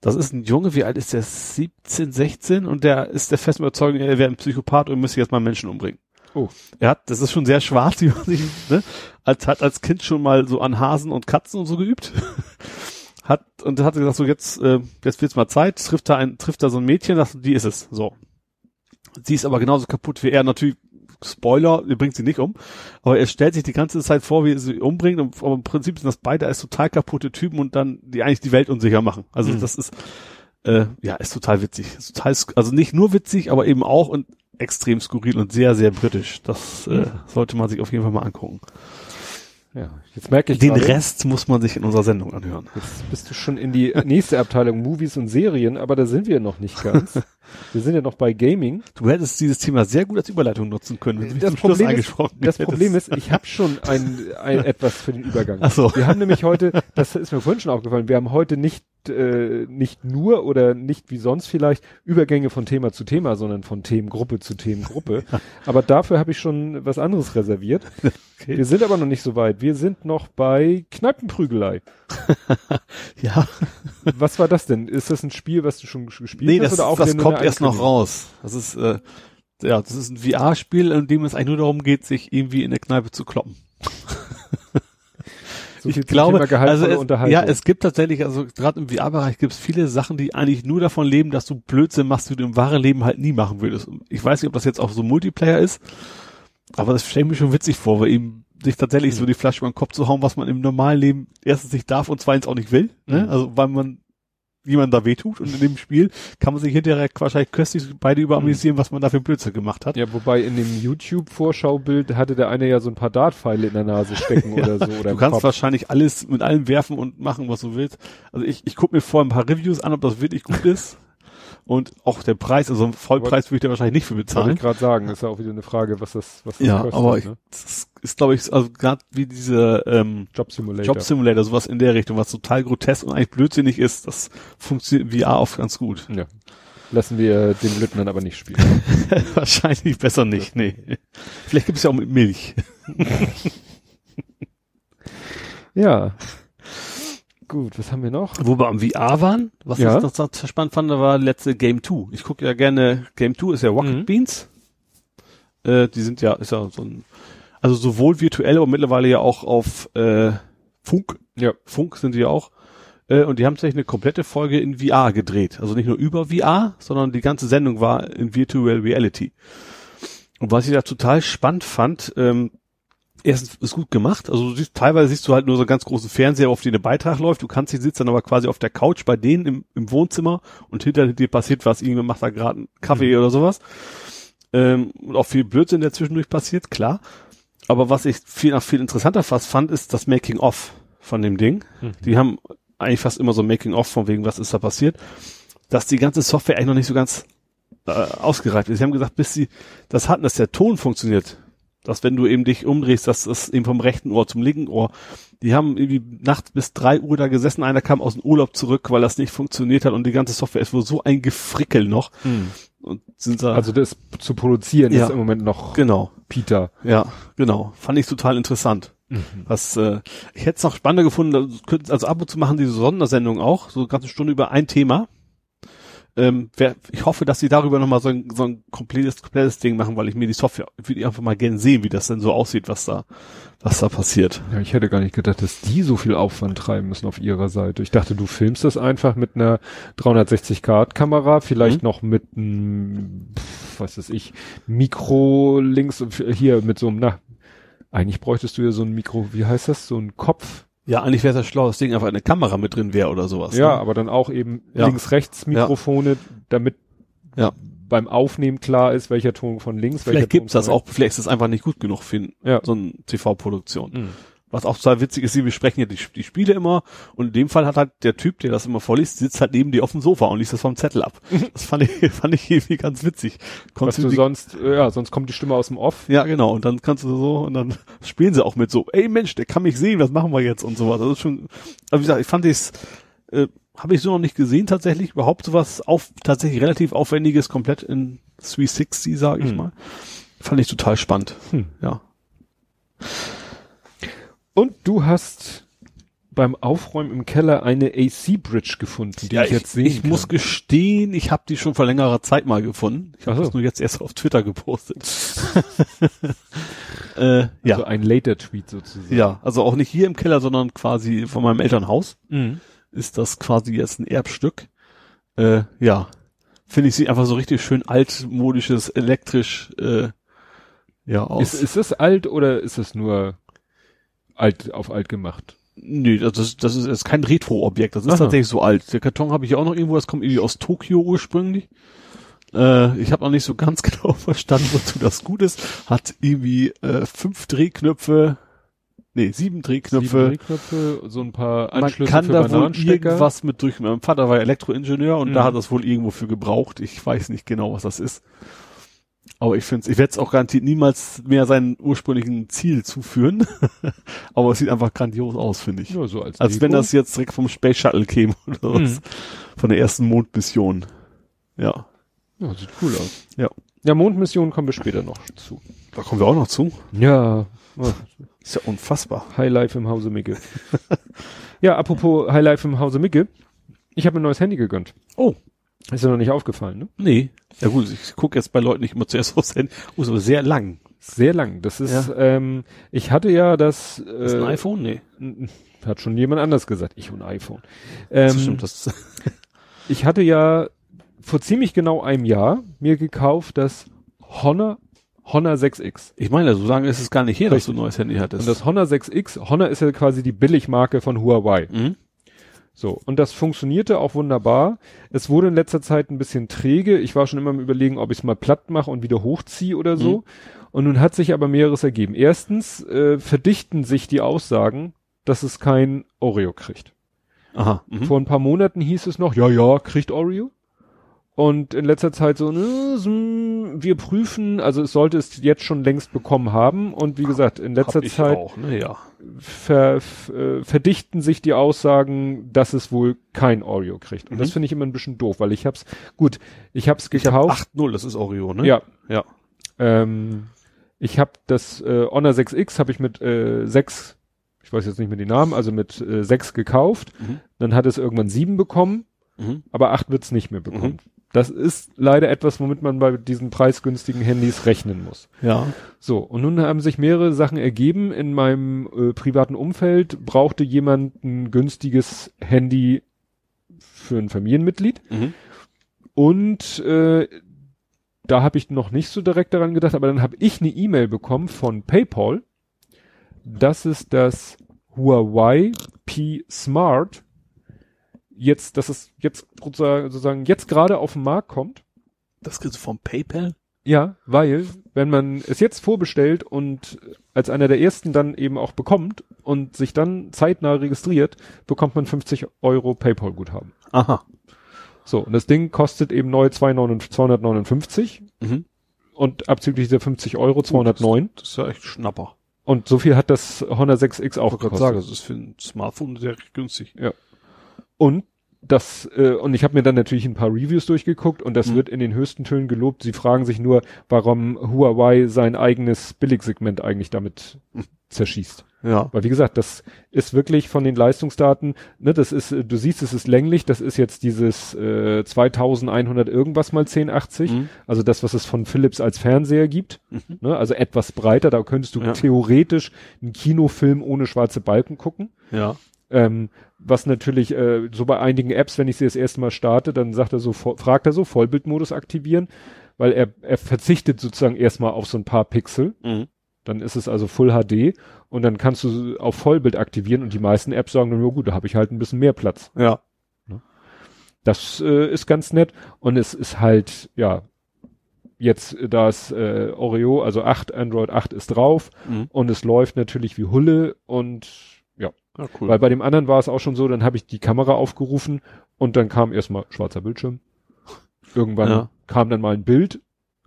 Das ist ein Junge, wie alt ist der? 17, 16 und der ist der festen Überzeugung, er wäre ein Psychopath und müsste jetzt mal Menschen umbringen. Oh. Er hat, das ist schon sehr schwarz, wie man sich, ne? Als, hat als Kind schon mal so an Hasen und Katzen und so geübt. hat, und hat gesagt, so jetzt, äh, jetzt wird's mal Zeit, trifft da ein, trifft da so ein Mädchen, das, die ist es, so. Sie ist aber genauso kaputt wie er, natürlich, Spoiler, er bringt sie nicht um, aber er stellt sich die ganze Zeit vor, wie er sie umbringt, und, aber im Prinzip sind das beide als total kaputte Typen und dann, die eigentlich die Welt unsicher machen. Also Mhm. das ist, äh, ja, ist total witzig. Ist total, also nicht nur witzig, aber eben auch und extrem skurril und sehr, sehr britisch. Das äh, sollte man sich auf jeden Fall mal angucken. Ja. Jetzt merke ich Den gerade, Rest muss man sich in unserer Sendung anhören. Jetzt bist du schon in die nächste Abteilung Movies und Serien, aber da sind wir noch nicht ganz. wir sind ja noch bei Gaming. Du hättest dieses Thema sehr gut als Überleitung nutzen können, wenn du Das zum Schluss Problem ist- angesprochen Das hättest. Problem ist, ich habe schon ein, ein etwas für den Übergang. Ach so. Wir haben nämlich heute, das ist mir vorhin schon aufgefallen, wir haben heute nicht äh, nicht nur oder nicht wie sonst vielleicht Übergänge von Thema zu Thema, sondern von Themengruppe zu Themengruppe. Aber dafür habe ich schon was anderes reserviert. Okay. Wir sind aber noch nicht so weit. Wir sind noch bei Kneipenprügelei. Ja, Was war das denn? Ist das ein Spiel, was du schon gespielt nee, hast? das, oder auch das nur kommt erst noch raus. Das ist, äh, ja, das ist ein VR-Spiel, in dem es eigentlich nur darum geht, sich irgendwie in der Kneipe zu kloppen. So ich glaube, also es, ja, es gibt tatsächlich, also gerade im VR-Bereich gibt es viele Sachen, die eigentlich nur davon leben, dass du Blödsinn machst, die du im wahren Leben halt nie machen würdest. Ich weiß nicht, ob das jetzt auch so Multiplayer ist, aber das stelle ich mir schon witzig vor, weil eben sich tatsächlich Mhm. so die Flasche über den Kopf zu hauen, was man im normalen Leben erstens nicht darf und zweitens auch nicht will. Ne? Mhm. Also weil man jemand da wehtut und in dem Spiel kann man sich hinterher wahrscheinlich köstlich beide über amüsieren, was man da für Blödsinn gemacht hat. Ja, wobei in dem YouTube-Vorschaubild hatte der eine ja so ein paar Dartpfeile in der Nase stecken oder so. Oder Du kannst Kopf. wahrscheinlich alles mit allem werfen und machen, was du willst. Also ich, ich gucke mir vorher ein paar Reviews an, ob das wirklich gut ist. Und auch der Preis, also Vollpreis würde ich da wahrscheinlich nicht für Wollte bezahlen. ich gerade sagen, ist ja auch wieder eine Frage, was das, was das Ja, kostet. aber ich, ne? das ist, glaube ich, also gerade wie diese ähm, Job Simulator. Job Simulator, sowas in der Richtung, was total grotesk und eigentlich blödsinnig ist, das funktioniert VR auch ganz gut. ja. Lassen wir den Blöden dann aber nicht spielen. wahrscheinlich besser nicht, nee. Vielleicht gibt es ja auch mit Milch. ja. Gut, was haben wir noch? Wo wir am VR waren, was Ja. ich noch so spannend fand, war letzte Game 2. Ich gucke ja gerne, Game 2 ist ja Rocket Mhm. Beans. Äh, die sind ja, ist ja so ein, also sowohl virtuell, aber mittlerweile ja auch auf äh, Funk. Ja. Funk sind die ja auch. Äh, und die haben tatsächlich eine komplette Folge in VR gedreht. Also nicht nur über VR, sondern die ganze Sendung war in Virtual Reality. Und was ich da total spannend fand, ähm, erstens ist gut gemacht. Also du siehst, teilweise siehst du halt nur so einen ganz großen Fernseher, auf den der Beitrag läuft. Du kannst, die sitzt dann aber quasi auf der Couch bei denen im, im Wohnzimmer und hinter dir passiert was. Irgendwer macht da gerade einen Kaffee oder sowas. Ähm, und auch viel Blödsinn, der zwischendurch passiert, klar. Aber was ich viel nach viel interessanter fast fand, ist das Making of von dem Ding. Mhm. Die haben eigentlich fast immer so ein Making of von wegen, was ist da passiert. Dass die ganze Software eigentlich noch nicht so ganz äh, ausgereift ist. Sie haben gesagt, bis sie das hatten, dass der Ton funktioniert. Dass wenn du eben dich umdrehst, dass das eben vom rechten Ohr zum linken Ohr. Die haben irgendwie nachts bis drei Uhr da gesessen. Einer kam aus dem Urlaub zurück, weil das nicht funktioniert hat und die ganze Software ist wohl so ein Gefrickel noch. Und sind da, Also das zu produzieren Ja. ist im Moment noch genau. Peter. Ja, genau. Fand ich total interessant. Was, äh, ich hätte es noch spannender gefunden, also ab und zu machen diese Sondersendungen auch, so eine ganze Stunde über ein Thema. Ähm, wer, ich hoffe, dass sie darüber nochmal so ein, so ein komplettes, komplettes Ding machen, weil ich mir die Software, ich würde einfach mal gerne sehen, wie das denn so aussieht, was da, was da passiert. Ja, ich hätte gar nicht gedacht, dass die so viel Aufwand treiben müssen auf ihrer Seite. Ich dachte, du filmst das einfach mit einer 360-Grad-Kamera, vielleicht Mhm. noch mit einem, was weiß ich, Mikro links hier mit so einem, na, Eigentlich bräuchtest du ja so ein Mikro, wie heißt das, so ein Kopf. Ja, eigentlich wäre das schlau, das Ding einfach eine Kamera mit drin wäre oder sowas. Ja, ne? aber dann auch eben Ja. links-rechts Mikrofone, damit Ja. beim Aufnehmen klar ist, welcher Ton von links, welcher Vielleicht Ton gibt's das von auch, vielleicht ist das einfach nicht gut genug für Ja. so eine TV-Produktion. Mhm. Was auch total witzig ist, sie besprechen ja die, die Spiele immer und in dem Fall hat halt der Typ, der das immer vorliest, sitzt halt neben dir auf dem Sofa und liest das vom Zettel ab. Das fand ich, fand ich irgendwie ganz witzig. Was Konntest du die- sonst, ja, sonst kommt die Stimme aus dem Off. ja, genau. Und dann kannst du so, und dann spielen sie auch mit so, ey Mensch, der kann mich sehen, was machen wir jetzt und sowas. Das ist schon, aber wie gesagt, ich fand es, äh, habe ich so noch nicht gesehen tatsächlich, überhaupt sowas auf, tatsächlich relativ aufwendiges, komplett in 360, sage ich Hm. mal. Fand ich total spannend. Hm. Ja. Und du hast beim Aufräumen im Keller eine AC-Bridge gefunden, die ja, ich jetzt sehen ich kann. muss gestehen, ich habe die schon vor längerer Zeit mal gefunden. Ich habe so. das nur jetzt erst auf Twitter gepostet. äh, ja. Also ein Later-Tweet sozusagen. ja, also auch nicht hier im Keller, sondern quasi von meinem Elternhaus. Mhm. ist das quasi jetzt ein Erbstück. Äh, ja, finde ich sie einfach so richtig schön altmodisches, elektrisch, äh, ja, aus. Ist, ist das alt oder ist es nur alt auf alt gemacht? nee, das ist, das ist jetzt kein Retro-Objekt, das ist Aha. tatsächlich so alt. Der Karton habe ich auch noch irgendwo, das kommt irgendwie aus Tokio ursprünglich. Äh, ich habe noch nicht so ganz genau verstanden, wozu das gut ist. Hat irgendwie äh, fünf Drehknöpfe, nee, sieben Drehknöpfe. Sieben Drehknöpfe, so ein paar Man Anschlüsse kann für da wohl irgendwas mit durch. Mein Vater war Elektroingenieur und Mhm. da hat das wohl irgendwo für gebraucht. Ich weiß nicht genau, was das ist. Aber ich finde ich werde es auch garantiert niemals mehr seinen ursprünglichen Ziel zuführen. Aber es sieht einfach grandios aus, finde ich. Nur so als, Als wenn das jetzt direkt vom Space Shuttle käme oder was. Mhm. Von der ersten Mondmission. Ja. Ja, sieht cool aus. Ja. Ja, Mondmission kommen wir später noch zu. Da kommen wir auch noch zu. Ja, Ist ja unfassbar. Highlife im Hause Micke. ja, apropos Highlife im Hause Micke. Ich habe mir ein neues Handy gegönnt. Oh. Ist dir noch nicht aufgefallen, ne? Nee. Ja gut, ich gucke jetzt bei Leuten nicht immer zuerst aufs Handy. Oh, aber sehr lang. Sehr lang. Das ist, ähm, ich hatte ja das, äh, Ist ein iPhone? Nee. hat schon jemand anders gesagt. Ich und iPhone. Das Ähm, stimmt, das ich hatte ja vor ziemlich genau einem Jahr mir gekauft das Honor, Honor 6X. Ich meine, so lange ist es gar nicht her, dass Richtig. du ein neues Handy hattest. Und das Honor 6X, Honor ist ja quasi die Billigmarke von Huawei. mhm. So, und das funktionierte auch wunderbar. Es wurde in letzter Zeit ein bisschen träge. Ich war schon immer am überlegen, ob ich es mal platt mache und wieder hochziehe oder so. Mhm. Und nun hat sich aber mehreres ergeben. Erstens äh, verdichten sich die Aussagen, dass es kein Oreo kriegt. Aha. Mhm. Vor ein paar Monaten hieß es noch, ja, ja, kriegt Oreo. Und in letzter Zeit so, wir prüfen, also es sollte es jetzt schon längst bekommen haben. Und wie gesagt, in letzter Hab Zeit auch, ne, ja. ver, äh, verdichten sich die Aussagen, dass es wohl kein Oreo kriegt. Und das Mhm. finde ich immer ein bisschen doof, weil ich hab's, gut, ich hab's Ich hab gekauft. 8.0, das ist Oreo, ne? ja. Ja. Ähm, ich habe das äh, Honor 6X habe ich mit äh, 6, ich weiß jetzt nicht mehr die Namen, also mit äh, 6 gekauft. Mhm. Dann hat es irgendwann 7 bekommen, Mhm. aber 8 wird's nicht mehr bekommen. Das ist leider etwas, womit man bei diesen preisgünstigen Handys rechnen muss. Ja. So, und nun haben sich mehrere Sachen ergeben. In meinem äh, privaten Umfeld brauchte jemand ein günstiges Handy für ein Familienmitglied. Mhm. Und äh, da habe ich noch nicht so direkt daran gedacht, aber dann habe ich eine E-Mail bekommen von PayPal, dass es das Huawei P Smart jetzt, dass es jetzt sozusagen, jetzt gerade auf den Markt kommt. Das kriegst du vom PayPal? Ja, weil, wenn man es jetzt vorbestellt und als einer der ersten dann eben auch bekommt und sich dann zeitnah registriert, bekommt man 50 Euro PayPal-Guthaben. Aha. So, und das Ding kostet eben neu 2,9 259 Mhm. und abzüglich dieser 50 Euro 209. Das ist ja echt Schnapper. Und so viel hat das Honor 6X auch Ich gekostet. sagen, das ist für ein Smartphone sehr günstig. Und das, äh, und ich habe mir dann natürlich ein paar Reviews durchgeguckt und das Mhm. wird in den höchsten Tönen gelobt. Sie fragen sich nur, warum Huawei sein eigenes Billigsegment eigentlich damit zerschießt. Ja. Weil wie gesagt, das ist wirklich von den Leistungsdaten, ne, das ist, du siehst, es ist länglich, das ist jetzt dieses äh, 2100 irgendwas mal 1080, Mhm. also das, was es von Philips als Fernseher gibt, Mhm. ne, also etwas breiter, da könntest du Ja. theoretisch einen Kinofilm ohne schwarze Balken gucken. Ja. Ähm, was natürlich äh, so bei einigen Apps, wenn ich sie das erste Mal starte, dann sagt er so, fragt er so, Vollbildmodus aktivieren, weil er, er verzichtet sozusagen erstmal auf so ein paar Pixel. Mhm. Dann ist es also Full HD und dann kannst du auf Vollbild aktivieren und die meisten Apps sagen dann, ja gut, da habe ich halt ein bisschen mehr Platz. Ja. Das äh, ist ganz nett und es ist halt, ja, jetzt das äh, Oreo, also 8, Android 8 ist drauf Mhm. und es läuft natürlich wie Hulle und ja, Ja, cool. weil bei dem anderen war es auch schon so, dann habe ich die Kamera aufgerufen und dann kam erstmal schwarzer Bildschirm. Irgendwann Ja. kam dann mal ein Bild,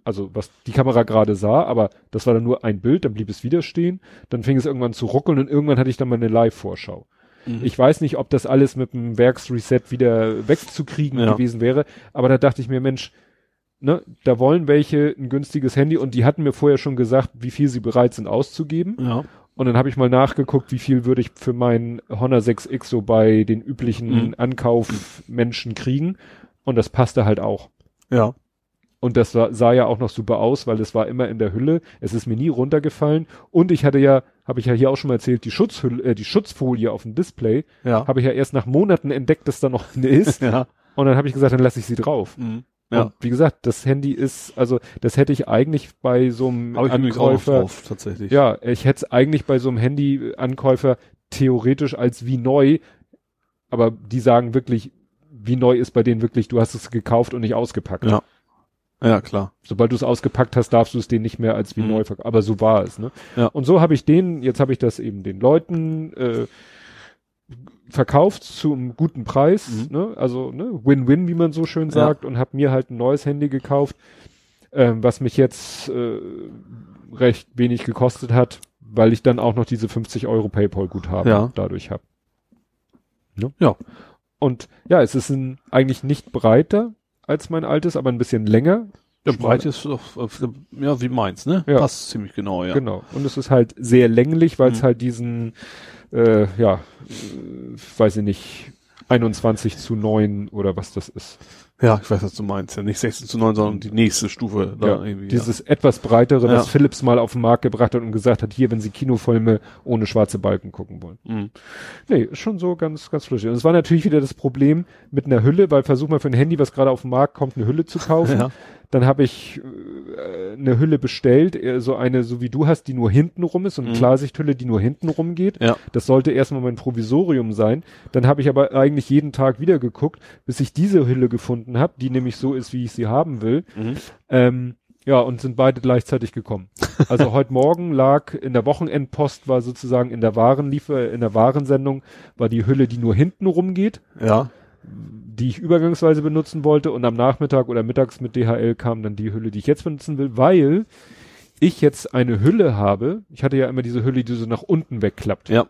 also was die Kamera gerade sah, aber das war dann nur ein Bild, dann blieb es wieder stehen, dann fing es irgendwann zu ruckeln und irgendwann hatte ich dann mal eine Live-Vorschau. Mhm. Ich weiß nicht, ob das alles mit dem Werksreset wieder wegzukriegen Ja. gewesen wäre, aber da dachte ich mir, Mensch, ne, da wollen welche ein günstiges Handy und die hatten mir vorher schon gesagt, wie viel sie bereit sind auszugeben. ja. Und dann habe ich mal nachgeguckt, wie viel würde ich für meinen Honor 6X so bei den üblichen Mhm. Ankaufmenschen kriegen. Und das passte halt auch. Ja. Und das sah, sah ja auch noch super aus, weil es war immer in der Hülle. Es ist mir nie runtergefallen. Und ich hatte ja, habe ich ja hier auch schon mal erzählt, die Schutzhülle, äh, die Schutzfolie auf dem Display, Ja. habe ich ja erst nach Monaten entdeckt, dass da noch eine ist. ja. Und dann habe ich gesagt, dann lasse ich sie drauf. Mhm. Ja. Und wie gesagt, das Handy ist, also das hätte ich eigentlich bei so einem Aber ich bin übrigens auch Ankäufer, drauf, tatsächlich. ja, ich hätte es eigentlich bei so einem Handy-Ankäufer theoretisch als wie neu, aber die sagen wirklich, wie neu ist bei denen wirklich, du hast es gekauft und nicht ausgepackt. Ja. Ja, klar. Sobald du es ausgepackt hast, darfst du es denen nicht mehr als wie Mhm. neu verkaufen. Aber so war es, ne? Ja. Und so habe ich den, jetzt habe ich das eben den Leuten äh, verkauft zum guten Preis, Mhm. ne? Also ne? Win-Win, wie man so schön sagt, und habe mir halt ein neues Handy gekauft, ähm, was mich jetzt äh, recht wenig gekostet hat, weil ich dann auch noch diese 50 Euro PayPal-Guthaben Ja. dadurch habe. Ne? Ja. Und ja, es ist ein, eigentlich nicht breiter als mein altes, aber ein bisschen länger. Der Breite ist doch, ja, wie meins, ne? Ja. Passt ziemlich genau, ja. Genau. Und es ist halt sehr länglich, weil es Mhm. halt diesen, äh, ja, äh, weiß ich nicht, 21 zu 9 oder was das ist. Ja, ich weiß, was du meinst. Ja, nicht 16 zu 9, sondern die nächste Stufe. Da ja, irgendwie, dieses etwas breitere, Ja. das Philips mal auf den Markt gebracht hat und gesagt hat, hier, wenn Sie Kinofilme ohne schwarze Balken gucken wollen. ja. Mhm. Nee, ist schon so ganz, ganz flüssig. Und es war natürlich wieder das Problem mit einer Hülle, weil versuch mal für ein Handy, was gerade auf den Markt kommt, eine Hülle zu kaufen. Dann habe ich äh, eine Hülle bestellt, äh, so eine, so wie du hast, die nur hinten rum ist, so eine Mhm. Klarsichthülle, die nur hinten rum geht. Ja. Das sollte erstmal mein Provisorium sein. Dann habe ich aber eigentlich jeden Tag wieder geguckt, bis ich diese Hülle gefunden habe, die nämlich so ist, wie ich sie haben will. Mhm. Ähm, ja, und sind beide gleichzeitig gekommen. Also heute Morgen lag in der Wochenendpost war sozusagen in der Warenliefer, in der Warensendung war die Hülle, die nur hinten rumgeht, Ja. Die ich übergangsweise benutzen wollte und am Nachmittag oder mittags mit DHL kam dann die Hülle, die ich jetzt benutzen will, weil ich jetzt eine Hülle habe. Ich hatte ja immer diese Hülle, die so nach unten wegklappt. Ja.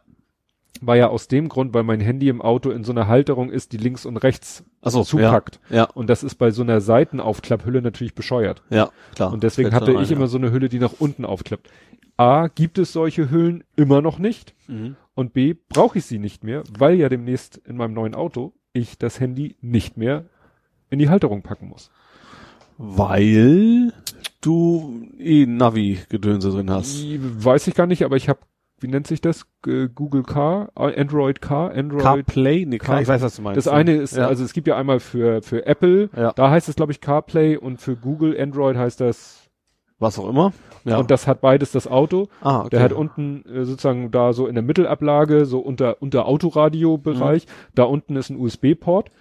War ja aus dem Grund, weil mein Handy im Auto in so einer Halterung ist, die links und rechts Achso, zupackt. Ja. Ja, Und das ist bei so einer Seitenaufklapphülle natürlich bescheuert. ja, klar. Und deswegen hatte ich ein, immer so eine Hülle, die nach unten aufklappt. A, gibt es solche Hüllen immer noch nicht. ja. Mhm. Und B, brauche ich sie nicht mehr, weil ja demnächst in meinem neuen Auto ich das Handy nicht mehr in die Halterung packen muss. Weil du eh Navi-Gedönse drin hast. Weiß ich gar nicht, aber ich habe, wie nennt sich das? Google Car, äh, Android Car, Android. CarPlay? Nee, Car- ich weiß, was du meinst. das eine ist, ja. also es gibt ja einmal für, für Apple, Ja. da heißt es glaube ich CarPlay und für Google Android heißt das, was auch immer. Ja. und das hat beides das Auto. ah, okay. Der hat unten äh, sozusagen da so in der Mittelablage, so unter, unter Autoradio-Bereich, da unten ist ein USB-Port.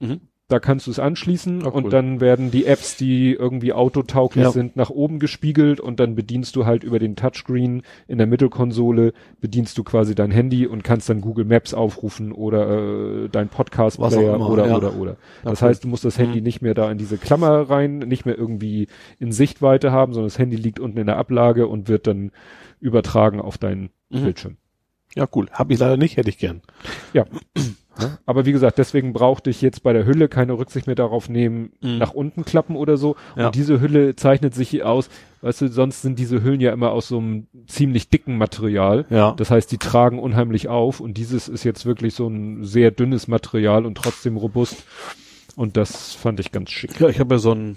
Mhm. Da kannst du es anschließen cool. und dann werden die Apps, die irgendwie autotauglich Ja. sind, nach oben gespiegelt und dann bedienst du halt über den Touchscreen in der Mittelkonsole, bedienst du quasi dein Handy und kannst dann Google Maps aufrufen oder äh, dein Podcast-Player oder, ja. oder, oder. Das Okay. heißt, du musst das Handy Mhm. nicht mehr da in diese Klammer rein, nicht mehr irgendwie in Sichtweite haben, sondern das Handy liegt unten in der Ablage und wird dann übertragen auf deinen Mhm. Bildschirm. ja, cool. Hab ich leider nicht, hätte ich gern. Ja. Ne? Aber wie gesagt, deswegen brauchte ich jetzt bei der Hülle keine Rücksicht mehr darauf nehmen, Mhm. nach unten klappen oder so. Ja. Und diese Hülle zeichnet sich aus, weißt du, sonst sind diese Hüllen ja immer aus so einem ziemlich dicken Material. Ja. Das heißt, die tragen unheimlich auf und dieses ist jetzt wirklich so ein sehr dünnes Material und trotzdem robust. Und das fand ich ganz schick. Ja, ich habe ja so ein,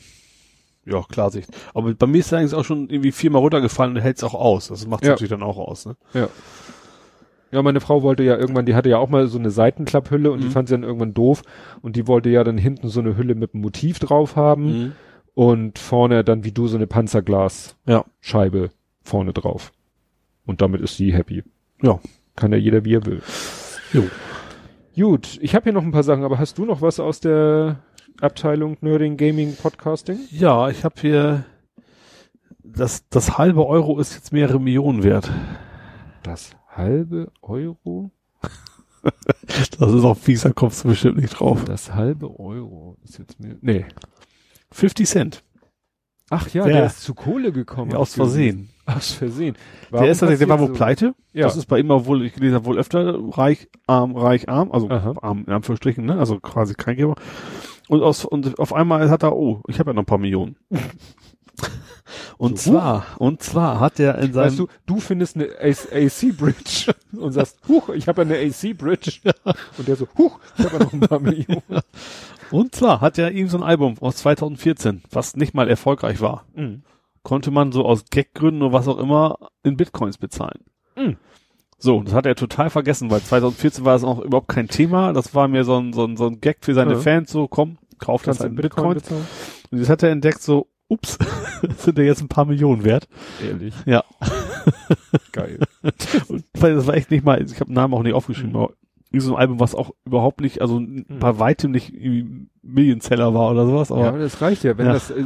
ja, Klarsicht. Aber bei mir ist er eigentlich auch schon irgendwie viermal runtergefallen und hält es auch aus. Das macht Ja. natürlich dann auch aus, ne? Ja. Ja, meine Frau wollte ja irgendwann, die hatte ja auch mal so eine Seitenklapphülle und die Mhm. fand sie dann irgendwann doof und die wollte ja dann hinten so eine Hülle mit einem Motiv drauf haben Mhm. und vorne dann wie du so eine Panzerglasscheibe Ja. vorne drauf. Und damit ist sie happy. Ja. Kann ja jeder, wie er will. Jo. Gut, ich habe hier noch ein paar Sachen, aber hast du noch was aus der Abteilung Nerding Gaming Podcasting? Ja, ich habe hier das, das halbe Euro ist jetzt mehrere Millionen wert. Das halbe Euro? das ist auch fieser, kommst du bestimmt nicht drauf. Das halbe Euro ist jetzt mehr. Nee. 50 Cent. Ach ja, der, der ist zu Kohle gekommen. Ja, aus Versehen. Aus Versehen. Warum der ist der, der war wohl so? pleite. Ja. Das ist bei immer wohl, ich gelesen habe, wohl öfter reich, arm, reich, arm, also Aha. arm in Anführungsstrichen, ne? Also quasi kein Geber. Und aus, und auf einmal hat er, oh, ich habe ja noch ein paar Millionen. Und So, zwar, und zwar hat er in seinem, Weißt du, du findest eine AC-Bridge und sagst, huch, ich habe ja eine AC-Bridge. Und der so, huch, ich habe ja noch ein paar Millionen. und zwar hat er ihm so ein Album aus 2014, was nicht mal erfolgreich war, Mhm. konnte man so aus Gaggründen oder was auch immer in Bitcoins bezahlen. Mhm. So, das hat er total vergessen, weil 2014 war das auch überhaupt kein Thema. Das war mir so ein, so ein, so ein Gag für seine Ja. Fans, so komm, kauf das halt in in Bitcoin Bitcoins. bezahlen? Und jetzt hat er entdeckt, so, ups, sind ja jetzt ein paar Millionen wert. Ehrlich. Ja. Geil. Und weil das war echt nicht mal, ich habe den Namen auch nicht aufgeschrieben, Mhm. aber so ein Album, was auch überhaupt nicht, also Mhm. bei weitem nicht irgendwie Millionseller war oder sowas, aber ja, aber das reicht ja. Wenn Ja. das äh,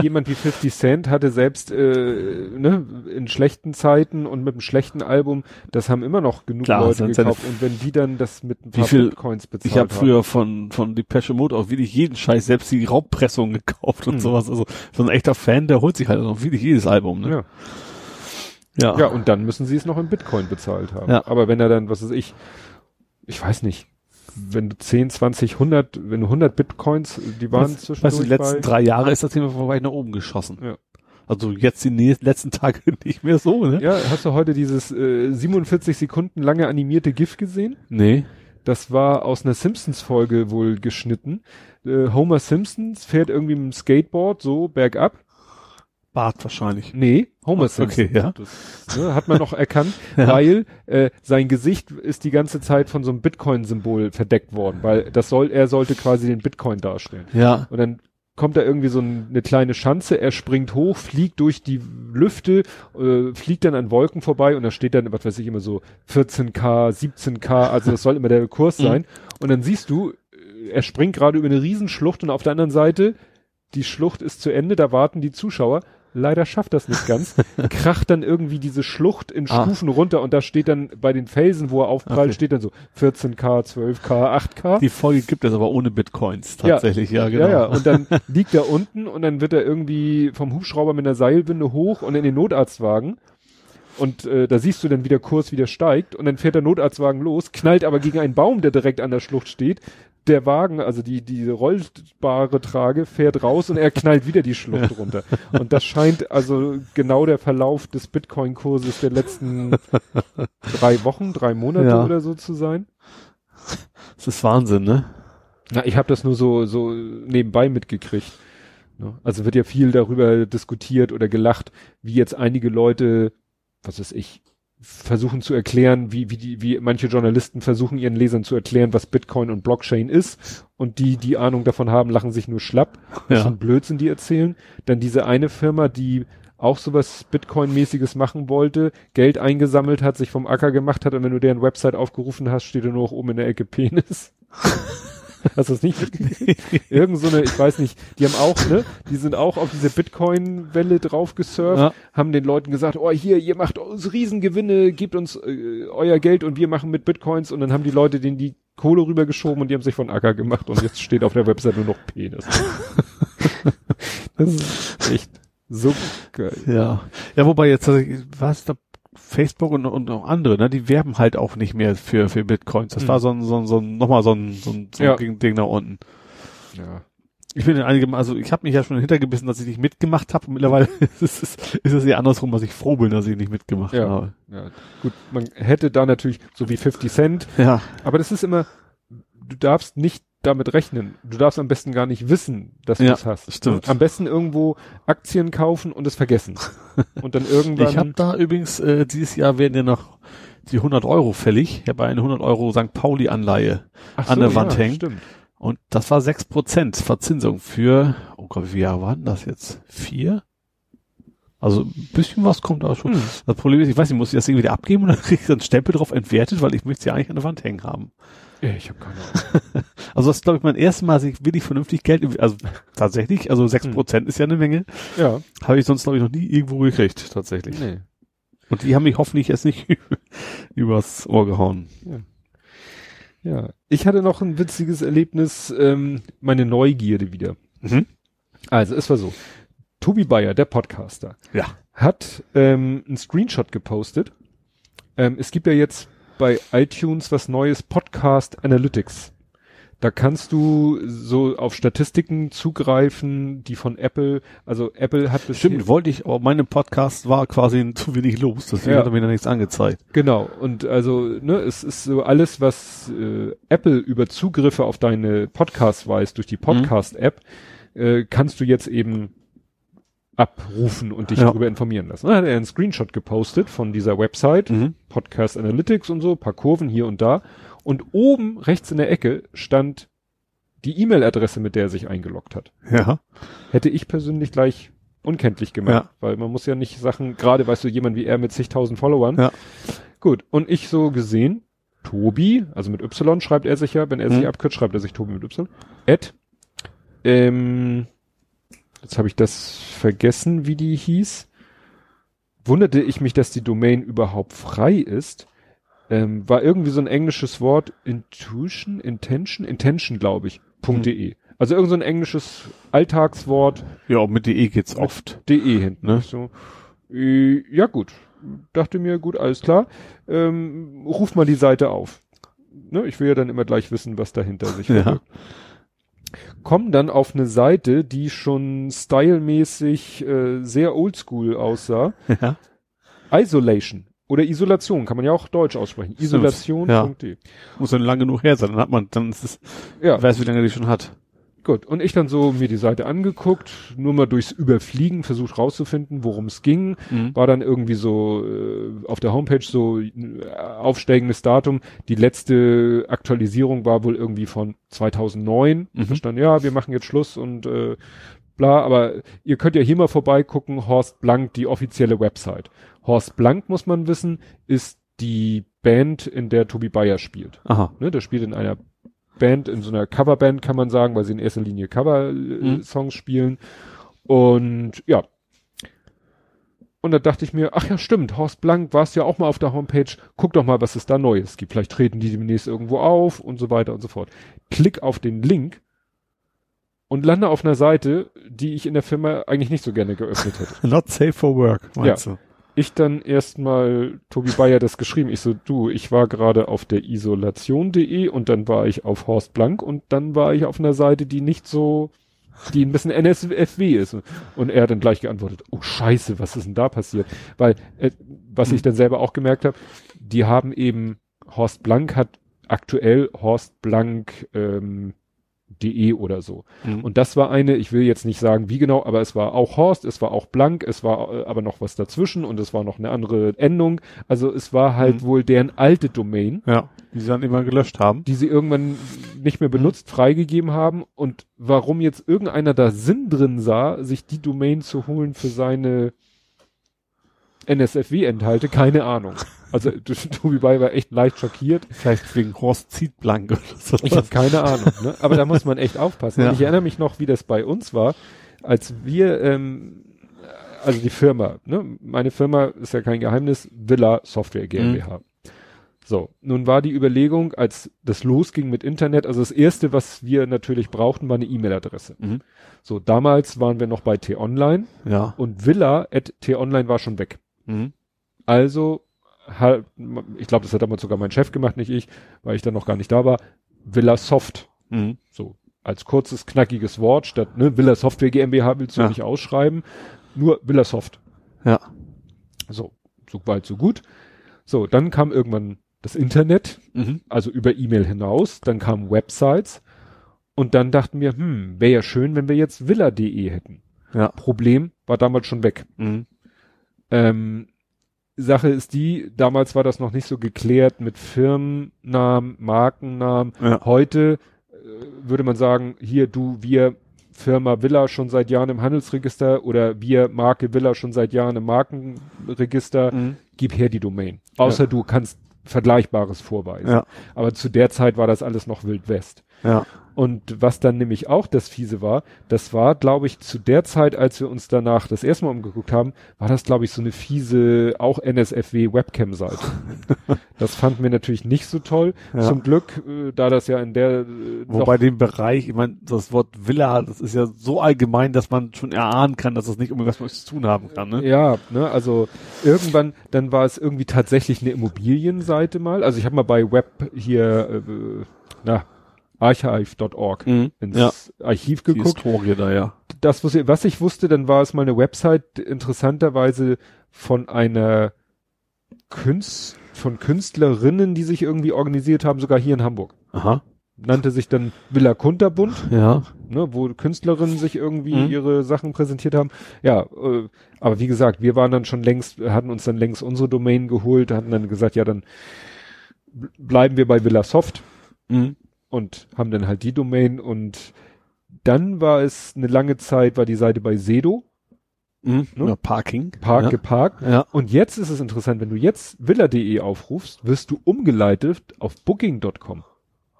jemand wie 50 Cent hatte selbst äh, ne, in schlechten Zeiten und mit einem schlechten Album, das haben immer noch genug Klar, Leute gekauft. Und wenn die dann das mit ein Wie paar viel- Bitcoins bezahlt ich habe früher von von Depeche Mode auch wirklich jeden Scheiß, selbst die Raubpressung gekauft und Mhm. sowas. Also so ein echter Fan, der holt sich halt auch wirklich jedes Album. Ne? Ja. Ja. ja, und dann müssen sie es noch in Bitcoin bezahlt haben. Ja. Aber wenn er dann, was weiß ich, ich weiß nicht, wenn du 10, 20, 100, wenn du 100 Bitcoins, die waren weißt, zwischendurch weißt die letzten drei Jahre ist das Thema vorbei nach oben geschossen. Ja. Also jetzt die nächsten, letzten Tage nicht mehr so, ne? Ja, hast du heute dieses äh, 47 Sekunden lange animierte GIF gesehen? Nee. Das war aus einer Simpsons-Folge wohl geschnitten. Äh, Homer Simpsons fährt irgendwie mit dem Skateboard so bergab. Bart wahrscheinlich. Nee, Homer Simpson. Okay, ja. Das, ne, hat man noch erkannt, Ja. weil äh, sein Gesicht ist die ganze Zeit von so einem Bitcoin-Symbol verdeckt worden, weil das soll, er sollte quasi den Bitcoin darstellen. Ja. Und dann kommt da irgendwie so ein, eine kleine Schanze, er springt hoch, fliegt durch die Lüfte, äh, fliegt dann an Wolken vorbei und da steht dann, was weiß ich, immer so 14k, 17k, also das soll immer der Kurs Mhm. sein. Und dann siehst du, äh, er springt gerade über eine Riesenschlucht und auf der anderen Seite, die Schlucht ist zu Ende, da warten die Zuschauer. Leider schafft das nicht ganz. Kracht dann irgendwie diese Schlucht in Ah. Stufen runter und da steht dann bei den Felsen, wo er aufprallt, Okay. steht dann so 14k, 12k, 8k. Die Folge gibt es aber ohne Bitcoins tatsächlich, ja, genau. Ja, ja, und dann liegt er unten und dann wird er irgendwie vom Hubschrauber mit einer Seilwinde hoch und in den Notarztwagen. Und äh, da siehst du dann, wie der Kurs wieder steigt und dann fährt der Notarztwagen los, knallt aber gegen einen Baum, der direkt an der Schlucht steht. Der Wagen, also die, diese rollbare Trage, fährt raus und er knallt wieder die Schlucht runter. Und das scheint also genau der Verlauf des Bitcoin-Kurses der letzten drei Wochen, drei Monate Ja. oder so zu sein. Das ist Wahnsinn, ne? Na, ich habe das nur so so nebenbei mitgekriegt. Ne? Also wird ja viel darüber diskutiert oder gelacht, wie jetzt einige Leute, was weiß ich, versuchen zu erklären, wie wie die wie manche Journalisten versuchen ihren Lesern zu erklären, was Bitcoin und Blockchain ist und die die Ahnung davon haben, lachen sich nur schlapp. Das Ja. sind Blödsinn, die erzählen. Dann diese eine Firma, die auch sowas Bitcoin-mäßiges machen wollte, Geld eingesammelt hat, sich vom Acker gemacht hat und wenn du deren Website aufgerufen hast, steht da nur noch oben in der Ecke Penis. Hast du das nicht mitgekriegt? Irgend so eine, ich weiß nicht, die haben auch, ne, die sind auch auf diese Bitcoin-Welle drauf gesurft, Ja. haben den Leuten gesagt, oh hier, ihr macht uns Riesengewinne, gebt uns äh, euer Geld und wir machen mit Bitcoins und dann haben die Leute denen die Kohle rübergeschoben und die haben sich von Acker gemacht und jetzt steht auf der Website nur noch Penis. das ist echt so geil. Ja. Ja, wobei jetzt, also, was da, Facebook und, und auch andere, ne, die werben halt auch nicht mehr für, für Bitcoins. Das Hm. war so ein, so ein, so ein, nochmal so ein, so ein, so ein Ja. Ding da unten. Ja. Ich bin in einigem, also ich habe mich ja schon hintergebissen, dass ich nicht mitgemacht habe. Mittlerweile ist es, ist es eher andersrum, dass ich froh bin, dass ich nicht mitgemacht Ja. habe. ja. Gut, man hätte da natürlich so wie 50 Cent, Ja. aber das ist immer, du darfst nicht damit rechnen. Du darfst am besten gar nicht wissen, dass du Ja, es hast. stimmt. Am besten irgendwo Aktien kaufen und es vergessen. und dann irgendwann. Ich habe da übrigens, äh, dieses Jahr werden ja noch die 100 Euro fällig. Ich habe eine 100 Euro St. Pauli-Anleihe Ach an der Wand hängen. Stimmt. und das war 6% Verzinsung für, oh Gott, wie viele Jahre waren das jetzt? Vier? Also ein bisschen was kommt auch schon. Hm. Das Problem ist, ich weiß nicht, muss ich das Ding wieder abgeben oder kriege ich einen Stempel drauf entwertet, weil ich möchte sie eigentlich an der Wand hängen haben. Ja, ich habe keine Ahnung. Also das ist, glaube ich, mein erstes Mal, dass ich wirklich vernünftig Geld, also tatsächlich, also sechs Prozent ist ja eine Menge, Ja. habe ich sonst, glaube ich, noch nie irgendwo gekriegt, tatsächlich. Nee. Und die haben mich hoffentlich jetzt nicht übers Ohr gehauen. Ja. Ich hatte noch ein witziges Erlebnis, ähm, meine Neugierde wieder. Mhm. Also, es war so. Tobi Bayer, der Podcaster, Ja. hat ähm, einen Screenshot gepostet. Ähm, es gibt ja jetzt bei iTunes was Neues, Podcast Analytics. Da kannst du so auf Statistiken zugreifen, die von Apple, also Apple hat bisher- Stimmt, wollte ich, aber meine Podcast war quasi zu wenig los, deswegen Ja. hat er mir da nichts angezeigt. Genau, und also, ne, es ist so alles, was äh, Apple über Zugriffe auf deine Podcasts weiß, durch die Podcast-App, äh, kannst du jetzt eben abrufen und dich Ja. darüber informieren lassen. Dann hat er einen Screenshot gepostet von dieser Website, Mhm. Podcast Analytics und so, paar Kurven hier und da. Und oben rechts in der Ecke stand die E-Mail-Adresse, mit der er sich eingeloggt hat. Ja. Hätte ich persönlich gleich unkenntlich gemacht, Ja. weil man muss ja nicht Sachen, gerade weißt du, jemand wie er mit zigtausend Followern. Ja. Gut, und ich so gesehen, Tobi, also mit Y schreibt er sich ja, wenn er sich Mhm. abkürzt, schreibt er sich Tobi mit Y. At, ähm, jetzt habe ich das vergessen, wie die hieß. Wunderte ich mich, dass die Domain überhaupt frei ist. Ähm, war irgendwie so ein englisches Wort, Intuition, Intention, Intention, glaube ich, Mhm. .de. Also irgend so ein englisches Alltagswort, Ja, mit DE geht's oft. de hinten. Ne? So, äh, ja gut. Dachte mir, gut, alles klar. Ähm, ruf mal die Seite auf. Ne, ich will ja dann immer gleich wissen, was dahinter sich Ja. Verbirgt. Komm dann auf eine Seite, die schon stylmäßig äh, sehr oldschool aussah. Ja. Isolation oder Isolation, kann man ja auch deutsch aussprechen. Isolation.de. Muss dann lang genug her sein, dann hat man, dann ist es, Ja, weiß, wie lange die schon hat. Gut, und ich dann so mir die Seite angeguckt, nur mal durchs Überfliegen versucht rauszufinden, worum es ging. Mhm. War dann irgendwie so äh, auf der Homepage so äh, aufsteigendes Datum. Die letzte Aktualisierung war wohl irgendwie von 2009. Mhm. Da stand, ja, wir machen jetzt Schluss und äh, bla, aber ihr könnt ja hier mal vorbeigucken, Horst Blank, die offizielle Website. Horst Blank, muss man wissen, ist die Band, in der Tobi Bayer spielt. Aha. Ne, der spielt in einer Band, in so einer Coverband kann man sagen, weil sie in erster Linie Cover-Songs spielen. Und ja. Und da dachte ich mir, ach ja, stimmt, Horst Blank, warst ja auch mal auf der Homepage, guck doch mal, was es da Neues gibt. Vielleicht treten die demnächst irgendwo auf und so weiter und so fort. Klick auf den Link und lande auf einer Seite, die ich in der Firma eigentlich nicht so gerne geöffnet hätte. Not safe for work, meinst du? Ich dann erstmal Tobi Bayer das geschrieben. Ich so, du, ich war gerade auf der isolation.de und dann war ich auf Horst Blank und dann war ich auf einer Seite, die nicht so, die ein bisschen NSFW ist. Und er hat dann gleich geantwortet, oh scheiße, was ist denn da passiert? Weil, äh, was ich dann selber auch gemerkt habe, die haben eben, Horst Blank hat aktuell Horst Blank ähm, de oder so. Mhm. Und das war eine, ich will jetzt nicht sagen, wie genau, aber es war auch Horst, es war auch Blank, es war äh, aber noch was dazwischen und es war noch eine andere Endung. Also es war halt Mhm. wohl deren alte Domain, Ja. Die sie dann immer gelöscht haben. die sie irgendwann nicht mehr benutzt, freigegeben haben. Und warum jetzt irgendeiner da Sinn drin sah, sich die Domain zu holen für seine NSFW-Enthalte, keine Ahnung. Also Tobi Bay war echt leicht schockiert. Vielleicht wegen Horst zieht blank oder so. Ich habe keine Ahnung, ne? aber da muss man echt aufpassen. Ja. Ich erinnere mich noch, wie das bei uns war, als wir, ähm, also die Firma, ne? meine Firma ist ja kein Geheimnis, Villa Software GmbH. So, nun war die Überlegung, als das losging mit Internet, also das erste, was wir natürlich brauchten, war eine E-Mail-Adresse. Mhm. So, damals waren wir noch bei T-Online Ja. und Villa at T-Online war schon weg. Mhm. Also, halt, ich glaube, das hat damals sogar mein Chef gemacht, nicht ich, weil ich dann noch gar nicht da war, Villa Soft. Mhm. So, als kurzes, knackiges Wort, statt, ne, Villa Software GmbH willst du Ja. nicht ausschreiben, nur Villa Soft. Ja. So, so weit, so gut. So, dann kam irgendwann das Internet, Mhm. also über E-Mail hinaus, dann kamen Websites und dann dachten wir, hm, wäre ja schön, wenn wir jetzt villa.de hätten. Ja. Problem war damals schon weg. Mhm. Ähm, Sache ist die, damals war das noch nicht so geklärt mit Firmennamen, Markennamen. Ja. Heute äh, würde man sagen, hier du, wir Firma Villa schon seit Jahren im Handelsregister oder wir Marke Villa schon seit Jahren im Markenregister, Mhm. gib her die Domain. Außer du kannst Vergleichbares vorweisen. Ja. Aber zu der Zeit war das alles noch Wild West. Ja. Und was dann nämlich auch das Fiese war, das war, glaube ich, zu der Zeit, als wir uns danach das erste Mal umgeguckt haben, war das, glaube ich, so eine fiese, auch NSFW-Webcam-Seite. das fanden wir natürlich nicht so toll. Ja. Zum Glück, äh, da das ja in der äh, Wobei dem Bereich, ich meine, das Wort Villa, das ist ja so allgemein, dass man schon erahnen kann, dass das nicht unbedingt was mit uns zu tun haben kann, ne? Ja, ne, also irgendwann, dann war es irgendwie tatsächlich eine Immobilienseite mal. Also ich habe mal bei Web hier, äh, na, archive.org Mhm. ins Ja. Archiv Die geguckt. Historie da, ja. Das, was ich, was ich wusste, dann war es mal eine Website, interessanterweise von einer Künst, von Künstlerinnen, die sich irgendwie organisiert haben, sogar hier in Hamburg. Aha. Nannte sich dann Villa Kunterbund. Ja. ne, wo Künstlerinnen sich irgendwie Mhm. ihre Sachen präsentiert haben. Ja, äh, aber wie gesagt, wir waren dann schon längst, hatten uns dann längst unsere Domain geholt, hatten dann gesagt, ja, dann bl- bleiben wir bei Villa Soft Mhm. Und haben dann halt die Domain und dann war es eine lange Zeit, war die Seite bei Sedo, Mhm. Ne? Ja, Parking. Park ja. geparkt. Ja. Und jetzt ist es interessant, wenn du jetzt villa.de aufrufst, wirst du umgeleitet auf booking.com.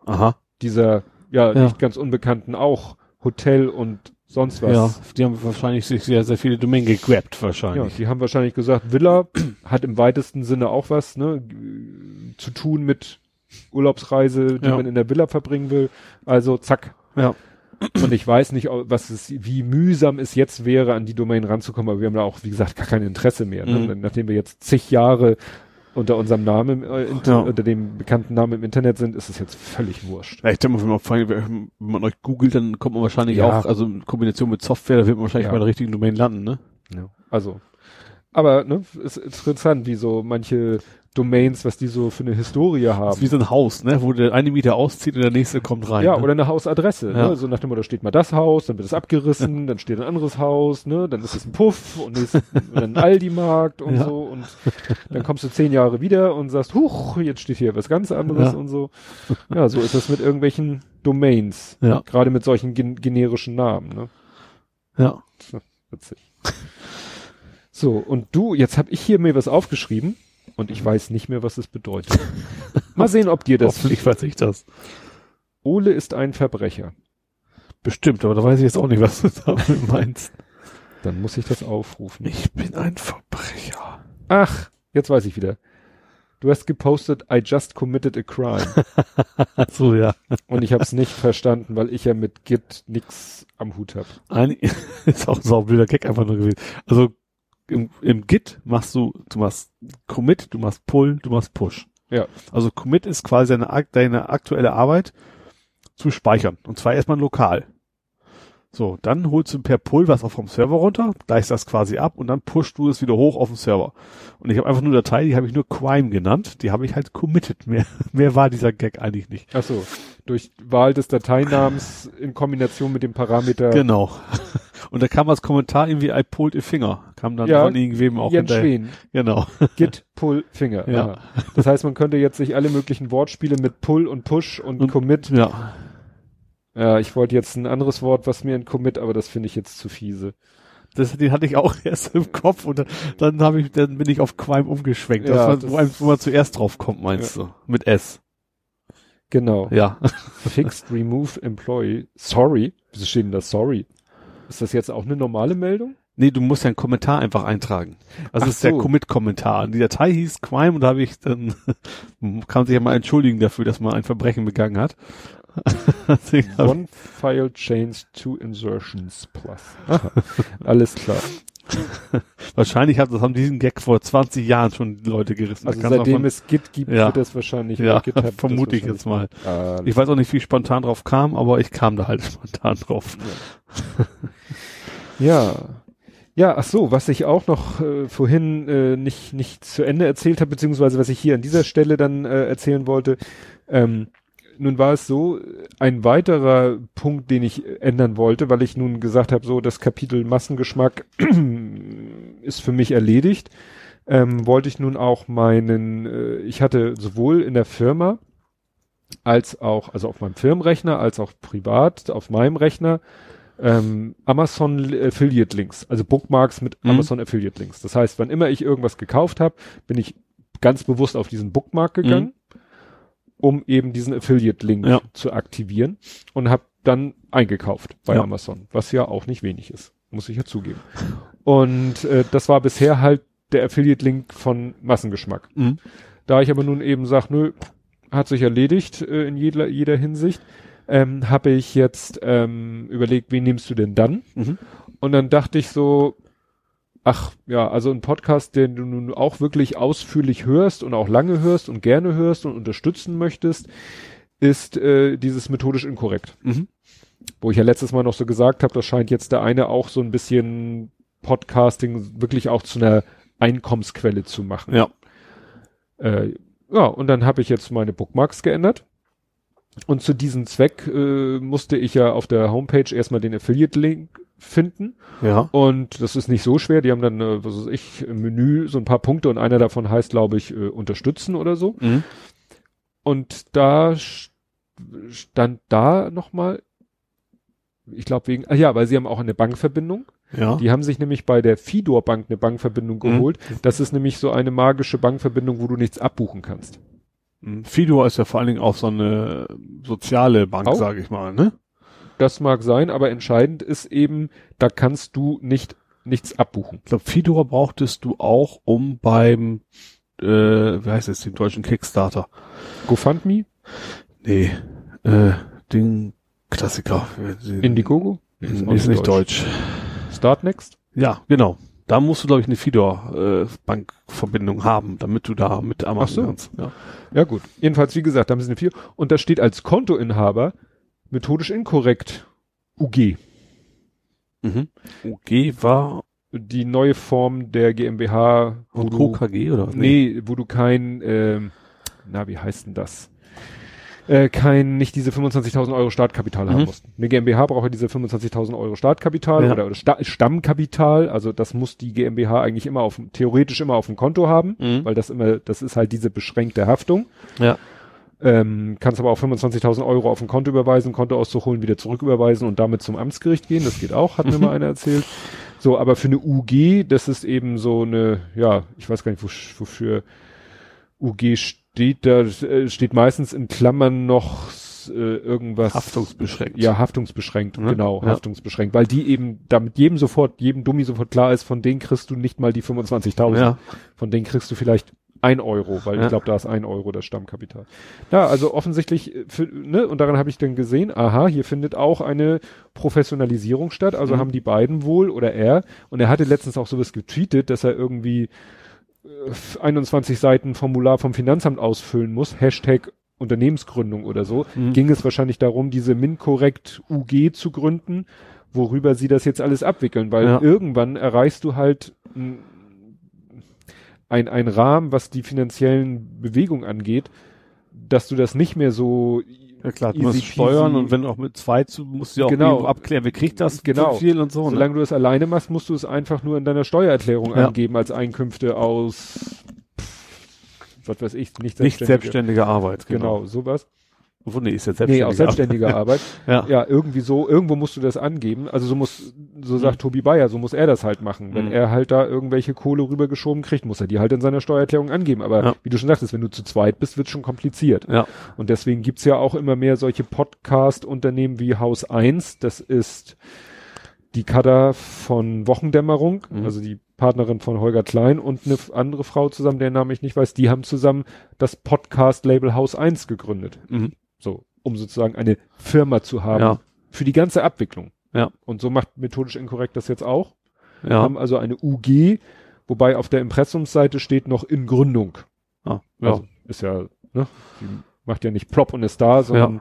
Aha. Dieser, ja, Ja. nicht ganz unbekannten auch Hotel und sonst was. Ja. Die haben wahrscheinlich sich sehr, sehr viele Domain gegrabt, Ja, wahrscheinlich. die haben wahrscheinlich gesagt, Villa hat im weitesten Sinne auch was, ne, zu tun mit Urlaubsreise, die Ja. man in der Villa verbringen will. Also zack. Ja. Und ich weiß nicht, was es, wie mühsam es jetzt wäre, an die Domain ranzukommen, aber wir haben da auch, wie gesagt, gar kein Interesse mehr. Ne? Mhm. Nachdem wir jetzt zig Jahre unter unserem Namen, äh, Ja. unter dem bekannten Namen im Internet sind, ist es jetzt völlig wurscht. Ja, ich denke mal, wenn man, allem, wenn man euch googelt, dann kommt man wahrscheinlich Ja. auch, also in Kombination mit Software, da wird man wahrscheinlich Ja. bei der richtigen Domain landen, ne? Ja. Also, aber ne, ist interessant, wie so manche Domains, was die so für eine Historie Das haben. ist wie so ein Haus, ne? Wo der eine Mieter auszieht und der nächste kommt rein. Ja, ne? oder eine Hausadresse. Ja. Ne? So nach dem Motto, da steht mal das Haus, dann wird es abgerissen, dann steht ein anderes Haus, ne? dann ist es ein Puff und ist ein Aldi-Markt und Ja. so und dann kommst du zehn Jahre wieder und sagst, huch, jetzt steht hier was ganz anderes Ja. und so. Ja, so ist das mit irgendwelchen Domains. Ja. Gerade mit solchen gen generischen Namen. Ne? Ja. Witzig. So, und du, jetzt habe ich hier mir was aufgeschrieben und ich weiß nicht mehr, was es bedeutet. Mal sehen, ob dir das... Hoffentlich weiß ich das. Ole ist ein Verbrecher. Bestimmt, aber da weiß ich jetzt auch nicht, was du damit meinst. Dann muss ich das aufrufen. Ich bin ein Verbrecher. Ach, jetzt weiß ich wieder. Du hast gepostet, I just committed a crime. So, ja. und ich habe es nicht verstanden, weil ich ja mit Git nix am Hut hab. Ein, ist auch so ein blöder Gag einfach nur gewesen. Also im, im Git machst du, du machst Commit, du machst Pull, du machst Push. Ja. Also Commit ist quasi deine, deine aktuelle Arbeit zu speichern. Und zwar erstmal lokal. So, dann holst du per Pull was auch vom Server runter, gleichst das quasi ab und dann pushst du es wieder hoch auf den Server. Und ich habe einfach nur Datei, die habe ich nur Quime genannt, die habe ich halt committed. Mehr, mehr war dieser Gag eigentlich nicht. Ach so, durch Wahl des Dateinamens in Kombination mit dem Parameter Genau. Und da kam als Kommentar irgendwie I pulled a finger. Kam dann Ja, von irgendwem auch Jens. Schwen. Genau. Git, Pull, Finger. Ja. Aha. Das heißt, man könnte jetzt sich alle möglichen Wortspiele mit Pull und Push und, Und- Commit. Ja. Ja, ich wollte jetzt ein anderes Wort, was mir in Commit, aber das finde ich jetzt zu fiese. Das, den hatte ich auch erst im Kopf und dann, habe ich, dann bin ich auf Quime umgeschwenkt. Ja, das war, das- wo, einem, wo man zuerst drauf kommt, meinst du? Mit S. Genau. Ja. Fixed Remove Employee. Sorry. Wieso steht denn da sorry? Ist das jetzt auch eine normale Meldung? Nee, du musst ja einen Kommentar einfach eintragen. Also das ist der so. Commit-Kommentar. Und Die Datei hieß Quime und da habe ich dann, kann sich ja mal entschuldigen dafür, dass man ein Verbrechen begangen hat. One File Change Two Insertions Plus. Alles klar. Wahrscheinlich hat, das haben diesen Gag vor 20 Jahren schon Leute gerissen. Also seitdem von- es Git gibt, Ja. wird das wahrscheinlich Ja, vermute ich jetzt mal. Ah, Ich weiß auch nicht, wie ich spontan drauf kam, aber ich kam da halt spontan drauf. Ja. Ja, ach so, was ich auch noch äh, vorhin äh, nicht nicht zu Ende erzählt habe, beziehungsweise was ich hier an dieser Stelle dann äh, erzählen wollte. Ähm, nun war es so, ein weiterer Punkt, den ich ändern wollte, weil ich nun gesagt habe, so das Kapitel Massengeschmack ist für mich erledigt, ähm, wollte ich nun auch meinen, äh, ich hatte sowohl in der Firma als auch, also auf meinem Firmenrechner, als auch privat auf meinem Rechner, ähm, Amazon Affiliate Links, also Bookmarks mit Mhm. Amazon Affiliate Links. Das heißt, wann immer ich irgendwas gekauft habe, bin ich ganz bewusst auf diesen Bookmark gegangen, um eben diesen Affiliate Link Mhm. Ja. zu aktivieren und habe dann eingekauft bei Ja. Amazon, was ja auch nicht wenig ist, muss ich ja zugeben. Und äh, das war bisher halt der Affiliate Link von Massengeschmack. Mhm. Da ich aber nun eben sage, nö, hat sich erledigt äh, in jeder, jeder Hinsicht, ähm, habe ich jetzt ähm, überlegt, wen nimmst du denn dann? Mhm. Und dann dachte ich so, ach ja, also ein Podcast, den du nun auch wirklich ausführlich hörst und auch lange hörst und gerne hörst und unterstützen möchtest, ist äh, dieses methodisch inkorrekt. Mhm. Wo ich ja letztes Mal noch so gesagt habe, das scheint jetzt der eine auch so ein bisschen Podcasting wirklich auch zu einer Einkommensquelle zu machen. Ja. Äh, ja, und dann habe ich jetzt meine Bookmarks geändert. Und zu diesem Zweck äh, musste ich ja auf der Homepage erstmal den Affiliate-Link finden. Ja. Und das ist nicht so schwer. Die haben dann, äh, was weiß ich, im Menü so ein paar Punkte und einer davon heißt, glaube ich, äh, unterstützen oder so. Mhm. Und da st- stand da nochmal, ich glaube wegen, ah ja, weil sie haben auch eine Bankverbindung. Ja. Die haben sich nämlich bei der Fidor Bank eine Bankverbindung Mhm. geholt. Das ist nämlich so eine magische Bankverbindung, wo du nichts abbuchen kannst. Mhm. Fidor ist ja vor allen Dingen auch so eine soziale Bank, sage ich mal, ne? Das mag sein, aber entscheidend ist eben, da kannst du nicht nichts abbuchen. Ich glaube, Fidor brauchtest du auch, um beim, äh, wie heißt es, dem deutschen Kickstarter? GoFundMe, Nee, äh, den Klassiker. Den- Indiegogo, Ist ist, nicht nicht deutsch. Startnext. Ja, genau. Da musst du, glaube ich, eine Fidor-Bankverbindung haben, damit du da mit Amazon so. kannst. Ja. Ja gut. Jedenfalls, wie gesagt, da haben sie eine vier. Und da steht als Kontoinhaber methodisch inkorrekt UG. Mhm. UG war Die neue Form der GmbH, wo und du, KKG oder was? nee, wo du kein, ähm, na, wie heißt denn das? Äh, kein, nicht diese 25.000 Euro Startkapital haben Mhm. musst. Eine GmbH braucht ja diese 25.000 Euro Startkapital Ja. oder, oder Sta Stammkapital. Also das muss die GmbH eigentlich immer auf, dem- theoretisch immer auf dem Konto haben, Mhm. weil das immer, das ist halt diese beschränkte Haftung. Ja. Ähm, kannst aber auch 25.000 Euro auf ein Konto überweisen, Kontoauszug holen, wieder zurücküberweisen und damit zum Amtsgericht gehen. Das geht auch, hat mir mal einer erzählt. So, aber für eine UG, das ist eben so eine, ja, ich weiß gar nicht, wo, wofür UG steht. Da äh, steht meistens in Klammern noch äh, irgendwas. Haftungsbeschränkt. Ja, haftungsbeschränkt, Ne? genau, Ja. haftungsbeschränkt, weil die eben, damit jedem sofort, jedem Dummi sofort klar ist, von denen kriegst du nicht mal die 25.000. Ja. Von denen kriegst du vielleicht ein Euro, weil Ja. ich glaube, da ist ein Euro das Stammkapital. Ja, also offensichtlich, äh, für, ne, und daran habe ich dann gesehen, aha, hier findet auch eine Professionalisierung statt, also Mhm. haben die beiden wohl oder er, und er hatte letztens auch sowas getweetet, dass er irgendwie äh, 21 Seiten Formular vom Finanzamt ausfüllen muss, Hashtag Unternehmensgründung oder so, Mhm. ging es wahrscheinlich darum, diese MinCorrect UG zu gründen, worüber sie das jetzt alles abwickeln, weil Ja. irgendwann erreichst du halt ein, ein Rahmen, was die finanziellen Bewegungen angeht, dass du das nicht mehr so Ja klar, du musst steuern und wenn auch mit zwei zu, musst du ja auch Genau. abklären, wer kriegt das Genau. so viel und so. Ne? Solange du es alleine machst, musst du es einfach nur in deiner Steuererklärung Ja. angeben als Einkünfte aus, was weiß ich, nicht Nicht selbstständige. selbstständige Arbeit. Genau, sowas. Nee, ist ja Nee, selbstständige aus selbstständiger Arbeit. Ja. Ja, irgendwie so, irgendwo musst du das angeben. Also so muss, so sagt Tobi Bayer, so muss er das halt machen. Wenn Mhm. er halt da irgendwelche Kohle rübergeschoben kriegt, muss er die halt in seiner Steuererklärung angeben. Aber Ja. wie du schon sagtest, wenn du zu zweit bist, wird schon kompliziert. Ja. Und deswegen gibt's ja auch immer mehr solche Podcast-Unternehmen wie Haus 1. Das ist die Kada von Wochendämmerung, Mhm. also die Partnerin von Holger Klein und eine andere Frau zusammen, deren Name ich nicht weiß, die haben zusammen das Podcast-Label Haus 1 gegründet. Mhm. So, um sozusagen eine Firma zu haben Ja. für die ganze Abwicklung. Ja. Und so macht methodisch inkorrekt das jetzt auch. Ja. Haben also eine UG, wobei auf der Impressumsseite steht noch in Gründung. Ah, ja. Also ist ja, ne, die macht ja nicht plopp und ist da, sondern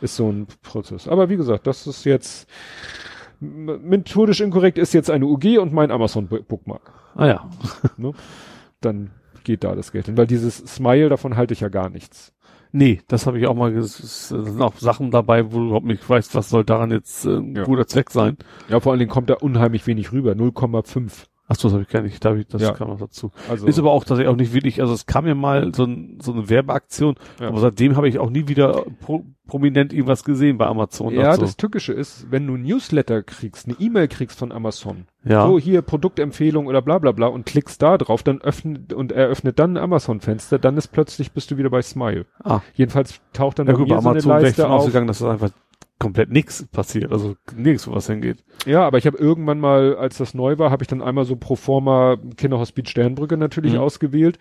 ist so ein Prozess. Aber wie gesagt, das ist jetzt methodisch inkorrekt ist jetzt eine UG und mein Amazon Bookmark. ah ja. Ne? Dann geht da das Geld hin, weil dieses Smile davon halte ich ja gar nichts. Nee, das habe ich auch mal, es sind auch Sachen dabei, wo du überhaupt nicht weißt, was soll daran jetzt äh, ein Ja. guter Zweck sein. Ja, vor allen Dingen kommt da unheimlich wenig rüber, 0,5. Ach so, das habe ich gar nicht, da hab ich, das Ja. kam noch dazu. Also, Ist aber auch tatsächlich auch nicht wirklich, also es kam ja mal so, ein, so eine Werbeaktion, Ja. aber seitdem habe ich auch nie wieder pro, prominent irgendwas gesehen bei Amazon. ja, dazu. das Tückische ist, wenn du ein Newsletter kriegst, eine E-Mail kriegst von Amazon, ja. so hier Produktempfehlung oder bla bla bla und klickst da drauf, dann öffnet und eröffnet dann ein Amazon-Fenster, dann ist plötzlich bist du wieder bei Smile. Ah. Jedenfalls taucht dann Ja bei gut, bei mir so eine Amazon wäre ich Leiste von auf. ausgegangen, dass das einfach komplett nichts passiert, also nirgends wo was hingeht. Ja, aber ich habe irgendwann mal, als das neu war, habe ich dann einmal so pro forma Kinderhospiz Sternbrücke natürlich Mhm. ausgewählt.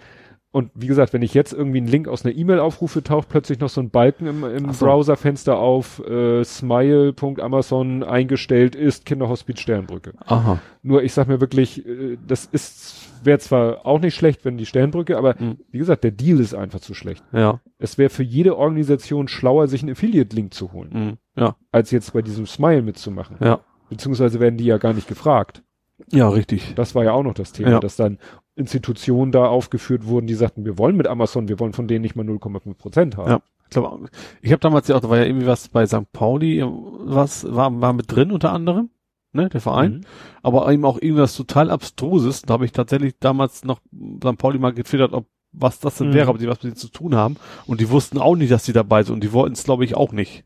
Und wie gesagt, wenn ich jetzt irgendwie einen Link aus einer E-Mail aufrufe, taucht plötzlich noch so ein Balken im, im so. Browserfenster auf, äh, smile.amazon eingestellt ist Kinderhospiz Sternbrücke. Aha. Nur ich sag mir wirklich, äh, das ist, wäre zwar auch nicht schlecht, wenn die Sternbrücke, aber Mhm. wie gesagt, der Deal ist einfach zu schlecht. Ja. Es wäre für jede Organisation schlauer, sich einen Affiliate-Link zu holen, Mhm. Ja. als jetzt bei diesem Smile mitzumachen. Ja. Beziehungsweise werden die ja gar nicht gefragt. Ja, richtig. Das war ja auch noch das Thema, Ja. dass dann Institutionen da aufgeführt wurden, die sagten, wir wollen mit Amazon, wir wollen von denen nicht mal 0,5 Prozent haben. Ja. Ich glaube, ich habe damals ja auch, da war ja irgendwie was bei St. Pauli, was war, war mit drin unter anderem, ne, der Verein, Mhm. aber eben auch irgendwas total abstruses. Da habe ich tatsächlich damals noch St. Pauli mal getwittert, ob was das denn Mhm. wäre, ob die was mit denen zu tun haben. Und die wussten auch nicht, dass die dabei sind und die wollten es, glaube ich, auch nicht.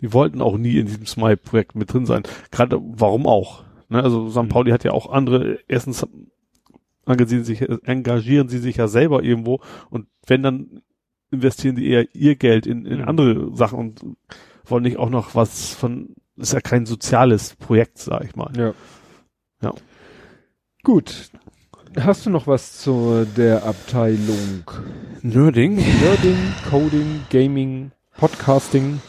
Die wollten auch nie in diesem Smile-Projekt mit drin sein. Gerade, warum auch? Ne, also St. Mhm. Pauli hat ja auch andere, erstens engagieren, sich, engagieren sie sich ja selber irgendwo und wenn dann investieren die eher ihr Geld in, in Mhm. andere Sachen und wollen nicht auch noch was von, ist ja kein soziales Projekt, sag ich mal. Ja. Ja. Gut. Hast du noch was zu der Abteilung Nerding. Nerding, Coding, Gaming, Podcasting?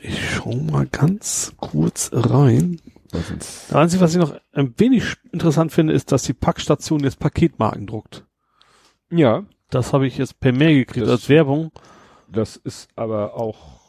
Ich schau mal ganz kurz rein. Das Einzige, was ich noch ein wenig interessant finde, ist, dass die Packstation jetzt Paketmarken druckt. Ja, Das habe ich jetzt per Mail gekriegt Das- als Werbung. das ist aber auch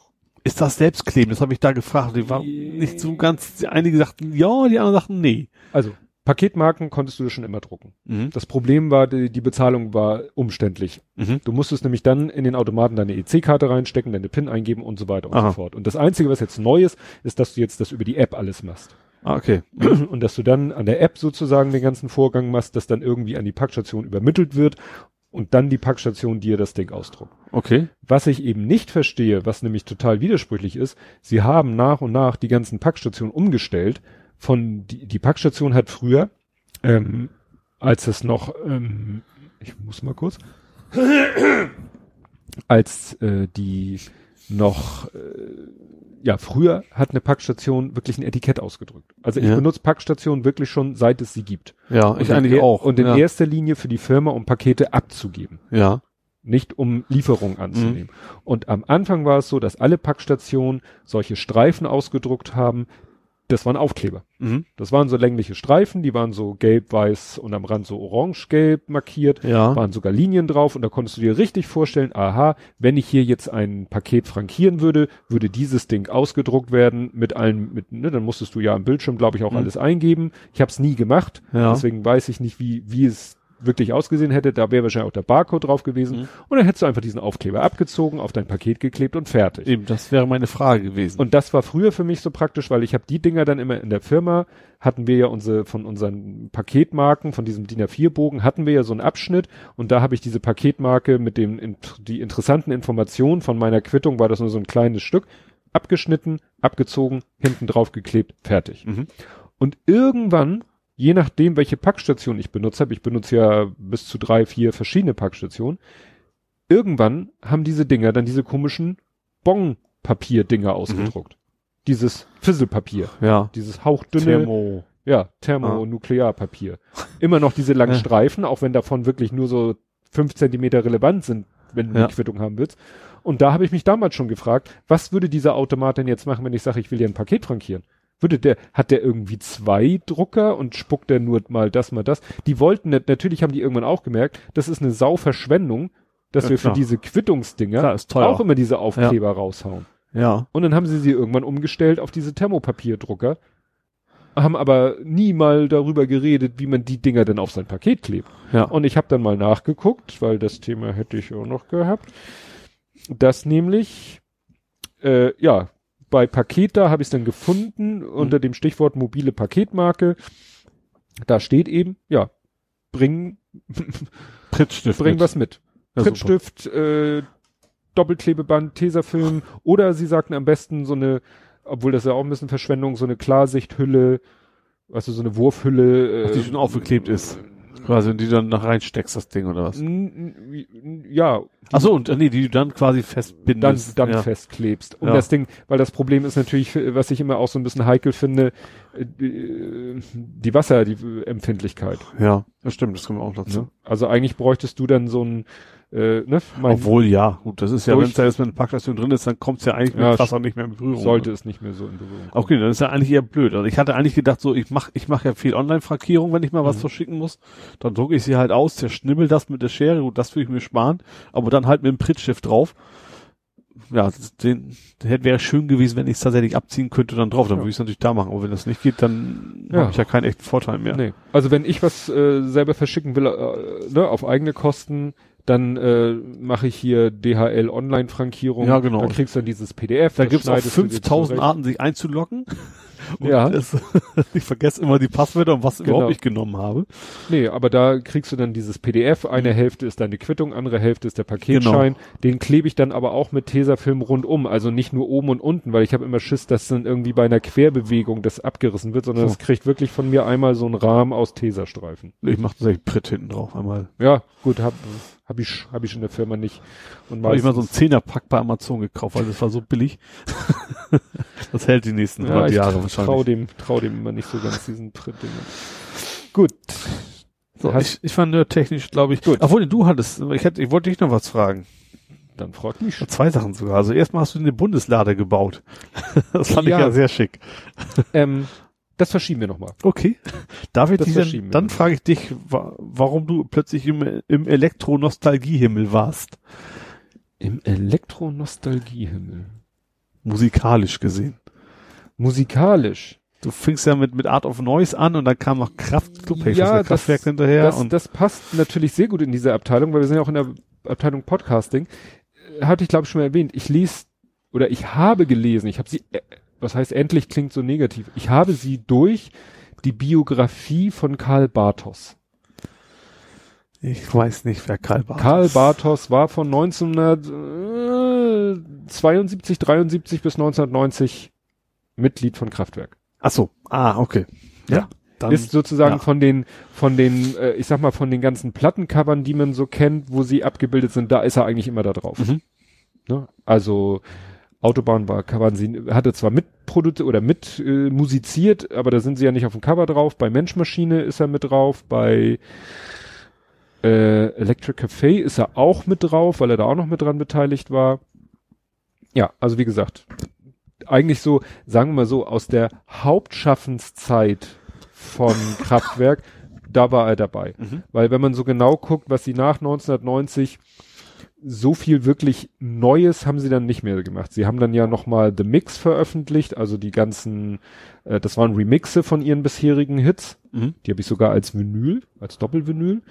Ist das Selbstkleben? Das habe ich da gefragt. Die war nicht so ganz, einige sagten ja, die anderen sagten nee. Also, Paketmarken konntest du schon immer drucken. Mhm. Das Problem war, die, die Bezahlung war umständlich. Mhm. Du musstest nämlich dann in den Automaten deine EC-Karte reinstecken, deine PIN eingeben und so weiter und Aha. so fort. Und das Einzige, was jetzt neu ist, ist, dass du jetzt das über die App alles machst. Ah, okay. Und dass du dann an der App sozusagen den ganzen Vorgang machst, dass dann irgendwie an die Packstation übermittelt wird und dann die Packstation dir das Ding ausdruckt. Okay. Was ich eben nicht verstehe, was nämlich total widersprüchlich ist, sie haben nach und nach die ganzen Packstationen umgestellt. Von die, die Packstation hat früher, ähm, als es noch, ähm, ich muss mal kurz, als äh, die noch, äh, ja, früher hat eine Packstation wirklich ein Etikett ausgedrückt. Also ich Ja. benutze Packstationen wirklich schon, seit es sie gibt. Ja, Und ich in eigentlich auch. Und in ja. erster Linie für die Firma, um Pakete abzugeben ja. nicht um Lieferung Mhm. anzunehmen. Und am Anfang war es so, dass alle Packstationen solche Streifen ausgedruckt haben. Das waren Aufkleber. Mhm. Das waren so längliche Streifen, die waren so gelb, weiß und am Rand so orange-gelb markiert. Ja. Waren sogar Linien drauf und da konntest du dir richtig vorstellen, aha, wenn ich hier jetzt ein Paket frankieren würde, würde dieses Ding ausgedruckt werden mit allen, mit, ne, dann musstest du ja am Bildschirm, glaube ich, auch Mhm. alles eingeben. Ich habe es nie gemacht, Ja. deswegen weiß ich nicht, wie, wie es wirklich ausgesehen hätte. Da wäre wahrscheinlich auch der Barcode drauf gewesen. Mhm. Und dann hättest du einfach diesen Aufkleber abgezogen, auf dein Paket geklebt und fertig. Eben, das wäre meine Frage gewesen. Und das war früher für mich so praktisch, weil ich habe die Dinger dann immer in der Firma, hatten wir ja unsere, von unseren Paketmarken, von diesem DIN A4-Bogen, hatten wir ja so einen Abschnitt und da habe ich diese Paketmarke mit dem, in, die interessanten Informationen von meiner Quittung, war das nur so ein kleines Stück, abgeschnitten, abgezogen, hinten drauf geklebt, fertig. Mhm. Und irgendwann, je nachdem, welche Packstation ich benutzt habe, ich benutze ja bis zu drei, vier verschiedene Packstationen, irgendwann haben diese Dinger dann diese komischen Bon-Papier-Dinger ausgedruckt. Dieses Fisselpapier, ja. dieses hauchdünne, Thermo. ja, Thermonuklearpapier. Immer noch diese langen Ja. Streifen, auch wenn davon wirklich nur so fünf Zentimeter relevant sind, wenn du Ja. eine Quittung haben willst. Und da habe ich mich damals schon gefragt, was würde dieser Automat denn jetzt machen, wenn ich sage, ich will hier ein Paket frankieren? Würde der, hat der irgendwie zwei Drucker und spuckt der nur mal das, mal das? Die wollten, nicht- natürlich haben die irgendwann auch gemerkt, das ist eine Sauverschwendung, dass Ja, wir klar. für diese Quittungsdinger Klar, auch immer diese Aufkleber raushauen. Ja. Und dann haben sie sie irgendwann umgestellt auf diese Thermopapierdrucker, haben aber nie mal darüber geredet, wie man die Dinger denn auf sein Paket klebt. Ja. Und ich habe dann mal nachgeguckt, weil das Thema hätte ich auch noch gehabt, dass nämlich, äh, ja, bei Paketa habe ich es dann gefunden unter dem Stichwort mobile Paketmarke. Da steht eben, ja, bring, Prittstift. bring mit. was mit. Ja, Prittstift, äh, Doppelklebeband, Tesafilm oder sie sagten am besten so eine, obwohl das ja auch ein bisschen Verschwendung, so eine Klarsichthülle, du, so eine Wurfhülle. Ach, die schon aufgeklebt ist. Quasi, und die dann nach reinsteckst, das Ding, oder was? Ja, Ach so, und äh, nee, die du dann quasi dann, festbindest. dann ja. festklebst. Um Ja. das Ding, weil das Problem ist natürlich, was ich immer auch so ein bisschen heikel finde, äh, die die Wasser, die Empfindlichkeit. Ja, das stimmt, das kommt auch dazu. Ne? Also eigentlich bräuchtest du dann so ein, äh, ne, mein, Obwohl, ja, gut, das ist ja, wenn es da jetzt mit einer Packstation drin ist, dann kommt es ja eigentlich mit Ja, Wasser nicht mehr in Berührung. sollte es nicht mehr so in Berührung kommen. Okay, dann ist ja eigentlich eher blöd. Also ich hatte eigentlich gedacht, so ich mach, ich mache ja viel Online-Frankierung, wenn ich mal was Mhm. verschicken muss. Dann drucke ich sie halt aus, zerschnibbel das mit der Schere, gut, das würde ich mir sparen, aber dann halt mit dem Prittstift drauf. Ja, das- den, den hätte wäre schön gewesen, wenn ich es tatsächlich abziehen könnte dann drauf. Dann Ja. würde ich es natürlich da machen. Aber wenn das nicht geht, dann Ja. habe ich ja keinen echten Vorteil mehr. Nee. Also wenn ich was äh, selber verschicken will, äh, ne, auf eigene Kosten, dann äh, mache ich hier DHL Online-Frankierung. Ja, genau. Da kriegst du dann dieses PDF. Da du dir 5000 zurecht. Arten, sich einzuloggen. Und Ja. es, ich vergesse immer die Passwörter und was Genau. überhaupt ich genommen habe. Nee, aber da kriegst du dann dieses PDF. Eine Hälfte ist deine Quittung, andere Hälfte ist der Paketschein. Den klebe ich dann aber auch mit Tesafilm rundum, also nicht nur oben und unten, weil ich habe immer Schiss, dass dann irgendwie bei einer Querbewegung das abgerissen wird, sondern So. es kriegt wirklich von mir einmal so einen Rahmen aus Tesastreifen. Ich mache tatsächlich Pritt hinten drauf einmal. Ja, gut, hab, hab ich, hab ich in der Firma nicht. Und Habe ich mal so einen Zehnerpack bei Amazon gekauft, weil das war so billig. das hält die nächsten ja, 100 ich Jahre trau wahrscheinlich. dem, trau dem immer nicht so ganz diesen Tritt. Gut. So, ich, ich fand nur technisch, glaube ich. Gut. Obwohl, du hattest, ich hätte, ich wollte dich noch was fragen. Dann frag mich. Zwei Sachen sogar. Also erstmal hast du eine Bundeslade gebaut. das fand Ja. ich ja sehr schick. Ähm, das verschieben wir nochmal. Okay. Darf ich Das dich verschieben dann, dann frage ich dich, wa warum du plötzlich im, im Elektro-Nostalgiehimmel warst. Im Elektro-Nostalgiehimmel. Musikalisch gesehen. Musikalisch. Du fingst ja mit, mit Art of Noise an und dann kam noch Kraft, Club Ja, das Kraftwerk hinterher das, und das passt natürlich sehr gut in diese Abteilung, weil wir sind ja auch in der Abteilung Podcasting. Äh, Hatte ich glaube ich schon mal erwähnt. Ich lese oder ich habe gelesen, ich habe sie, äh, was heißt endlich klingt so negativ. Ich habe sie durch die Biografie von Karl Bartos. ich weiß nicht, wer Karl Barth Karl. Bartos war von 1972, 73 bis 1990 Mitglied von Kraftwerk. Ach so. Ah, okay. Ja. Dann, ist sozusagen ja. von den, von den, äh, ich sag mal, von den ganzen Plattencovern, die man so kennt, wo sie abgebildet sind, da ist er eigentlich immer da drauf. Mhm. Ne? Also Autobahn war, waren sie, hatte zwar mitproduziert oder mit äh, musiziert, aber da sind sie ja nicht auf dem Cover drauf. Bei Menschmaschine ist er mit drauf, bei äh, Electric Café ist er auch mit drauf, weil er da auch noch mit dran beteiligt war. Ja, also wie gesagt, eigentlich so, sagen wir mal so, aus der Hauptschaffenszeit von Kraftwerk, da war er dabei. Mhm. Weil wenn man so genau guckt, was sie nach 1990 so viel wirklich Neues haben sie dann nicht mehr gemacht. Sie haben dann ja nochmal The Mix veröffentlicht, also die ganzen, äh, das waren Remixe von ihren bisherigen Hits. Mhm. Die habe ich sogar als Vinyl, als Doppelvinyl.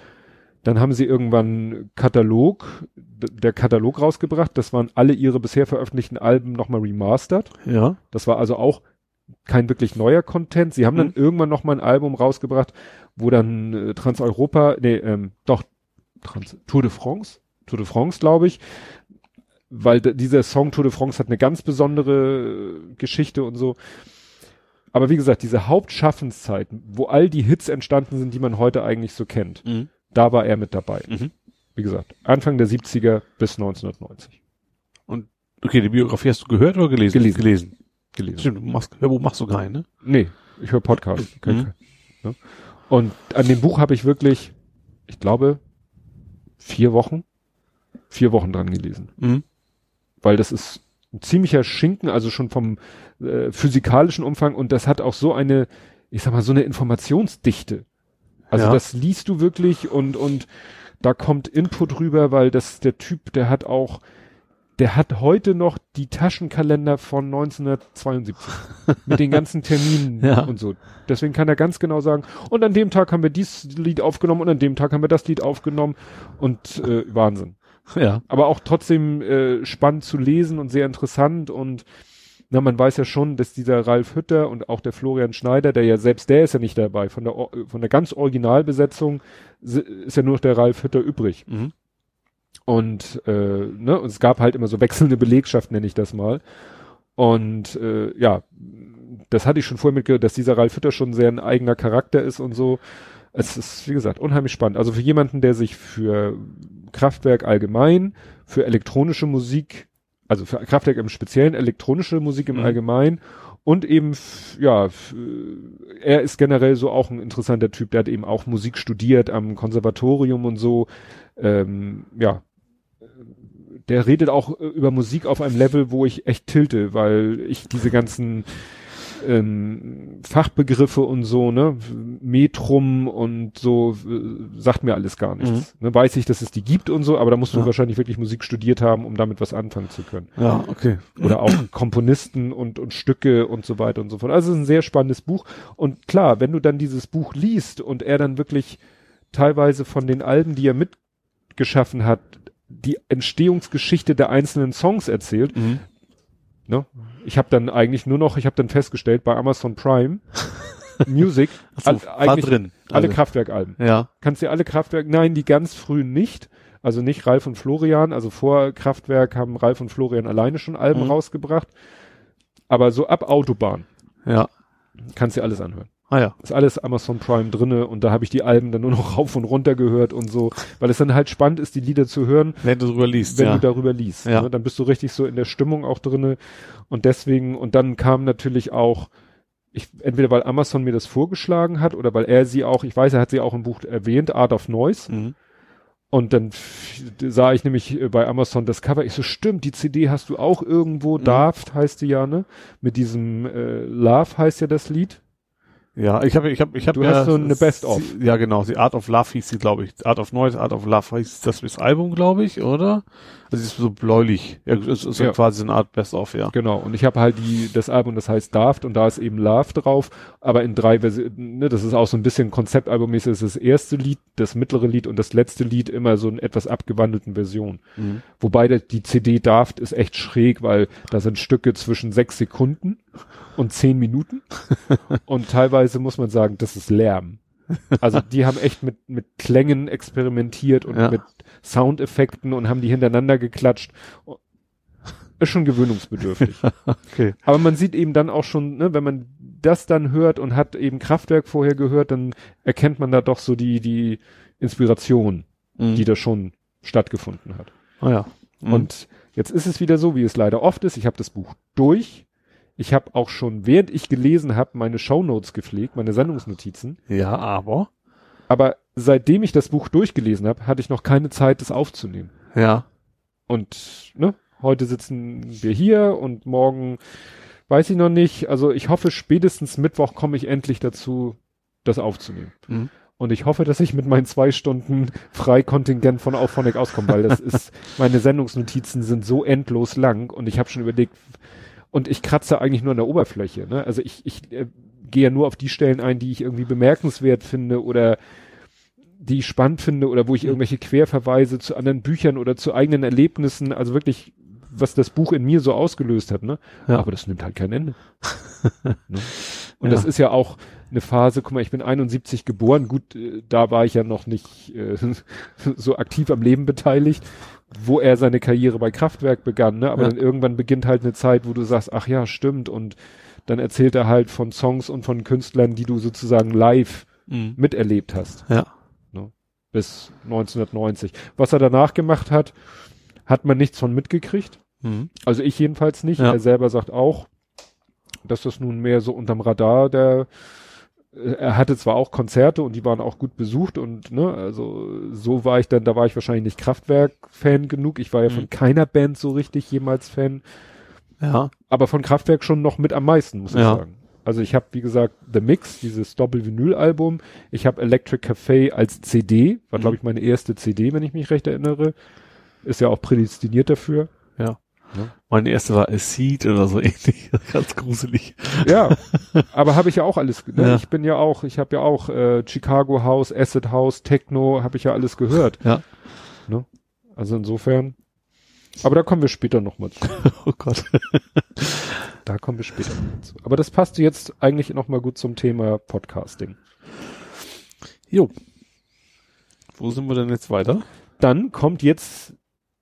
Dann haben sie irgendwann Katalog, der Katalog rausgebracht. Das waren alle ihre bisher veröffentlichten Alben nochmal remastered. Ja. Das war also auch kein wirklich neuer Content. Sie haben dann Mhm. irgendwann noch mal ein Album rausgebracht, wo dann äh, Transeuropa, nee, ähm, doch, Trans Tour de France, Tour de France, glaube ich, weil dieser Song Tour de France hat eine ganz besondere äh, Geschichte und so. Aber wie gesagt, diese Hauptschaffenszeiten, wo all die Hits entstanden sind, die man heute eigentlich so kennt, Mhm. Da war er mit dabei. Mhm. Wie gesagt, Anfang der 70er bis 1990 Okay, die Biografie hast du gehört oder gelesen? Gelesen. Gelesen. gelesen. Stimmt, du machst, Hörbuch machst du keinen, ne? Nee, ich höre Podcast. Mhm. ne? Und an dem Buch habe ich wirklich, ich glaube, vier Wochen, vier Wochen dran gelesen. Mhm. Weil das ist ein ziemlicher Schinken, also schon vom äh, physikalischen Umfang und das hat auch so eine, ich sag mal, so eine Informationsdichte. Also Ja. das liest du wirklich und, und da kommt Input rüber, weil das, der Typ, der hat auch, der hat heute noch die Taschenkalender von 1972 mit den ganzen Terminen Ja. und so. Deswegen kann er ganz genau sagen, und an dem Tag haben wir dieses Lied aufgenommen und an dem Tag haben wir das Lied aufgenommen und äh, Wahnsinn. Ja. Aber auch trotzdem äh, spannend zu lesen und sehr interessant und na, man weiß ja schon, dass dieser Ralf Hütter und auch der Florian Schneider, der ja selbst der ist ja nicht dabei, von der von der ganz Originalbesetzung ist ja nur noch der Ralf Hütter übrig. Mhm. Und, äh, ne, und es gab halt immer so wechselnde Belegschaft, nenne ich das mal. Und äh, ja, das hatte ich schon vorher mitgehört, dass dieser Ralf Hütter schon sehr ein eigener Charakter ist und so. Es ist, wie gesagt, unheimlich spannend. Also für jemanden, der sich für Kraftwerk allgemein, für elektronische Musik, also für Kraftwerk im Speziellen, elektronische Musik im mhm. Allgemeinen und eben, ja, er ist generell so auch ein interessanter Typ, der hat eben auch Musik studiert am Konservatorium und so. Ähm, ja, der redet auch über Musik auf einem Level, wo ich echt tilte, weil ich diese ganzen ähm, Fachbegriffe und so, ne, Metrum und so, äh, sagt mir alles gar nichts. Mhm. Ne, weiß ich, dass es die gibt und so, aber da musst du ja. wahrscheinlich wirklich Musik studiert haben, um damit was anfangen zu können. Ja, okay. Oder auch Komponisten und, und Stücke und so weiter und so fort. Also es ist ein sehr spannendes Buch. Und klar, wenn du dann dieses Buch liest und er dann wirklich teilweise von den Alben, die er mitgeschaffen hat, die Entstehungsgeschichte der einzelnen Songs erzählt, mhm. Ne? Ich habe dann eigentlich nur noch, ich habe dann festgestellt bei Amazon Prime Music so, all, eigentlich drin. alle also. Kraftwerkalben. Ja. Kannst du alle Kraftwerk, nein, die ganz frühen nicht. Also nicht Ralf und Florian, also vor Kraftwerk haben Ralf und Florian alleine schon Alben mhm. rausgebracht. Aber so ab Autobahn. Ja. Kannst du alles anhören. Ah ja. Ist alles Amazon Prime drinne und da habe ich die Alben dann nur noch rauf und runter gehört und so, weil es dann halt spannend ist, die Lieder zu hören. Wenn du darüber liest. Wenn ja. du darüber liest. Ja. Ne? Dann bist du richtig so in der Stimmung auch drinne und deswegen, und dann kam natürlich auch, ich, entweder weil Amazon mir das vorgeschlagen hat oder weil er sie auch, ich weiß, er hat sie auch im Buch erwähnt, Art of Noise. Mhm. Und dann sah ich nämlich bei Amazon das Cover. Ich so, stimmt, die CD hast du auch irgendwo. Mhm. Daft heißt die ja, ne? Mit diesem äh, Love heißt ja das Lied. Ja, ich habe, ich habe, ich habe. Du ja, hast so eine Best-of. Ja, genau. Die Art of Love hieß sie, glaube ich. Art of Noise, Art of Love hieß das das Album, glaube ich, oder? Also ist so bläulich. Ja, es ist ja. quasi so eine Art Best-of, ja. Genau. Und ich habe halt die das Album, das heißt Daft und da ist eben Love drauf, aber in drei Versionen. Ne, das ist auch so ein bisschen Konzeptalbummäßig. Das ist das erste Lied, das mittlere Lied und das letzte Lied immer so in etwas abgewandelten Version. Mhm. Wobei der, die CD Daft ist echt schräg, weil da sind Stücke zwischen sechs Sekunden und zehn Minuten. und teilweise muss man sagen, das ist Lärm. Also die haben echt mit, mit Klängen experimentiert und ja. mit Soundeffekten und haben die hintereinander geklatscht. Ist schon gewöhnungsbedürftig. okay. Aber man sieht eben dann auch schon, ne, wenn man das dann hört und hat eben Kraftwerk vorher gehört, dann erkennt man da doch so die, die Inspiration, mhm. die da schon stattgefunden hat. Ah ja. Mhm. Und jetzt ist es wieder so, wie es leider oft ist. Ich habe das Buch durch ich habe auch schon, während ich gelesen habe, meine Shownotes gepflegt, meine Sendungsnotizen. Ja, aber. Aber seitdem ich das Buch durchgelesen habe, hatte ich noch keine Zeit, das aufzunehmen. Ja. Und ne, heute sitzen wir hier und morgen weiß ich noch nicht. Also ich hoffe, spätestens Mittwoch komme ich endlich dazu, das aufzunehmen. Mhm. Und ich hoffe, dass ich mit meinen zwei Stunden Freikontingent von Auphonic auskomme, weil das ist, meine Sendungsnotizen sind so endlos lang und ich habe schon überlegt, und ich kratze eigentlich nur an der Oberfläche. Ne? Also ich, ich äh, gehe ja nur auf die Stellen ein, die ich irgendwie bemerkenswert finde oder die ich spannend finde oder wo ich mhm. irgendwelche Querverweise zu anderen Büchern oder zu eigenen Erlebnissen, also wirklich, was das Buch in mir so ausgelöst hat, ne? Ja. Aber das nimmt halt kein Ende. ne? Und ja. das ist ja auch eine Phase, guck mal, ich bin 71 geboren, gut, äh, da war ich ja noch nicht äh, so aktiv am Leben beteiligt wo er seine Karriere bei Kraftwerk begann, ne? Aber ja. dann irgendwann beginnt halt eine Zeit, wo du sagst, ach ja, stimmt. Und dann erzählt er halt von Songs und von Künstlern, die du sozusagen live mhm. miterlebt hast. Ja. Ne? Bis 1990. Was er danach gemacht hat, hat man nichts von mitgekriegt. Mhm. Also ich jedenfalls nicht. Ja. Er selber sagt auch, dass das nun mehr so unterm Radar der er hatte zwar auch Konzerte und die waren auch gut besucht und ne, also so war ich dann, da war ich wahrscheinlich nicht Kraftwerk-Fan genug. Ich war ja mhm. von keiner Band so richtig jemals Fan. Ja. Aber von Kraftwerk schon noch mit am meisten, muss ich ja. sagen. Also ich habe, wie gesagt, The Mix, dieses Doppel-Vinyl-Album. Ich habe Electric Café als CD, war, mhm. glaube ich, meine erste CD, wenn ich mich recht erinnere. Ist ja auch prädestiniert dafür. Ja. Ne? Meine erste war A Seed oder so ähnlich, ganz gruselig. Ja, aber habe ich ja auch alles. Ne? Ja. Ich bin ja auch, ich habe ja auch äh, Chicago House, Acid House, Techno, habe ich ja alles gehört. Ja. Ne? Also insofern. Aber da kommen wir später nochmal zu. Oh Gott. Da kommen wir später noch zu. Aber das passt jetzt eigentlich nochmal gut zum Thema Podcasting. Jo. Wo sind wir denn jetzt weiter? Dann kommt jetzt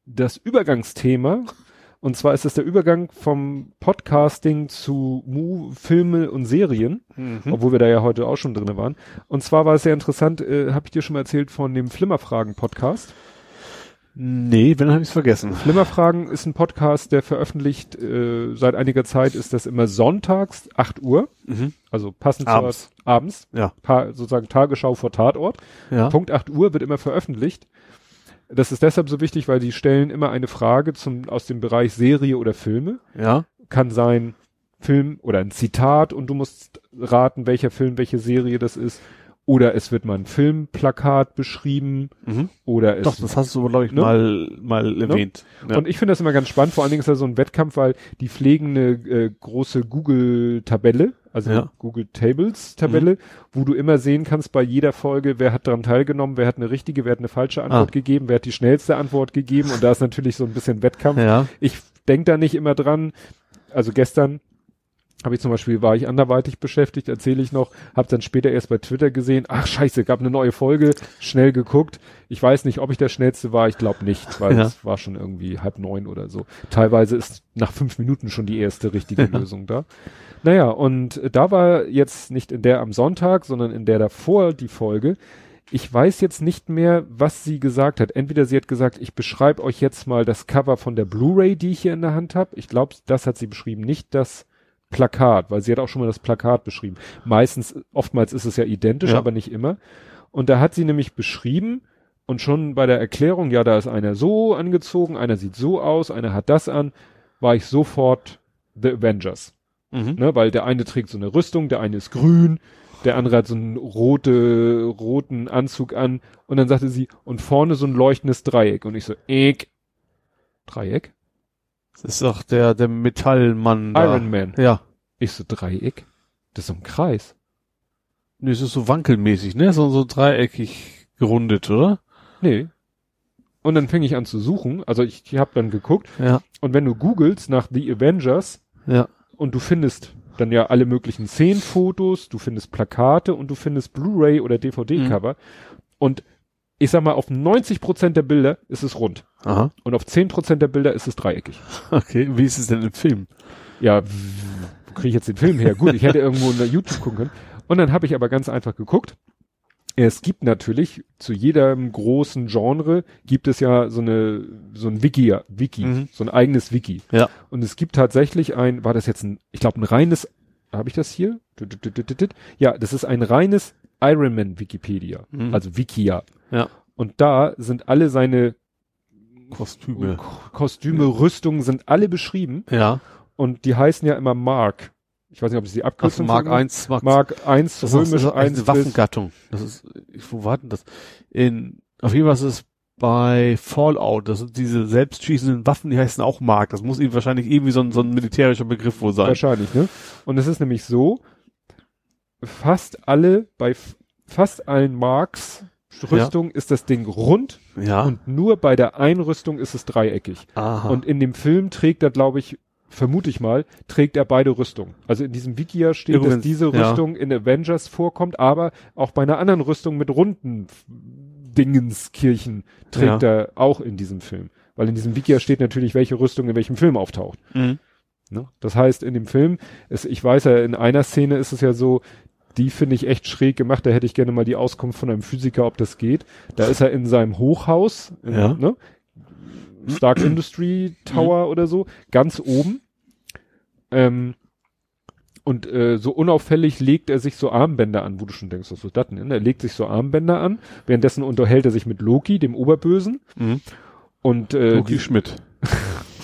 das Übergangsthema. Und zwar ist es der Übergang vom Podcasting zu Mu Filme und Serien, Mhm. obwohl wir da ja heute auch schon drinne waren. Und zwar war es sehr interessant, äh, habe ich dir schon mal erzählt von dem Flimmerfragen-Podcast. Nee, wenn habe ich vergessen. Flimmerfragen ist ein Podcast, der veröffentlicht, äh, seit einiger Zeit ist das immer sonntags, 8 Uhr, Mhm. also passend Abends. zur abends, Ja. pa sozusagen Tagesschau vor Tatort. Ja. Punkt 8 Uhr wird immer veröffentlicht. Das ist deshalb so wichtig, weil die stellen immer eine Frage zum, aus dem Bereich Serie oder Filme. Ja. Kann sein Film oder ein Zitat und du musst raten, welcher Film, welche Serie das ist. Oder es wird mal ein Filmplakat beschrieben. Mhm. Oder es Doch, das hast du, glaube ich, Ne? mal, mal erwähnt. Ja. Und ich finde das immer ganz spannend, vor allen Dingen ist da so ein Wettkampf, weil die pflegen eine äh, große Google-Tabelle, also Ja. Google Tables-Tabelle, wo du immer sehen kannst bei jeder Folge, wer hat daran teilgenommen, wer hat eine richtige, wer hat eine falsche Antwort Ah. gegeben, wer hat die schnellste Antwort gegeben und da ist natürlich so ein bisschen Wettkampf. ja. Ich denke da nicht immer dran, also gestern habe ich zum Beispiel, war ich anderweitig beschäftigt, erzähle ich noch, habe dann später erst bei Twitter gesehen, ach scheiße, gab eine neue Folge, schnell geguckt. Ich weiß nicht, ob ich der Schnellste war, ich glaube nicht, weil Ja. es war schon irgendwie halb neun oder so. Teilweise ist nach fünf Minuten schon die erste richtige Lösung da. Naja, und da war jetzt nicht in der am Sonntag, sondern in der davor die Folge. Ich weiß jetzt nicht mehr, was sie gesagt hat. Entweder sie hat gesagt, ich beschreibe euch jetzt mal das Cover von der Blu-ray, die ich hier in der Hand habe. Ich glaube, das hat sie beschrieben, nicht das Plakat, weil sie hat auch schon mal das Plakat beschrieben. Meistens, oftmals ist es ja identisch, Ja. aber nicht immer. Und da hat sie nämlich beschrieben und schon bei der Erklärung, ja, da ist einer so angezogen, einer sieht so aus, einer hat das an, war ich sofort The Avengers. Mhm. Ne, weil der eine trägt so eine Rüstung, der eine ist grün, der andere hat so einen rote, roten Anzug an und dann sagte sie, und vorne so ein leuchtendes Dreieck. Und ich so, Eck. Dreieck? Das ist doch der, der Metallmann. da. Iron Man. Ja. Ich so, Dreieck? Das ist so ein Kreis. Nee, es ist so wankelmäßig, ne? So, so dreieckig gerundet, oder? Nee. Und dann fing ich an zu suchen. Also ich, ich habe dann geguckt. Ja. Und wenn du googelst nach The Avengers Ja. und du findest dann ja alle möglichen Szenenfotos, du findest Plakate und du findest Blu-ray oder DVD-Cover. Und ich sag mal, auf 90 Prozent der Bilder ist es rund. Aha. Und auf 10 Prozent der Bilder ist es dreieckig. Okay. Wie ist es denn im Film? Ja, wo kriege ich jetzt den Film her? Gut, ich hätte irgendwo in der YouTube gucken können. Und dann habe ich aber ganz einfach geguckt. Es gibt natürlich zu jedem großen Genre gibt es ja so eine so ein Wiki, Wiki, Mhm. so ein eigenes Wiki. Ja. Und es gibt tatsächlich ein, war das jetzt ein, ich glaube ein reines, habe ich das hier? Ja, das ist ein reines Ironman Wikipedia, Mhm. also Wikia. Ja. Und da sind alle seine Kostüme. Kostüme, Rüstungen sind alle beschrieben Ja. und die heißen ja immer Mark. Ich weiß nicht, ob es die Also Abkürzung Mark von- 1, Mark, Mark 1, das ist, römisch das ist 1 eine bis, Waffengattung. Das ist, wo war denn das? In, auf jeden Fall ist es bei Fallout, das sind diese selbstschießenden Waffen, die heißen auch Mark. Das muss eben wahrscheinlich irgendwie so ein, so ein militärischer Begriff wohl sein. wahrscheinlich, ne? Und es ist nämlich so, fast alle, bei fast allen Marks Rüstung ist das Ding rund Ja. und nur bei der Einrüstung ist es dreieckig. Aha. Und in dem Film trägt er, glaube ich, vermute ich mal, trägt er beide Rüstungen. Also in diesem Wikia steht, dass Übrigens, diese ja. Rüstung in Avengers vorkommt, aber auch bei einer anderen Rüstung mit runden Dingenskirchen trägt er auch in diesem Film. Weil in diesem Wikia steht natürlich, welche Rüstung in welchem Film auftaucht. mhm. Ne? Das heißt, in dem Film, ist, ich weiß ja, in einer Szene ist es ja so, die finde ich echt schräg gemacht, da hätte ich gerne mal die Auskunft von einem Physiker, ob das geht. Da ist er in seinem Hochhaus, in, Ja. ne? Stark Industry Tower oder so, ganz oben. Ähm, und äh, so unauffällig legt er sich so Armbänder an, wo du schon denkst, was ist das denn? Er legt sich so Armbänder an, währenddessen unterhält er sich mit Loki, dem Oberbösen. Mhm. Und, äh, Loki die, Schmidt.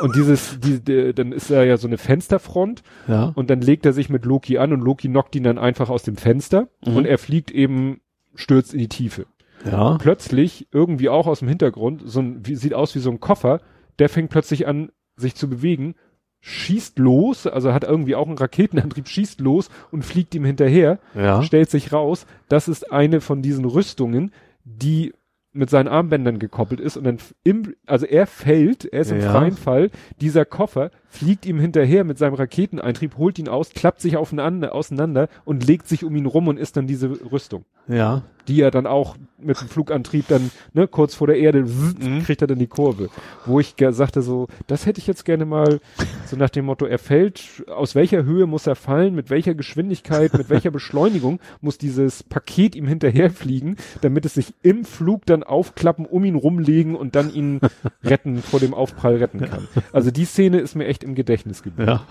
und dieses, die, die, dann ist da ja so eine Fensterfront Ja. und dann legt er sich mit Loki an und Loki knockt ihn dann einfach aus dem Fenster Mhm. und er fliegt eben, stürzt in die Tiefe. Ja. Plötzlich, irgendwie auch aus dem Hintergrund, so ein, wie, sieht aus wie so ein Koffer, der fängt plötzlich an, sich zu bewegen, schießt los, also hat irgendwie auch einen Raketenantrieb, schießt los und fliegt ihm hinterher, Ja. stellt sich raus, das ist eine von diesen Rüstungen, die mit seinen Armbändern gekoppelt ist und dann im, also er fällt, er ist im Ja. freien Fall, dieser Koffer fliegt ihm hinterher mit seinem Raketeneintrieb, holt ihn aus, klappt sich aufeinander, auseinander und legt sich um ihn rum und ist dann diese Rüstung, Ja. Die er dann auch mit dem Flugantrieb dann, ne, kurz vor der Erde, Mhm. kriegt er dann die Kurve. Wo ich sagte so, das hätte ich jetzt gerne mal, so nach dem Motto, er fällt, aus welcher Höhe muss er fallen, mit welcher Geschwindigkeit, mit welcher Beschleunigung muss dieses Paket ihm hinterherfliegen, damit es sich im Flug dann aufklappen, um ihn rumlegen und dann ihn retten, vor dem Aufprall retten kann. Also die Szene ist mir echt im Gedächtnis geblieben, Ja.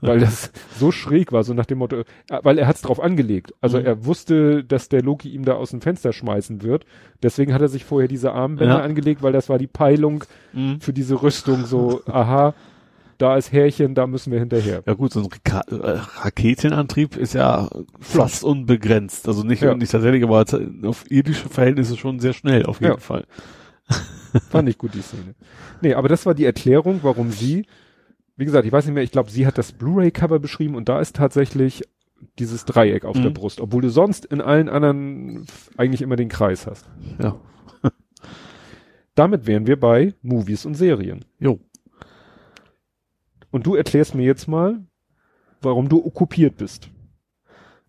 Weil das so schräg war, so nach dem Motto, äh, weil er hat's drauf angelegt. Also Mhm. er wusste, dass der Loki ihm da aus dem Fenster schmeißen wird. Deswegen hat er sich vorher diese Armbänder Ja. angelegt, weil das war die Peilung Mhm. für diese Rüstung so, aha, da ist Härchen, da müssen wir hinterher. Ja gut, so ein Raka äh, Raketenantrieb ist ja fast unbegrenzt. Also nicht, Ja. nicht tatsächlich, aber auf irdische Verhältnisse schon sehr schnell, auf jeden Ja. Fall. Fand ich gut, die Szene. Nee, aber das war die Erklärung, warum sie, wie gesagt, ich weiß nicht mehr, ich glaube, sie hat das Blu-ray-Cover beschrieben und da ist tatsächlich dieses Dreieck auf Mhm. der Brust, obwohl du sonst in allen anderen eigentlich immer den Kreis hast. Ja. Damit wären wir bei Movies und Serien. Jo. Und du erklärst mir jetzt mal, warum du okkupiert bist.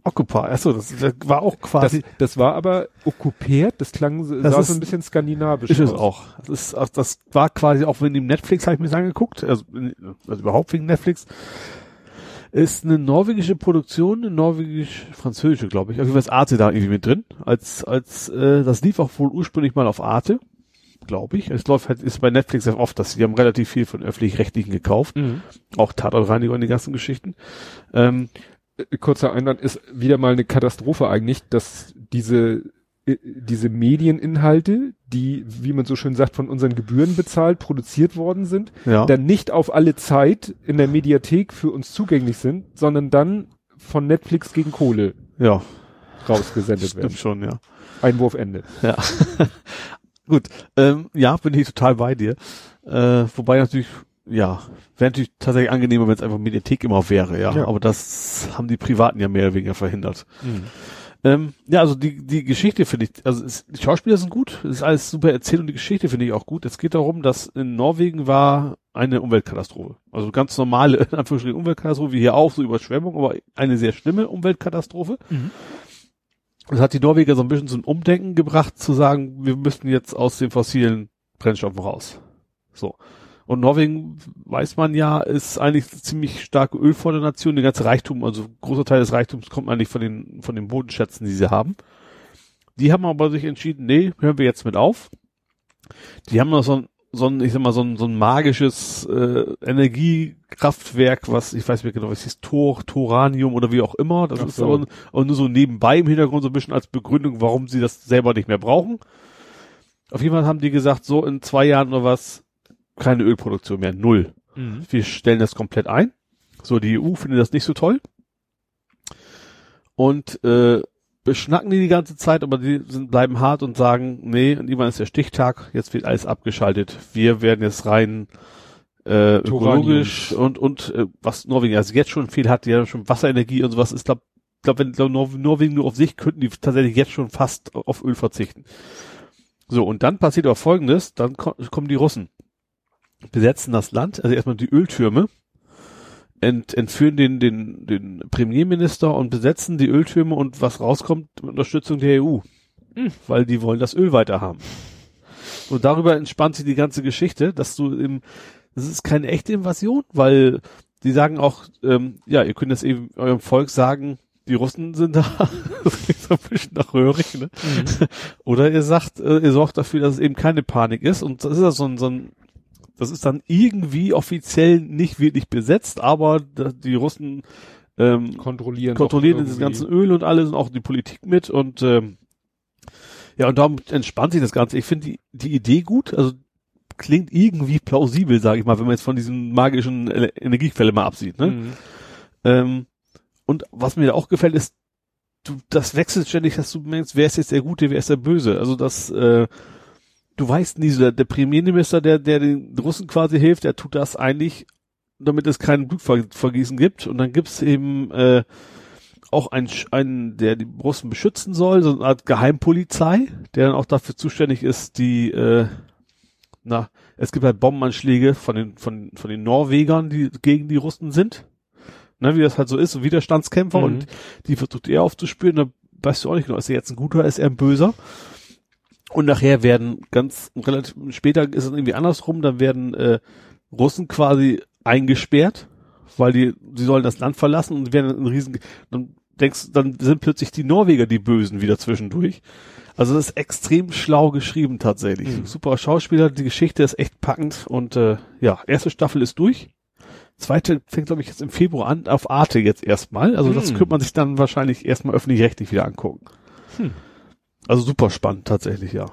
Occupy, achso, das, das war auch Das, quasi, das war aber okkupiert, das klang, so- Das sah ist- so ein bisschen skandinavisch ist es aus. auch. Das ist, auch- das war quasi auch wegen dem Netflix, habe ich mir das angeguckt, also, also überhaupt wegen Netflix. Ist eine norwegische Produktion, eine norwegisch-französische, glaube ich. Also ist Arte da irgendwie mit drin. Als, als, äh, das lief auch wohl ursprünglich mal auf Arte, glaube ich. Es läuft halt, ist bei Netflix sehr oft, dass die haben relativ viel von öffentlich-rechtlichen gekauft. Mhm. Auch Tatortreiniger und die ganzen Geschichten. Ähm, Äh, kurzer Einwand ist wieder mal eine Katastrophe eigentlich, dass diese äh, diese Medieninhalte, die, wie man so schön sagt, von unseren Gebühren bezahlt, produziert worden sind, ja. dann nicht auf alle Zeit in der Mediathek für uns zugänglich sind, sondern dann von Netflix gegen Kohle ja. rausgesendet Stimmt werden. schon, ja. Einwurf Ende. Ja. Gut. Ähm, ja, bin ich total bei dir. Äh, wobei natürlich, ja, wäre natürlich tatsächlich angenehmer, wenn es einfach Mediathek immer wäre, ja. Ja. Aber das haben die Privaten ja mehr oder weniger verhindert. Ähm, ja, also die, die Geschichte finde ich, also es, die Schauspieler sind gut, es ist alles super erzählt und die Geschichte finde ich auch gut. Es geht darum, dass in Norwegen war eine Umweltkatastrophe. Also ganz normale, in Anführungsstrichen Umweltkatastrophe, wie hier auch, so Überschwemmung, aber eine sehr schlimme Umweltkatastrophe. Mhm. Das hat die Norweger so ein bisschen zum Umdenken gebracht, zu sagen, wir müssten jetzt aus den fossilen Brennstoffen raus. So. Und Norwegen, weiß man ja, ist eigentlich eine ziemlich starke ölvolle Nation. Der ganze Reichtum, also großer Teil des Reichtums kommt eigentlich von den, von den Bodenschätzen, die sie haben. Die haben aber sich entschieden, nee, hören wir jetzt mit auf. Die haben noch so ein, so ein, ich sag mal, so ein, so ein magisches äh, Energiekraftwerk, was, ich weiß nicht genau, was hieß, Tor, Toranium oder wie auch immer. Das Ach ist so. aber, aber nur so nebenbei im Hintergrund so ein bisschen als Begründung, warum sie das selber nicht mehr brauchen. Auf jeden Fall haben die gesagt, so in zwei Jahren oder was, keine Ölproduktion mehr, null. Mhm. Wir stellen das komplett ein. So, die EU findet das nicht so toll. Und äh, beschnacken die die ganze Zeit, aber die sind, bleiben hart und sagen, nee, und irgendwann ist der Stichtag, jetzt wird alles abgeschaltet. Wir werden jetzt rein äh, ökologisch und und äh, was Norwegen also jetzt schon viel hat, ja schon Wasserenergie und sowas ist glaub, glaub wenn glaub, Nor Norwegen nur auf sich könnten die tatsächlich jetzt schon fast auf Öl verzichten. So und dann passiert aber Folgendes, dann ko kommen die Russen, besetzen das Land, also erstmal die Öltürme, ent, entführen den den den Premierminister und besetzen die Öltürme und was rauskommt mit Unterstützung der EU, Hm. weil die wollen das Öl weiter haben. Und darüber entspannt sich die ganze Geschichte, dass du im das ist keine echte Invasion, weil die sagen auch, ähm, ja, ihr könnt das eben eurem Volk sagen, die Russen sind da. das klingt so ein bisschen nach Röhrig, ne? Oder ihr sagt, äh, ihr sorgt dafür, dass es eben keine Panik ist. Und das ist ja so ein, so ein das ist dann irgendwie offiziell nicht wirklich besetzt, aber die Russen ähm, Kontrollieren. kontrollieren irgendwie. ganze Öl und alles und auch die Politik mit und ähm, ja, und darum entspannt sich das Ganze. Ich finde die, die Idee gut, also klingt irgendwie plausibel, sage ich mal, wenn man jetzt von diesen magischen Energiequelle mal absieht. Ne? Mhm. Ähm, und was mir da auch gefällt, ist, du, das wechselt ständig, dass du meinst, wer ist jetzt der Gute, wer ist der Böse. Also das, äh, du weißt nie, so der, der Premierminister, der, der den Russen quasi hilft, der tut das eigentlich, damit es kein Blutvergießen gibt. Und dann gibt's eben äh, auch ein, ein, der die Russen beschützen soll, so eine Art Geheimpolizei, der dann auch dafür zuständig ist, die, äh, na, es gibt halt Bombenanschläge von den, von, von den Norwegern, die gegen die Russen sind. Ne, wie das halt so ist, so Widerstandskämpfer Mhm. und die versucht er aufzuspüren, da weißt du auch nicht genau, ist er jetzt ein guter, ist er ein böser? Und nachher werden ganz relativ später ist es irgendwie andersrum, dann werden äh, Russen quasi eingesperrt, weil die sie sollen das Land verlassen und werden ein riesen dann denkst dann sind plötzlich die Norweger die Bösen wieder zwischendurch. Also das ist extrem schlau geschrieben tatsächlich. Mhm. Super Schauspieler, die Geschichte ist echt packend und äh, ja, erste Staffel ist durch. Zweite fängt glaube ich jetzt im Februar an auf Arte jetzt erstmal. Also das Mhm. könnte man sich dann wahrscheinlich erstmal öffentlich-rechtlich wieder angucken. Hm. Also super spannend tatsächlich, ja.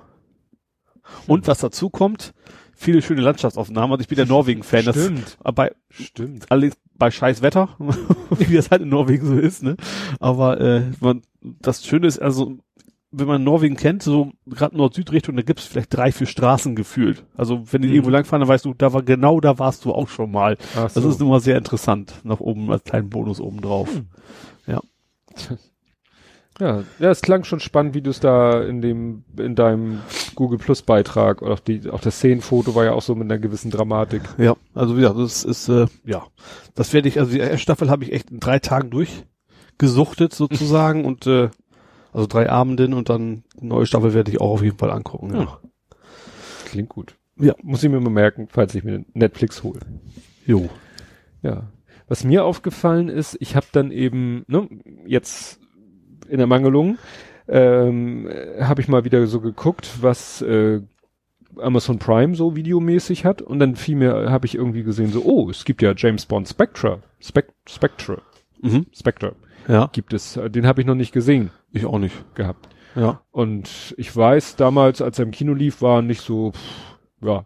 Und was dazu kommt, viele schöne Landschaftsaufnahmen. Also ich bin der Norwegen-Fan. Das Stimmt. bei Stimmt. allerdings bei scheiß Wetter, wie das halt in Norwegen so ist, ne? Aber äh, man, das Schöne ist, also wenn man Norwegen kennt, so gerade Nord-Süd-Richtung, da gibt's vielleicht drei, vier Straßen gefühlt. Also wenn die Mhm. irgendwo langfahren, dann weißt du, da war genau da warst du auch schon mal. Ach Das so. ist immer sehr interessant, nach oben als kleinen Bonus oben drauf. Hm. Ja, ja, es klang schon spannend, wie du es da in dem, in deinem Google Plus Beitrag oder auch die, auch das Szenenfoto war ja auch so mit einer gewissen Dramatik. Ja, also gesagt, das ist, äh, ja, das werde ich, also die erste Staffel habe ich echt in drei Tagen durchgesuchtet sozusagen und äh, also drei Abenden und dann neue Staffel werde ich auch auf jeden Fall angucken. Ja. Ja. Klingt gut. Ja. Muss ich mir mal merken, falls ich mir Netflix hole. Jo. Ja. Was mir aufgefallen ist, ich habe dann eben, ne, jetzt in der Mangelung, ähm, habe ich mal wieder so geguckt, was äh, Amazon Prime so videomäßig hat und dann fiel mir, habe ich irgendwie gesehen, so, oh, es gibt ja James Bond Spectra, Spec Spectra, Mhm. Spectra Ja, gibt es, den habe ich noch nicht gesehen ich auch nicht. gehabt. Ja. Und ich weiß, damals, als er im Kino lief, war nicht so, pff, ja,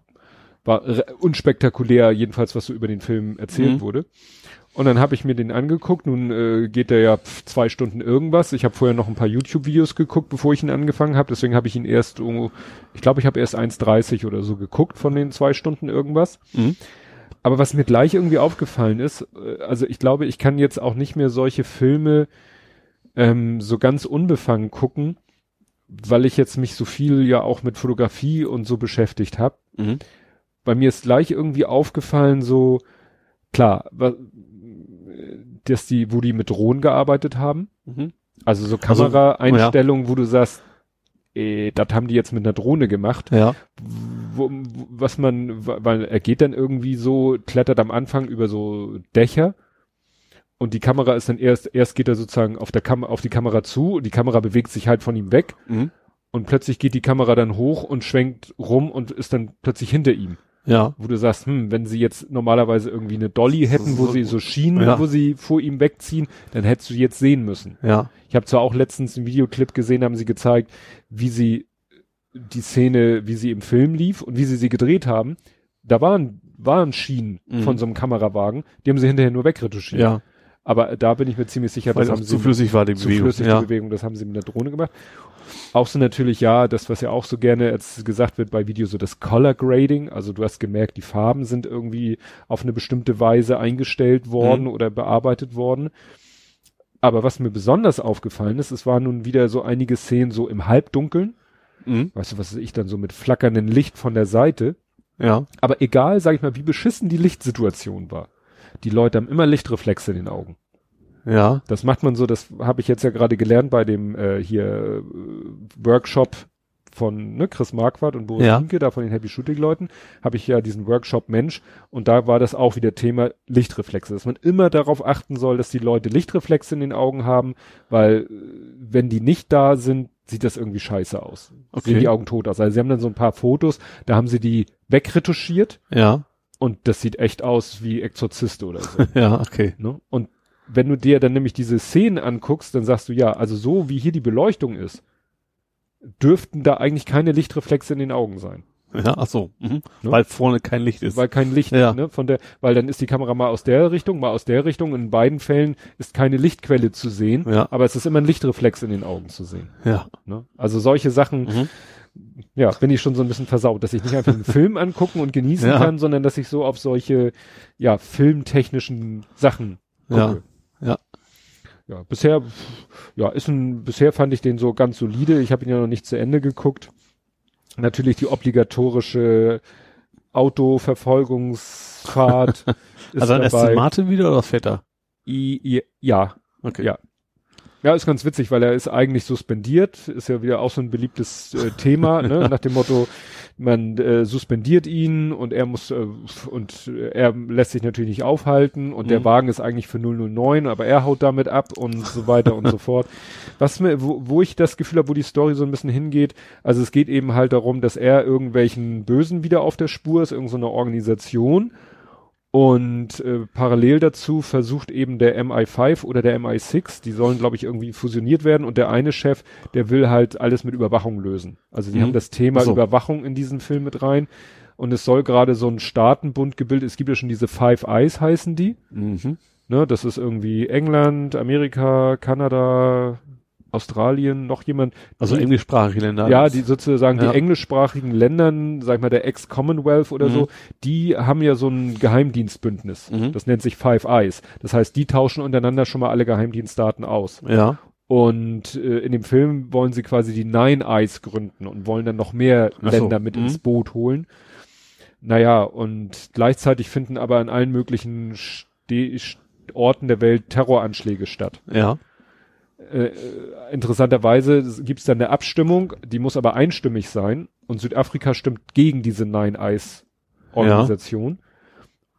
war unspektakulär, jedenfalls, was so über den Film erzählt Mhm. wurde. Und dann habe ich mir den angeguckt. Nun äh, geht der ja zwei Stunden irgendwas. Ich habe vorher noch ein paar YouTube-Videos geguckt, bevor ich ihn angefangen habe. Deswegen habe ich ihn erst, oh, ich glaube, ich habe erst 1,30 oder so geguckt von den zwei Stunden irgendwas. Mhm. Aber was mir gleich irgendwie aufgefallen ist, äh, also ich glaube, ich kann jetzt auch nicht mehr solche Filme ähm, so ganz unbefangen gucken, weil ich jetzt mich so viel ja auch mit Fotografie und so beschäftigt habe. Mhm. Bei mir ist gleich irgendwie aufgefallen, so klar, dass die, wo die mit Drohnen gearbeitet haben, Mhm. also so Also, Kameraeinstellungen, wo du sagst, äh, das haben die jetzt mit einer Drohne gemacht Ja. wo, was man, weil er geht dann irgendwie so, klettert am Anfang über so Dächer und die Kamera ist dann erst, erst geht er sozusagen auf der Kam auf die Kamera zu und die Kamera bewegt sich halt von ihm weg Mhm. und plötzlich geht die Kamera dann hoch und schwenkt rum und ist dann plötzlich hinter ihm. Ja. Wo du sagst, hm, wenn sie jetzt normalerweise irgendwie eine Dolly hätten, wo sie so Schienen, Ja. wo sie vor ihm wegziehen, dann hättest du jetzt sehen müssen. Ja. Ich habe zwar auch letztens einen Videoclip gesehen, haben sie gezeigt, wie sie die Szene, wie sie im Film lief und wie sie sie gedreht haben. Da waren, waren Schienen Mhm. von so einem Kamerawagen, die haben sie hinterher nur wegretuschiert. Ja. Aber da bin ich mir ziemlich sicher, Weil das haben zu sie flüssig war die zu Bewegung. flüssig ja. die Bewegung, das haben sie mit der Drohne gemacht. Auch so natürlich, ja, das, was ja auch so gerne als gesagt wird bei Videos, so das Color Grading, also du hast gemerkt, die Farben sind irgendwie auf eine bestimmte Weise eingestellt worden Mhm. oder bearbeitet worden. Aber was mir besonders aufgefallen ist, es waren nun wieder so einige Szenen so im Halbdunkeln, Mhm. weißt du, was ich dann so mit flackerndem Licht von der Seite. Ja. Aber egal, sag ich mal, wie beschissen die Lichtsituation war. Die Leute haben immer Lichtreflexe in den Augen. Ja. Das macht man so, das habe ich jetzt ja gerade gelernt bei dem äh, hier äh, Workshop von ne, Chris Marquardt und Boris Ja. Linke, da von den Happy Shooting Leuten, habe ich ja diesen Workshop Mensch und da war das auch wieder Thema Lichtreflexe, dass man immer darauf achten soll, dass die Leute Lichtreflexe in den Augen haben, weil äh, wenn die nicht da sind, sieht das irgendwie scheiße aus. Okay. Sehen die Augen tot aus. Also sie haben dann so ein paar Fotos, da haben sie die wegretuschiert Ja. Und das sieht echt aus wie Exorzist oder so. Ja, okay. Ne? Und wenn du dir dann nämlich diese Szenen anguckst, dann sagst du ja, also so wie hier die Beleuchtung ist, dürften da eigentlich keine Lichtreflexe in den Augen sein. Ja, ach so. Mhm. Ne? Weil vorne kein Licht ist. Weil kein Licht, Ja. ne, von der, weil dann ist die Kamera mal aus der Richtung, mal aus der Richtung. In beiden Fällen ist keine Lichtquelle zu sehen, Ja. aber es ist immer ein Lichtreflex in den Augen zu sehen. ja. Ne? Also solche Sachen, Mhm. Ja, bin ich schon so ein bisschen versaut, dass ich nicht einfach einen Film angucken und genießen Ja. kann, sondern dass ich so auf solche, ja, filmtechnischen Sachen gucke. Ja. Ja. ja, bisher, ja, ist ein, bisher fand ich den so ganz solide. Ich habe ihn ja noch nicht zu Ende geguckt. Natürlich die obligatorische Autoverfolgungsfahrt. ist also dann Aston Martin wieder oder fährt er? I, I, ja. Okay. Ja. Ja, ist ganz witzig, weil er ist eigentlich suspendiert, ist ja wieder auch so ein beliebtes äh, Thema, ne? nach dem Motto, man äh, suspendiert ihn und er muss äh, und er lässt sich natürlich nicht aufhalten und mhm. der Wagen ist eigentlich für 009, aber er haut damit ab und so weiter und so fort. Was mir, wo, wo ich das Gefühl habe, wo die Story so ein bisschen hingeht, also es geht eben halt darum, dass er irgendwelchen Bösen wieder auf der Spur ist, irgendeine so Organisation und äh, parallel dazu versucht eben der MI5 oder der MI6, die sollen, glaube ich, irgendwie fusioniert werden. Und der eine Chef, der will halt alles mit Überwachung lösen. Also die mhm. haben das Thema so. Überwachung in diesen Film mit rein. Und es soll gerade so ein Staatenbund gebildet. Es gibt ja schon diese Five Eyes heißen die. Mhm. Ne, das ist irgendwie England, Amerika, Kanada, Australien, noch jemand. Also die, englischsprachige Länder. Ja, die sozusagen ja. die englischsprachigen Ländern, sag ich mal, der Ex-Commonwealth oder mhm. so, die haben ja so ein Geheimdienstbündnis. Mhm. Das nennt sich Five Eyes. Das heißt, die tauschen untereinander schon mal alle Geheimdienstdaten aus. Ja. Und äh, in dem Film wollen sie quasi die Nine Eyes gründen und wollen dann noch mehr so. Länder mit mhm. ins Boot holen. Naja, und gleichzeitig finden aber an allen möglichen Ste Orten der Welt Terroranschläge statt. Ja äh, interessanterweise gibt es dann eine Abstimmung, die muss aber einstimmig sein und Südafrika stimmt gegen diese Nine Eyes Organisation. Ja.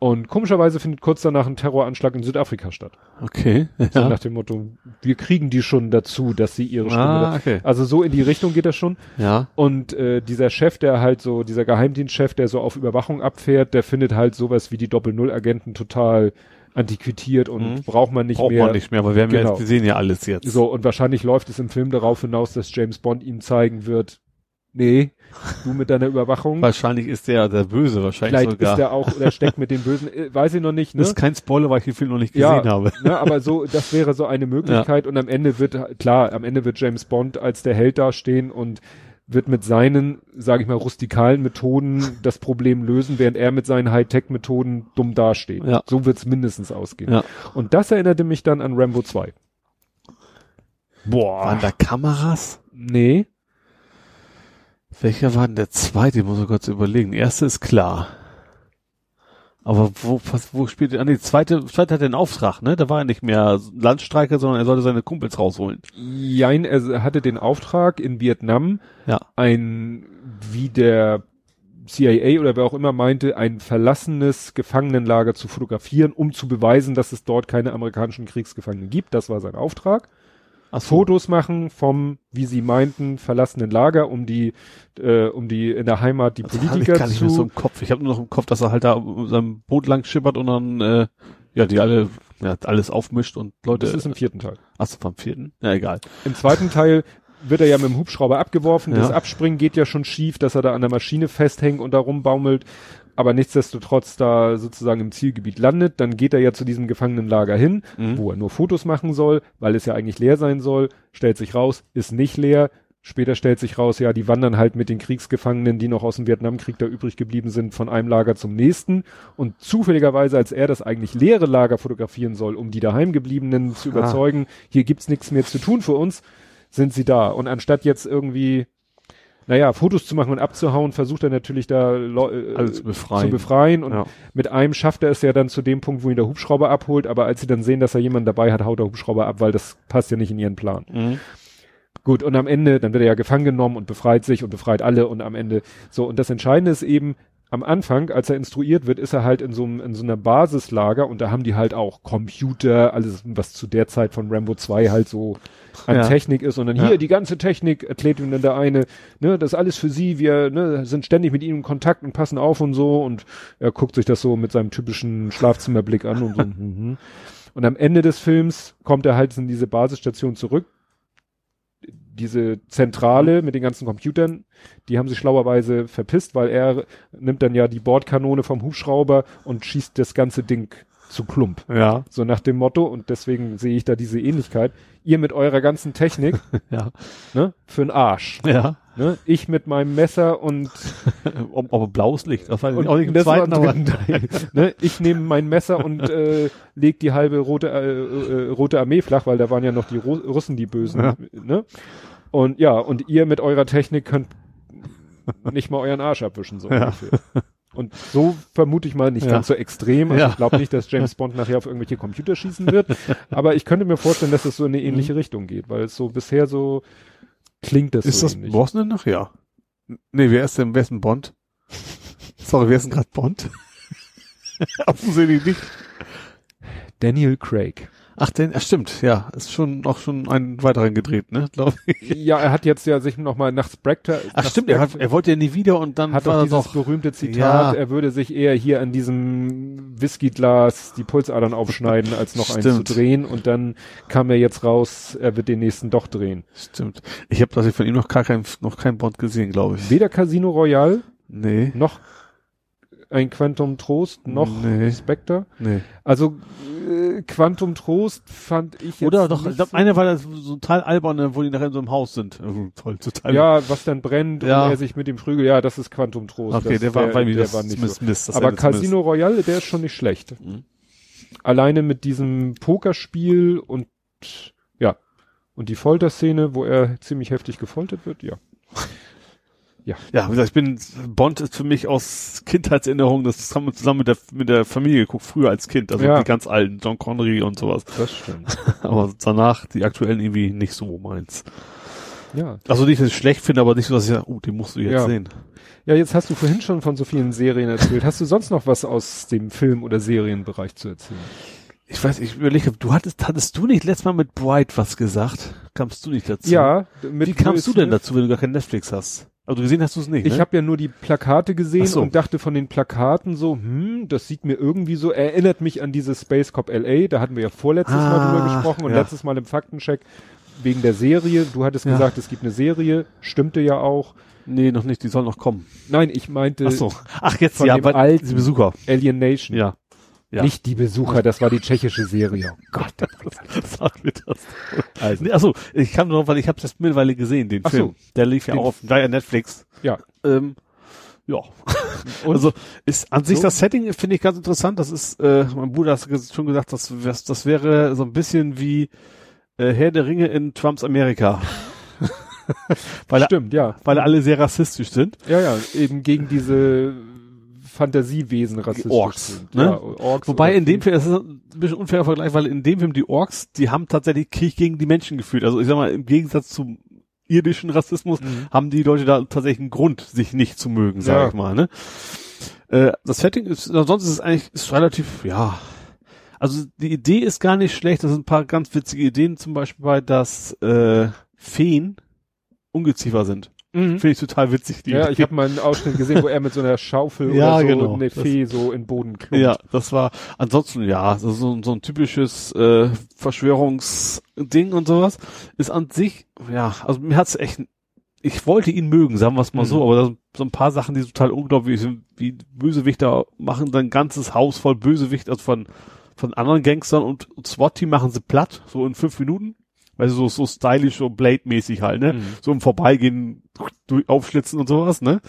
Und komischerweise findet kurz danach ein Terroranschlag in Südafrika statt. Okay. Ja. So nach dem Motto, wir kriegen die schon dazu, dass sie ihre Stimme. Ah, okay. Also so in die Richtung geht das schon. Ja. Und äh, dieser Chef, der halt so, dieser Geheimdienstchef, der so auf Überwachung abfährt, der findet halt sowas wie die Doppel-Null-Agenten total antiquiert und mhm. braucht man nicht braucht mehr. Braucht man nicht mehr, aber wir haben genau. ja, wir sehen ja alles jetzt. So, und wahrscheinlich läuft es im Film darauf hinaus, dass James Bond ihm zeigen wird, nee, du mit deiner Überwachung. wahrscheinlich ist der der Böse, wahrscheinlich Vielleicht sogar. ist der auch, oder steckt mit den Bösen, äh, weiß ich noch nicht. Ne? Das ist kein Spoiler, weil ich den Film noch nicht gesehen ja, habe. Ne, aber so, das wäre so eine Möglichkeit ja. und am Ende wird, klar, am Ende wird James Bond als der Held dastehen und wird mit seinen, sage ich mal, rustikalen Methoden das Problem lösen, während er mit seinen Hightech-Methoden dumm dasteht. Ja. So wird's mindestens ausgehen. Ja. Und das erinnerte mich dann an Rambo 2. Boah. Waren da Kameras? Nee. Welcher war denn der zweite? Ich muss ich kurz überlegen. Der erste ist klar. Aber wo, was, wo spielt er? Ah, nee, zweite, zweite hat er einen Auftrag, ne? Da war er nicht mehr Landstreiker, sondern er sollte seine Kumpels rausholen. Jein, er hatte den Auftrag in Vietnam, ja. ein, wie der CIA oder wer auch immer meinte, ein verlassenes Gefangenenlager zu fotografieren, um zu beweisen, dass es dort keine amerikanischen Kriegsgefangenen gibt. Das war sein Auftrag. Ach so. Fotos machen vom, wie sie meinten, verlassenen Lager, um die, äh, um die in der Heimat die das Politiker ich gar nicht mehr so im Kopf. Ich habe nur noch im Kopf, dass er halt da um seinem Boot lang schippert und dann äh, ja die alle ja, alles aufmischt und Leute. Das ist im vierten Teil. Achso, vom vierten? Ja, egal. Im zweiten Teil wird er ja mit dem Hubschrauber abgeworfen. Ja. Das Abspringen geht ja schon schief, dass er da an der Maschine festhängt und da rumbaumelt aber nichtsdestotrotz da sozusagen im Zielgebiet landet, dann geht er ja zu diesem Gefangenenlager hin, mhm. wo er nur Fotos machen soll, weil es ja eigentlich leer sein soll, stellt sich raus, ist nicht leer. Später stellt sich raus, ja, die wandern halt mit den Kriegsgefangenen, die noch aus dem Vietnamkrieg da übrig geblieben sind, von einem Lager zum nächsten. Und zufälligerweise, als er das eigentlich leere Lager fotografieren soll, um die daheimgebliebenen zu überzeugen, ah. hier gibt's nichts mehr zu tun für uns, sind sie da. Und anstatt jetzt irgendwie naja, Fotos zu machen und abzuhauen, versucht er natürlich da äh, Alles zu befreien. zu befreien. Und ja. mit einem schafft er es ja dann zu dem Punkt, wo ihn der Hubschrauber abholt, aber als sie dann sehen, dass er jemanden dabei hat, haut der Hubschrauber ab, weil das passt ja nicht in ihren Plan. Mhm. Gut, und am Ende, dann wird er ja gefangen genommen und befreit sich und befreit alle und am Ende so. Und das Entscheidende ist eben, am Anfang, als er instruiert wird, ist er halt in so, einem in so einer Basislager und da haben die halt auch Computer, alles, was zu der Zeit von Rambo 2 halt so an ja. Technik ist und dann hier ja. die ganze Technik erklärt ihm dann der eine, ne, das ist alles für sie, wir ne, sind ständig mit ihm in Kontakt und passen auf und so und er guckt sich das so mit seinem typischen Schlafzimmerblick an und so. mhm. Und am Ende des Films kommt er halt in diese Basisstation zurück, diese Zentrale mit den ganzen Computern, die haben sich schlauerweise verpisst, weil er nimmt dann ja die Bordkanone vom Hubschrauber und schießt das ganze Ding zu klump. Ja. So nach dem Motto, und deswegen sehe ich da diese Ähnlichkeit. Ihr mit eurer ganzen Technik, Ja. ne, für'n Arsch. Ja. Ne? Ich mit meinem Messer und, Ob, aber blaues Licht. Das war und auch nicht im zweiten, aber ne? Ich nehme mein Messer und äh, leg die halbe rote, äh, äh, rote Armee flach, weil da waren ja noch die Ru Russen die Bösen. Ja. Ne? Und ja, und ihr mit eurer Technik könnt nicht mal euren Arsch abwischen, so Ja. ungefähr. Und so vermute ich mal nicht Ja. ganz so extrem. Also Ja. ich glaube nicht, dass James Bond nachher auf irgendwelche Computer schießen wird. Aber ich könnte mir vorstellen, dass es so in eine ähnliche Richtung geht, weil es so bisher so klingt das ist so das ähnlich. Brosnan noch? Ja. Nee, wer ist denn, wer ist denn Bond? Sorry, wer ist denn gerade Bond? Offensichtlich nicht. Daniel Craig. Ach, denn, ach stimmt, ja, ist schon auch schon einen weiteren gedreht, ne, glaube ich. Ja, er hat jetzt ja sich nochmal nach Spectre. Ach nach stimmt, er, hat, Spectre- er wollte ja nie wieder und dann hat war doch dieses auch berühmte Zitat, Ja. er würde sich eher hier an diesem Whiskyglas die Pulsadern aufschneiden, als noch eins zu Stimmt. drehen. Und dann kam er jetzt raus, er wird den nächsten doch drehen. Stimmt. Ich habe tatsächlich von ihm noch gar kein, noch kein Bond gesehen, glaube ich. Weder Casino Royale, Nee, noch ein Quantum Trost, noch Nee. Spectre. nee. Also äh, Quantum Trost fand ich jetzt Oder doch, ich nicht glaube, so- eine war das so total alberne, wo die nachher in so einem Haus sind. Toll, total. ja, was dann brennt Ja. und er sich mit dem Prügel, ja, das ist Quantum Trost. okay, das, der war, mir der das war nicht so. Mist, Mist, das Aber. Casino Royale, der ist schon nicht schlecht. Mhm. Alleine mit diesem Pokerspiel und ja, und die Folterszene, wo er ziemlich heftig gefoltert wird, ja. Ja, wie gesagt, ich bin, Bond ist für mich aus Kindheitserinnerungen, das haben wir zusammen mit der, mit der Familie geguckt, früher als Kind, also Ja. die ganz alten, John Connery und sowas. Das stimmt. Aber danach, die aktuellen irgendwie nicht so meins. Ja. Also nicht, dass ich es schlecht finde, aber nicht so, dass ich sage, oh, den musst du jetzt Ja. sehen. Ja, jetzt hast du vorhin schon von so vielen Serien erzählt. Hast du sonst noch was aus dem Film- oder Serienbereich zu erzählen? Ich weiß, ich überlege, du hattest, hattest du nicht letztes Mal mit Bright was gesagt? Kamst du nicht dazu? Ja, Wie kamst du denn dazu, wenn du gar kein Netflix hast? Also gesehen hast du es nicht, Ich ne? habe ja nur die Plakate gesehen so. und dachte von den Plakaten so, hm, das sieht mir irgendwie so, erinnert mich an diese Space Cop LA, da hatten wir ja vorletztes Mal Ah, drüber gesprochen und ja. letztes Mal im Faktencheck wegen der Serie. Du hattest Ja. gesagt, es gibt eine Serie, stimmte ja auch. Nee, noch nicht, die soll noch kommen. Nein, ich meinte Ach so. Ach, jetzt, von ja, dem bei alten- die Besucher. Alien Nation. Ja. Ja. Nicht die Besucher, das war die tschechische Serie. Oh Gott. Sag mir das. Also, Nee, achso, ich kann nur, weil ich habe das mittlerweile gesehen, den Ach so. Film. Der lief ja Den- auch auf ja Netflix. ja. Ähm, ja. Also ist an sich So? das Setting finde ich ganz interessant. Das ist, äh, mein Bruder hat ges- schon gesagt, das, das, das wäre so ein bisschen wie äh, Herr der Ringe in Trumps Amerika. weil, Stimmt, ja. weil alle sehr rassistisch sind. Ja, ja, eben gegen diese Fantasiewesen rassistisch Orks, sind. ne? Ja, Orks Wobei in dem Film, das ist ein bisschen unfairer Vergleich, weil in dem Film die Orks, die haben tatsächlich Krieg gegen die Menschen geführt. Also ich sag mal, im Gegensatz zum irdischen Rassismus Mhm. haben die Leute da tatsächlich einen Grund, sich nicht zu mögen, sag Ja. ich mal. Ne? Äh, das Setting ist, ansonsten ist es eigentlich ist relativ, ja. Also die Idee ist gar nicht schlecht. Das sind ein paar ganz witzige Ideen, zum Beispiel bei, dass äh, Feen Ungeziefer sind. Mhm. Finde ich total witzig. Die Ja, ich habe mal einen Ausschnitt gesehen, wo er mit so einer Schaufel Ja, oder so genau. eine Das- Fee so in den Boden klumpt. Ja, das war ansonsten ja so, so, so ein typisches äh, Verschwörungsding und sowas ist an sich ja also mir hat's echt ich wollte ihn mögen sagen wir es mal Mhm. so aber da sind so ein paar Sachen die total unglaublich sind wie Bösewichter machen sein ganzes Haus voll Bösewicht also von von anderen Gangstern und, und SWAT-Team machen sie platt so in fünf Minuten weil so so stylisch so Blade-mäßig halt ne Mhm. so im Vorbeigehen durch, aufschlitzen und sowas ne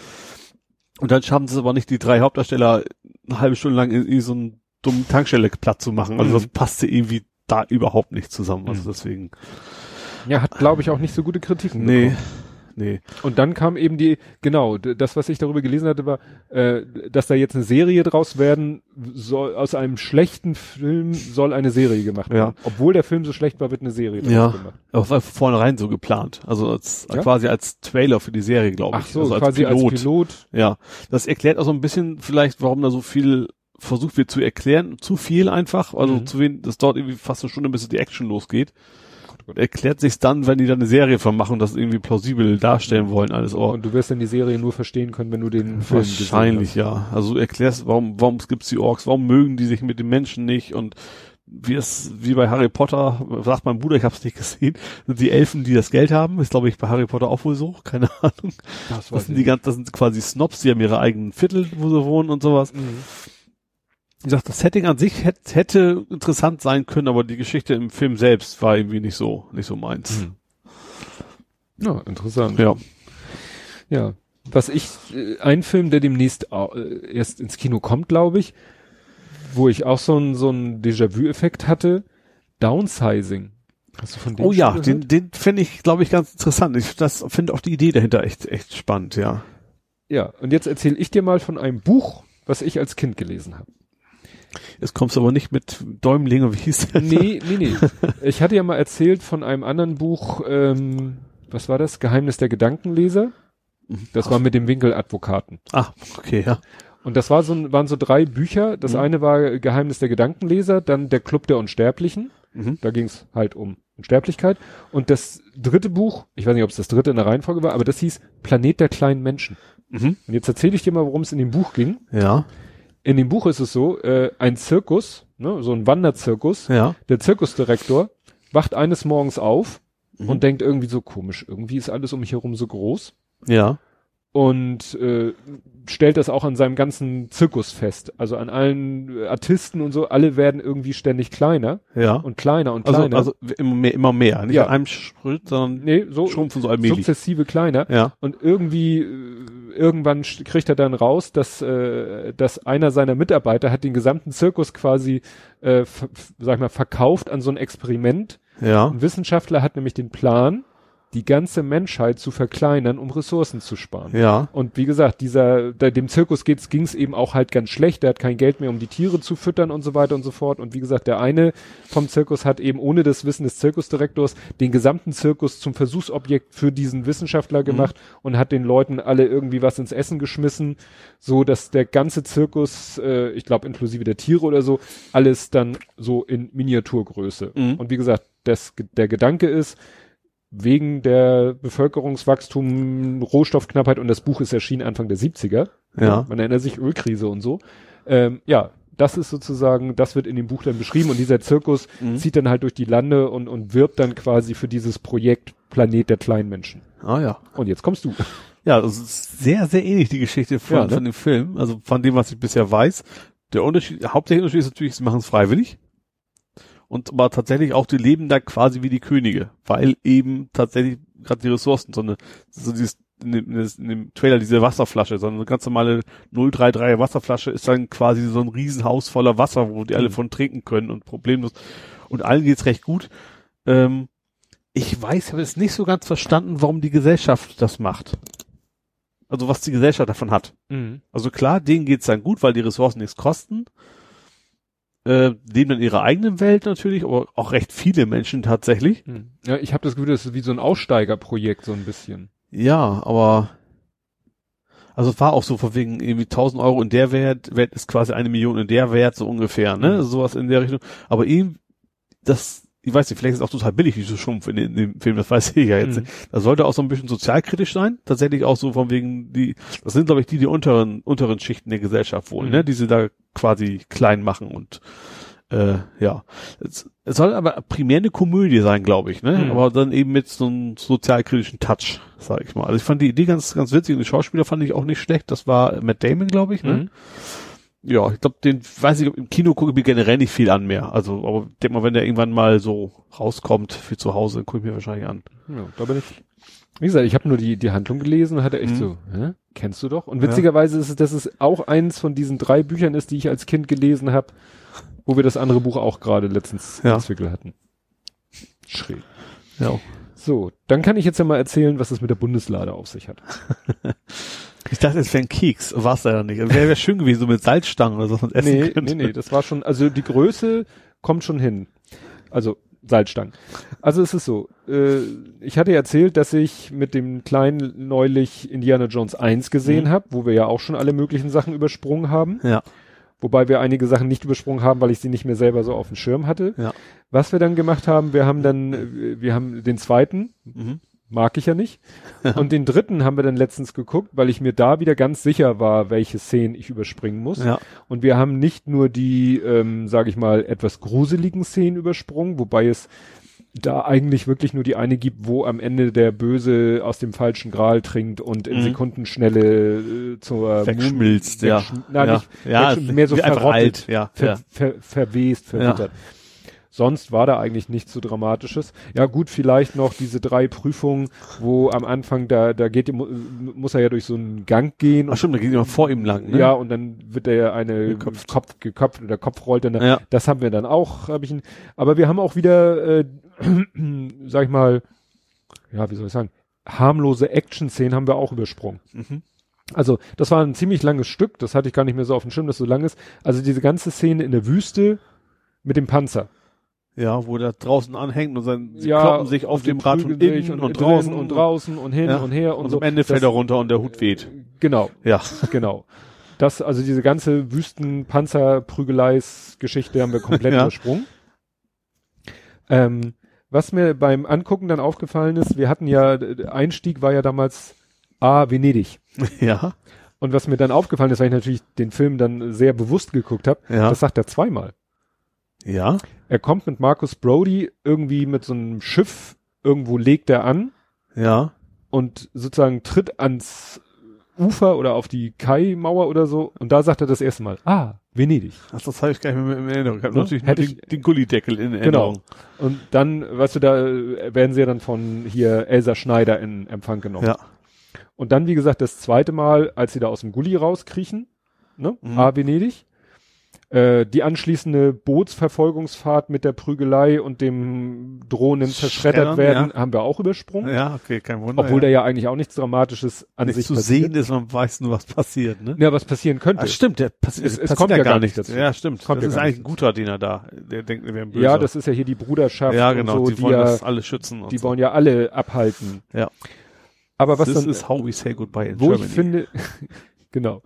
und dann schaffen sie es aber nicht, die drei Hauptdarsteller eine halbe Stunde lang in, in so einen dummen Tankstelle platt zu machen. Also Mhm. das passte irgendwie da überhaupt nicht zusammen. Also Mhm. deswegen. Ja, hat, glaube ich, auch nicht so gute Kritiken. Nee. bekommen. Nee. Und dann kam eben die, genau, das, was ich darüber gelesen hatte, war, äh, dass da jetzt eine Serie draus werden soll, aus einem schlechten Film soll eine Serie gemacht Ja. werden. Obwohl der Film so schlecht war, wird eine Serie draus Ja. gemacht. Aber es war vornherein so geplant. Also als, Ja? quasi als Trailer für die Serie, glaube ich. Ach so, also quasi als Pilot. Ja. Das erklärt auch so ein bisschen vielleicht, warum da so viel versucht wird zu erklären. Zu viel einfach. Also Mhm. zu wenig, das dauert irgendwie fast eine Stunde, bis die Action losgeht. Erklärt sich's dann, wenn die dann eine Serie von machen und das irgendwie plausibel darstellen wollen, alles. Oh, Und du wirst dann die Serie nur verstehen können, wenn du den Film Wahrscheinlich, ja. Also du erklärst, warum, warum gibt's die Orks, warum mögen die sich mit den Menschen nicht und wie es, wie bei Harry Potter, sagt mein Bruder, ich habe es nicht gesehen, sind die Elfen, die das Geld haben, ist glaube ich bei Harry Potter auch wohl so, keine Ahnung. Das, Das sind die ganz, das sind quasi Snobs, die haben ihre eigenen Viertel, wo sie wohnen und sowas. Mhm. Wie gesagt, das Setting an sich hätte, hätte interessant sein können, aber die Geschichte im Film selbst war irgendwie nicht so, nicht so meins. Hm. Ja, interessant. Ja. Ja. Was ich, äh, ein Film, der demnächst äh, erst ins Kino kommt, glaube ich, wo ich auch so ein so ein Déjà-vu-Effekt hatte, Downsizing. Hast du von dem Oh ja, gehört? den, den finde ich, glaube ich, ganz interessant. Ich das finde auch die Idee dahinter echt, echt spannend, ja. Ja, und jetzt erzähle ich dir mal von einem Buch, was ich als Kind gelesen habe. Jetzt kommst du aber nicht mit Däumling, wie hieß der? Nee, nee, nee. Ich hatte ja mal erzählt von einem anderen Buch, ähm, was war das? Geheimnis der Gedankenleser. Mhm. Das war mit dem Winkeladvokaten. Ah, okay, ja. Und das war so, waren so drei Bücher. Das mhm. eine war Geheimnis der Gedankenleser, dann der Club der Unsterblichen. Mhm. Da ging es halt um Unsterblichkeit. Und das dritte Buch, ich weiß nicht, ob es das dritte in der Reihenfolge war, aber das hieß Planet der kleinen Menschen. Mhm. Und jetzt erzähle ich dir mal, worum es in dem Buch ging. Ja. In dem Buch ist es so, äh, ein Zirkus, ne, so ein Wanderzirkus. Ja. Der Zirkusdirektor wacht eines Morgens auf mhm. und denkt irgendwie so komisch, irgendwie ist alles um mich herum so groß. Ja und äh, stellt das auch an seinem ganzen Zirkus fest. Also an allen Artisten und so, alle werden irgendwie ständig kleiner ja. und kleiner und also, kleiner. Also immer mehr, immer mehr. nicht ja. an einem Schritt, sondern nee, so schrumpfen so allmählich. Sukzessive kleiner. Ja. Und irgendwie, äh, irgendwann kriegt er dann raus, dass, äh, dass einer seiner Mitarbeiter hat den gesamten Zirkus quasi, äh, sag mal, verkauft an so ein Experiment. Ja. Ein Wissenschaftler hat nämlich den Plan, die ganze Menschheit zu verkleinern, um Ressourcen zu sparen. Ja. Und wie gesagt, dieser, der, dem Zirkus geht's, ging's eben auch halt ganz schlecht. Der hat kein Geld mehr, um die Tiere zu füttern und so weiter und so fort. Und wie gesagt, der eine vom Zirkus hat eben ohne das Wissen des Zirkusdirektors den gesamten Zirkus zum Versuchsobjekt für diesen Wissenschaftler mhm. gemacht mhm. und hat den Leuten alle irgendwie was ins Essen geschmissen, so dass der ganze Zirkus, äh, ich glaube inklusive der Tiere oder so, alles dann so in Miniaturgröße. Mhm. Und wie gesagt, das, der Gedanke ist, wegen der Bevölkerungswachstum, Rohstoffknappheit und das Buch ist erschienen Anfang der 70er. Ja. Man erinnert sich Ölkrise und so. Ähm, ja, das ist sozusagen, das wird in dem Buch dann beschrieben und dieser Zirkus mhm. zieht dann halt durch die Lande und, und wirbt dann quasi für dieses Projekt Planet der kleinen Menschen. Ah ja. Und jetzt kommst du. Ja, das ist sehr, sehr ähnlich die Geschichte von, ja, ne? von dem Film, also von dem, was ich bisher weiß. Der Unterschied, der hauptsächliche Unterschied ist natürlich, sie machen es freiwillig und aber tatsächlich auch die leben da quasi wie die Könige, weil eben tatsächlich gerade die Ressourcen, so eine, so dieses in dem, in dem Trailer diese Wasserflasche, so eine ganz normale 033 Wasserflasche ist dann quasi so ein Riesenhaus voller Wasser, wo die alle mhm. von trinken können und problemlos. Und allen geht's recht gut. Ähm, ich weiß, ich habe es nicht so ganz verstanden, warum die Gesellschaft das macht. Also was die Gesellschaft davon hat. Mhm. Also klar, denen geht's dann gut, weil die Ressourcen nichts kosten äh, leben in ihrer eigenen Welt natürlich, aber auch recht viele Menschen tatsächlich. Hm. Ja, ich habe das Gefühl, das ist wie so ein Aussteigerprojekt so ein bisschen. Ja, aber also war auch so von wegen irgendwie 1000 Euro in der Wert, Wert ist quasi eine Million in der Wert so ungefähr, ne, mhm. sowas in der Richtung. Aber eben das ich weiß nicht, vielleicht ist es auch total billig, wie so Schrumpf in, in, dem Film, das weiß ich ja jetzt. Mhm. Das sollte auch so ein bisschen sozialkritisch sein. Tatsächlich auch so von wegen, die, das sind, glaube ich, die, die unteren, unteren Schichten der Gesellschaft wohl, mhm. ne, die sie da quasi klein machen und äh, ja. Es, es soll aber primär eine Komödie sein, glaube ich, ne? Mhm. Aber dann eben mit so einem sozialkritischen Touch, sag ich mal. Also ich fand die Idee ganz, ganz witzig und die Schauspieler fand ich auch nicht schlecht. Das war Matt Damon, glaube ich, ne? Ja, ich glaube, den weiß ich, im Kino gucke ich mir generell nicht viel an mehr. Also, aber denk mal, wenn der irgendwann mal so rauskommt für zu Hause, dann gucke ich mir wahrscheinlich an. Ja, da bin ich. Wie gesagt, ich habe nur die, die Handlung gelesen und hatte echt mhm. so, hä? kennst du doch? Und witzigerweise ja. ist es, dass es auch eins von diesen drei Büchern ist, die ich als Kind gelesen habe, wo wir das andere Buch auch gerade letztens ja. Hatten. Schräg. Ja. So, dann kann ich jetzt ja mal erzählen, was es mit der Bundeslade auf sich hat. Ich dachte, es wäre ein Keks. War es ja nicht. Wäre wär schön gewesen, so mit Salzstangen oder so man essen nee, könnte. Nee, nee, das war schon, also die Größe kommt schon hin. Also Salzstangen. Also es ist so, äh, ich hatte erzählt, dass ich mit dem Kleinen neulich Indiana Jones 1 gesehen mhm. habe, wo wir ja auch schon alle möglichen Sachen übersprungen haben. Ja. Wobei wir einige Sachen nicht übersprungen haben, weil ich sie nicht mehr selber so auf dem Schirm hatte. Ja. Was wir dann gemacht haben, wir haben dann, äh, wir haben den zweiten, mhm mag ich ja nicht. Und den dritten haben wir dann letztens geguckt, weil ich mir da wieder ganz sicher war, welche Szenen ich überspringen muss. Ja. Und wir haben nicht nur die, ähm, sage ich mal, etwas gruseligen Szenen übersprungen, wobei es da eigentlich wirklich nur die eine gibt, wo am Ende der Böse aus dem falschen Gral trinkt und in Mhm. Sekundenschnelle äh, zur Wegschmilzt, ja. Nein, ja. nicht ja, wegschm- mehr so verrottet, alt, ja, ver, ja. ver, verwest, verwittert. Sonst war da eigentlich nichts so Dramatisches. Ja gut, vielleicht noch diese drei Prüfungen, wo am Anfang da, da geht, mu- muss er ja durch so einen Gang gehen Ach stimmt, da geht jemand vor ihm lang, ne? ja, und dann wird er eine Geköpft. Kopf geköpft oder Kopf rollt dann. Ja. Das haben wir dann auch, habe ich. ihn- Aber wir haben auch wieder, äh, sag ich mal, ja, wie soll ich sagen, harmlose Action-Szenen haben wir auch übersprungen. Mhm. Also das war ein ziemlich langes Stück. Das hatte ich gar nicht mehr so auf dem Schirm, dass so lang ist. Also diese ganze Szene in der Wüste mit dem Panzer. Ja, wo der draußen anhängt und dann sie ja, kloppen sich auf und dem Rad und innen und, drin draußen und draußen und hin ja. und her und, und so. am Ende fällt Das- er runter und der Hut weht. Genau, Ja. genau. Das, also diese ganze Wüsten-Panzer-Prügeleis-Geschichte haben wir komplett Ja. übersprungen. Ähm, was mir beim Angucken dann aufgefallen ist, wir hatten ja, der Einstieg war ja damals A, Venedig. ja. Und was mir dann aufgefallen ist, weil ich natürlich den Film dann sehr bewusst geguckt habe, Ja. das sagt er zweimal. Ja. Er kommt mit Marcus Brody irgendwie mit so einem Schiff, irgendwo legt er an Ja. und sozusagen tritt ans Ufer oder auf die Kai-Mauer oder so und da sagt er das erste Mal, ah, Venedig. Ach, das habe ich gar nicht mehr in Erinnerung. Ich habe Ne? natürlich Hätte den, den Gullideckel in Erinnerung. Und dann, weißt du, da äh, werden sie ja dann von hier Elsa Schneider in Empfang genommen. Ja. Und dann, wie gesagt, das zweite Mal, als sie da aus dem Gully rauskriechen, ne, Mhm. A, Venedig, äh, die anschließende Bootsverfolgungsfahrt mit der Prügelei und dem drohenden zerschreddert werden, haben wir auch übersprungen. Ja, okay, kein Wunder. Obwohl ja. da ja eigentlich auch nichts Dramatisches an nicht sich zu passiert. sehen ist, man weiß nur, was passiert, ne? Ja, was passieren könnte. Ach, stimmt, der passi Es- es, passiert kommt ja gar nicht dazu. Ja, stimmt. Kommt das ja ist gar eigentlich ein guter Diener da. Der denkt, wir wären böse. ja, das ist ja hier die Bruderschaft ja, genau. so, die die, wollen ja, das alle schützen. Und die so. wollen ja alle abhalten. Ja. Aber was This dann, is how we say goodbye in wo Germany. ich finde, genau.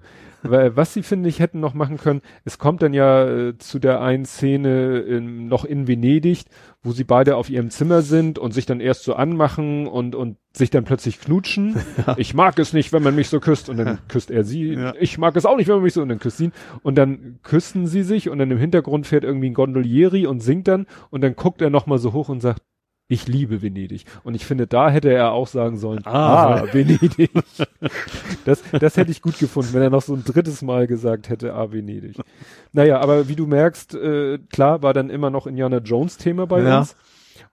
Weil, was sie, finde ich, hätten noch machen können, es kommt dann ja äh, zu der einen Szene in, noch in Venedig, wo sie beide auf ihrem Zimmer sind und sich dann erst so anmachen und, und sich dann plötzlich knutschen. Ich mag es nicht, wenn man mich so küsst und dann küsst er sie. Ja. Ich mag es auch nicht, wenn man mich so und dann küsst sie ihn. Und dann küssen sie sich und dann im Hintergrund fährt irgendwie ein Gondolieri und singt dann und dann guckt er nochmal so hoch und sagt, ich liebe Venedig. Und ich finde, da hätte er auch sagen sollen, Ah. ah, Venedig. Das, das hätte ich gut gefunden, wenn er noch so ein drittes Mal gesagt hätte, ah, Venedig. Naja, aber wie du merkst, äh, klar war dann immer noch Indiana Jones Thema bei Ja. uns.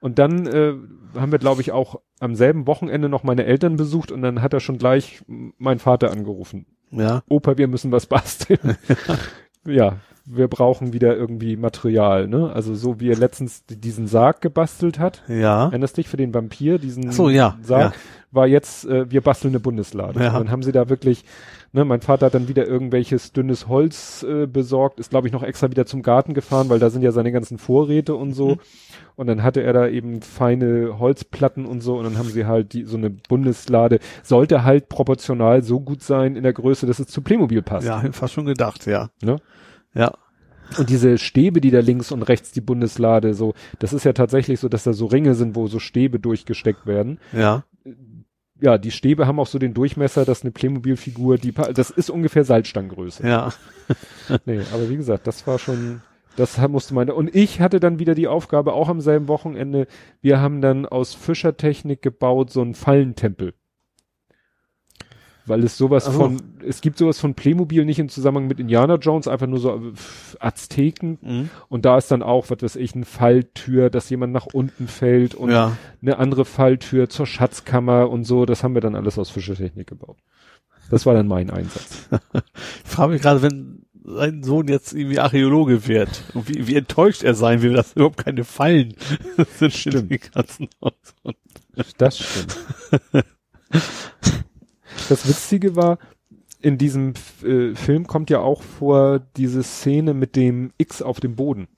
Und dann äh, haben wir, glaube ich, auch am selben Wochenende noch meine Eltern besucht und dann hat er schon gleich m- mein Vater angerufen. Ja. Opa, wir müssen was basteln. ja, wir brauchen wieder irgendwie Material, ne? Also so wie er letztens diesen Sarg gebastelt hat. Ja. Erinnerst dich für den Vampir, diesen Ach so, ja, Sarg, ja. war jetzt, äh, wir basteln eine Bundeslade. Ja. Und dann haben sie da wirklich, ne, mein Vater hat dann wieder irgendwelches dünnes Holz äh, besorgt, ist glaube ich noch extra wieder zum Garten gefahren, weil da sind ja seine ganzen Vorräte und so. Mhm. Und dann hatte er da eben feine Holzplatten und so und dann haben sie halt die, so eine Bundeslade, sollte halt proportional so gut sein in der Größe, dass es zu Playmobil passt. Ja, fast schon gedacht, ja. Ne? Ja. Und diese Stäbe, die da links und rechts die Bundeslade so, das ist ja tatsächlich so, dass da so Ringe sind, wo so Stäbe durchgesteckt werden. Ja. Ja, die Stäbe haben auch so den Durchmesser, dass eine Playmobil-Figur, die, das ist ungefähr Salzstangengröße. Ja. Nee, aber wie gesagt, das war schon, das musste meine, und ich hatte dann wieder die Aufgabe, auch am selben Wochenende, wir haben dann aus Fischertechnik gebaut, so einen Fallentempel. Weil es sowas so. von, es gibt sowas von Playmobil nicht im Zusammenhang mit Indiana Jones, einfach nur so äh, Azteken. Mhm. Und da ist dann auch, was weiß ich, eine Falltür, dass jemand nach unten fällt und ja. eine andere Falltür zur Schatzkammer und so. Das haben wir dann alles aus Fischertechnik gebaut. Das war dann mein Einsatz. Ich frage mich gerade, wenn sein Sohn jetzt irgendwie Archäologe wird und wie, wie enttäuscht er sein will, dass überhaupt keine Fallen sind. Stimmt. Das stimmt. Das Witzige war, in diesem äh, Film kommt ja auch vor diese Szene mit dem X auf dem Boden.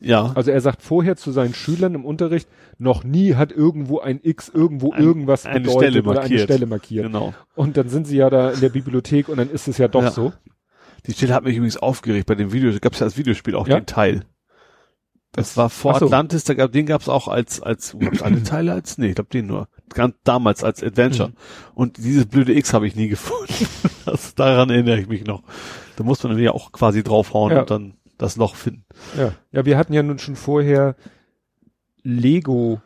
Ja. Also er sagt vorher zu seinen Schülern im Unterricht, noch nie hat irgendwo ein X irgendwo Ein- irgendwas eine bedeutet Stelle oder eine markiert. Stelle markiert. Genau. Und dann sind sie ja da in der Bibliothek und dann ist es ja doch Ja. so. Die Stelle hat mich übrigens aufgeregt bei dem Video. Da gab es ja als Videospiel auch Ja. den Teil. Das war vor so. Atlantis, da gab, den gab es auch als, als, gab's alle Teile als, nee, ich glaube den nur. Ganz damals als Adventure. Mhm. Und dieses blöde X habe ich nie gefunden. Das, daran erinnere ich mich noch. Da muss man ja auch quasi draufhauen Ja. und dann das Loch finden. Ja. ja, wir hatten ja nun schon vorher Lego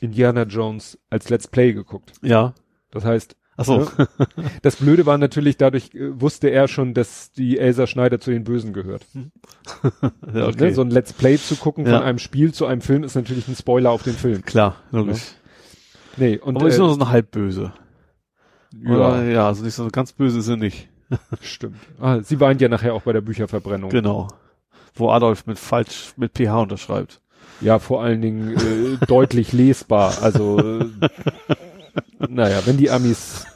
Indiana Jones als Let's Play geguckt. Ja. Das heißt, Ach so. Ja. das Blöde war natürlich, dadurch äh, wusste er schon, dass die Elsa Schneider zu den Bösen gehört. ja, Ne? So ein Let's Play zu gucken Ja. von einem Spiel zu einem Film ist natürlich ein Spoiler auf den Film. Klar, logisch. Nee, und Aber ist äh, nur so eine halbböse. ja, ja, also nicht so ganz böse ist sie nicht. stimmt. Ah, sie weint ja nachher auch bei der Bücherverbrennung. Genau. Wo Adolf mit falsch, mit PH unterschreibt. Ja, vor allen Dingen äh, deutlich lesbar. Also, äh, naja, wenn die Amis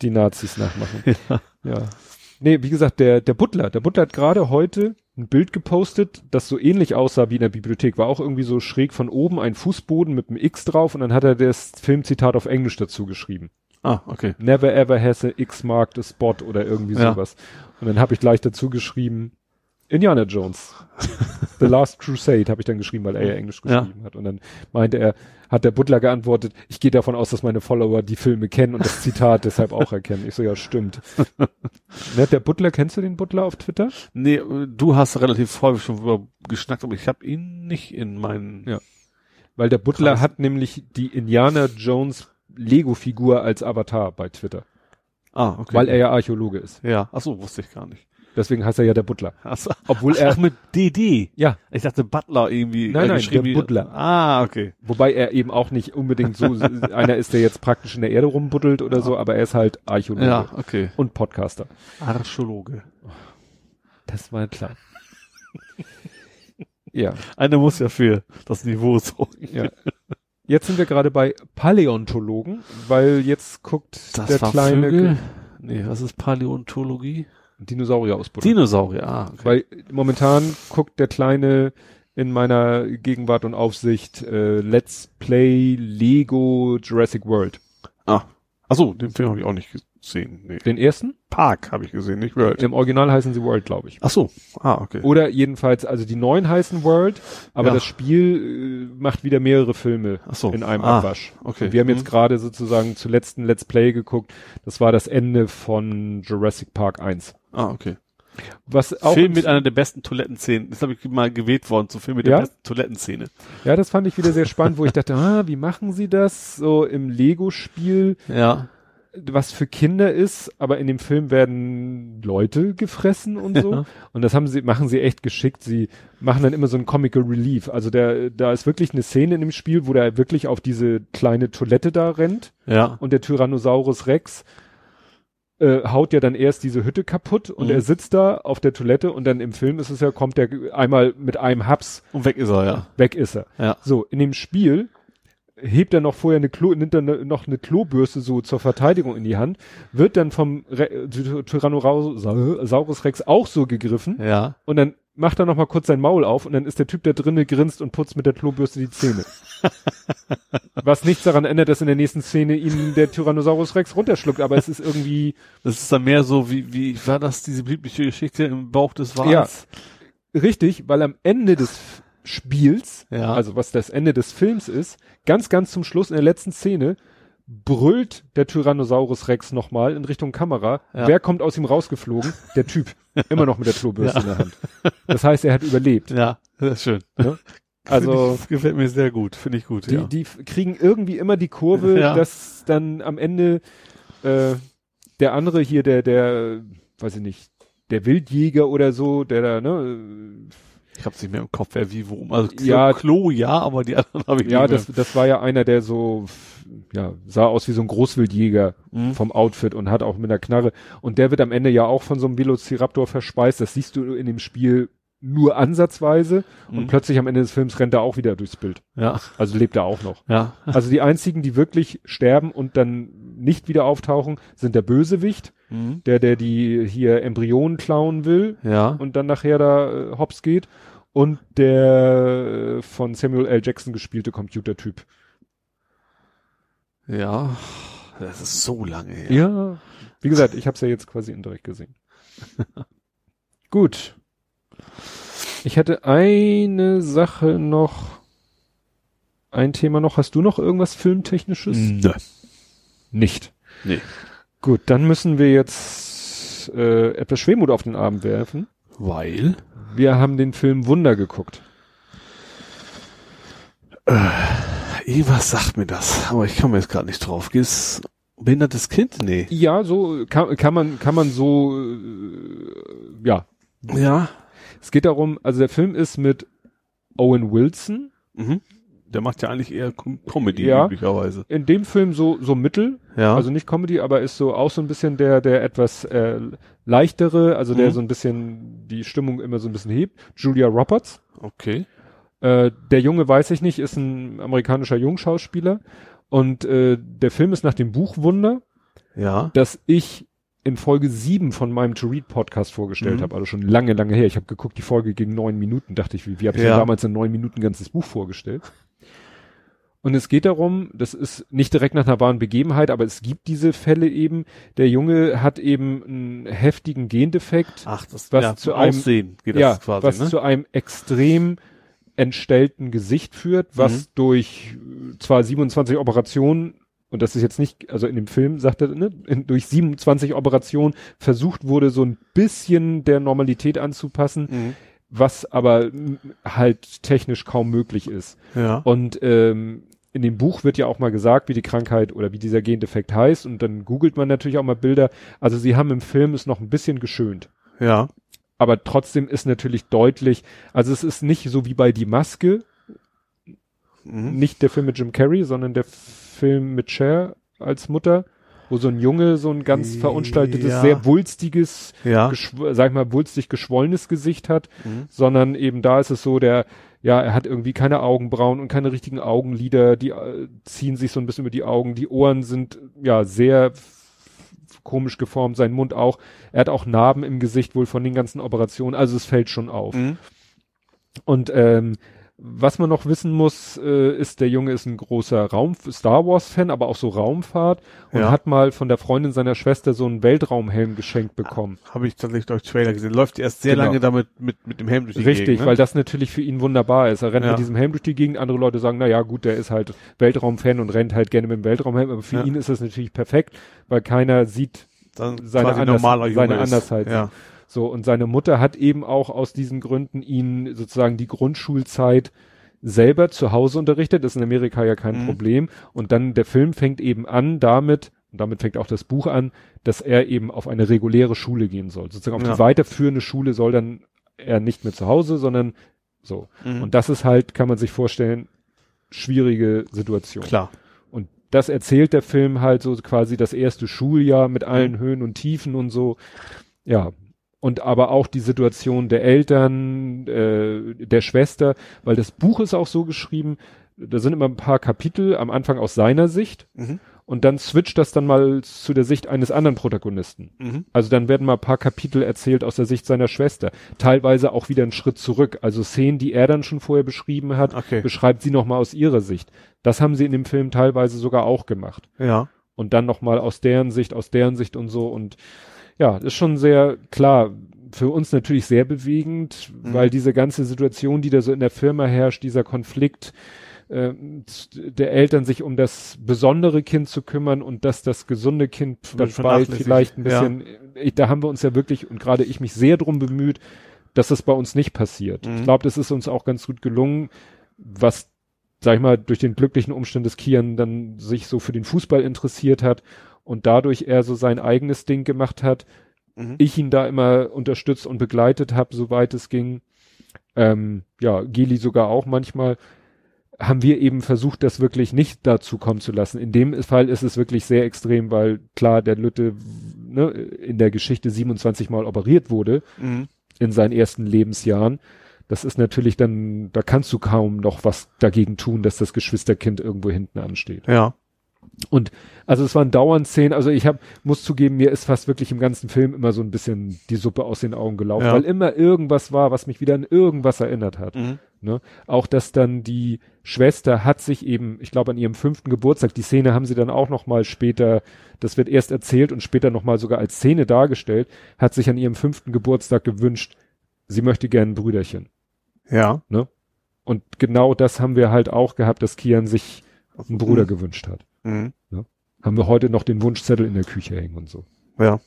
die Nazis nachmachen. Ja. Ja. Nee, wie gesagt, der, der Butler, der Butler hat gerade heute ein Bild gepostet, das so ähnlich aussah wie in der Bibliothek. War auch irgendwie so schräg von oben ein Fußboden mit einem X drauf und dann hat er das Filmzitat auf Englisch dazu geschrieben. Ah, okay. Never ever has a X marked a spot oder irgendwie Ja. sowas. Und dann habe ich gleich dazu geschrieben, Indiana Jones. The Last Crusade habe ich dann geschrieben, weil er ja Englisch Ja. geschrieben hat. Und dann meinte er, hat der Butler geantwortet, ich gehe davon aus, dass meine Follower die Filme kennen und das Zitat deshalb auch erkennen. Ich so, ja, stimmt. ne, der Butler, kennst du den Butler auf Twitter? Nee, du hast relativ häufig schon drüber geschnackt, aber ich habe ihn nicht in meinen. Ja. Weil der Butler Krass. hat nämlich die Indiana Jones Lego-Figur als Avatar bei Twitter. Ah, okay. Weil er ja Archäologe ist. Ja, ach so, wusste ich gar nicht. Deswegen heißt er ja der Butler. Ach so. Obwohl er, Ach, mit DD. ja, Ich dachte Butler irgendwie. Nein, äh, nein, geschrieben der wie- Butler. Ah, okay. Wobei er eben auch nicht unbedingt so einer ist, der jetzt praktisch in der Erde rumbuddelt oder so, aber er ist halt Archäologe Ja, okay. und Podcaster. Archäologe. Das war klar. ja, Einer muss ja für das Niveau sorgen. ja. Jetzt sind wir gerade bei Paläontologen, weil jetzt guckt der kleine Vögel? Nee, was ist Paläontologie? Dinosaurier ausbuddeln. Dinosaurier, ah, okay. Weil momentan guckt der kleine in meiner Gegenwart und Aufsicht äh, Let's Play Lego Jurassic World. ah. Achso, den Film habe ich auch nicht gesehen. Nee. Den ersten? Park habe ich gesehen, nicht World. Im Original heißen sie World, glaube ich. Ach so. Ah, okay. Oder jedenfalls, also die neuen heißen World, aber Ja. das Spiel äh, macht wieder mehrere Filme Ach so. in einem Ah, Abwasch. okay. Und wir haben jetzt Mhm. gerade sozusagen zuletzt ein Let's Play geguckt. Das war das Ende von Jurassic Park 1. Ah, okay. Was auch Film mit einer der besten Toilettenszenen. Das habe ich mal gewählt worden zum Film mit Ja? der besten Toilettenszene. ja, das fand ich wieder sehr spannend, wo ich dachte, ah, wie machen sie das so im Lego-Spiel, Ja. Was für Kinder ist, aber in dem Film werden Leute gefressen und so. Ja. Und das haben sie, machen sie echt geschickt. Sie machen dann immer so ein Comical Relief. Also der, da ist wirklich eine Szene in dem Spiel, wo der wirklich auf diese kleine Toilette da rennt Ja. und der Tyrannosaurus Rex äh, haut ja dann erst diese Hütte kaputt und Mhm. er sitzt da auf der Toilette und dann im Film ist es ja, kommt der einmal mit einem Haps, Und weg ist er, ja. weg ist er. Ja. So, in dem Spiel hebt er noch vorher eine Klo, nimmt er ne, noch eine Klobürste so zur Verteidigung in die Hand, wird dann vom Re Ty- Tyrannosaurus Rex auch so gegriffen Ja. und dann macht er noch mal kurz sein Maul auf und dann ist der Typ da drinnen grinst und putzt mit der Klobürste die Zähne. Was nichts daran ändert, dass in der nächsten Szene ihn der Tyrannosaurus Rex runterschluckt, aber es ist irgendwie Das ist dann mehr so, wie, wie war das, diese biblische Geschichte im Bauch des Wals? richtig, weil am Ende des Spiels, Ja. also was das Ende des Films ist, ganz, ganz zum Schluss in der letzten Szene brüllt der Tyrannosaurus Rex nochmal in Richtung Kamera. Ja. Wer kommt aus ihm rausgeflogen? Der Typ. Immer noch mit der Klobürste Ja. in der Hand. Das heißt, er hat überlebt. Ja, das ist schön. Ne? Also, ich, gefällt mir sehr gut, finde ich gut, die, ja. die kriegen irgendwie immer die Kurve, Ja. dass dann am Ende äh, der andere hier, der, der, weiß ich nicht, der Wildjäger oder so, der da, ne, ich hab's nicht mehr im Kopf, wer wie worum. Also Klo, Ja. Klo ja, aber die anderen habe ich ja, nicht das, das war ja einer, der so, ja, sah aus wie so ein Großwildjäger. Mhm. vom Outfit und hat auch mit einer Knarre. Und der wird am Ende ja auch von so einem Velociraptor verspeist. Das siehst du in dem Spiel nur ansatzweise. Und Mhm. plötzlich am Ende des Films rennt er auch wieder durchs Bild. Ja, Also lebt er auch noch. ja. Also die einzigen, die wirklich sterben und dann nicht wieder auftauchen, sind der Bösewicht, Mhm. der, der die hier Embryonen klauen will Ja. und dann nachher da äh, hops geht und der äh, von Samuel L. Jackson gespielte Computertyp. Ja. Das ist so lange her. Ja. Wie gesagt, ich habe es ja jetzt quasi indirekt gesehen. Gut. Ich hätte eine Sache noch, ein Thema noch. Hast du noch irgendwas Filmtechnisches? Nö. Nicht. Nee. Gut, dann müssen wir jetzt äh, etwas Schwermut auf den Abend werfen. Weil? Wir haben den Film Wunder geguckt. Äh, irgendwas sagt mir das, aber ich komme jetzt gerade nicht drauf. Geht's behindertes Kind? Nee. Ja, so kann, kann man kann man so äh, ja. Ja. Es geht darum, also der Film ist mit Owen Wilson. Mhm. Der macht ja eigentlich eher Com Comedy Ja. üblicherweise. In dem Film so so mittel, Ja. also nicht Comedy, aber ist so auch so ein bisschen der der etwas äh, leichtere, also der Mhm. so ein bisschen die Stimmung immer so ein bisschen hebt. Julia Roberts. okay. Äh, der Junge weiß ich nicht, ist ein amerikanischer Jungschauspieler und äh, der Film ist nach dem Buch Wunder, Ja. das ich in Folge 7 von meinem To Read Podcast vorgestellt Mhm. habe, also schon lange, lange her. Ich habe geguckt, die Folge ging neun Minuten, dachte ich, wie, wie habe ich Ja. denn damals in neun Minuten ein ganzes Buch vorgestellt? Und es geht darum, das ist nicht direkt nach einer wahren Begebenheit, aber es gibt diese Fälle eben. Der Junge hat eben einen heftigen Gendefekt, Ach, das Was ja, zu einem- Aussehen geht ja, das quasi, was ne? zu einem extrem entstellten Gesicht führt, was Mhm. durch zwar 27 Operationen und das ist jetzt nicht, also in dem Film sagt er, ne, in, durch 27 Operationen versucht wurde, so ein bisschen der Normalität anzupassen, Mhm. was aber halt technisch kaum möglich ist. Ja. Und ähm, in dem Buch wird ja auch mal gesagt, wie die Krankheit oder wie dieser Gendefekt heißt und dann googelt man natürlich auch mal Bilder. Also sie haben im Film es noch ein bisschen geschönt Ja. aber trotzdem ist natürlich deutlich, also es ist nicht so wie bei Die Maske, Mhm. nicht der Film mit Jim Carrey, sondern der Film mit Cher als Mutter, wo so ein Junge so ein ganz verunstaltetes, Ja. sehr wulstiges, Ja. sag ich mal, wulstig geschwollenes Gesicht hat, Mhm. sondern eben da ist es so, der, ja, er hat irgendwie keine Augenbrauen und keine richtigen Augenlider, die äh, ziehen sich so ein bisschen über die Augen, die Ohren sind, ja, sehr komisch geformt, sein Mund auch. Er hat auch Narben im Gesicht wohl von den ganzen Operationen, also es fällt schon auf. Mhm. Und ähm, was man noch wissen muss, äh, ist, der Junge ist ein großer Raum Star Wars Fan, aber auch so Raumfahrt und Ja. hat mal von der Freundin seiner Schwester so einen Weltraumhelm geschenkt bekommen. Habe ich tatsächlich durch Trailer gesehen. Läuft erst sehr Genau. lange damit mit, mit dem Helm durch die Richtig, Gegend, ne? weil das natürlich für ihn wunderbar ist. Er rennt Ja. mit diesem Helm durch die Gegend. Andere Leute sagen, na ja, gut, der ist halt Weltraumfan und rennt halt gerne mit dem Weltraumhelm. Aber für Ja. ihn ist das natürlich perfekt, weil keiner sieht dann seine Anders- seine. Andersheit. Ja. So. Und seine Mutter hat eben auch aus diesen Gründen ihn sozusagen die Grundschulzeit selber zu Hause unterrichtet. Das ist in Amerika ja kein Mhm. Problem. Und dann der Film fängt eben an damit, und damit fängt auch das Buch an, dass er eben auf eine reguläre Schule gehen soll. Sozusagen auf Ja. die weiterführende Schule soll dann er nicht mehr zu Hause, sondern so. Mhm. Und das ist halt, kann man sich vorstellen, schwierige Situation. Klar. Und das erzählt der Film halt so quasi das erste Schuljahr mit allen Höhen und Tiefen und so. Ja. Und aber auch die Situation der Eltern, äh, der Schwester, weil das Buch ist auch so geschrieben, da sind immer ein paar Kapitel am Anfang aus seiner Sicht Mhm. und dann switcht das dann mal zu der Sicht eines anderen Protagonisten. Mhm. Also dann werden mal ein paar Kapitel erzählt aus der Sicht seiner Schwester. Teilweise auch wieder einen Schritt zurück. Also Szenen, die er dann schon vorher beschrieben hat, Okay. beschreibt sie nochmal aus ihrer Sicht. Das haben sie in dem Film teilweise sogar auch gemacht. Ja. Und dann nochmal aus deren Sicht, aus deren Sicht und so. Und ja, ist schon sehr klar. Für uns natürlich sehr bewegend, Mhm. weil diese ganze Situation, die da so in der Firma herrscht, dieser Konflikt, äh, der Eltern sich um das besondere Kind zu kümmern und dass das gesunde Kind dann bald vielleicht ein bisschen, ich, da haben wir uns ja wirklich und gerade ich mich sehr drum bemüht, dass das bei uns nicht passiert. Mhm. Ich glaube, das ist uns auch ganz gut gelungen, was, sag ich mal, durch den glücklichen Umstand des Kian dann sich so für den Fußball interessiert hat und dadurch er so sein eigenes Ding gemacht hat. Mhm. Ich ihn da immer unterstützt und begleitet habe, soweit es ging. Ähm, ja, Geli sogar auch manchmal haben wir eben versucht, das wirklich nicht dazu kommen zu lassen. In dem Fall ist es wirklich sehr extrem, weil klar, der Lütte ne, in der Geschichte 27 Mal operiert wurde Mhm. in seinen ersten Lebensjahren. Das ist natürlich dann, da kannst du kaum noch was dagegen tun, dass das Geschwisterkind irgendwo hinten ansteht. Ja. Und also es waren dauernd Szenen, also ich hab, muss zugeben, mir ist fast wirklich im ganzen Film immer so ein bisschen die Suppe aus den Augen gelaufen, Ja. weil immer irgendwas war, was mich wieder an irgendwas erinnert hat. Mhm. Ne? Auch dass dann die Schwester hat sich eben, ich glaube an ihrem fünften Geburtstag, die Szene haben sie dann auch noch mal später, das wird erst erzählt und später noch mal sogar als Szene dargestellt, hat sich an ihrem fünften Geburtstag gewünscht, sie möchte gern ein Brüderchen. Ja. Und genau das haben wir halt auch gehabt, dass Kian sich einen Bruder Mhm. gewünscht hat. Mhm. Haben wir heute noch den Wunschzettel in der Küche hängen und so. Ja.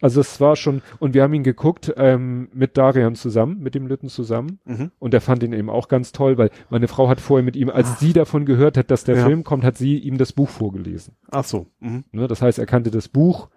Also es war schon, und wir haben ihn geguckt ähm, mit Darian zusammen, mit dem Lütten zusammen. Mhm. Und der fand ihn eben auch ganz toll, weil meine Frau hat vorher mit ihm, als Ach. sie davon gehört hat, dass der Ja. Film kommt, hat sie ihm das Buch vorgelesen. Ach so. Mhm. Ne? Das heißt, er kannte das Buch.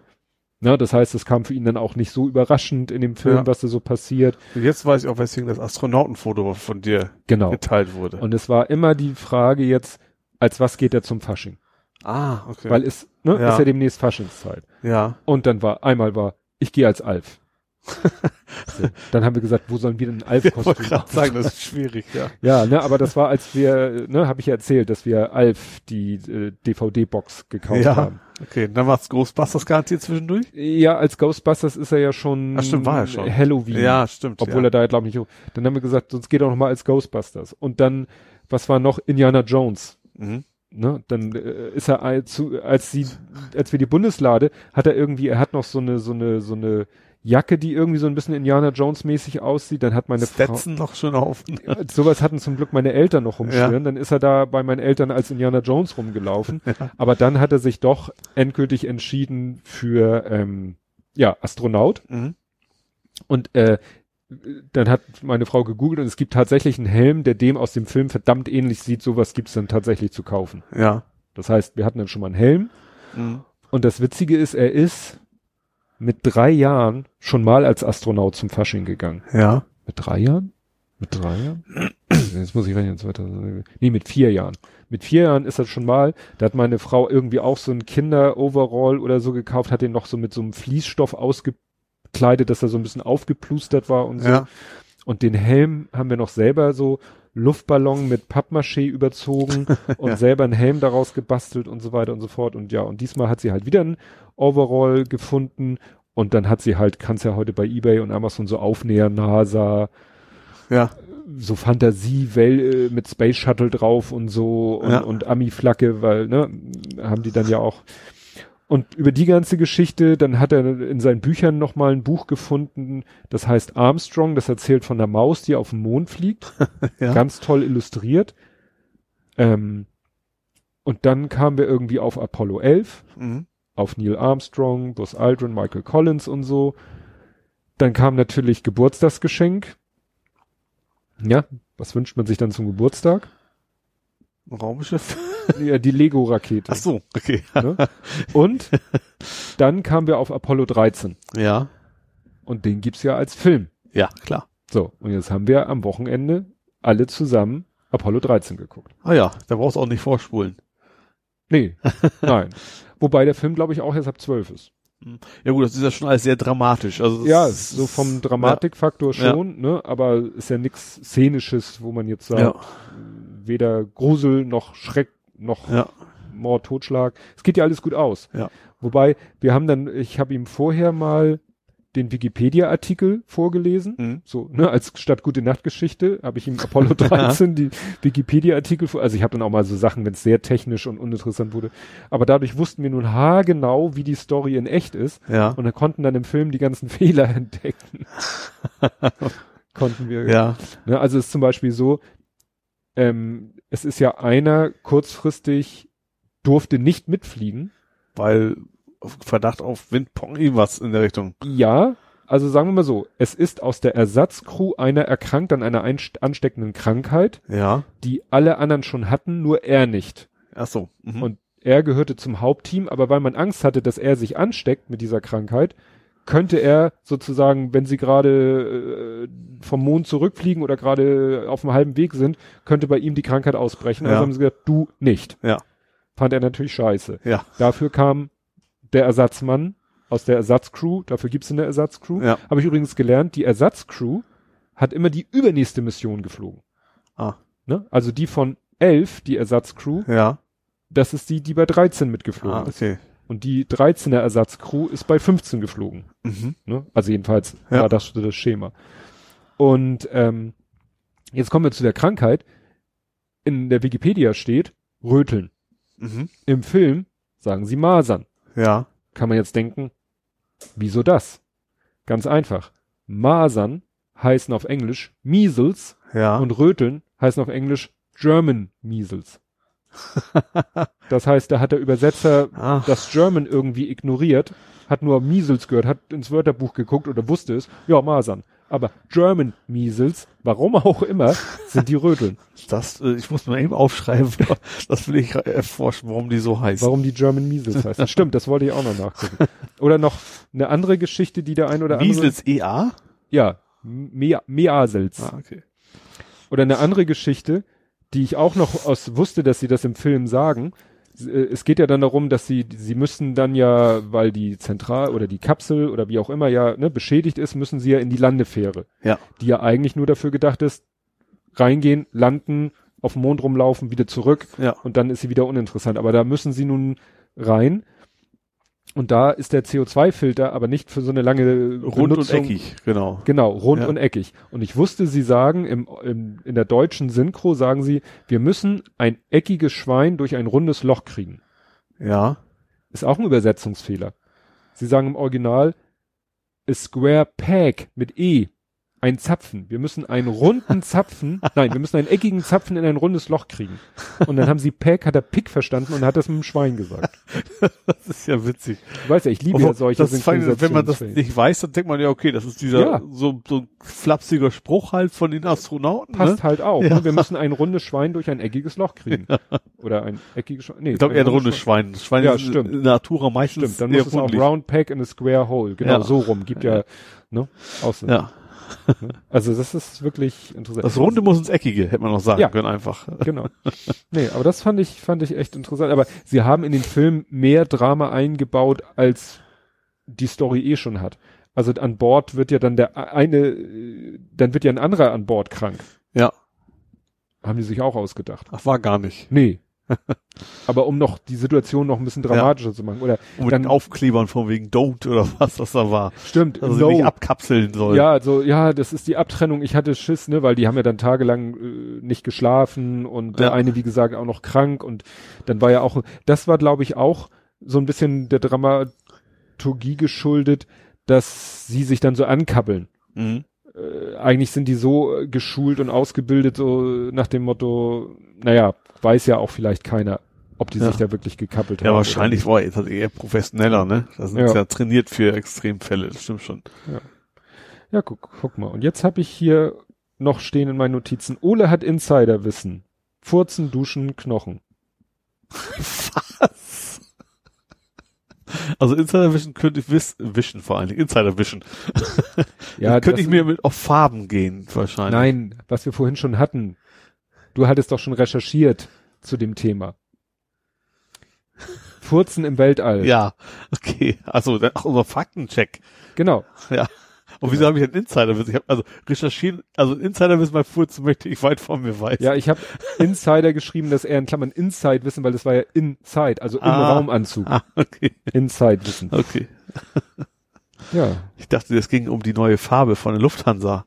Ne? Das heißt, es kam für ihn dann auch nicht so überraschend in dem Film, Ja. was da so passiert. Und jetzt weiß ich auch, weswegen das Astronautenfoto von dir Genau. geteilt wurde. Und es war immer die Frage jetzt, als was geht er zum Fasching? ah, okay. Weil es, ne, Ja. ist ja demnächst Faschingszeit. ja. Und dann war, einmal war, ich gehe als Alf. Dann haben wir gesagt, wo sollen wir denn ein Alf-Kostüm gerade sagen, das ist schwierig, ja. Ja, ne, aber das war, als wir, ne, habe ich ja erzählt, dass wir Alf die äh, DVD-Box gekauft Ja. haben. Okay, dann war's Ghostbusters garantiert zwischendurch? Ja, als Ghostbusters ist er ja schon Ach, stimmt, war er schon. Halloween. Ja, stimmt. Obwohl ja. er da, glaube ich, nicht. Dann haben wir gesagt, sonst geht er noch mal als Ghostbusters. Und dann, was war noch? Indiana Jones. Mhm. Ne, dann äh, ist er als, zu, als sie, als wir die Bundeslade, hat er irgendwie, er hat noch so eine, so eine, so eine Jacke, die irgendwie so ein bisschen Indiana Jones mäßig aussieht. Dann hat meine Stetson noch schön auf. Frau, sowas hatten zum Glück meine Eltern noch rumschwirren. Dann ist er da bei meinen Eltern als Indiana Jones rumgelaufen. Aber dann hat er sich doch endgültig entschieden für, ähm, ja, Astronaut. Mhm. Und äh, dann hat meine Frau gegoogelt und es gibt tatsächlich einen Helm, der dem aus dem Film verdammt ähnlich sieht. Sowas gibt's dann tatsächlich zu kaufen. Ja. Das heißt, wir hatten dann schon mal einen Helm. Mhm. Und das Witzige ist, er ist mit drei Jahren schon mal als Astronaut zum Fasching gegangen. Ja. Mit drei Jahren? Mit drei Jahren? Jetzt muss ich rechnen, 2000, nee, mit vier Jahren. Mit vier Jahren ist das schon mal, da hat meine Frau irgendwie auch so ein Kinder-Overall oder so gekauft, hat den noch so mit so einem Fließstoff ausgekleidet, dass er so ein bisschen aufgeplustert war und so. Ja. Und den Helm haben wir noch selber so Luftballon mit Pappmaché überzogen und Ja. selber einen Helm daraus gebastelt und so weiter und so fort. Und ja, und diesmal hat sie halt wieder ein Overall gefunden und dann hat sie halt, kannst ja heute bei Ebay und Amazon so Aufnäher, NASA, Ja. so Fantasie äh, mit Space Shuttle drauf und so und, Ja. und Ami-Flagge, weil, ne, haben die dann ja auch. Und über die ganze Geschichte, dann hat er in seinen Büchern nochmal ein Buch gefunden, das heißt Armstrong, das erzählt von der Maus, die auf dem Mond fliegt. Ja. Ganz toll illustriert. Ähm, und dann kamen wir irgendwie auf Apollo 11, Mhm. auf Neil Armstrong, Buzz Aldrin, Michael Collins und so. Dann kam natürlich Geburtstagsgeschenk. Ja, was wünscht man sich dann zum Geburtstag? Raumschiff. Ja, die Lego-Rakete. Ach so, okay. Ne? Und dann kamen wir auf Apollo 13. Ja. Und den gibt's ja als Film. Ja, klar. So, und jetzt haben wir am Wochenende alle zusammen Apollo 13 geguckt. Ah ja, da brauchst du auch nicht vorspulen. Nee, nein. Wobei der Film, glaube ich, auch erst ab 12 ist. Ja gut, das ist ja schon alles sehr dramatisch. Also Ja, so vom Dramatikfaktor Ja. schon, ne? Aber ist ja nichts Szenisches, wo man jetzt sagt, Ja. weder Grusel noch Schreck noch Ja. Mord, Totschlag. Es geht ja alles gut aus. Ja. Wobei, wir haben dann, ich habe ihm vorher mal den Wikipedia-Artikel vorgelesen. Mhm. So, ne, als statt gute Nachtgeschichte habe ich ihm Apollo 13 die Wikipedia-Artikel vor. Also ich habe dann auch mal so Sachen, wenn es sehr technisch und uninteressant wurde. Aber dadurch wussten wir nun haargenau, wie die Story in echt ist. Ja. Und dann konnten dann im Film die ganzen Fehler entdecken. konnten wir. Ja. Ne, also es ist zum Beispiel so, ähm, es ist ja einer kurzfristig durfte nicht mitfliegen. Weil Verdacht auf Windpong irgendwas in der Richtung. Ja, also sagen wir mal so, es ist aus der Ersatzcrew einer erkrankt an einer ansteckenden Krankheit, Ja. die alle anderen schon hatten, nur er nicht. Ach so. Mhm. Und er gehörte zum Hauptteam, aber weil man Angst hatte, dass er sich ansteckt mit dieser Krankheit, könnte er sozusagen, wenn sie gerade äh, vom Mond zurückfliegen oder gerade auf dem halben Weg sind, könnte bei ihm die Krankheit ausbrechen. Also Ja. haben sie gesagt, du nicht. Ja. Fand er natürlich scheiße. Ja. Dafür kam der Ersatzmann aus der Ersatzcrew. Dafür gibt's eine Ersatzcrew. Ja. Habe ich übrigens gelernt, die Ersatzcrew hat immer die übernächste Mission geflogen. Ah. Ne? Also die von 11, die Ersatzcrew, Ja. das ist die, die bei 13 mitgeflogen Ah, ist. Und die 13er Ersatzcrew ist bei 15 geflogen. Mhm. Ne? Also jedenfalls Ja. war das das Schema. Und ähm, jetzt kommen wir zu der Krankheit. In der Wikipedia steht Röteln. Mhm. Im Film sagen sie Masern. Ja. Kann man jetzt denken, wieso das? Ganz einfach. Masern heißen auf Englisch Measles Ja. und Röteln heißen auf Englisch German Measles. Das heißt, da hat der Übersetzer Ach. das German irgendwie ignoriert hat nur Measles gehört, hat ins Wörterbuch geguckt oder wusste es, ja, Masern. Aber German Measles, warum auch immer, sind die Röteln. Das, äh, ich muss mir eben aufschreiben, das will ich erforschen, warum die so heißen. Warum die German Measles heißen. Stimmt, das wollte ich auch noch nachgucken. Oder noch eine andere Geschichte, die der ein oder andere. Measles EA? Ja, Mea, Measels. Ah, okay. Oder eine andere Geschichte, die ich auch noch aus wusste, dass sie das im Film sagen. Äh, Es geht ja dann darum, dass sie, sie müssen dann ja, weil die Zentral oder die Kapsel oder wie auch immer ja ne, beschädigt ist, müssen sie ja in die Landefähre. Ja. Die ja eigentlich nur dafür gedacht ist, reingehen, landen, auf dem Mond rumlaufen, wieder zurück Ja. und dann ist sie wieder uninteressant. Aber da müssen sie nun rein. Und da ist der CO2-Filter aber nicht für so eine lange Rund und Benutzung- eckig, genau. Genau, rund Ja. und eckig. Und ich wusste, sie sagen, im, im, in der deutschen Synchro sagen sie, wir müssen ein eckiges Schwein durch ein rundes Loch kriegen. Ja. Ist auch ein Übersetzungsfehler. Sie sagen im Original, a square peg mit E. Ein Zapfen. Wir müssen einen runden Zapfen, nein, wir müssen einen eckigen Zapfen in ein rundes Loch kriegen. Und dann haben sie Peg, hat er Pick verstanden und hat das mit dem Schwein gesagt. Das ist ja witzig. Du weißt ja, ich liebe ja solche das wenn man das nicht weiß, dann denkt man ja, okay, das ist dieser Ja. so, so ein flapsiger Spruch halt von den Astronauten. passt ne? halt auch. Ja. Ne? Wir müssen ein rundes Schwein durch ein eckiges Loch kriegen. Oder ein eckiges Schwein. Nee, Ich glaube eher ein rundes Schwein. Das Schwein Ja, ist stimmt. in Natura meistens Stimmt, dann muss es auch round peg in a square hole. Genau, Ja. so rum. Gibt ja, ne? Außen. Ja. Also das ist wirklich interessant. Das Runde muss ins Eckige, hätte man noch sagen Ja. können einfach. Genau. Nee, aber das fand ich, fand ich echt interessant. Aber sie haben in den Film mehr Drama eingebaut, als die Story eh schon hat. Also an Bord wird ja dann der eine, äh, dann wird ja ein anderer an Bord krank. Ja. Haben die sich auch ausgedacht. Ach, war gar nicht. Nee. Aber um noch die Situation noch ein bisschen dramatischer zu machen. Oder Und mit dann den Aufklebern von wegen Don't oder was das da war. stimmt, sie no. nicht abkapseln soll. Ja, also ja, das ist die Abtrennung. Ich hatte Schiss, ne, weil die haben ja dann tagelang äh, nicht geschlafen und der Ja. eine, wie gesagt, auch noch krank und dann war ja auch, das war, glaube ich, auch so ein bisschen der Dramaturgie geschuldet, dass sie sich dann so ankabbeln. Mhm. Äh, eigentlich sind die so äh, geschult und ausgebildet, so nach dem Motto, naja, weiß ja auch vielleicht keiner, ob die Ja. sich da wirklich gekappelt Ja, haben. oder wahrscheinlich war er eher professioneller, ne? Da sind Ja. sie ja trainiert für Extremfälle, das stimmt schon. Ja, guck, guck mal. Und jetzt habe ich hier noch stehen in meinen Notizen. Ole hat Insiderwissen. Furzen, Duschen, Knochen. Was? Also Insider Vision könnte ich wissen, Vision vor allen Dingen, Insider Vision. Ja, könnte ich mir mit auf Farben gehen, wahrscheinlich. Nein, was wir vorhin schon hatten. Du hattest doch schon recherchiert zu dem Thema. Furzen im Weltall. Ja, okay. Also, ach, unser Faktencheck. Genau. Ja. Und wieso habe ich ein Insiderwissen? Ich habe also recherchieren, also Insiderwissen bei Furzen möchte ich weit von mir weiß. Ja, ich habe Insider geschrieben, dass er in Klammern Inside wissen, weil das war ja Inside, also im Ah. Raumanzug. Ah, okay. Inside wissen. Okay. Ja. Ich dachte, es ging um die neue Farbe von der Lufthansa.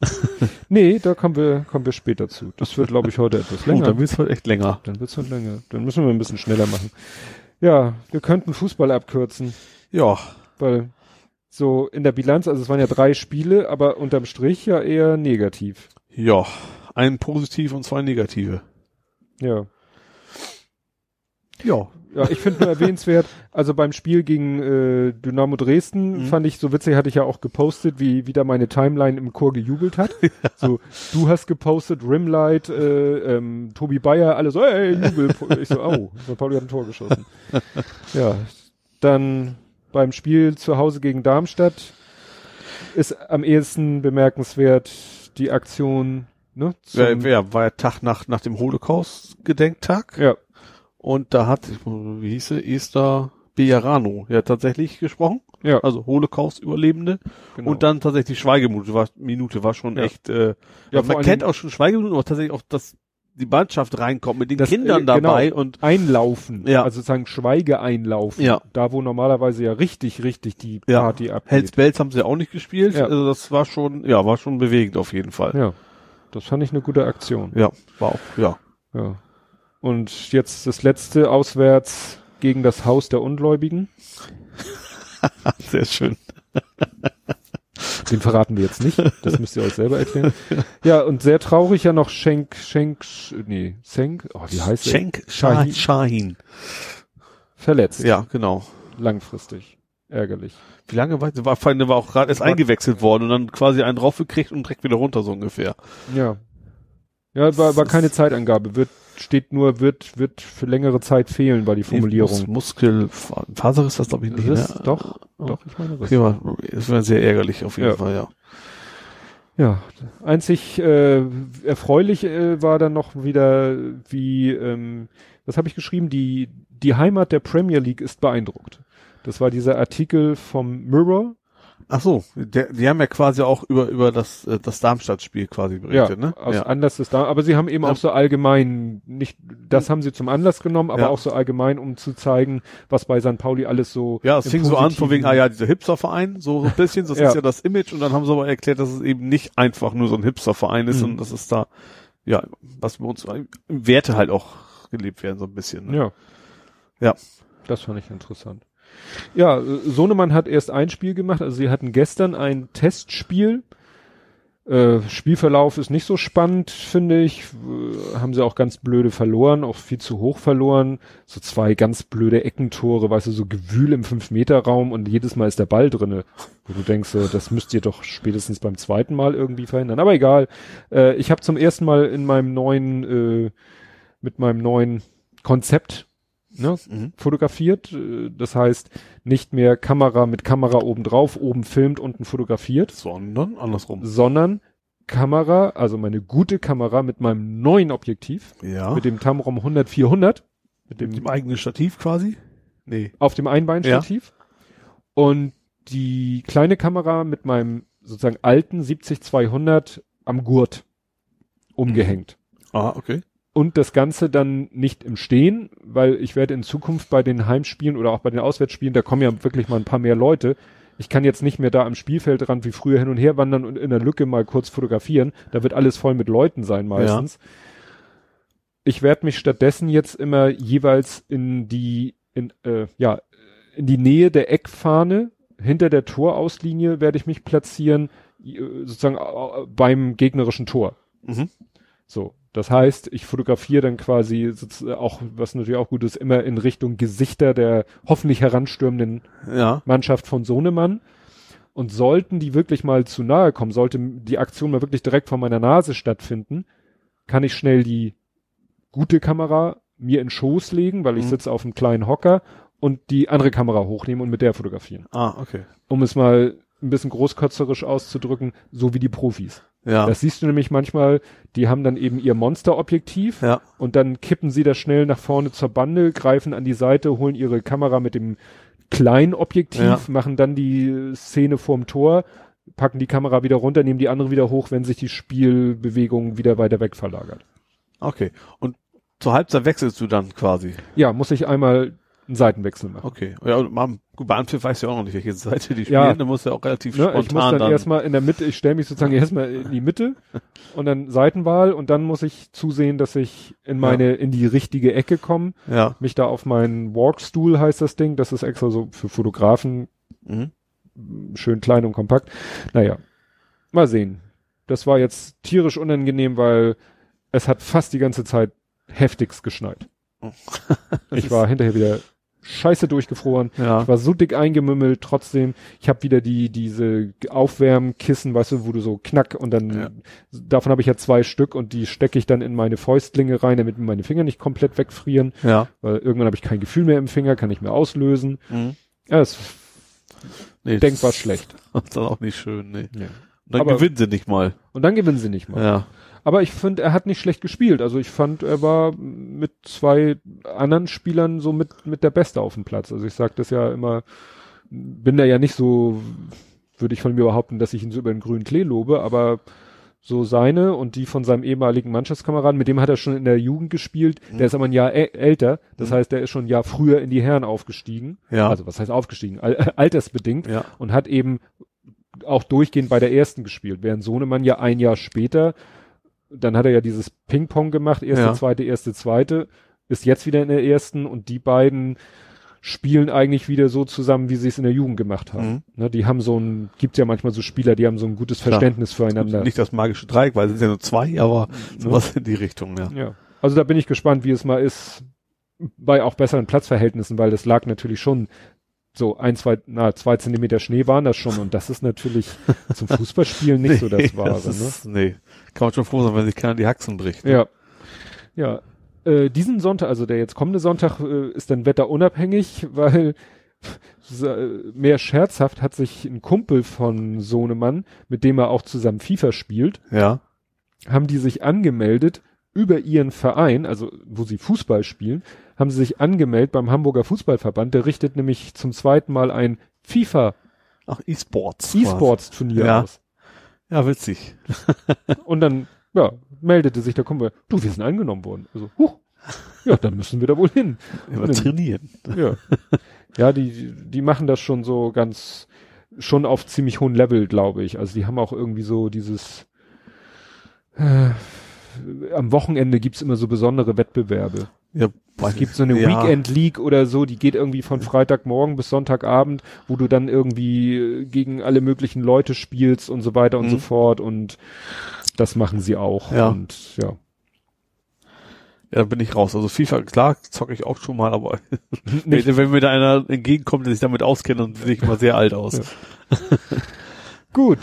Nee, da kommen wir, kommen wir später zu. Das wird, glaube ich, heute etwas Gut, länger. dann wird's heute echt länger. Dann wird's halt länger. Dann müssen wir ein bisschen schneller machen. Ja, wir könnten Fußball abkürzen, Ja. weil so in der Bilanz, also es waren ja drei Spiele, aber unterm Strich ja eher negativ. Ja. Ein positiv und zwei negative. Ja. Ja. Ja, ich finde nur erwähnenswert, also beim Spiel gegen äh, Dynamo Dresden Mhm. fand ich so witzig, hatte ich ja auch gepostet, wie wieder meine Timeline im Chor gejubelt hat. So, du hast gepostet, Rimlight, äh, ähm, Tobi Bayer, alle so, ey, Jubel. Ich so, oh. Pauli hat ein Tor geschossen. Ja, dann beim Spiel zu Hause gegen Darmstadt ist am ehesten bemerkenswert die Aktion, ne? Wer, wer war ja Tag nach, nach dem Holocaust-Gedenktag? ja, Und da hat, wie hieß sie, Esther Bejarano ja tatsächlich gesprochen. ja, Also Holocaust-Überlebende. genau. Und dann tatsächlich die Schweigeminute war, Minute war schon Ja. echt, äh, Ja, ja, man kennt auch schon Schweigeminuten, aber tatsächlich auch, dass die Mannschaft reinkommt mit den Das, Kindern äh, genau. dabei und einlaufen, Ja. also sozusagen Schweige einlaufen, Ja. da wo normalerweise ja richtig, richtig die Ja. Party abgeht. Hells Bells haben sie auch nicht gespielt. Ja. Also das war schon, ja, war schon bewegend auf jeden Fall. Ja, das fand ich eine gute Aktion. Ja, war auch, ja. Ja. Und jetzt das letzte auswärts gegen das Haus der Ungläubigen. Sehr schön. Den verraten wir jetzt nicht. Das müsst ihr euch selber erklären. Ja, und sehr traurig ja noch Schenk, Schenk, Sch- nee, Schenk, oh, wie heißt er? Schenk Shahin. Shahin. Verletzt. Ja, genau. Langfristig. ärgerlich. Wie lange war, war, der war auch gerade erst War- eingewechselt worden und dann quasi einen draufgekriegt und direkt wieder runter, so ungefähr. Ja. Ja, war, war keine Zeitangabe. Wird, steht nur, wird, wird für längere Zeit fehlen, war die Mus Formulierung. Muskelfaser ist das, glaube ich, nicht. Riss, ne? doch, Oh. doch, ich meine Riss. War, das war sehr ärgerlich auf jeden Ja. Fall, ja. Ja, einzig äh, erfreulich äh, war dann noch wieder, wie, ähm, was habe ich geschrieben, die, die Heimat der Premier League ist beeindruckt. Das war dieser Artikel vom Mirror. Ach so, der, die haben ja quasi auch über, über das, äh, das Darmstadt-Spiel quasi berichtet, ne? aus Anlass des da, aber sie haben eben Ja. auch so allgemein, nicht, das haben sie zum Anlass genommen, aber Ja. auch so allgemein, um zu zeigen, was bei St. Pauli alles so. Ja, es fing so an von wegen, ah ja, dieser Hipsterverein, so ein bisschen, das Ja. ist ja das Image und dann haben sie aber erklärt, dass es eben nicht einfach nur so ein Hipsterverein ist Mhm. und dass es da, ja, was bei uns Werte halt auch gelebt werden, so ein bisschen. Ne? Ja. Ja. Das fand ich interessant. Ja, äh, Sohnemann hat erst ein Spiel gemacht, also sie hatten gestern ein Testspiel. Äh, Spielverlauf ist nicht so spannend, finde ich. Äh, haben sie auch ganz blöde verloren, auch viel zu hoch verloren. So zwei ganz blöde Eckentore, weißt du, so Gewühl im Fünf-Meter-Raum und jedes Mal ist der Ball drinne. Wo du denkst, so, das müsst ihr doch spätestens beim zweiten Mal irgendwie verhindern. Aber egal. Äh, ich habe zum ersten Mal in meinem neuen, äh, mit meinem neuen Konzept ne, Mhm. fotografiert. Äh, Das heißt, nicht mehr Kamera mit Kamera oben drauf, oben filmt, unten fotografiert, Sondern andersrum. sondern Kamera, also meine gute Kamera mit meinem neuen Objektiv, Ja. mit dem Tamron 100-400, mit dem, Mit dem eigenen Stativ quasi? Nee. auf dem Einbeinstativ und die kleine Kamera mit meinem sozusagen alten 70-200 am Gurt umgehängt. Ah, okay. Und das Ganze dann nicht im Stehen, weil ich werde in Zukunft bei den Heimspielen oder auch bei den Auswärtsspielen, da kommen ja wirklich mal ein paar mehr Leute. Ich kann jetzt nicht mehr da am Spielfeldrand wie früher hin und her wandern und in der Lücke mal kurz fotografieren. Da wird alles voll mit Leuten sein meistens. Ich werde mich stattdessen jetzt immer jeweils in die, in, äh, ja, in die Nähe der Eckfahne, hinter der Torauslinie werde ich mich platzieren, äh, sozusagen äh, beim gegnerischen Tor. Mhm. So, das heißt, ich fotografiere dann quasi auch, was natürlich auch gut ist, immer in Richtung Gesichter der hoffentlich heranstürmenden Ja. Mannschaft von Sohnemann. Und sollten die wirklich mal zu nahe kommen, sollte die Aktion mal wirklich direkt vor meiner Nase stattfinden, kann ich schnell die gute Kamera mir in Schoß legen, weil ich Mhm. sitze auf einem kleinen Hocker und die andere Kamera hochnehmen und mit der fotografieren. Ah, okay. Um es mal ein bisschen großkotzerisch auszudrücken, so wie die Profis. Ja. Das siehst du nämlich manchmal, die haben dann eben ihr Monsterobjektiv ja. und dann kippen sie das schnell nach vorne zur Bande, greifen an die Seite, holen ihre Kamera mit dem kleinen Objektiv, Ja. machen dann die Szene vorm Tor, packen die Kamera wieder runter, nehmen die andere wieder hoch, wenn sich die Spielbewegung wieder weiter weg verlagert. Okay. Und zur Halbzeit wechselst du dann quasi. Ja, muss ich einmal einen Seitenwechsel machen. Okay. Ja, gut, weißt du ja auch noch nicht, welche Seite die Ja. spielen. Da musst du ja auch relativ Ne, spontan ich muss dann, dann. erstmal in der Mitte, ich stelle mich sozusagen erstmal in die Mitte und dann Seitenwahl und dann muss ich zusehen, dass ich in meine, in die richtige Ecke komme, ja. mich da auf meinen Walkstool heißt das Ding, das ist extra so für Fotografen Mhm. schön klein und kompakt. Naja, mal sehen. Das war jetzt tierisch unangenehm, weil es hat fast die ganze Zeit heftigst geschneit. ich war hinterher wieder scheiße durchgefroren. Ja. Ich war so dick eingemümmelt, trotzdem. Ich habe wieder die diese Aufwärmkissen, weißt du, wo du so knack und dann Ja. davon habe ich ja zwei Stück und die stecke ich dann in meine Fäustlinge rein, damit mir meine Finger nicht komplett wegfrieren, Ja. weil irgendwann habe ich kein Gefühl mehr im Finger, kann ich mehr auslösen. Mhm. Ja, ist Nee, denkbar das schlecht. ist dann auch nicht schön, nee. Ja. Und dann Aber- gewinnen sie nicht mal. Und dann gewinnen sie nicht mal. Ja. Aber ich finde, er hat nicht schlecht gespielt. Also ich fand, er war mit zwei anderen Spielern so mit, mit der Beste auf dem Platz. Also ich sag das ja immer, bin da ja nicht so, würde ich von mir behaupten, dass ich ihn so über den grünen Klee lobe, aber so seine und die von seinem ehemaligen Mannschaftskameraden, mit dem hat er schon in der Jugend gespielt, der ist aber ein Jahr älter, das Mhm. heißt, der ist schon ein Jahr früher in die Herren aufgestiegen. Ja. Also was heißt aufgestiegen? Al altersbedingt Ja. und hat eben auch durchgehend bei der ersten gespielt, während Sohnemann ja ein Jahr später, dann hat er ja dieses Ping-Pong gemacht, erste, Ja. zweite, erste, zweite, ist jetzt wieder in der ersten und die beiden spielen eigentlich wieder so zusammen, wie sie es in der Jugend gemacht haben. Mhm. Ne, die haben so ein, gibt ja manchmal so Spieler, die haben so ein gutes Klar. Verständnis füreinander. Nicht das magische Dreieck, weil es sind ja nur zwei, aber sowas in die Richtung, ja. Ja. Also da bin ich gespannt, wie es mal ist, bei auch besseren Platzverhältnissen, weil das lag natürlich schon so ein, zwei, na, zwei Zentimeter Schnee waren das schon und das ist natürlich zum Fußballspielen nicht nee, so das Wahre. Das ist, ne? Nee, kann man schon froh sein, wenn sich keiner die Haxen bricht. Ne? Ja. Ja. Äh, diesen Sonntag, also der jetzt kommende Sonntag, äh, ist dann wetterunabhängig, weil mehr scherzhaft hat sich ein Kumpel von Sohnemann, mit dem er auch zusammen FIFA spielt, ja. haben die sich angemeldet über ihren Verein, also wo sie Fußball spielen, haben sie sich angemeldet beim Hamburger Fußballverband. Der richtet nämlich zum zweiten Mal ein FIFA Ach, E-Sports. E-Sports Turnier ja. aus. Ja, witzig. Und dann, ja, meldete sich der Kumpel, du, wir sind angenommen worden. Also, huch, ja, dann müssen wir da wohl hin. Ja, trainieren. Ja. Ja, die, die machen das schon so ganz, schon auf ziemlich hohem Level, glaube ich. Also die haben auch irgendwie so dieses, äh, am Wochenende gibt's immer so besondere Wettbewerbe. Ja, es gibt so eine ja. Weekend League oder so, die geht irgendwie von Freitagmorgen bis Sonntagabend, wo du dann irgendwie äh, gegen alle möglichen Leute spielst und so weiter und mhm. so fort und das machen sie auch ja. und ja. Ja, bin ich raus. Also FIFA, klar, zocke ich auch schon mal, aber wenn, wenn, mir da einer entgegenkommt, der sich damit auskennt, dann sehe ich mal sehr alt aus. Ja. Gut.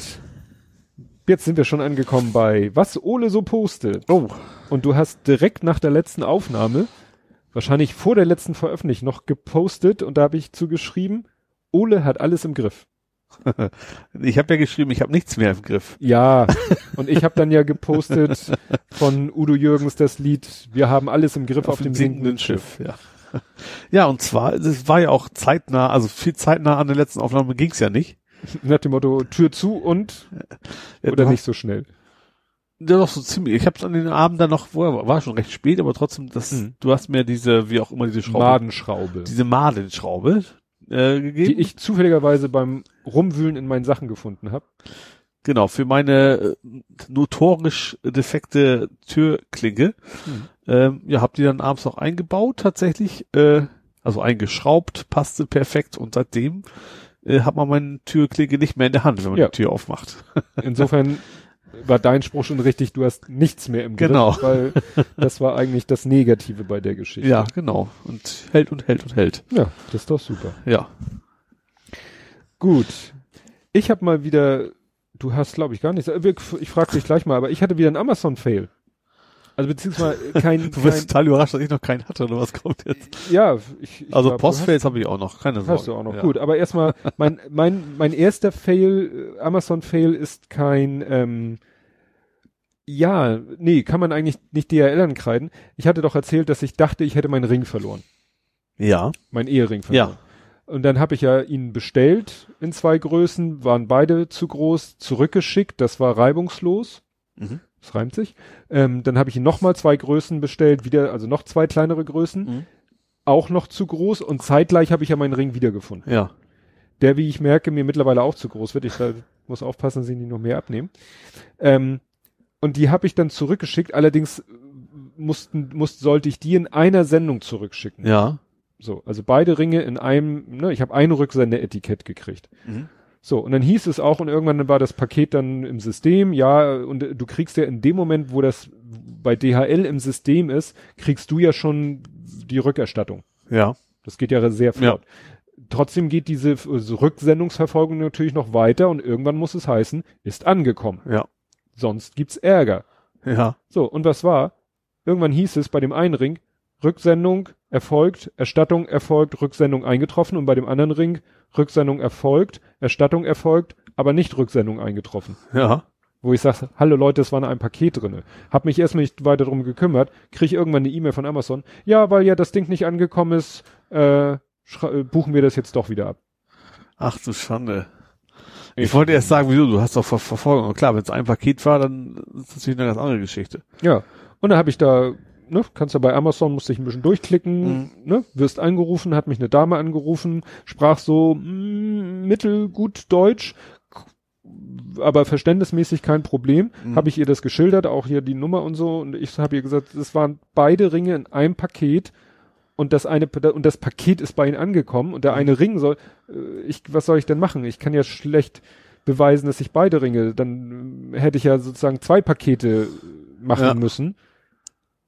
Jetzt sind wir schon angekommen bei was Ole so postet. Oh. Und du hast direkt nach der letzten Aufnahme, wahrscheinlich vor der letzten Veröffentlichung, noch gepostet und da habe ich zugeschrieben, Ole hat alles im Griff. ich habe ja geschrieben, ich habe nichts mehr im Griff. Ja, und ich habe dann ja gepostet von Udo Jürgens das Lied Wir haben alles im Griff auf, auf dem sinkenden Schiff. Schiff. Ja. ja, und zwar, es war ja auch zeitnah, also viel zeitnah an der letzten Aufnahme ging's ja nicht. Nach dem Motto Tür zu und oder nicht so schnell. Ja, doch so ziemlich. Ich habe an den Abend dann noch, wo war schon recht spät, aber trotzdem, das, mhm. du hast mir diese, wie auch immer diese Schraube. Madenschraube. Diese Madenschraube, äh, gegeben. Die ich zufälligerweise beim Rumwühlen in meinen Sachen gefunden habe. Genau, für meine äh, notorisch defekte Türklinke. Hm. Ähm, ja, hab die dann abends auch eingebaut tatsächlich. Äh, also eingeschraubt, passte perfekt und seitdem äh, hat man meine Türklinke nicht mehr in der Hand, wenn man ja. die Tür aufmacht. Insofern war dein Spruch schon richtig, du hast nichts mehr im Griff, genau. weil das war eigentlich das Negative bei der Geschichte. Ja, genau. Und hält und hält und hält. Ja, das ist doch super. Ja. Gut. Ich habe mal wieder, du hast glaube ich gar nichts, ich frage dich gleich mal, aber ich hatte wieder einen Amazon-Fail. Also beziehungsweise kein. Du kein, total überrascht, dass ich noch keinen hatte oder was kommt jetzt? Ja, ich, ich Also Postfails habe ich auch noch, keine Sorge. Hast du auch noch, ja. gut. Aber erstmal, mein, mein, mein erster Fail, äh, Amazon-Fail ist kein, ähm, ja, nee, kann man eigentlich nicht DHL ankreiden. Ich hatte doch erzählt, dass ich dachte, ich hätte meinen Ring verloren. Ja. Mein Ehering verloren. Ja. Und dann habe ich ja ihn bestellt in zwei Größen, waren beide zu groß, zurückgeschickt, das war reibungslos. Mhm. Das reimt sich. Ähm, dann habe ich ihn nochmal zwei Größen bestellt, wieder, also noch zwei kleinere Größen, mhm. auch noch zu groß und zeitgleich habe ich ja meinen Ring wiedergefunden. Ja. Der, wie ich merke, mir mittlerweile auch zu groß wird. Ich muss aufpassen, dass ich ihn noch mehr abnehmen. Ähm, und die habe ich dann zurückgeschickt, allerdings mussten, muss, sollte ich die in einer Sendung zurückschicken. Ja. So, also beide Ringe in einem, ne, ich habe ein Rücksendeetikett gekriegt. Mhm. So, und dann hieß es auch, und irgendwann war das Paket dann im System, ja, und du kriegst ja in dem Moment, wo das bei DHL im System ist, kriegst du ja schon die Rückerstattung. Ja. Das geht ja sehr flott. Ja. Trotzdem geht diese also Rücksendungsverfolgung natürlich noch weiter und irgendwann muss es heißen, ist angekommen. Ja. Sonst gibt's Ärger. Ja. So, und was war? Irgendwann hieß es bei dem einen Ring, Rücksendung erfolgt, Erstattung erfolgt, Rücksendung eingetroffen und bei dem anderen Ring Rücksendung erfolgt, Erstattung erfolgt, aber nicht Rücksendung eingetroffen. Ja. Wo ich sage, hallo Leute, es war noch ein Paket drinne. Hab mich erstmal nicht weiter drum gekümmert, krieg irgendwann eine E-Mail von Amazon. Ja, weil ja das Ding nicht angekommen ist, äh, äh buchen wir das jetzt doch wieder ab. Ach du Schande. Ich, ich wollte erst sagen, wieso, du hast doch Ver Verfolgung. Klar, wenn es ein Paket war, dann ist das natürlich eine ganz andere Geschichte. Ja. Und dann habe ich da ne, kannst ja bei Amazon, musste ich ein bisschen durchklicken, mhm. ne, wirst angerufen, hat mich eine Dame angerufen, sprach so mh, mm, mittelgut Deutsch, aber verständnismäßig kein Problem. Mhm. Habe ich ihr das geschildert, auch hier die Nummer und so, und ich habe ihr gesagt, es waren beide Ringe in einem Paket und das eine und das Paket ist bei ihnen angekommen und der mhm. eine Ring soll, äh, ich, was soll ich denn machen? Ich kann ja schlecht beweisen, dass ich beide Ringe, dann hätte ich ja sozusagen zwei Pakete machen ja. müssen.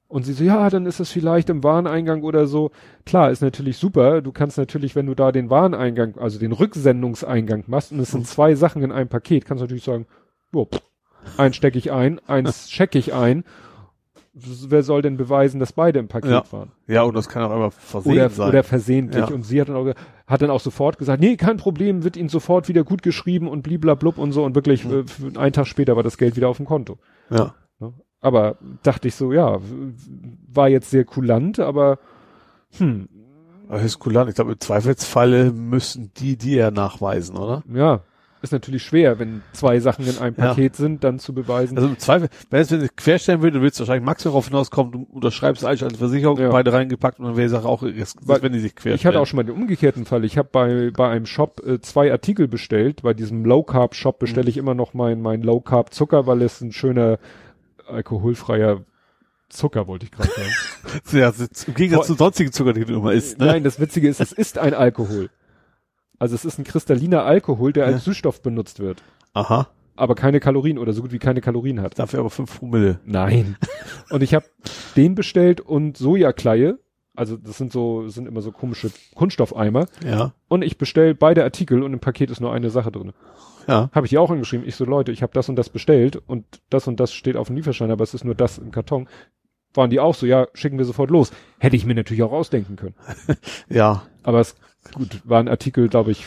Und sie so, ja, dann ist das vielleicht im Wareneingang oder so. Klar, ist natürlich super. Du kannst natürlich, wenn du da den Wareneingang, also den Rücksendungseingang machst und es sind zwei Sachen in einem Paket, kannst du natürlich sagen, jo, eins stecke ich ein, eins checke ich ein. Wer soll denn beweisen, dass beide im Paket Ja. waren? Ja, und das kann auch immer versehen Oder, sein. oder versehentlich. Ja. Und sie hat dann, auch, hat dann auch sofort gesagt, nee, kein Problem, wird ihnen sofort wieder gut geschrieben und bliblablub und so. Und wirklich, äh, f- einen Tag später war das Geld wieder auf dem Konto. ja. Aber dachte ich so, ja, war jetzt sehr kulant, aber hm, das ist kulant. Ich glaube, im Zweifelsfalle müssen die die ja nachweisen, oder? ja, ist natürlich schwer, wenn zwei Sachen in einem Ja. Paket sind, dann zu beweisen. Also im Zweifel, wenn es wenn es querstellen würde, du wahrscheinlich max darauf hinauskommen, du unterschreibst eigentlich als Versicherung, Ja. beide reingepackt und dann wäre die Sache auch, Weil wenn die sich querstellen. ich hatte auch schon mal den umgekehrten Fall. Ich habe bei, bei einem Shop äh, zwei Artikel bestellt. Bei diesem Low Carb Shop bestelle ich immer noch mein, mein Low Carb Zucker, weil es ein schöner alkoholfreier Zucker, wollte ich gerade sagen. ja, das ist im Gegensatz zu sonstigen Zucker, die du immer isst, ne? Nein, das Witzige ist, es ist ein Alkohol. Also es ist ein kristalliner Alkohol, der Ja. als Süßstoff benutzt wird, Aha. aber keine Kalorien oder so gut wie keine Kalorien hat. Dafür aber fünf Promille. Nein. Und ich habe den bestellt und Sojakleie. Also das sind so, sind immer so komische Kunststoffeimer. Ja. Und ich bestell beide Artikel und im Paket ist nur eine Sache drin. Ja. Habe ich ihr auch angeschrieben. Ich so, Leute, ich habe das und das bestellt und das und das steht auf dem Lieferschein, aber es ist nur das im Karton. Waren die auch so, ja, schicken wir sofort los. Hätte ich mir natürlich auch ausdenken können. Ja. Aber es, gut, war ein Artikel, glaube ich,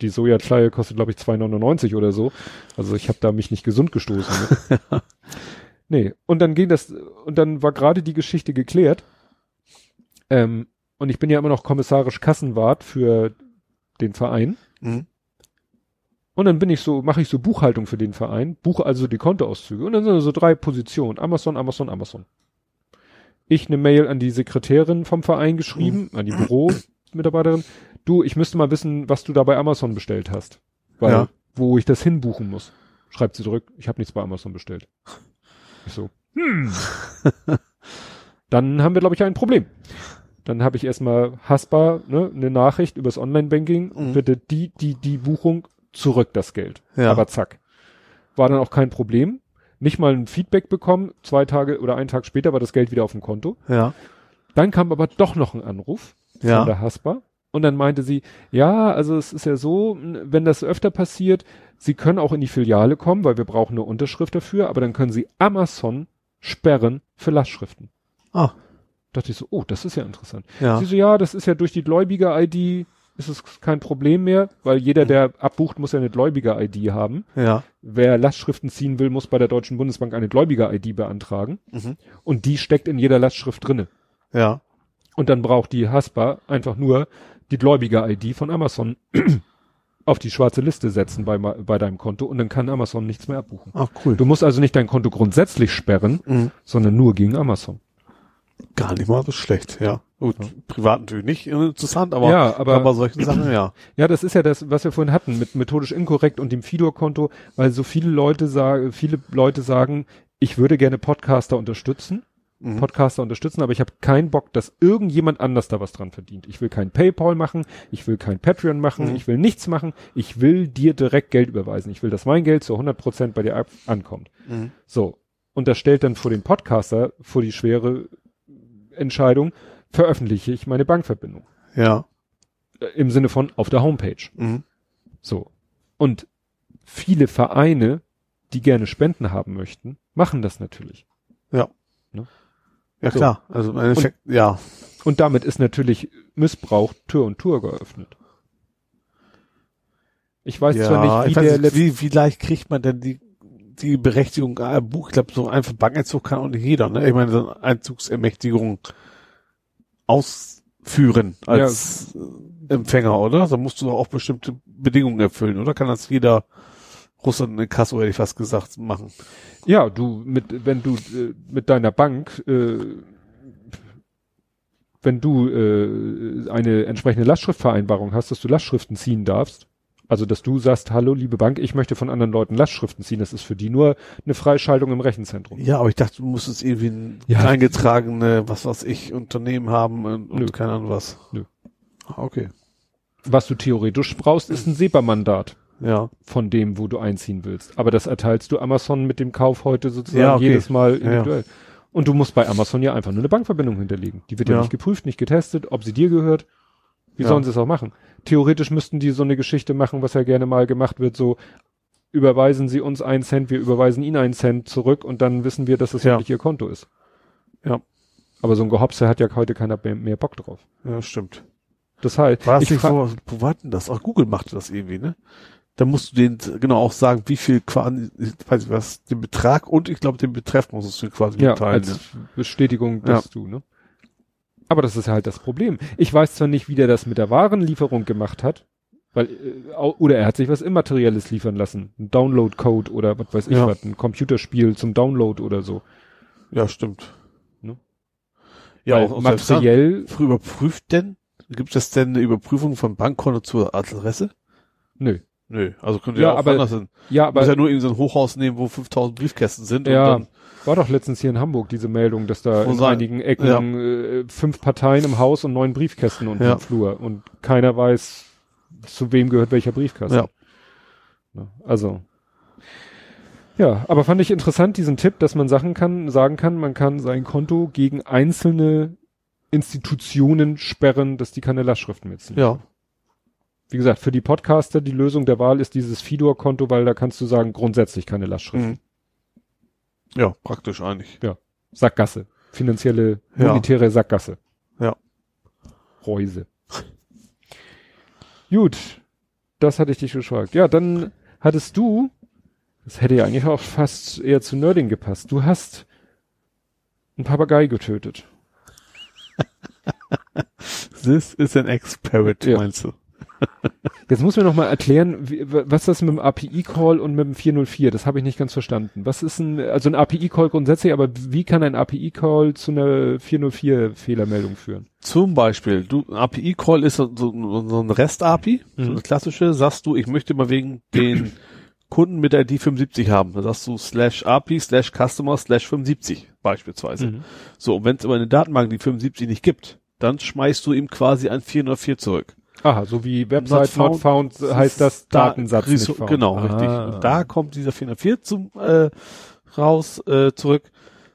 die Sojakleie kostet, glaube ich, 2,99 oder so. Also ich habe da mich nicht gesund gestoßen. Ne? nee, und dann ging das, und dann war gerade die Geschichte geklärt. Ähm, und ich bin ja immer noch kommissarisch Kassenwart für den Verein. Mhm. Und dann bin ich so, mache ich so Buchhaltung für den Verein, buche also die Kontoauszüge. Und dann sind so drei Positionen. Amazon, Amazon, Amazon. Ich eine Mail an die Sekretärin vom Verein geschrieben, an die Büromitarbeiterin. Du, ich müsste mal wissen, was du da bei Amazon bestellt hast. Weil, Ja. wo ich das hinbuchen muss. Schreibt sie zurück, ich habe nichts bei Amazon bestellt. Ich so, hm. Dann haben wir, glaube ich, ein Problem. Dann habe ich erstmal hassbar ne, eine Nachricht übers Online-Banking. Mhm. Bitte die, die, die Buchung zurück das Geld. Ja. Aber zack. War dann auch kein Problem. Nicht mal ein Feedback bekommen. Zwei Tage oder einen Tag später war das Geld wieder auf dem Konto. Ja. Dann kam aber doch noch ein Anruf Ja. von der Haspa. Und dann meinte sie, ja, also es ist ja so, wenn das öfter passiert, Sie können auch in die Filiale kommen, weil wir brauchen eine Unterschrift dafür, aber dann können Sie Amazon sperren für Lastschriften. Ah. Dachte ich so, oh, das ist ja interessant. Ja. Sie so, ja, das ist ja durch die Gläubiger-ID, ist es kein Problem mehr, weil jeder, der abbucht, muss ja eine Gläubiger-ID haben. Ja. Wer Lastschriften ziehen will, muss bei der Deutschen Bundesbank eine Gläubiger-ID beantragen. Mhm. Und die steckt in jeder Lastschrift drinne. Ja. Und dann braucht die Haspa einfach nur die Gläubiger-ID von Amazon auf die schwarze Liste setzen bei, bei deinem Konto und dann kann Amazon nichts mehr abbuchen. Ach, cool. Du musst also nicht dein Konto grundsätzlich sperren, Mhm. sondern nur gegen Amazon. Gar nicht mal so schlecht, ja. Gut, privat natürlich nicht interessant, aber, Ja, aber- bei solchen Sachen, ja. Ja, das ist ja das, was wir vorhin hatten mit methodisch inkorrekt und dem Fidor-Konto, weil so viele Leute sagen, viele Leute sagen, ich würde gerne Podcaster unterstützen, Mhm. Podcaster unterstützen, aber ich habe keinen Bock, dass irgendjemand anders da was dran verdient. Ich will kein PayPal machen, ich will kein Patreon machen, Mhm. ich will nichts machen, ich will dir direkt Geld überweisen. Ich will, dass mein Geld zu 100 Prozent bei dir ankommt. Mhm. So. Und das stellt dann vor den Podcaster vor die schwere Entscheidung, veröffentliche ich meine Bankverbindung. Ja. Im Sinne von auf der Homepage. Mhm. So. Und viele Vereine, die gerne Spenden haben möchten, machen das natürlich. Ja, So. klar. Also im Endeffekt, ja. Und damit ist natürlich Missbrauch Tür und Tür geöffnet. Ich weiß ja, zwar nicht, wie der nicht, letzte, wie, wie leicht kriegt man denn die, die Berechtigung, Buch, ich glaube, so einfach Bankentzug kann auch nicht jeder, ne? Ich meine, so Einzugsermächtigung ausführen als äh, Empfänger, oder? Da musst du auch bestimmte Bedingungen erfüllen, oder? Kann das jeder Russland in Kasso, hätte ich fast gesagt, machen? ja, du mit, wenn du äh, mit deiner Bank, äh, wenn du äh, eine entsprechende Lastschriftvereinbarung hast, dass du Lastschriften ziehen darfst, also dass du sagst, hallo liebe Bank, ich möchte von anderen Leuten Lastschriften ziehen, das ist für die nur eine Freischaltung im Rechenzentrum. Ja, aber ich dachte, du musstest irgendwie ein Ja. eingetragene, was weiß ich, Unternehmen haben und, und keine Ahnung was. Nö. Ah, Okay. Was du theoretisch brauchst, ist ein SEPA-Mandat. Ja. von dem, wo du einziehen willst. Aber das erteilst du Amazon mit dem Kauf heute sozusagen Ja, okay. jedes Mal Ja, ja. individuell. Und du musst bei Amazon ja einfach nur eine Bankverbindung hinterlegen. Die wird ja, nicht geprüft, nicht getestet, ob sie dir gehört. Wie sollen sie es auch machen? Theoretisch müssten die so eine Geschichte machen, was ja gerne mal gemacht wird, so überweisen sie uns einen Cent, wir überweisen ihnen einen Cent zurück und dann wissen wir, dass das Ja. wirklich ihr Konto ist. Ja. Aber so ein Gehopse hat ja heute keiner mehr- Bock drauf. Ja, stimmt. Das heißt, War das ich nicht so, wo war denn das? Ach, Google machte das irgendwie, ne? Da musst du den genau auch sagen, wie viel quasi, ich weiß nicht was, den Betrag und ich glaube den Betreff musst du quasi ja, mitteilen. als Bestätigung, dass du, ne? Aber das ist halt das Problem. Ich weiß zwar nicht, wie der das mit der Warenlieferung gemacht hat, weil, äh, oder er hat sich was Immaterielles liefern lassen. Ein Download-Code oder was weiß ich Ja. was, ein Computerspiel zum Download oder so. Ja, stimmt. Ne? Ja, Weil auch, materiell, überprüft denn, gibt es denn eine Überprüfung von Bankkonto zur Adresse? nö. Nö, also könnte Ja, ja, auch aber- anders sein. Ja, aber ja nur in so ein Hochhaus nehmen, wo 5000 Briefkästen sind Ja. und dann, war doch letztens hier in Hamburg diese Meldung, dass da Wo in sein- einigen Ecken Ja. äh, fünf Parteien im Haus und neun Briefkästen unten Ja. im Flur und keiner weiß, zu wem gehört welcher Briefkasten. Ja. Ne, Also. Ja, aber fand ich interessant, diesen Tipp, dass man Sachen kann, sagen kann, man kann sein Konto gegen einzelne Institutionen sperren, dass die keine Lastschriften mitziehen. ja, Wie gesagt, für die Podcaster die Lösung der Wahl ist dieses Fidor-Konto, weil da kannst du sagen, grundsätzlich keine Lastschriften. mhm. Ja, praktisch eigentlich. Sackgasse. Finanzielle, Ja. monetäre Sackgasse. Ja. Reuse. Gut. Das hatte ich dich gefragt. Ja, dann hattest du, das hätte ja eigentlich auch fast eher zu Nerding gepasst. Du hast einen Papagei getötet. This is an Ex-Parrot, Ja. meinst du? Jetzt muss mir noch mal erklären, wie, was das mit dem API-Call und mit dem 404, das habe ich nicht ganz verstanden. Was ist ein, also ein API-Call grundsätzlich, aber wie kann ein API-Call zu einer 404-Fehlermeldung führen? Zum Beispiel, du, API-Call ist so, so, so ein REST-API, so Mhm. eine klassische, sagst du, ich möchte mal wegen den Kunden mit ID 75 haben. Da sagst du slash API slash Customer slash 75 beispielsweise. Mhm. So, und wenn es aber eine Datenbank die 75 nicht gibt, dann schmeißt du ihm quasi ein 404 zurück. Aha, so wie Website not Not found, found, heißt das Da- Datensatz Resou- nicht found. Genau, Ah. richtig. Und da kommt dieser 404 zum, äh, raus, äh, zurück.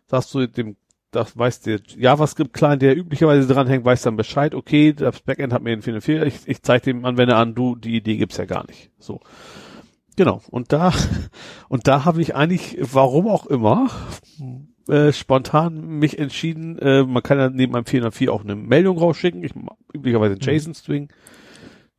Sagst du dem, das weiß der JavaScript-Client, der üblicherweise dranhängt, weiß dann Bescheid, okay, das Backend hat mir den 404, ich, ich zeige dem Anwender an, du, die Idee gibt's ja gar nicht. So. Genau. Und da, und da habe ich eigentlich, warum auch immer, äh, spontan mich entschieden, äh, man kann ja neben meinem 404 auch eine Meldung rausschicken, ich üblicherweise einen Mhm. JSON-String,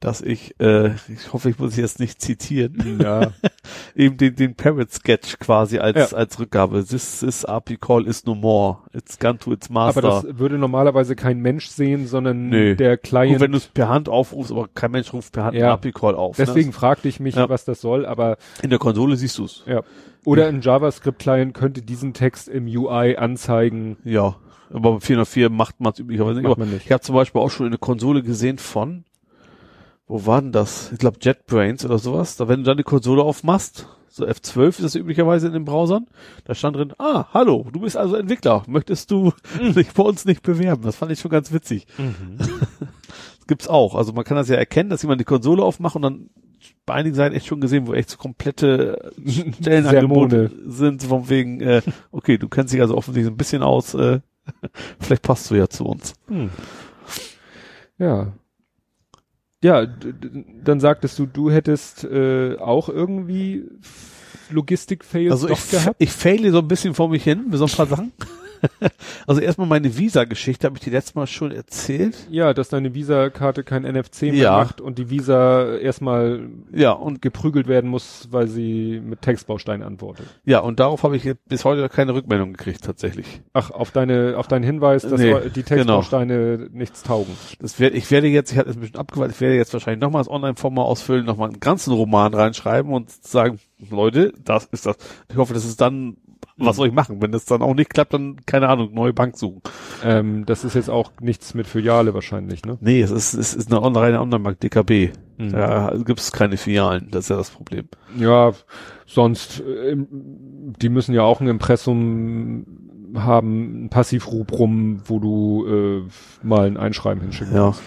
dass ich, äh, ich hoffe, ich muss es jetzt nicht zitieren, Ja. eben den, den Parrot-Sketch quasi als, Ja. als Rückgabe. This, this API call is no more. It's gone to its master. Aber das würde normalerweise kein Mensch sehen, sondern Nö. der Gut, Client. wenn du es per Hand aufrufst, aber kein Mensch ruft per Hand Ja. einen API-Call auf. Deswegen Ne? fragte ich mich, Ja. was das soll, aber In der Konsole siehst du's. ja. Oder ein JavaScript-Client könnte diesen Text im UI anzeigen. Ja. Aber bei 404 macht man es üblicherweise nicht. Macht Aber man nicht. Ich habe zum Beispiel auch schon eine Konsole gesehen von, wo war denn das? Ich glaube JetBrains oder sowas. Da wenn du dann die Konsole aufmachst, so F12 ist das üblicherweise in den Browsern, da stand drin, ah, hallo, du bist also Entwickler, möchtest du dich bei uns nicht bewerben? Das fand ich schon ganz witzig. Das gibt's auch. Also man kann das ja erkennen, dass jemand die Konsole aufmacht und dann bei einigen Seiten echt schon gesehen, wo echt so komplette Stellenangebote sind, von wegen, äh, okay, du kennst dich also offensichtlich ein bisschen aus, äh, vielleicht passt du ja zu uns. Hm. Ja. Ja, dann sagtest du, du hättest äh, auch irgendwie Logistik-Fails Also doch ich, gehabt. ich faile so ein bisschen vor mich hin mit so ein paar Sachen. also erstmal meine Visa-Geschichte, habe ich die letztes Mal schon erzählt. Ja, dass deine Visa-Karte kein NFC mehr Ja. macht und die Visa erstmal Ja, und geprügelt werden muss, weil sie mit Textbaustein antwortet. ja, und darauf habe ich bis heute keine Rückmeldung gekriegt, tatsächlich. Ach, auf deine, auf deinen Hinweis, dass Nee, die Textbausteine nichts taugen. Das werde, ich werde jetzt, ich hatte es ein bisschen abgeweiht, ich werde jetzt wahrscheinlich nochmal das Online-Format ausfüllen, nochmal einen ganzen Roman reinschreiben und sagen, Leute, das ist das. Ich hoffe, das ist dann, was soll ich machen? Wenn das dann auch nicht klappt, dann, keine Ahnung, neue Bank suchen. Ähm, das ist jetzt auch nichts mit Filiale wahrscheinlich, ne? Nee, es ist, es ist eine reine Online-Bank, DKB. Mhm. Da gibt es keine Filialen, das ist ja das Problem. Ja, sonst, äh, im- die müssen ja auch ein Impressum haben, ein Passivrubrum, wo du äh, mal ein Einschreiben hinschicken Ja. kannst.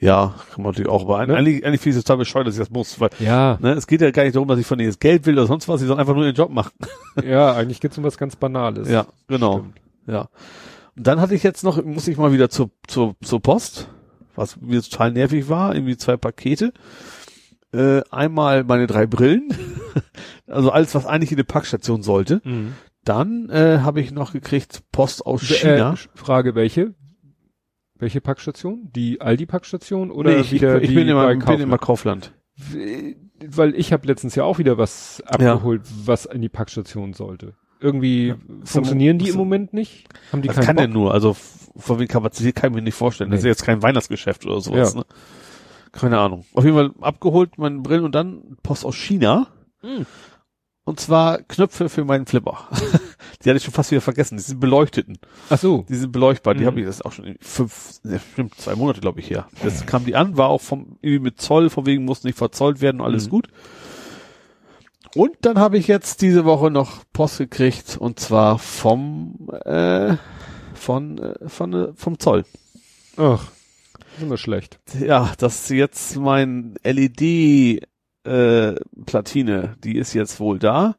Ja, kann man natürlich auch, aber Ne? eigentlich, eigentlich finde ich es total bescheuert, dass ich das muss, weil, Ja, ne, es geht ja gar nicht darum, dass ich von denen jetzt Geld will oder sonst was, sie sollen einfach nur ihren Job machen. ja, eigentlich geht's um was ganz Banales. Ja, genau. Stimmt. Ja. Und dann hatte ich jetzt noch, muss ich mal wieder zur, zur, zur Post, was mir total nervig war, irgendwie zwei Pakete. Äh, einmal meine drei Brillen, also alles, was eigentlich in eine Packstation sollte. Mhm. Dann äh, habe ich noch gekriegt Post aus China. Äh, Frage, welche? Welche Packstation? Die Aldi-Packstation oder Nee, ich, ich, wieder ich die bin, immer, bei bin immer Kaufland. Weil ich habe letztens ja auch wieder was abgeholt, was in die Packstation sollte. Irgendwie funktionieren die im Moment nicht? Haben die Das kann Bock? denn nur, also von wegen Kapazität kann ich mir nicht vorstellen. Das ist Nee. ja jetzt kein Weihnachtsgeschäft oder sowas. Ja. Ne? Keine Ahnung. Auf jeden Fall abgeholt meine Brillen und dann Post aus China. Hm. Und zwar Knöpfe für meinen Flipper. die hatte ich schon fast wieder vergessen. Die sind beleuchteten. Ach so. Die sind beleuchtbar. Die Mhm. habe ich das ist auch schon fünf, ne, stimmt, zwei Monate, glaube ich, her. Das kam die an, war auch vom, irgendwie mit Zoll, von wegen musste nicht verzollt werden, alles Mhm. gut. Und dann habe ich jetzt diese Woche noch Post gekriegt und zwar vom, äh, von, äh, von, äh, vom Zoll. Ach, ist immer schlecht. Ja, das ist jetzt mein LED äh, Platine, die ist jetzt wohl da.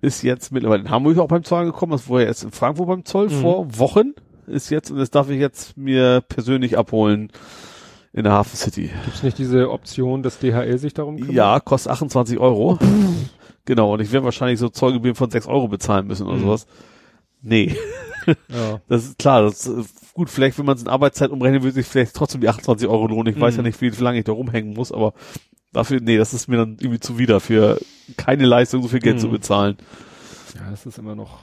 Ist jetzt mittlerweile in Hamburg auch beim Zoll angekommen, das war ja jetzt in Frankfurt beim Zoll Mhm. vor Wochen. Ist jetzt, und das darf ich jetzt mir persönlich abholen in der Hafen City. Gibt's nicht diese Option, dass DHL sich darum kümmert? Ja, kostet 28 Euro. genau, und ich werde wahrscheinlich so Zollgebühren von 6 Euro bezahlen müssen oder Mhm. sowas. Nee, Ja. das ist klar, das ist äh, gut, vielleicht wenn man es in Arbeitszeit umrechnet, würde sich vielleicht trotzdem die 28 Euro lohnen. Ich weiß Mhm. ja nicht, wie lange ich da rumhängen muss, aber dafür, nee, das ist mir dann irgendwie zuwider, für keine Leistung so viel Geld Mhm. zu bezahlen. Ja, das ist immer noch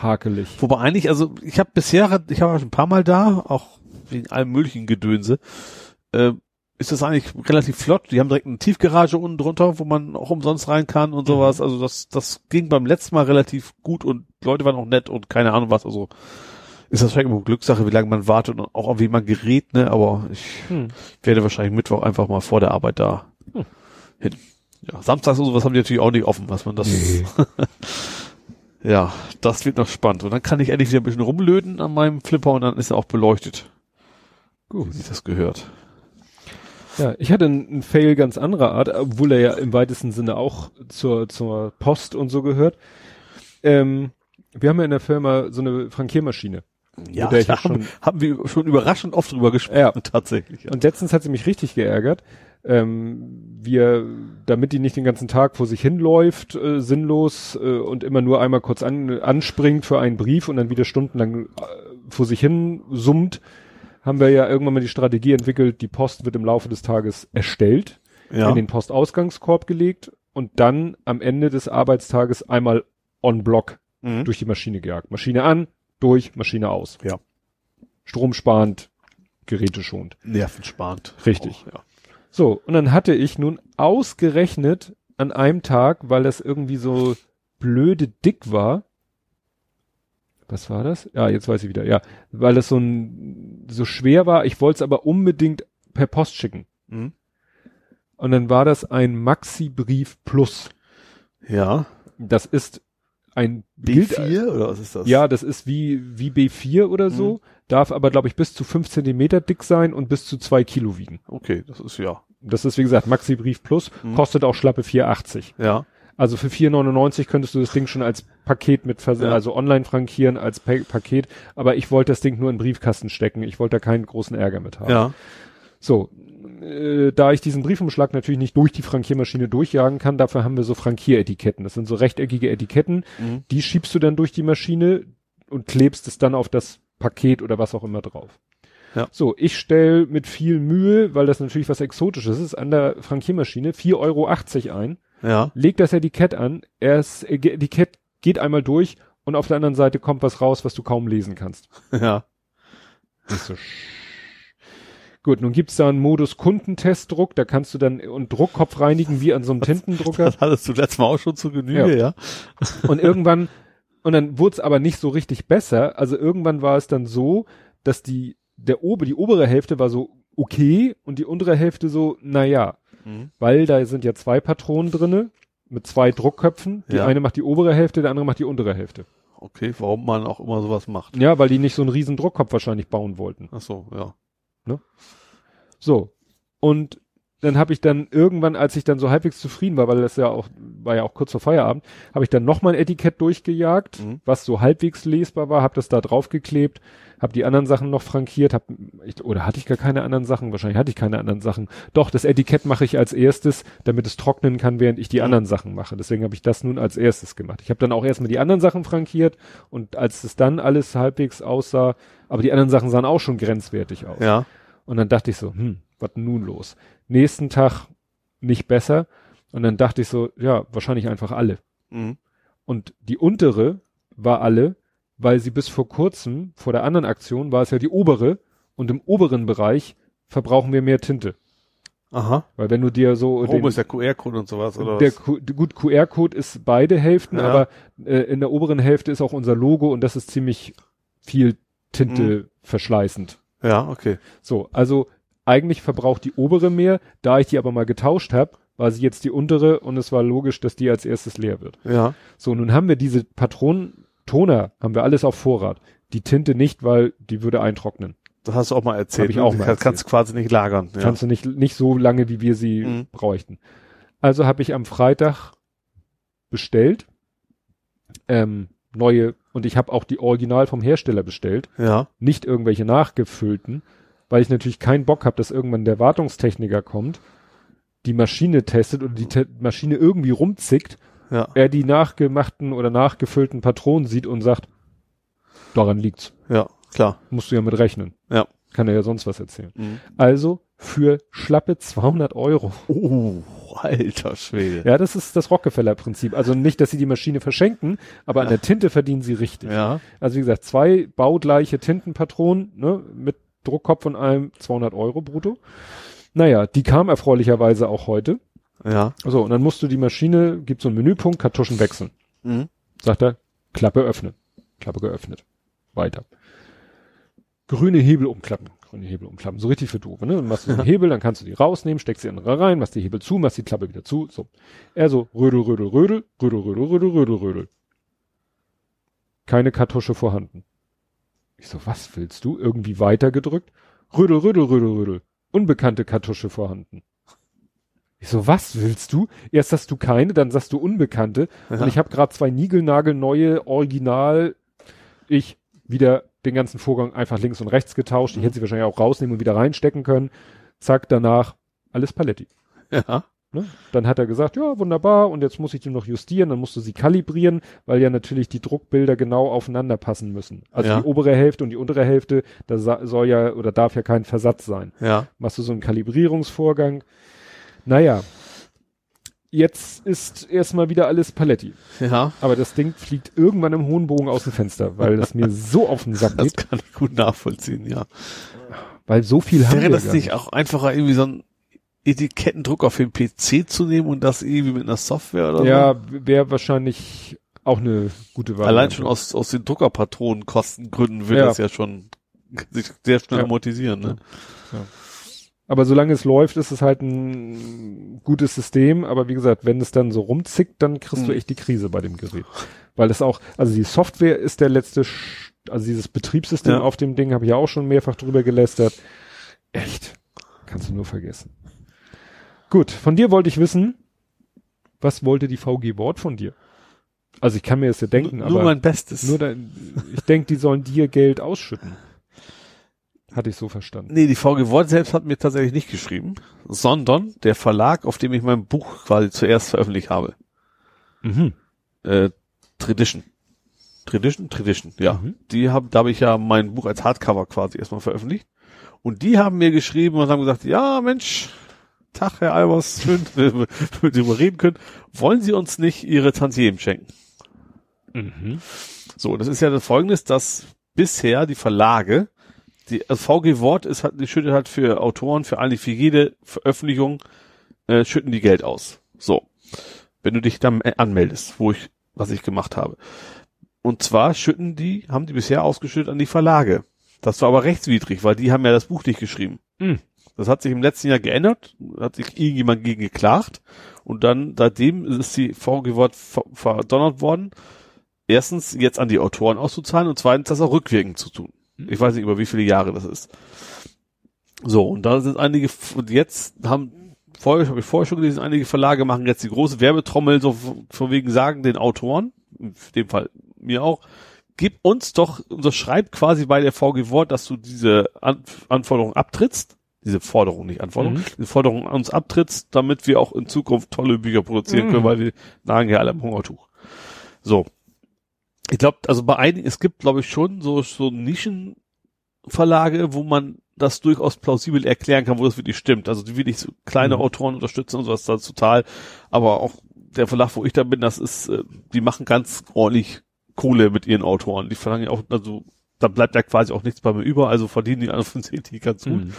hakelig. Wobei eigentlich, also ich habe bisher, ich habe schon ein paar Mal da, auch wegen allem möglichen Gedönse, äh, ist das eigentlich relativ flott. Die haben direkt eine Tiefgarage unten drunter, wo man auch umsonst rein kann und sowas. Also das, das ging beim letzten Mal relativ gut und Leute waren auch nett und keine Ahnung was. Also ist das vielleicht immer Glückssache, wie lange man wartet und auch auf wie man gerät, ne? Aber ich Hm. werde wahrscheinlich Mittwoch einfach mal vor der Arbeit da Hm. hin. Ja, samstags und sowas haben die natürlich auch nicht offen, was man das. Nee. ja, das wird noch spannend. Und dann kann ich endlich wieder ein bisschen rumlöten an meinem Flipper und dann ist er auch beleuchtet. Gut. Wie das gehört. Ja, ich hatte einen, Fail ganz anderer Art, obwohl er ja im weitesten Sinne auch zur, zur Post und so gehört. Ähm, wir haben ja in der Firma so eine Frankiermaschine. Ja, da haben, schon- haben wir schon überraschend oft drüber gesprochen, Ja. tatsächlich. Ja. Und letztens hat sie mich richtig geärgert. Ähm, wir, damit die nicht den ganzen Tag vor sich hinläuft, äh, sinnlos äh, und immer nur einmal kurz an, anspringt für einen Brief und dann wieder stundenlang äh, vor sich hin summt, haben wir ja irgendwann mal die Strategie entwickelt, die Post wird im Laufe des Tages erstellt, Ja. in den Postausgangskorb gelegt und dann am Ende des Arbeitstages einmal on Block Mhm. durch die Maschine gejagt. Maschine an, durch, Maschine aus. Ja. Stromsparend, geräteschonend. Nervensparend. Richtig. Auch, ja. So, und dann hatte ich nun ausgerechnet an einem Tag, weil das irgendwie so blöde dick war. Was war das? Ja, jetzt weiß ich wieder. Ja, weil das so ein so schwer war. Ich wollte es aber unbedingt per Post schicken. Mhm. Und dann war das ein Maxi-Brief Plus. ja. Das ist ein gilt- B4 oder was ist das? Ja, das ist wie wie B4 oder so. Mhm. Darf aber glaube ich bis zu fünf Zentimeter dick sein und bis zu zwei Kilo wiegen. Okay, das ist ja. Das ist wie gesagt Maxi Brief Plus, Mhm. kostet auch schlappe 4,80. Ja. Also für 4,99 könntest du das Ding schon als Paket mit Vers Ja. also online frankieren als pa Paket, aber ich wollte das Ding nur in den Briefkasten stecken. Ich wollte da keinen großen Ärger mit haben. Ja. So, äh, da ich diesen Briefumschlag natürlich nicht durch die Frankiermaschine durchjagen kann, dafür haben wir so Frankieretiketten. Das sind so rechteckige Etiketten, Mhm. die schiebst du dann durch die Maschine und klebst es dann auf das Paket oder was auch immer drauf. Ja. So, ich stell mit viel Mühe, weil das natürlich was Exotisches ist, an der Frankiermaschine 4,80 Euro ein, Ja. leg das Etikett an, erst Etikett geht einmal durch und auf der anderen Seite kommt was raus, was du kaum lesen kannst. Ja. So Gut, nun gibt's da einen Modus Kundentestdruck, da kannst du dann und Druckkopf reinigen wie an so einem Tintendrucker. Das hattest du letztes Mal auch schon zu Genüge, ja. Und irgendwann, und dann wurde es aber nicht so richtig besser. Also irgendwann war es dann so, dass die, der ober, die obere Hälfte war so okay und die untere Hälfte so, naja, Mhm. weil da sind ja zwei Patronen drinne mit zwei Druckköpfen. Die Ja. eine macht die obere Hälfte, der andere macht die untere Hälfte. Okay, warum man auch immer sowas macht. Ja, weil die nicht so einen riesen Druckkopf wahrscheinlich bauen wollten. Ach so, ja. So. Und dann habe ich dann irgendwann, als ich dann so halbwegs zufrieden war, weil das ja auch, war ja auch kurz vor Feierabend, habe ich dann nochmal ein Etikett durchgejagt, mhm. was so halbwegs lesbar war, habe das da draufgeklebt, habe die anderen Sachen noch frankiert, hab, ich, oder hatte ich gar keine anderen Sachen? Wahrscheinlich hatte ich keine anderen Sachen. Doch, das Etikett mache ich als erstes, damit es trocknen kann, während ich die mhm. anderen Sachen mache. Deswegen habe ich das nun als erstes gemacht. Ich habe dann auch erstmal die anderen Sachen frankiert und als es dann alles halbwegs aussah, aber die anderen Sachen sahen auch schon grenzwertig aus. Ja. Und dann dachte ich so, hm, was nun los? Nächsten Tag nicht besser. Und dann dachte ich so, ja, wahrscheinlich einfach alle. Mhm. Und die untere war alle, weil sie bis vor kurzem, vor der anderen Aktion, war es ja die obere und im oberen Bereich verbrauchen wir mehr Tinte. Aha. Weil wenn du dir so. Oben den, ist der QR-Code und sowas, oder? Der was? gut, QR-Code ist beide Hälften, ja. aber äh, in der oberen Hälfte ist auch unser Logo und das ist ziemlich viel Tinte mhm. verschleißend. Ja, okay. So, also eigentlich verbraucht die obere mehr, da ich die aber mal getauscht habe, war sie jetzt die untere und es war logisch, dass die als erstes leer wird. Ja. So, nun haben wir diese Patronen Toner haben wir alles auf Vorrat. Die Tinte nicht, weil die würde eintrocknen. Das hast du auch mal erzählt. Hab ich auch mal erzählt. Kannst du quasi nicht lagern. Ja. Kannst du nicht, nicht so lange, wie wir sie mhm. bräuchten. Also habe ich am Freitag bestellt, ähm, neue, und ich habe auch die Original vom Hersteller bestellt. Ja. Nicht irgendwelche nachgefüllten, weil ich natürlich keinen Bock habe, dass irgendwann der Wartungstechniker kommt, die Maschine testet oder die Te Maschine irgendwie rumzickt ja. er die nachgemachten oder nachgefüllten Patronen sieht und sagt, daran liegt's. Ja, klar. Musst du ja mit rechnen. Ja. Kann er ja sonst was erzählen. Mhm. Also für schlappe 200 Euro. Oh, alter Schwede. Ja, das ist das Rockefeller-Prinzip. Also nicht, dass sie die Maschine verschenken, aber an der Tinte verdienen sie richtig. Ja. Also wie gesagt, zwei baugleiche Tintenpatronen, ne, mit Druckkopf und allem 200 Euro brutto. Naja, die kam erfreulicherweise auch heute. Ja. So, und dann musst du die Maschine, gibt so einen Menüpunkt, Kartuschen wechseln. Mhm. Sagt er, Klappe öffnen. Klappe geöffnet. Weiter. Grüne Hebel umklappen. Grüne Hebel umklappen. So richtig für doof, ne? Dann machst du den Hebel, dann kannst du die rausnehmen, steckst die andere rein, machst die Hebel zu, machst die Klappe wieder zu, so. Er so, rödel, rödel, rödel, rödel, rödel, rödel, rödel, rödel. Keine Kartusche vorhanden. Ich so, was willst du? Irgendwie weiter gedrückt? Rödel, rödel, rödel, rödel. Unbekannte Kartusche vorhanden. Ich so, was willst du? Erst hast du keine, dann sagst du Unbekannte. Ja. Und ich habe gerade zwei Niegelnagelneue Original. Ich wieder den ganzen Vorgang einfach links und rechts getauscht. Ich mhm. hätte sie wahrscheinlich auch rausnehmen und wieder reinstecken können. Zack, danach alles Paletti. Ja. Ne? Dann hat er gesagt, ja, wunderbar, und jetzt muss ich die noch justieren, dann musst du sie kalibrieren, weil ja natürlich die Druckbilder genau aufeinander passen müssen. Also ja. die obere Hälfte und die untere Hälfte, da soll ja oder darf ja kein Versatz sein. Ja. Machst du so einen Kalibrierungsvorgang, naja, jetzt ist erstmal wieder alles Paletti. Ja. Aber das Ding fliegt irgendwann im hohen Bogen aus dem Fenster, weil das mir so auf den Sack geht. Das kann ich gut nachvollziehen, ja. Weil so viel Wäre haben wir das nicht auch einfacher irgendwie so ein Etikettendruck auf den PC zu nehmen und das irgendwie mit einer Software oder ja, so? Ja, wäre wahrscheinlich auch eine gute Wahl. Allein schon aus, aus den Druckerpatronenkostengründen würde ja. das ja schon sich sehr schnell ja. amortisieren, ne? Ja. Aber solange es läuft, ist es halt ein gutes System. Aber wie gesagt, wenn es dann so rumzickt, dann kriegst mhm. du echt die Krise bei dem Gerät. Weil das auch, also die Software ist der letzte, Sch also dieses Betriebssystem ja. auf dem Ding habe ich ja auch schon mehrfach drüber gelästert. Echt. Kannst du nur vergessen. Gut, von dir wollte ich wissen, was wollte die VG Wort von dir? Also ich kann mir das ja denken, nur, aber. Nur mein Bestes. Nur dein, ich denke, die sollen dir Geld ausschütten. Hatte ich so verstanden. Nee, die VG Wort selbst hat mir tatsächlich nicht geschrieben, sondern der Verlag, auf dem ich mein Buch quasi zuerst veröffentlicht habe. Mhm. Äh, Tradition. Tradition? Tradition, ja. Mhm. Die haben, da habe ich ja mein Buch als Hardcover quasi erstmal veröffentlicht. Und die haben mir geschrieben und haben gesagt, ja, Mensch, Tag, Herr Albers, schön, mit wir reden können. Wollen Sie uns nicht Ihre Tantiemen schenken? Mhm. So, das ist ja das Folgendes, dass bisher die Verlage die also VG Wort ist halt, die schüttet halt für Autoren, für eigentlich für jede Veröffentlichung äh, schütten die Geld aus. So. Wenn du dich dann anmeldest, wo ich, was ich gemacht habe. Und zwar schütten die, haben die bisher ausgeschüttet an die Verlage. Das war aber rechtswidrig, weil die haben ja das Buch nicht geschrieben. Mhm. Das hat sich im letzten Jahr geändert, hat sich irgendjemand gegen geklagt und dann seitdem ist die VG Wort verdonnert worden, erstens jetzt an die Autoren auszuzahlen und zweitens das auch rückwirkend zu tun. Ich weiß nicht, über wie viele Jahre das ist. So, und da sind einige, und jetzt haben, vorher, habe ich vorher schon gelesen, einige Verlage machen jetzt die große Werbetrommel, so von wegen sagen den Autoren, in dem Fall mir auch, gib uns doch, unterschreib quasi bei der VG Wort, dass du diese An Anforderung abtrittst, diese Forderung, nicht Anforderung, Mhm. diese Forderung an uns abtrittst, damit wir auch in Zukunft tolle Bücher produzieren Mhm. können, weil wir nagen ja alle am Hungertuch. So. Ich glaube, also bei einigen, es gibt, glaube ich, schon so, so Nischenverlage, wo man das durchaus plausibel erklären kann, wo das wirklich stimmt. Also die wirklich so kleine Mhm. Autoren unterstützen und sowas, das ist total. Aber auch der Verlag, wo ich da bin, das ist, äh, die machen ganz ordentlich Kohle mit ihren Autoren. Die verlangen ja auch, also da bleibt ja quasi auch nichts bei mir über, also verdienen die anderen von die ganz gut. Mhm.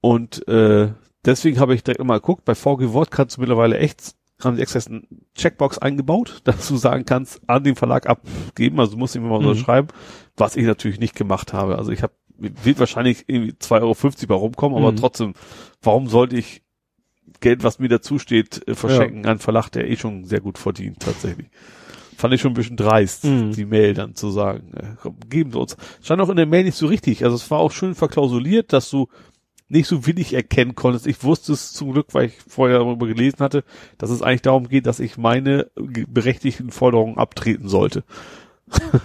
Und äh, deswegen habe ich direkt mal geguckt, bei VG Wort kannst du mittlerweile echt, haben die extra eine Checkbox eingebaut, dass du sagen kannst, an den Verlag abgeben, also du musst ihm mal Mhm. unterschreiben, was ich natürlich nicht gemacht habe. Also ich habe, wird wahrscheinlich irgendwie 2,50 Euro bei rumkommen, aber Mhm. trotzdem, warum sollte ich Geld, was mir dazu steht, äh, verschenken an einen Verlag, der eh schon sehr gut verdient, tatsächlich. Fand ich schon ein bisschen dreist, Mhm. die Mail dann zu sagen, äh, komm, geben Sie uns. Stand auch in der Mail nicht so richtig. Also es war auch schön verklausuliert, dass du nicht so willig erkennen konntest. Ich wusste es zum Glück, weil ich vorher darüber gelesen hatte, dass es eigentlich darum geht, dass ich meine berechtigten Forderungen abtreten sollte. Tja,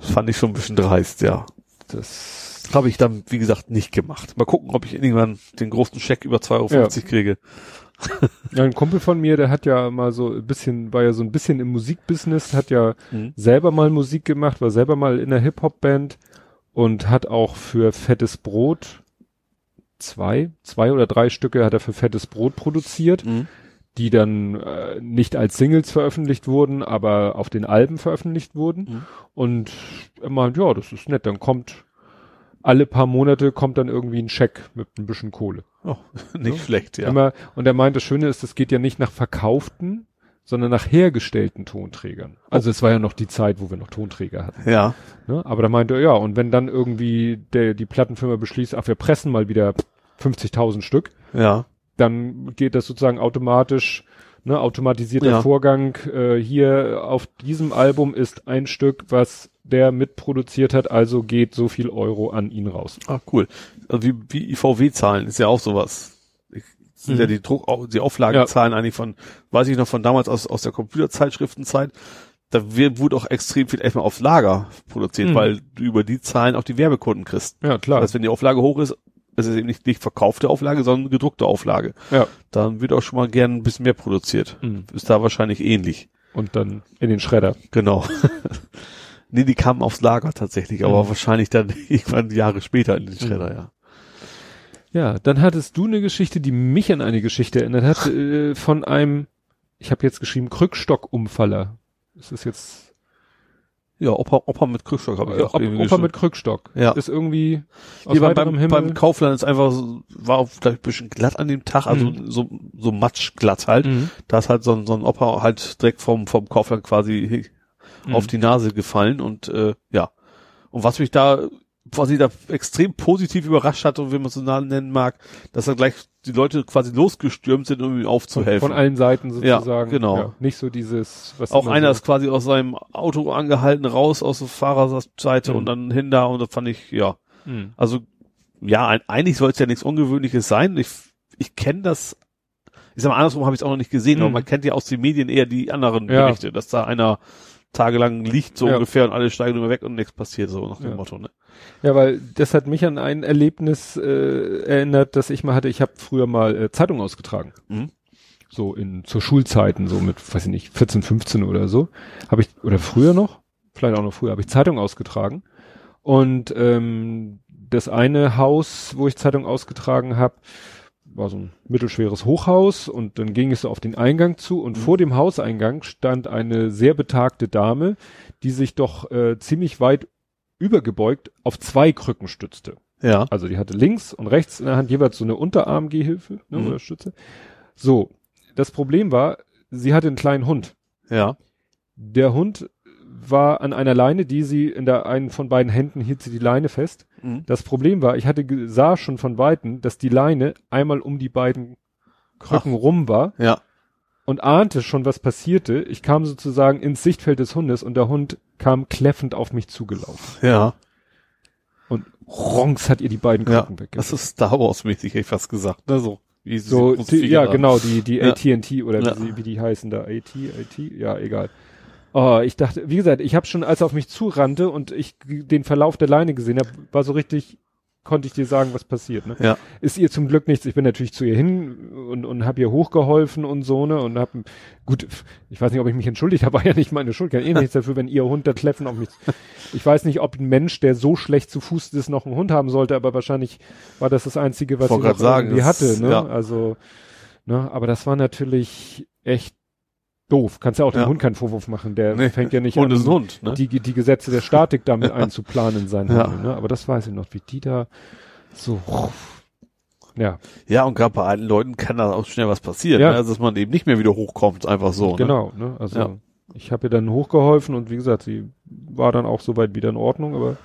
Fand ich schon ein bisschen dreist, ja. das, Habe ich dann, wie gesagt, nicht gemacht. Mal gucken, ob ich irgendwann den großen Scheck über 2,50 Euro kriege. ja, ein Kumpel von mir, der hat ja mal so ein bisschen, war ja so ein bisschen im Musikbusiness, hat ja Mhm. selber mal Musik gemacht, war selber mal in einer Hip-Hop-Band und hat auch für Fettes Brot zwei, zwei oder drei Stücke hat er für Fettes Brot produziert, Mhm. die dann äh, nicht als Singles veröffentlicht wurden, aber auf den Alben veröffentlicht wurden. Mhm. Und er meint, ja, das ist nett, dann kommt alle paar Monate kommt dann irgendwie ein Scheck mit ein bisschen Kohle. Oh, nicht Ja. schlecht, ja. Immer, und er meint, das Schöne ist, es geht ja nicht nach verkauften, sondern nach hergestellten Tonträgern. Also es war ja noch die Zeit, wo wir noch Tonträger hatten. Ja. Ne? Aber da meinte er, ja, und wenn dann irgendwie der, die Plattenfirma beschließt, ach, wir pressen mal wieder 50.000 Stück, Ja. dann geht das sozusagen automatisch, ne, automatisierter Ja. Vorgang. Äh, hier auf diesem Album ist ein Stück, was der mitproduziert hat, also geht so viel Euro an ihn raus. Ah, cool. Also wie, wie IVW-Zahlen ist ja auch sowas. Ich, sind Mhm. ja die Druck, die Auflagenzahlen eigentlich von, weiß ich noch von damals aus, aus der Computerzeitschriftenzeit. Da wird, wurde auch extrem viel erstmal aufs Lager produziert, Mhm. weil du über die Zahlen auch die Werbekunden kriegst. Ja, klar. Das heißt, wenn die Auflage hoch ist, ist es eben nicht, nicht verkaufte Auflage, sondern gedruckte Auflage. ja. Dann wird auch schon mal gern ein bisschen mehr produziert. Mhm. Ist da wahrscheinlich ähnlich. Und dann in den Schredder. Genau. nee, die kamen aufs Lager tatsächlich, aber Mhm. wahrscheinlich dann irgendwann Jahre später in den Schredder, ja. Ja, dann hattest du eine Geschichte, die mich an eine Geschichte erinnert hat, äh, von einem, ich habe jetzt geschrieben, Krückstock-Umfaller. Das ist jetzt Ja, Opa, Opa mit Krückstock habe ich auch Opa geschrieben. mit Krückstock. Ja. Ist irgendwie aus Hier beim, Himmel. beim Kaufland ist einfach so, war vielleicht ein bisschen glatt an dem Tag, also Mhm. so, so matschglatt halt. Mhm. Da ist halt so ein, so ein Opa halt direkt vom, vom Kaufland quasi Mhm. auf die Nase gefallen und äh, ja. Und was mich da quasi da extrem positiv überrascht hat und wie man es so nennen mag, dass dann gleich die Leute quasi losgestürmt sind, um ihm aufzuhelfen. von allen Seiten sozusagen. Ja, genau. nicht so dieses, was auch einer so, ist quasi aus seinem Auto angehalten, raus aus der Fahrerseite Mhm. und dann hin da und das fand ich, ja, Mhm. also ja, eigentlich soll es ja nichts Ungewöhnliches sein. Ich, ich kenne das, ich sag mal andersrum habe ich es auch noch nicht gesehen, aber Mhm. man kennt ja aus den Medien eher die anderen Ja. Berichte, dass da einer tagelang liegt so Ja. ungefähr und alle steigen immer weg und nichts passiert, so nach dem Ja. Motto. Ne? Ja, weil das hat mich an ein Erlebnis äh, erinnert, das ich mal hatte. Ich habe früher mal äh, Zeitung ausgetragen. Mhm. So in zu Schulzeiten, so mit, weiß ich nicht, 14, 15 oder so. Habe ich, oder früher noch, vielleicht auch noch früher, habe ich Zeitung ausgetragen. Und ähm, das eine Haus, wo ich Zeitung ausgetragen habe, war so ein mittelschweres Hochhaus und dann ging es so auf den Eingang zu und Mhm. vor dem Hauseingang stand eine sehr betagte Dame, die sich doch äh, ziemlich weit übergebeugt auf zwei Krücken stützte. Ja. Also die hatte links und rechts in der Hand jeweils so eine Unterarmgehhilfe ne, Mhm. oder Stütze. So, das Problem war, sie hatte einen kleinen Hund. Ja. Der Hund war an einer Leine, die sie in der einen von beiden Händen hielt sie die Leine fest. Mhm. Das Problem war, ich hatte sah schon von weitem, dass die Leine einmal um die beiden Krücken rum war Ja. Und ahnte schon, was passierte. Ich kam sozusagen ins Sichtfeld des Hundes und der Hund kam kläffend auf mich zugelaufen. Ja. und Ronks hat ihr die beiden Ja, Krücken das ist Star Wars mäßig, hätte ich fast gesagt. Ne? So, wie So, die, ja, genau, die, die Ja. AT&T oder Ja. wie, sie, wie die heißen da, AT, AT, ja, egal. Oh, ich dachte, wie gesagt, ich habe schon, als er auf mich zurannte und ich den Verlauf der Leine gesehen habe, war so richtig, konnte ich dir sagen, was passiert. Ne? Ja. Ist ihr zum Glück nichts. Ich bin natürlich zu ihr hin und, und habe ihr hochgeholfen und so, ne? Und hab, gut, ich weiß nicht, ob ich mich entschuldigt habe, war ja nicht meine Schuld, kann eh nichts dafür, wenn ihr Hund da kläffen auf mich. Ich weiß nicht, ob ein Mensch, der so schlecht zu Fuß ist, noch einen Hund haben sollte, aber wahrscheinlich war das das Einzige, was sie noch sagen, irgendwie das- hatte, ne? ja. Also, ne? Aber das war natürlich echt doof. Kannst ja auch dem Ja. Hund keinen Vorwurf machen, der Nee. fängt ja nicht Hund an, ist Hund, ne? die, die Gesetze der Statik damit einzuplanen in seinen Ja. Handeln, ne? Aber das weiß ich noch, wie die da so, ja, Ja, und gerade bei alten Leuten kann da auch schnell was passieren, Ja. ne? also dass man eben nicht mehr wieder hochkommt, einfach so. Ne? genau, ne? Also, Ja. ich habe ihr dann hochgeholfen und wie gesagt, sie war dann auch soweit wieder in Ordnung, aber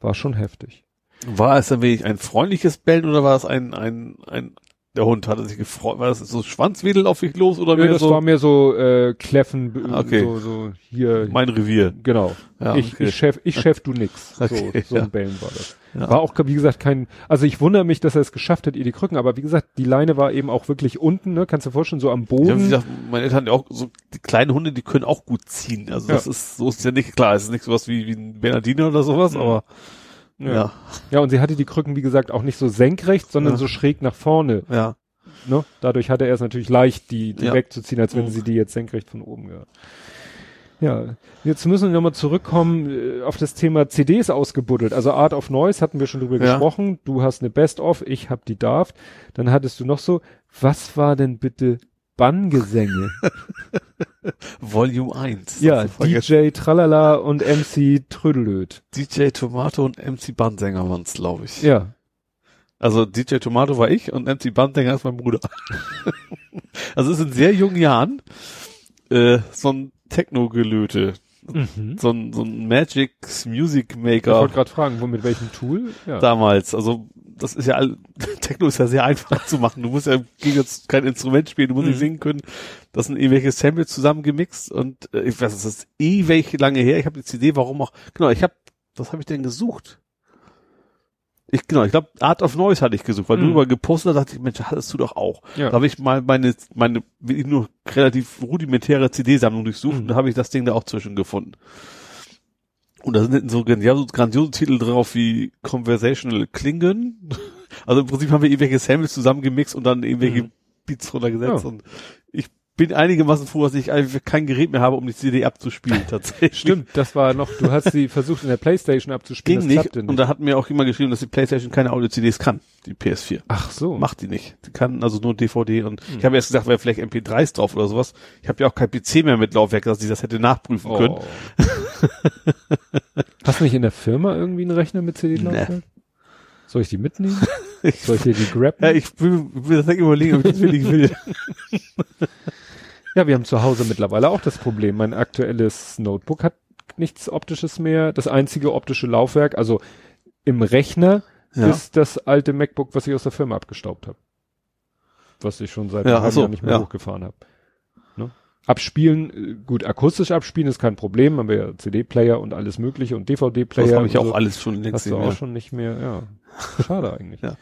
war schon heftig. War es dann wirklich ein freundliches Bellen oder war es ein, ein, ein, der Hund hatte sich gefreut, war das so Schwanzwedel auf dich los oder Ja, mehr das so war mehr so äh, Kläffen, b- Okay. so, so hier, mein Revier? genau. Ja, ich, okay. ich Chef, ich Chef, du nix. Okay, so so ja. ein Bellen war das. Ja. War auch, wie gesagt, kein, also ich wundere mich, dass er es geschafft hat, ihr die Krücken, aber wie gesagt, die Leine war eben auch wirklich unten, ne, kannst du dir vorstellen, so am Ja, Boden. wie gesagt, meine Eltern ja auch so, die kleinen Hunde, die können auch gut ziehen. Also das Ja. ist, so ist es ja nicht klar. Es ist nicht sowas wie, wie ein Bernardiner oder sowas, Mhm. aber ja. ja, ja, und sie hatte die Krücken, wie gesagt, auch nicht so senkrecht, sondern Ja. so schräg nach vorne. ja. Ne? Dadurch hatte er es natürlich leicht, die, die Ja. wegzuziehen, als wenn Mhm. sie die jetzt senkrecht von oben ja. Ja, jetzt müssen wir nochmal zurückkommen äh, auf das Thema CDs ausgebuddelt. Also Art of Noise hatten wir schon drüber Ja. gesprochen. Du hast eine Best-of, ich hab die Daft. Dann hattest du noch so, was war denn bitte Banngesänge? Volume 1. ja. DJ Tralala und MC Trödelöd. DJ Tomato und MC Bandsänger waren's, glaube ich. Ja, Also DJ Tomato war ich und MC Bandsänger ist mein Bruder. also es ist in sehr jungen Jahren äh, so ein Techno-Gelöte, mhm. so ein, so ein Magic Music ich Maker wollte gerade fragen, wo mit welchem Tool? Ja. damals. Also das ist ja all, Techno ist ja sehr einfach zu machen. Du musst ja gegen jetzt kein Instrument spielen, du musst nicht Mhm. singen können. Das sind irgendwelche Samples zusammengemixt und äh, ich weiß, es ist ewig lange her. Ich habe die CD, warum auch, genau, ich habe, was habe ich denn gesucht? Ich, genau, ich glaube, Art of Noise hatte ich gesucht, weil du Mhm. über gepostet hast, dachte ich, Mensch, hattest du doch auch. Ja. Da habe ich mal meine, meine wirklich nur relativ rudimentäre CD-Sammlung durchsucht Mhm. und da habe ich das Ding da auch zwischen gefunden. Und da sind so grandiose, grandiose Titel drauf wie Conversational Klingon. Also im Prinzip haben wir irgendwelche Samples zusammengemixt und dann irgendwelche Mhm. Beats runtergesetzt. Ja. Und ich bin einigermaßen froh, dass ich einfach kein Gerät mehr habe, um die CD abzuspielen, tatsächlich. Stimmt, das war noch, du hast sie versucht in der Playstation abzuspielen, Ging das nicht. nicht. Und da hat mir auch jemand geschrieben, dass die Playstation keine Audio-CDs kann, die PS4. Ach so. Macht die nicht. Die kann also nur DVD und Hm. ich habe erst gesagt, wäre vielleicht MP3s drauf oder sowas. Ich habe ja auch kein PC mehr mit Laufwerk, dass ich das hätte nachprüfen können. Oh. Hast du nicht in der Firma irgendwie einen Rechner mit CD-Laufwerk? Soll ich die mitnehmen? Soll ich dir die graben? ja, ich will, will das nicht überlegen, ob ich das wirklich will. Ja, wir haben zu Hause mittlerweile auch das Problem. Mein aktuelles Notebook hat nichts Optisches mehr. Das einzige optische Laufwerk, also im Rechner, Ja. ist das alte MacBook, was ich aus der Firma abgestaubt habe. Was ich schon seit Ja, einem so, Jahr nicht mehr ja. hochgefahren habe. Ne? Abspielen, äh, gut, akustisch abspielen ist kein Problem, haben wir ja CD-Player und alles mögliche und DVD-Player. Das habe ich auch so. alles schon längst Hast du auch schon nicht mehr, ja. Schade eigentlich. Ja.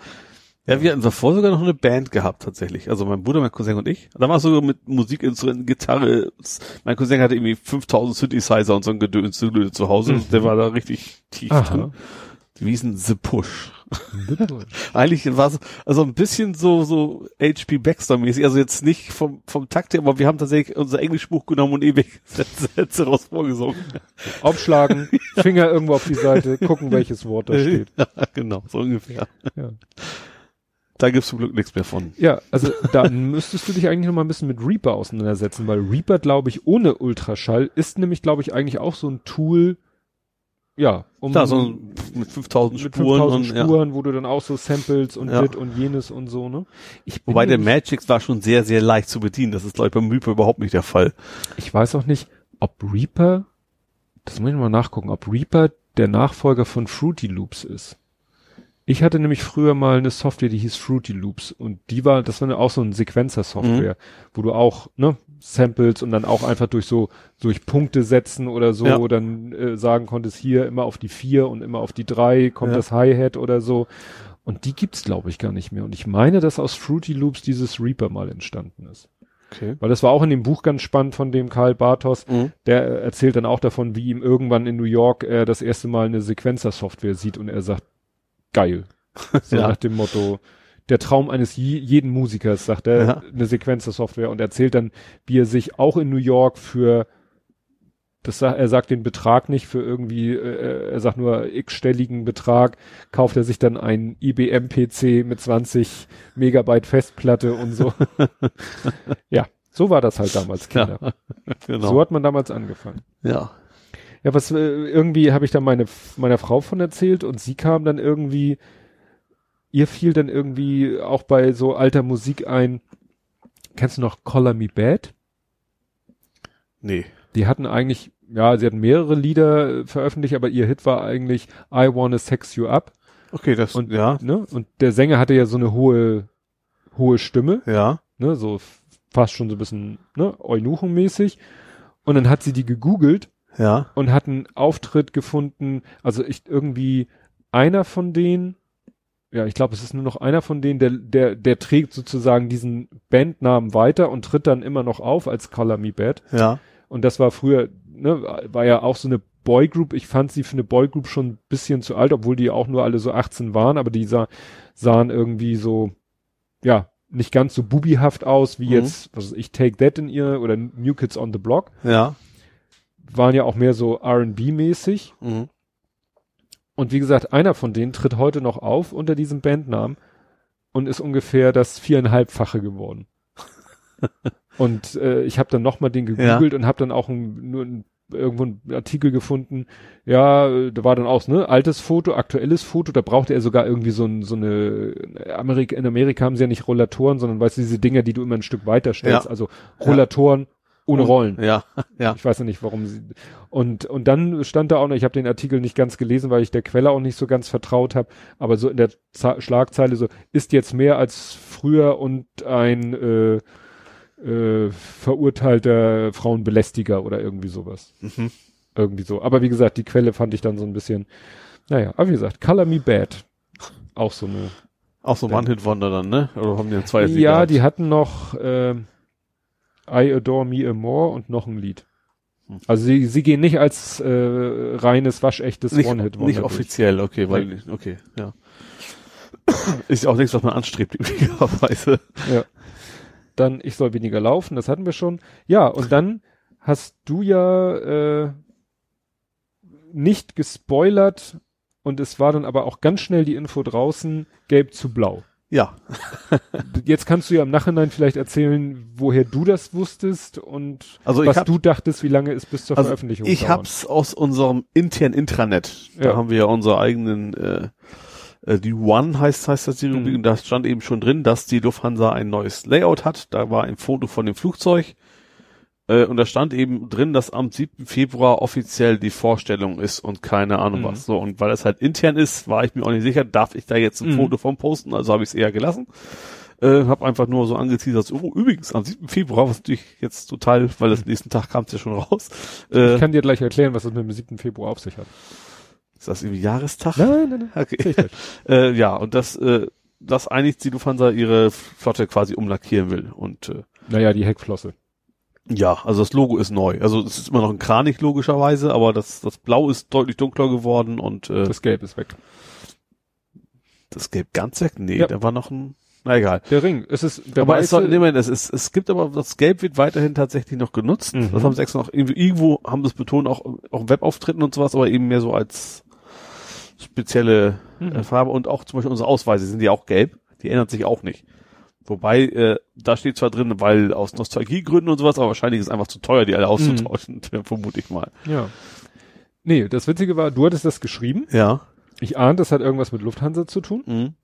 Ja, wir hatten davor sogar noch eine Band gehabt tatsächlich. Also mein Bruder, mein Cousin und ich. Da war es sogar mit Musikinstrumenten, Gitarre. Mein Cousin hatte irgendwie 5000 Synthesizer und so ein Gedöns zu Hause. Der war da richtig tief Mhm. Aha. drin. Die hießen The Push. Eigentlich war es also ein bisschen so so HP Baxter mäßig, also jetzt nicht vom vom Takt her, aber wir haben tatsächlich unser Englischbuch genommen und ewig Sätze, Sätze raus vorgesungen. Aufschlagen, Finger irgendwo auf die Seite, gucken, welches Wort da steht. Ja, genau, so ungefähr. Ja. Da gibt's zum Glück nichts mehr von. Ja, also dann müsstest du dich eigentlich noch mal ein bisschen mit Reaper auseinandersetzen, weil Reaper, glaube ich, ohne Ultraschall ist nämlich, glaube ich, eigentlich auch so ein Tool, ja, um Da so mit 5000 mit Spuren 5000 und ja. Spuren, wo du dann auch so Samples und Ja. dit und jenes und so, ne? Ich Wobei der Magix war schon sehr, sehr leicht zu bedienen. Das ist, glaube ich, beim Reaper überhaupt nicht der Fall. ich weiß auch nicht, ob Reaper, das muss ich mal nachgucken, ob Reaper der Nachfolger von Fruity Loops ist. Ich hatte nämlich früher mal eine Software, die hieß Fruity Loops und die war, das war auch so ein Sequencer-Software, mhm. wo du auch, ne, Samples und dann auch einfach durch so, durch Punkte setzen oder so, ja. dann äh, sagen konntest, hier immer auf die vier und immer auf die drei kommt ja. das Hi-Hat oder so. Und die gibt's, glaube ich, gar nicht mehr. Und ich meine, dass aus Fruity Loops dieses Reaper mal entstanden ist. Okay. Weil das war auch in dem Buch ganz spannend von dem Karl Bartos. Mhm. Der erzählt dann auch davon, wie ihm irgendwann in New York er das erste Mal eine Sequencer-Software sieht und er sagt, geil. So ja. nach dem Motto, der Traum eines jeden Musikers, sagt er, ja. eine Sequencer-Software und erzählt dann, wie er sich auch in New York für das er sagt den Betrag nicht für irgendwie, äh, er sagt nur x-stelligen Betrag, kauft er sich dann einen IBM-PC mit 20 Megabyte Festplatte und so. ja, so war das halt damals, Kinder. Ja, genau. So hat man damals angefangen. Ja. Ja, was äh, irgendwie habe ich dann meine meiner Frau von erzählt und sie kam dann irgendwie, ihr fiel dann irgendwie auch bei so alter Musik ein. Kennst du noch Color Me Bad? Nee. Die hatten eigentlich ja, sie hatten mehrere Lieder äh, veröffentlicht, aber ihr Hit war eigentlich I Wanna Sex You Up. Okay, das, und, ja. Ne, und der Sänger hatte ja so eine hohe, hohe Stimme. Ja. Ne, so fast schon so ein bisschen, ne, Eunuchenmäßig. Und dann hat sie die gegoogelt. Ja. Und hat einen Auftritt gefunden, also ich irgendwie einer von denen, ja, ich glaube, es ist nur noch einer von denen, der, der, der trägt sozusagen diesen Bandnamen weiter und tritt dann immer noch auf als Color Me Bad. Ja. Und das war früher ne, war ja auch so eine Boygroup. Ich fand sie für eine Boygroup schon ein bisschen zu alt, obwohl die auch nur alle so 18 waren, aber die sah, sahen irgendwie so, ja, nicht ganz so bubihaft aus wie mhm. jetzt, was weiß ich, Take That in ihr oder New Kids on the Block. Ja. Waren ja auch mehr so R&B-mäßig. Mhm. Und wie gesagt, einer von denen tritt heute noch auf unter diesem Bandnamen und ist ungefähr das viereinhalbfache geworden. Und äh, ich habe dann nochmal den gegoogelt ja. und habe dann auch ein, nur ein, irgendwo einen Artikel gefunden. Ja, da war dann auch ne altes Foto, aktuelles Foto. Da brauchte er sogar irgendwie so, ein, so eine Amerika. In Amerika haben sie ja nicht Rollatoren, sondern weißt du diese Dinger, die du immer ein Stück weiter stellst. Ja. Also Rollatoren. Ohne Rollen. Ja, ja. Ich weiß ja nicht, warum sie. Und und dann stand da auch noch. Ich habe den Artikel nicht ganz gelesen, weil ich der Quelle auch nicht so ganz vertraut habe. Aber so in der Z Schlagzeile so ist jetzt mehr als früher und ein äh, äh, verurteilter Frauenbelästiger oder irgendwie sowas. Mhm. Irgendwie so. Aber wie gesagt, die Quelle fand ich dann so ein bisschen, naja, aber wie gesagt, Color Me Bad. Auch so eine. Auch so One-Hit-Wonder dann, ne? Oder haben die zwei? Ja, die hatten noch äh, I Adore Me More und noch ein Lied. Hm. Also sie, sie gehen nicht als äh, reines, waschechtes One-Hit-Wonder. Nicht offiziell, okay, weil, okay, ja. Ist ja auch nichts, was man anstrebt, üblicherweise. Ja dann ich soll weniger laufen, das hatten wir schon. Ja, und dann hast du ja äh, nicht gespoilert und es war dann aber auch ganz schnell die Info draußen, gelb zu blau. Ja. Jetzt kannst du ja im Nachhinein vielleicht erzählen, woher du das wusstest und also was hab, du dachtest, wie lange es bis zur also Veröffentlichung Ich dauern. hab's aus unserem internen Intranet. Da ja. haben wir ja unsere eigenen äh, äh, die One heißt, heißt das die Rubrik, mhm. da stand eben schon drin, dass die Lufthansa ein neues Layout hat. Da war ein Foto von dem Flugzeug. Äh, und da stand eben drin, dass am 7. Februar offiziell die Vorstellung ist und keine Ahnung mhm. was. So, und weil das halt intern ist, war ich mir auch nicht sicher, darf ich da jetzt ein mhm. Foto vom posten, also habe ich es eher gelassen. Äh, hab einfach nur so angeteasert, oh, übrigens, am 7. Februar, was natürlich jetzt total, weil das nächsten Tag kam es ja schon raus. Äh, ich kann dir gleich erklären, was das mit dem 7. Februar auf sich hat. Ist das irgendwie Jahrestag? Nein, nein, nein. Okay. äh, ja, und das, äh, das einigt die Lufthansa ihre Flotte quasi umlackieren will. Und äh, naja, die Heckflosse. Ja, also das Logo ist neu. Also es ist immer noch ein Kranich logischerweise, aber das, das Blau ist deutlich dunkler geworden und äh, das Gelb ist weg. Das Gelb ganz weg? Nee, ja. da war noch ein. Na egal. Der Ring. Es ist der aber es, soll, nee, es, ist, es gibt aber, das Gelb wird weiterhin tatsächlich noch genutzt. Mhm. Das haben sie extra noch irgendwie, irgendwo haben sie es betont, auch, auch Webauftritten und sowas, aber eben mehr so als spezielle äh, mhm. Farbe und auch zum Beispiel unsere Ausweise sind ja auch gelb. Die ändert sich auch nicht. Wobei, äh, da steht zwar drin, weil aus Nostalgiegründen und sowas, aber wahrscheinlich ist es einfach zu teuer, die alle auszutauschen, mhm. vermute ich mal. Ja. Nee, das Witzige war, du hattest das geschrieben. Ja. Ich ahne, das hat irgendwas mit Lufthansa zu tun. Mhm.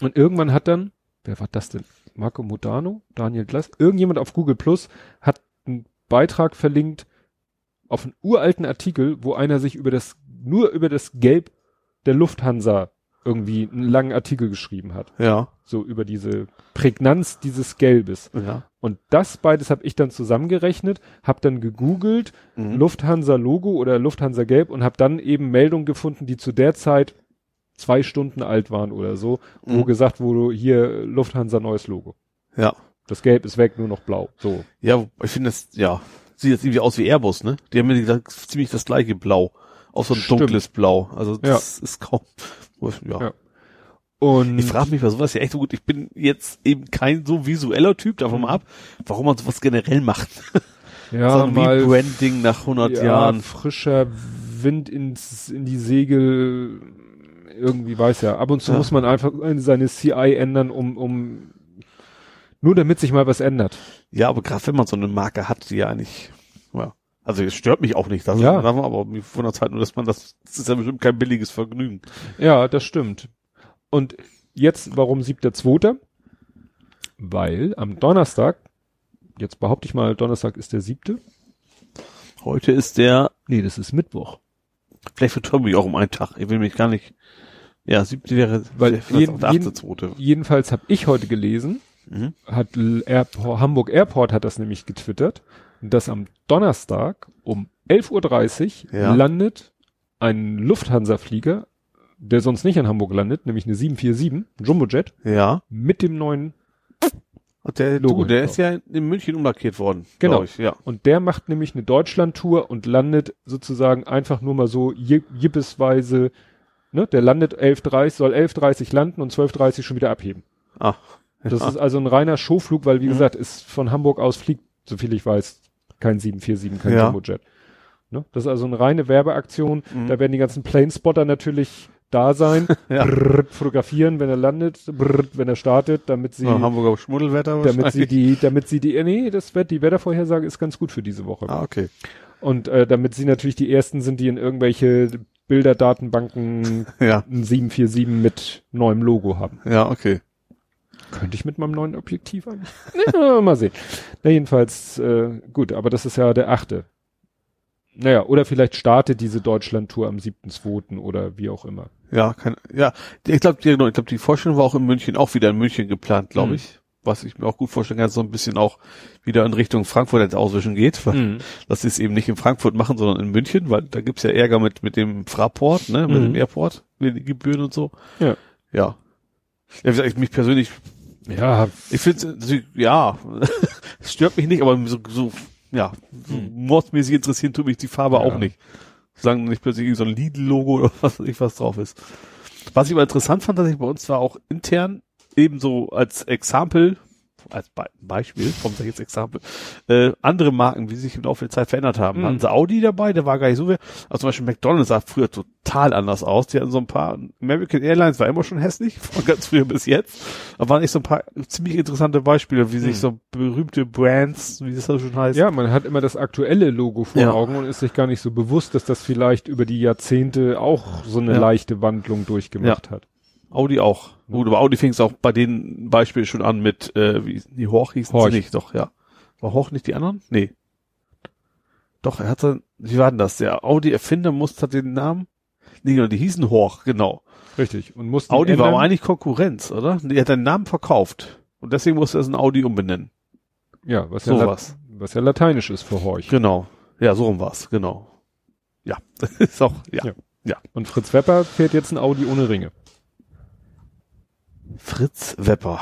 Und irgendwann hat dann, wer war das denn? Marco Modano? Daniel Glass? Irgendjemand auf Google Plus hat einen Beitrag verlinkt auf einen uralten Artikel, wo einer sich über das, nur über das Gelb der Lufthansa irgendwie einen langen Artikel geschrieben hat. Ja. So über diese Prägnanz dieses Gelbes. Ja. Und das beides habe ich dann zusammengerechnet, habe dann gegoogelt, Mhm. Lufthansa Logo oder Lufthansa Gelb und habe dann eben Meldungen gefunden, die zu der Zeit zwei Stunden alt waren oder so, wo Mhm. gesagt wurde, hier Lufthansa neues Logo. Ja. Das Gelb ist weg, nur noch blau. So. Ja, ich finde das, ja, sieht jetzt irgendwie aus wie Airbus, ne? Die haben mir gesagt, ziemlich das gleiche Blau. Auch so ein Stimmt. dunkles Blau. Also das ist kaum, ja. Ja. Und Ich frage mich bei sowas ja echt so gut. Ich bin jetzt eben kein so visueller Typ, davon mal ab, warum man sowas generell macht. ja, Sondern mal wie Branding nach 100 ja, Jahren. frischer Wind ins, in die Segel, irgendwie weiß ja. Ab und zu Ja. muss man einfach seine CI ändern, um, um, nur damit sich mal was ändert. Ja, aber gerade wenn man so eine Marke hat, die ja eigentlich, ja, also es stört mich auch nicht, das Ja. ist, aber mir wundert halt nur, dass man das, das ist ja bestimmt kein billiges Vergnügen. Ja, das stimmt. Und jetzt, warum siebter, zweiter? Weil am Donnerstag, jetzt behaupte ich mal, Donnerstag ist der siebte. Heute ist der, Nee, das ist Mittwoch. vielleicht vertürbe ich auch um einen Tag. Ich will mich gar nicht, ja, siebte wäre, Weil jeden- der achte, zweite. Jedenfalls habe ich heute gelesen, Mhm. hat Airport, Hamburg Airport hat das nämlich getwittert, dass am Donnerstag um 11.30 Uhr Ja. landet ein Lufthansa-Flieger, der sonst nicht in Hamburg landet, nämlich eine 747, ein Jumbojet, Ja. mit dem neuen, Und der, Logo du, der drauf. ist ja in München umlackiert worden. Genau. Ich, ja. und der macht nämlich eine Deutschland-Tour und landet sozusagen einfach nur mal so jip- jippesweise, ne, der landet 11.30, soll 11.30 landen und 12.30 schon wieder abheben. Ah. Das ja. ist also ein reiner Showflug, weil wie Mhm. gesagt, ist von Hamburg aus fliegt, soviel ich weiß, kein 747, kein Ja. Jumbojet. Ne? Das ist also eine reine Werbeaktion. Mhm. Da werden die ganzen Planespotter natürlich da sein, Ja. brrrt, fotografieren, wenn er landet, brrrt, wenn er startet, damit sie, Ja, Hamburger Schmuddelwetter damit sie die, damit sie die, äh, nee, das wird, die Wettervorhersage ist ganz gut für diese Woche. Ah, okay. Und äh, damit sie natürlich die ersten sind, die in irgendwelche Bilderdatenbanken Ja. ein 747 mit neuem Logo haben. Ja, okay. Könnte ich mit meinem neuen Objektiv eigentlich? ja, mal sehen. Na, jedenfalls, äh, gut, aber das ist ja der achte. Naja, oder vielleicht startet diese Deutschland-Tour am 7.2. oder wie auch immer. Ja, kann, ja. Ich glaube, die, genau, ich glaube, die Vorstellung war auch in München, auch wieder in München geplant, glaube Mhm. ich. Was ich mir auch gut vorstellen kann, so ein bisschen auch wieder in Richtung Frankfurt jetzt auswischen geht, weil Mhm. dass sie es eben nicht in Frankfurt machen, sondern in München, weil da gibt's ja Ärger mit, mit dem Fraport, ne, mit Mhm. dem Airport, mit den Gebühren und so. Ja. Ja. Ja, wie gesagt, ich mich persönlich, Ja, ich finde, ja, es stört mich nicht, aber so, so ja, so Mhm. mordsmäßig interessieren tut mich die Farbe Ja. auch nicht. Sagen nicht plötzlich so ein Lidl-Logo oder was ich was drauf ist. Was ich aber interessant fand, dass ich bei uns war auch intern ebenso als Exempel, als Be Beispiel, ich jetzt Exempel, äh, andere Marken, wie sie sich im Laufe der Zeit verändert haben. Mhm. Hatten sie Audi dabei, der war gar nicht so viel. Also zum Beispiel McDonalds sah früher total anders aus. Die hatten so ein paar, American Airlines war immer schon hässlich, von ganz früher bis jetzt. Aber waren nicht so ein paar ziemlich interessante Beispiele, wie sich Mhm. so berühmte Brands, wie das so schon heißt. ja, man hat immer das aktuelle Logo vor Ja. Augen und ist sich gar nicht so bewusst, dass das vielleicht über die Jahrzehnte auch so eine Ja. leichte Wandlung durchgemacht hat. Audi auch. Gut, aber Audi fing es auch bei den Beispielen schon an mit, äh, wie die Horch hießen Horch. sie nicht, doch, ja. War Horch nicht die anderen? Nee. Doch, er hatte, wie war denn das? Der Audi-Erfinder musste den Namen? Nee, genau, die hießen Horch, genau. Richtig. Und mussten Audi war ändern. aber eigentlich Konkurrenz, oder? Die hat den Namen verkauft. Und deswegen musste er es in Audi umbenennen. ja, was ja, Lat Sowas. was ja lateinisch ist für Horch. Genau. Ja, so rum war's, genau. Ja, das ist auch, ja. Ja. Und Fritz Wepper fährt jetzt ein Audi ohne Ringe. Fritz Wepper.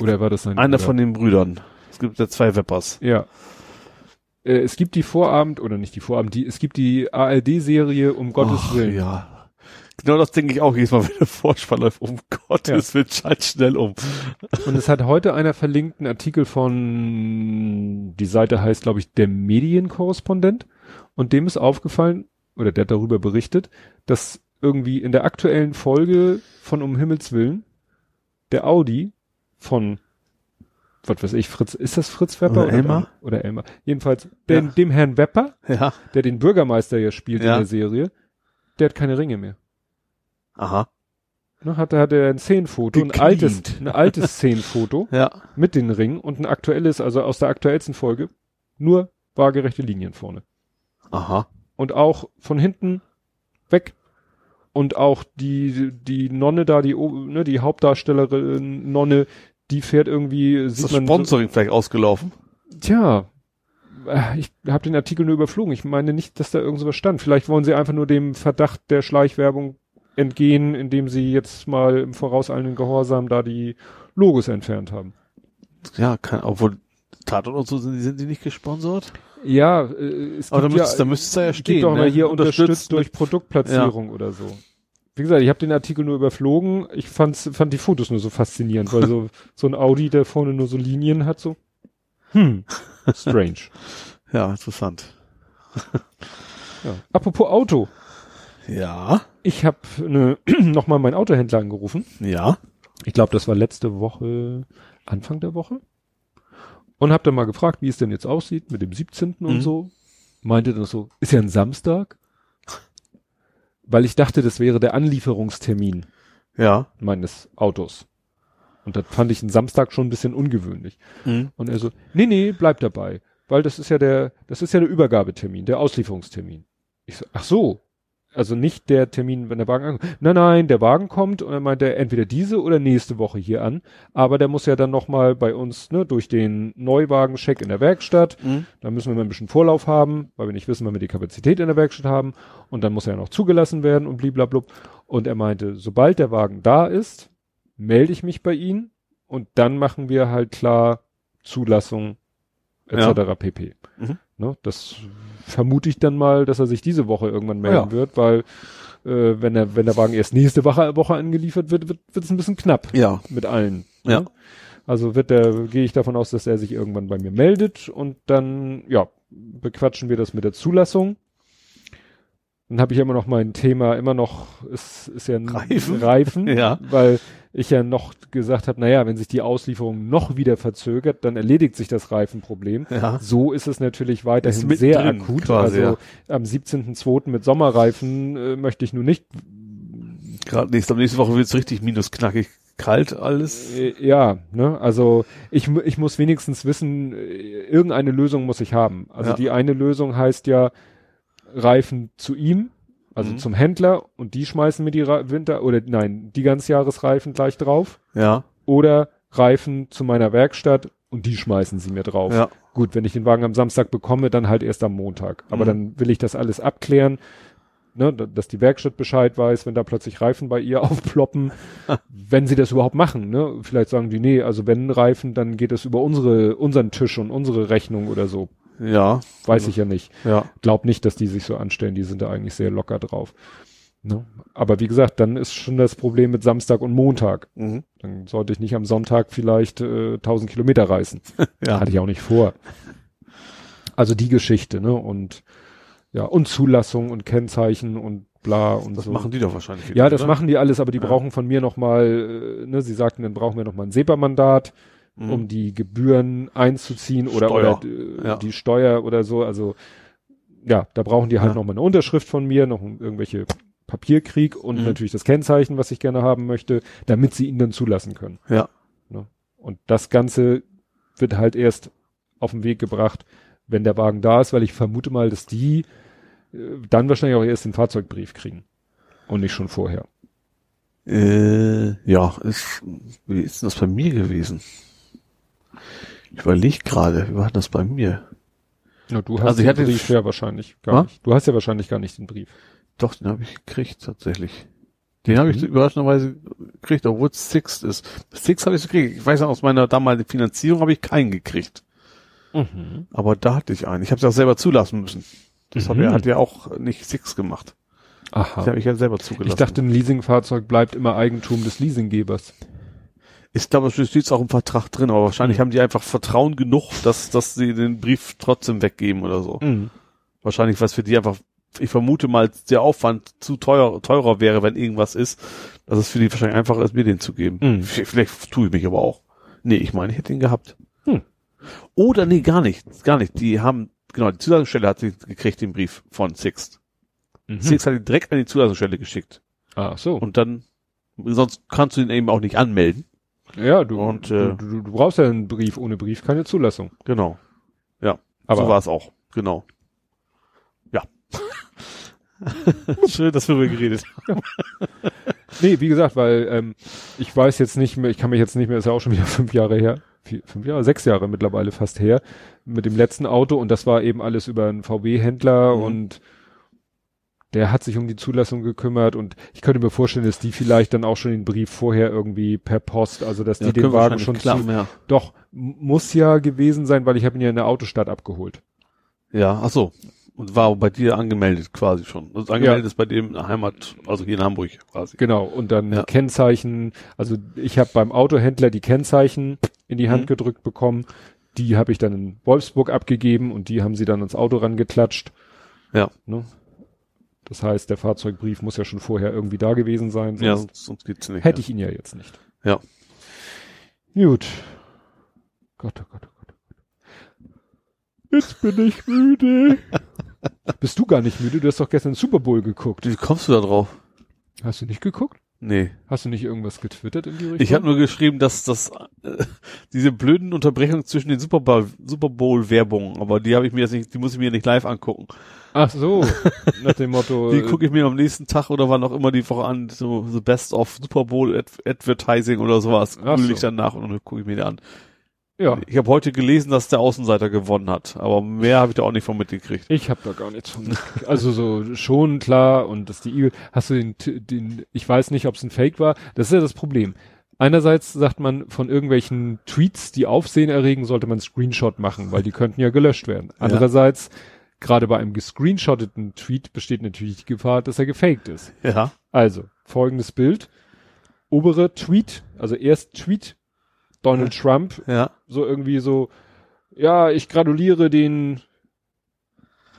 Oder war das sein Einer Bruder? von den Brüdern. Es gibt ja zwei Weppers. Ja. Äh, es gibt die Vorabend, oder nicht die Vorabend, die, es gibt die ARD-Serie um Gottes Och, Willen. Ja. Genau das denke ich auch jedes Mal, wenn der Vorspann läuft. Um Gottes Willen, schalt schnell um. Und es hat heute einer verlinkt, einen Artikel von, die Seite heißt, glaube ich, der Medienkorrespondent. Und dem ist aufgefallen, oder der hat darüber berichtet, dass irgendwie in der aktuellen Folge von Um Himmels Willen der Audi von, was weiß ich, Fritz, ist das Fritz Wepper? Oder Elmar? Oder Elmar. Jedenfalls, dem, Ja. dem Herrn Wepper, Ja. der den Bürgermeister ja spielt Ja. in der Serie, der hat keine Ringe mehr. Aha. Ne, hatte, hatte er ein Szenenfoto, ein altes, ein altes Szenenfoto Ja. mit den Ringen und ein aktuelles, also aus der aktuellsten Folge, nur waagerechte Linien vorne. Aha. Und auch von hinten weg. Und auch die, die Nonne da, die, ne, die Hauptdarstellerin Nonne, die fährt irgendwie, ist das Sponsoring so, vielleicht ausgelaufen? Tja, äh, ich habe den Artikel nur überflogen. Ich meine nicht, dass da irgend sowas stand. Vielleicht wollen sie einfach nur dem Verdacht der Schleichwerbung entgehen, indem sie jetzt mal im vorauseilenden Gehorsam da die Logos entfernt haben. Ja, kann, obwohl Tatort und so sind, sind die nicht gesponsert? Ja, äh, es Aber da, müsste, ja, da es ja stehen. doch ne? mal hier unterstützt durch Produktplatzierung ja. oder so. Wie gesagt, ich habe den Artikel nur überflogen. Ich fand's, fand die Fotos nur so faszinierend, weil so, so ein Audi, der vorne nur so Linien hat, so. Hm, strange. ja, interessant. ja. Apropos Auto. Ja. Ich habe ne, nochmal meinen Autohändler angerufen. Ja. Ich glaube, das war letzte Woche, Anfang der Woche. Und hab dann mal gefragt, wie es denn jetzt aussieht mit dem 17. Mhm. und so. Meinte dann so, ist ja ein Samstag. Weil ich dachte, das wäre der Anlieferungstermin. Ja. Meines Autos. Und das fand ich einen Samstag schon ein bisschen ungewöhnlich. Mhm. Und er so, nee, nee, bleib dabei. Weil das ist ja der, das ist ja der Übergabetermin, der Auslieferungstermin. Ich so, ach so, also nicht der Termin, wenn der Wagen ankommt. Nein, nein, der Wagen kommt und dann meint er entweder diese oder nächste Woche hier an. Aber der muss ja dann nochmal bei uns, ne, durch den Neuwagen-Check in der Werkstatt. Mhm. Da müssen wir mal ein bisschen Vorlauf haben, weil wir nicht wissen, wann wir die Kapazität in der Werkstatt haben. Und dann muss er ja noch zugelassen werden und bliblablub. Und er meinte, sobald der Wagen da ist, melde ich mich bei Ihnen und dann machen wir halt klar Zulassung etc. Ja. pp. Mhm. Ne, das vermute ich dann mal, dass er sich diese Woche irgendwann melden ja. wird, weil äh, wenn der wenn der Wagen erst nächste Woche, Woche angeliefert wird, wird es ein bisschen knapp. Ja. Mit allen. Ne? Ja. Also wird der gehe ich davon aus, dass er sich irgendwann bei mir meldet und dann ja bequatschen wir das mit der Zulassung. Dann habe ich immer noch mein Thema, immer noch, ist, ist ja ein Reifen, Reifen ja. weil ich ja noch gesagt habe, naja, wenn sich die Auslieferung noch wieder verzögert, dann erledigt sich das Reifenproblem. Ja. So ist es natürlich weiterhin sehr drin, akut. Quasi, also ja. am 17.2. mit Sommerreifen äh, möchte ich nun nicht. Gerade nächste, nächste Woche wird es richtig minusknackig kalt alles. Äh, ja, ne, also ich, ich muss wenigstens wissen, äh, irgendeine Lösung muss ich haben. Also ja. die eine Lösung heißt ja, Reifen zu ihm, also mhm. zum Händler und die schmeißen mir die Ra Winter oder nein, die Ganzjahresreifen gleich drauf. Ja. Oder Reifen zu meiner Werkstatt und die schmeißen sie mir drauf. Ja. Gut, wenn ich den Wagen am Samstag bekomme, dann halt erst am Montag. Aber mhm. dann will ich das alles abklären, ne, dass die Werkstatt Bescheid weiß, wenn da plötzlich Reifen bei ihr aufploppen, wenn sie das überhaupt machen, ne? Vielleicht sagen die, nee, also wenn Reifen, dann geht es über unsere, unseren Tisch und unsere Rechnung oder so. Ja. Weiß ich ja nicht. Ja. Glaub nicht, dass die sich so anstellen. Die sind da eigentlich sehr locker drauf. Ne? Aber wie gesagt, dann ist schon das Problem mit Samstag und Montag. Mhm. Dann sollte ich nicht am Sonntag vielleicht äh, 1000 Kilometer reißen. ja. Hatte ich auch nicht vor. Also die Geschichte, ne? Und ja, und Zulassung und Kennzeichen und bla und das so. Das machen die doch wahrscheinlich. Wieder, ja, das oder? machen die alles, aber die ja. brauchen von mir nochmal, äh, ne, sie sagten, dann brauchen wir nochmal ein SEPA-Mandat mhm. um die Gebühren einzuziehen oder, Steuer. oder äh, ja. die Steuer oder so. Also ja, da brauchen die halt ja. nochmal eine Unterschrift von mir, noch irgendwelche Papierkrieg und mhm. natürlich das Kennzeichen, was ich gerne haben möchte, damit sie ihn dann zulassen können. Ja. Ne? Und das Ganze wird halt erst auf den Weg gebracht, wenn der Wagen da ist, weil ich vermute mal, dass die äh, dann wahrscheinlich auch erst den Fahrzeugbrief kriegen und nicht schon vorher. Äh, ja, ist, wie ist das bei mir gewesen? Ich überlege gerade, wie war das bei mir? Ja, du hast also den Brief ja wahrscheinlich gar ha? nicht. Du hast ja wahrscheinlich gar nicht den Brief. Doch, den habe ich gekriegt tatsächlich. Den mhm. habe ich überraschenderweise gekriegt, obwohl es Sixt ist. Six habe ich gekriegt. Ich weiß noch, aus meiner damaligen Finanzierung habe ich keinen gekriegt. Mhm. Aber da hatte ich einen. Ich habe es auch selber zulassen müssen. Das mhm. hat ja auch nicht Six gemacht. Aha. Das habe ich ja selber zugelassen. Ich dachte, ein Leasingfahrzeug bleibt immer Eigentum des Leasinggebers. Ich glaube, es steht auch im Vertrag drin, aber wahrscheinlich mhm. haben die einfach Vertrauen genug, dass, dass sie den Brief trotzdem weggeben oder so. Mhm. Wahrscheinlich, was für die einfach, ich vermute mal, der Aufwand zu teuer, teurer wäre, wenn irgendwas ist, dass es für die wahrscheinlich einfacher ist, mir den zu geben. Mhm. Vielleicht tue ich mich aber auch. Nee, ich meine, ich hätte ihn gehabt. Mhm. Oder nee, gar nicht, gar nicht. Die haben, genau, die Zulassungsstelle hat sie gekriegt, den Brief von Sixt. Mhm. Sixt hat ihn direkt an die Zulassungsstelle geschickt. Ah, so. Und dann, sonst kannst du ihn eben auch nicht anmelden. Ja, du, und, äh, du, du, du brauchst ja einen Brief, ohne Brief keine Zulassung. Genau. Ja, aber so war es auch. Genau. Ja. Schön, dass wir geredet haben. Nee, wie gesagt, weil ähm, ich weiß jetzt nicht mehr, ich kann mich jetzt nicht mehr, ist ja auch schon wieder fünf Jahre her, vier, fünf Jahre, sechs Jahre mittlerweile fast her, mit dem letzten Auto und das war eben alles über einen VW-Händler Mhm. und der hat sich um die Zulassung gekümmert und ich könnte mir vorstellen, dass die vielleicht dann auch schon den Brief vorher irgendwie per Post, also dass die Ja, den können Wagen schon klappen, zu, ja. doch, muss ja gewesen sein, weil ich habe ihn ja in der Autostadt abgeholt. Ja, ach so. Und war bei dir angemeldet quasi schon. Also angemeldet ist bei dem Heimat, also hier in Hamburg quasi. Genau, und dann Ja. Kennzeichen, also ich habe beim Autohändler die Kennzeichen in die Hand Mhm. gedrückt bekommen, die habe ich dann in Wolfsburg abgegeben und die haben sie dann ans Auto rangeklatscht. Ja. Ne? Das heißt, der Fahrzeugbrief muss ja schon vorher irgendwie da gewesen sein, Ja, sonst geht's nicht. hätte ich ihn ja jetzt nicht. Ja. Gut. Gott, oh Gott, oh Gott. oh Gott. Jetzt bin ich müde. Bist du gar nicht müde? Du hast doch gestern Super Bowl geguckt. Wie kommst du da drauf? Hast du nicht geguckt? Nee. Hast du nicht irgendwas getwittert in die Richtung? Ich habe nur geschrieben, dass das äh, diese blöden Unterbrechungen zwischen den Super Bowl Super Bowl Werbungen, aber die habe ich mir jetzt nicht, die muss ich mir nicht live angucken. Ach so, nach dem Motto. Die äh, gucke ich mir am nächsten Tag oder wann auch immer die Woche an, so the best of Super Bowl Ad Advertising oder sowas. Google so. ich dann nach und dann gucke ich mir die an. ja, Ich habe heute gelesen, dass der Außenseiter gewonnen hat, aber mehr habe ich da auch nicht von mitgekriegt. ich habe da gar nichts von. mitgekriegt. also so schon klar und dass die Eagle. Hast du den, den? Ich weiß nicht, ob es ein Fake war. Das ist ja das Problem. Einerseits sagt man von irgendwelchen Tweets, die Aufsehen erregen, sollte man Screenshot machen, weil die könnten ja gelöscht werden. Andererseits, gerade bei einem gescreenshotteten Tweet besteht natürlich die Gefahr, dass er gefaked ist. Ja. Also, folgendes Bild. Obere Tweet, also erst Tweet, Donald Trump, Ja. so irgendwie so, ja, ich gratuliere den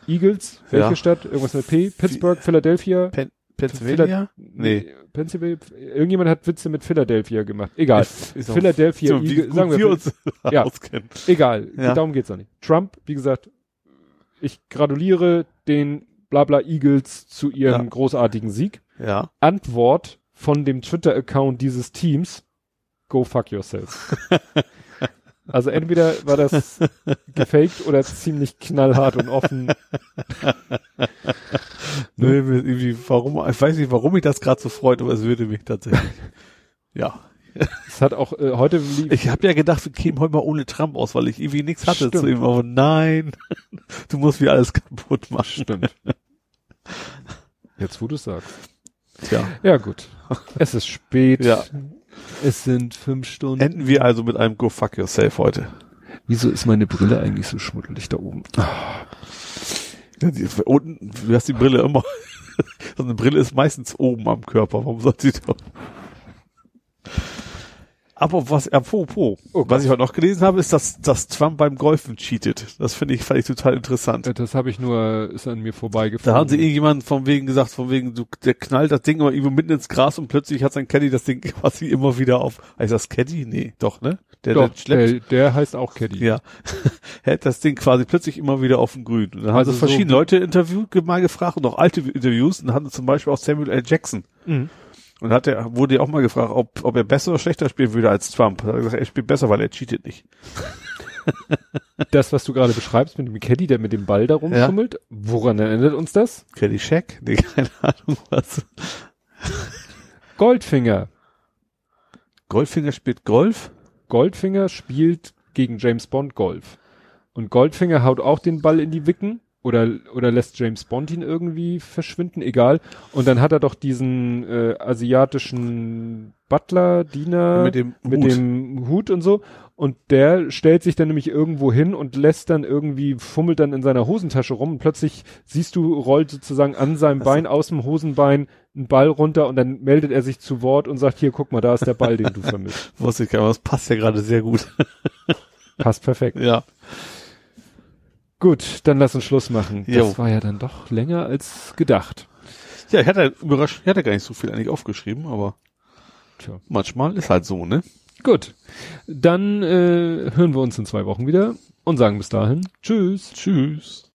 Eagles, welche Ja. Stadt? Irgendwas mit P? Pittsburgh, Philadelphia? Pen Pennsylvania? Nee. Pennsylvania? Irgendjemand hat Witze mit Philadelphia gemacht. Egal. Ist- ist Philadelphia so, wie Eagles, sagen wir, wir uns Ja. auskennen. egal, Ja. darum geht's auch nicht. Trump, wie gesagt, ich gratuliere den Blabla Eagles zu ihrem Ja. großartigen Sieg. Ja. Antwort von dem Twitter-Account dieses Teams, go fuck yourself. also entweder war das gefaked oder ziemlich knallhart und offen. Nee, mir irgendwie, warum, ich weiß nicht, warum mich das gerade so freut, aber es würde mich tatsächlich. ja. Es hat auch äh, heute Ich habe ja gedacht, wir kämen heute mal ohne Trump aus, weil ich irgendwie nichts hatte Stimmt. zu ihm, aber nein, du musst mir alles kaputt machen. stimmt. Jetzt, wo du sagst. Tja. Ja, gut. Es ist spät. Ja. Es sind fünf Stunden. Enden wir also mit einem Go Fuck Yourself heute. Wieso ist meine Brille eigentlich so schmuddelig da oben? Ja, die, unten, du hast die Brille immer. so eine Brille ist meistens oben am Körper. Warum soll sie doch? Aber was, apropos, Oh was ich heute noch gelesen habe, ist, dass, dass Trump beim Golfen cheatet. Das finde ich, fand ich total interessant. Äh, Das habe ich nur, ist an mir vorbeigefahren. Da haben sie irgendjemand von wegen gesagt, von wegen, du, der knallt das Ding immer irgendwo mitten ins Gras und plötzlich hat sein Caddy das Ding quasi immer wieder auf. Heißt das Caddy? Nee, doch, ne? Der, Doch, der schleppt. der, der heißt auch Caddy. Ja. Hält das Ding quasi plötzlich immer wieder auf dem Grün. Und dann haben Also sie so verschiedene wie- Leute interviewt, mal gefragt und auch alte Interviews und hatten zum Beispiel auch Samuel L. Jackson. Mhm. Und hat er, wurde ja auch mal gefragt, ob, ob er besser oder schlechter spielen würde als Trump. Hat er gesagt, er spielt besser, weil er cheatet nicht. Das, was du gerade beschreibst mit dem Caddy, der mit dem Ball da rumschummelt, woran erinnert uns das? Caddy Shack? Nee, keine Ahnung was. Goldfinger. Goldfinger spielt Golf? Goldfinger spielt gegen James Bond Golf. Und Goldfinger haut auch den Ball in die Wicken oder, oder lässt James Bond ihn irgendwie verschwinden, egal. Und dann hat er doch diesen äh, asiatischen Butler, Diener Mit dem mit Hut. dem Hut und so. Und der stellt sich dann nämlich irgendwo hin und lässt dann irgendwie, fummelt dann in seiner Hosentasche rum und plötzlich siehst du, rollt sozusagen an seinem Bein aus dem Hosenbein ein Ball runter und dann meldet er sich zu Wort und sagt, hier, guck mal, da ist der Ball, den du vermisst. Wusste ich gar nicht, das passt ja gerade sehr gut. Passt perfekt. Ja. Gut, dann lass uns Schluss machen. Jo. Das war ja dann doch länger als gedacht. Ja, ich hatte überrascht, ich hatte gar nicht so viel eigentlich aufgeschrieben, aber Tja. manchmal ist halt so, ne? Gut, dann äh, hören wir uns in zwei Wochen wieder und sagen bis dahin Tschüss. Tschüss.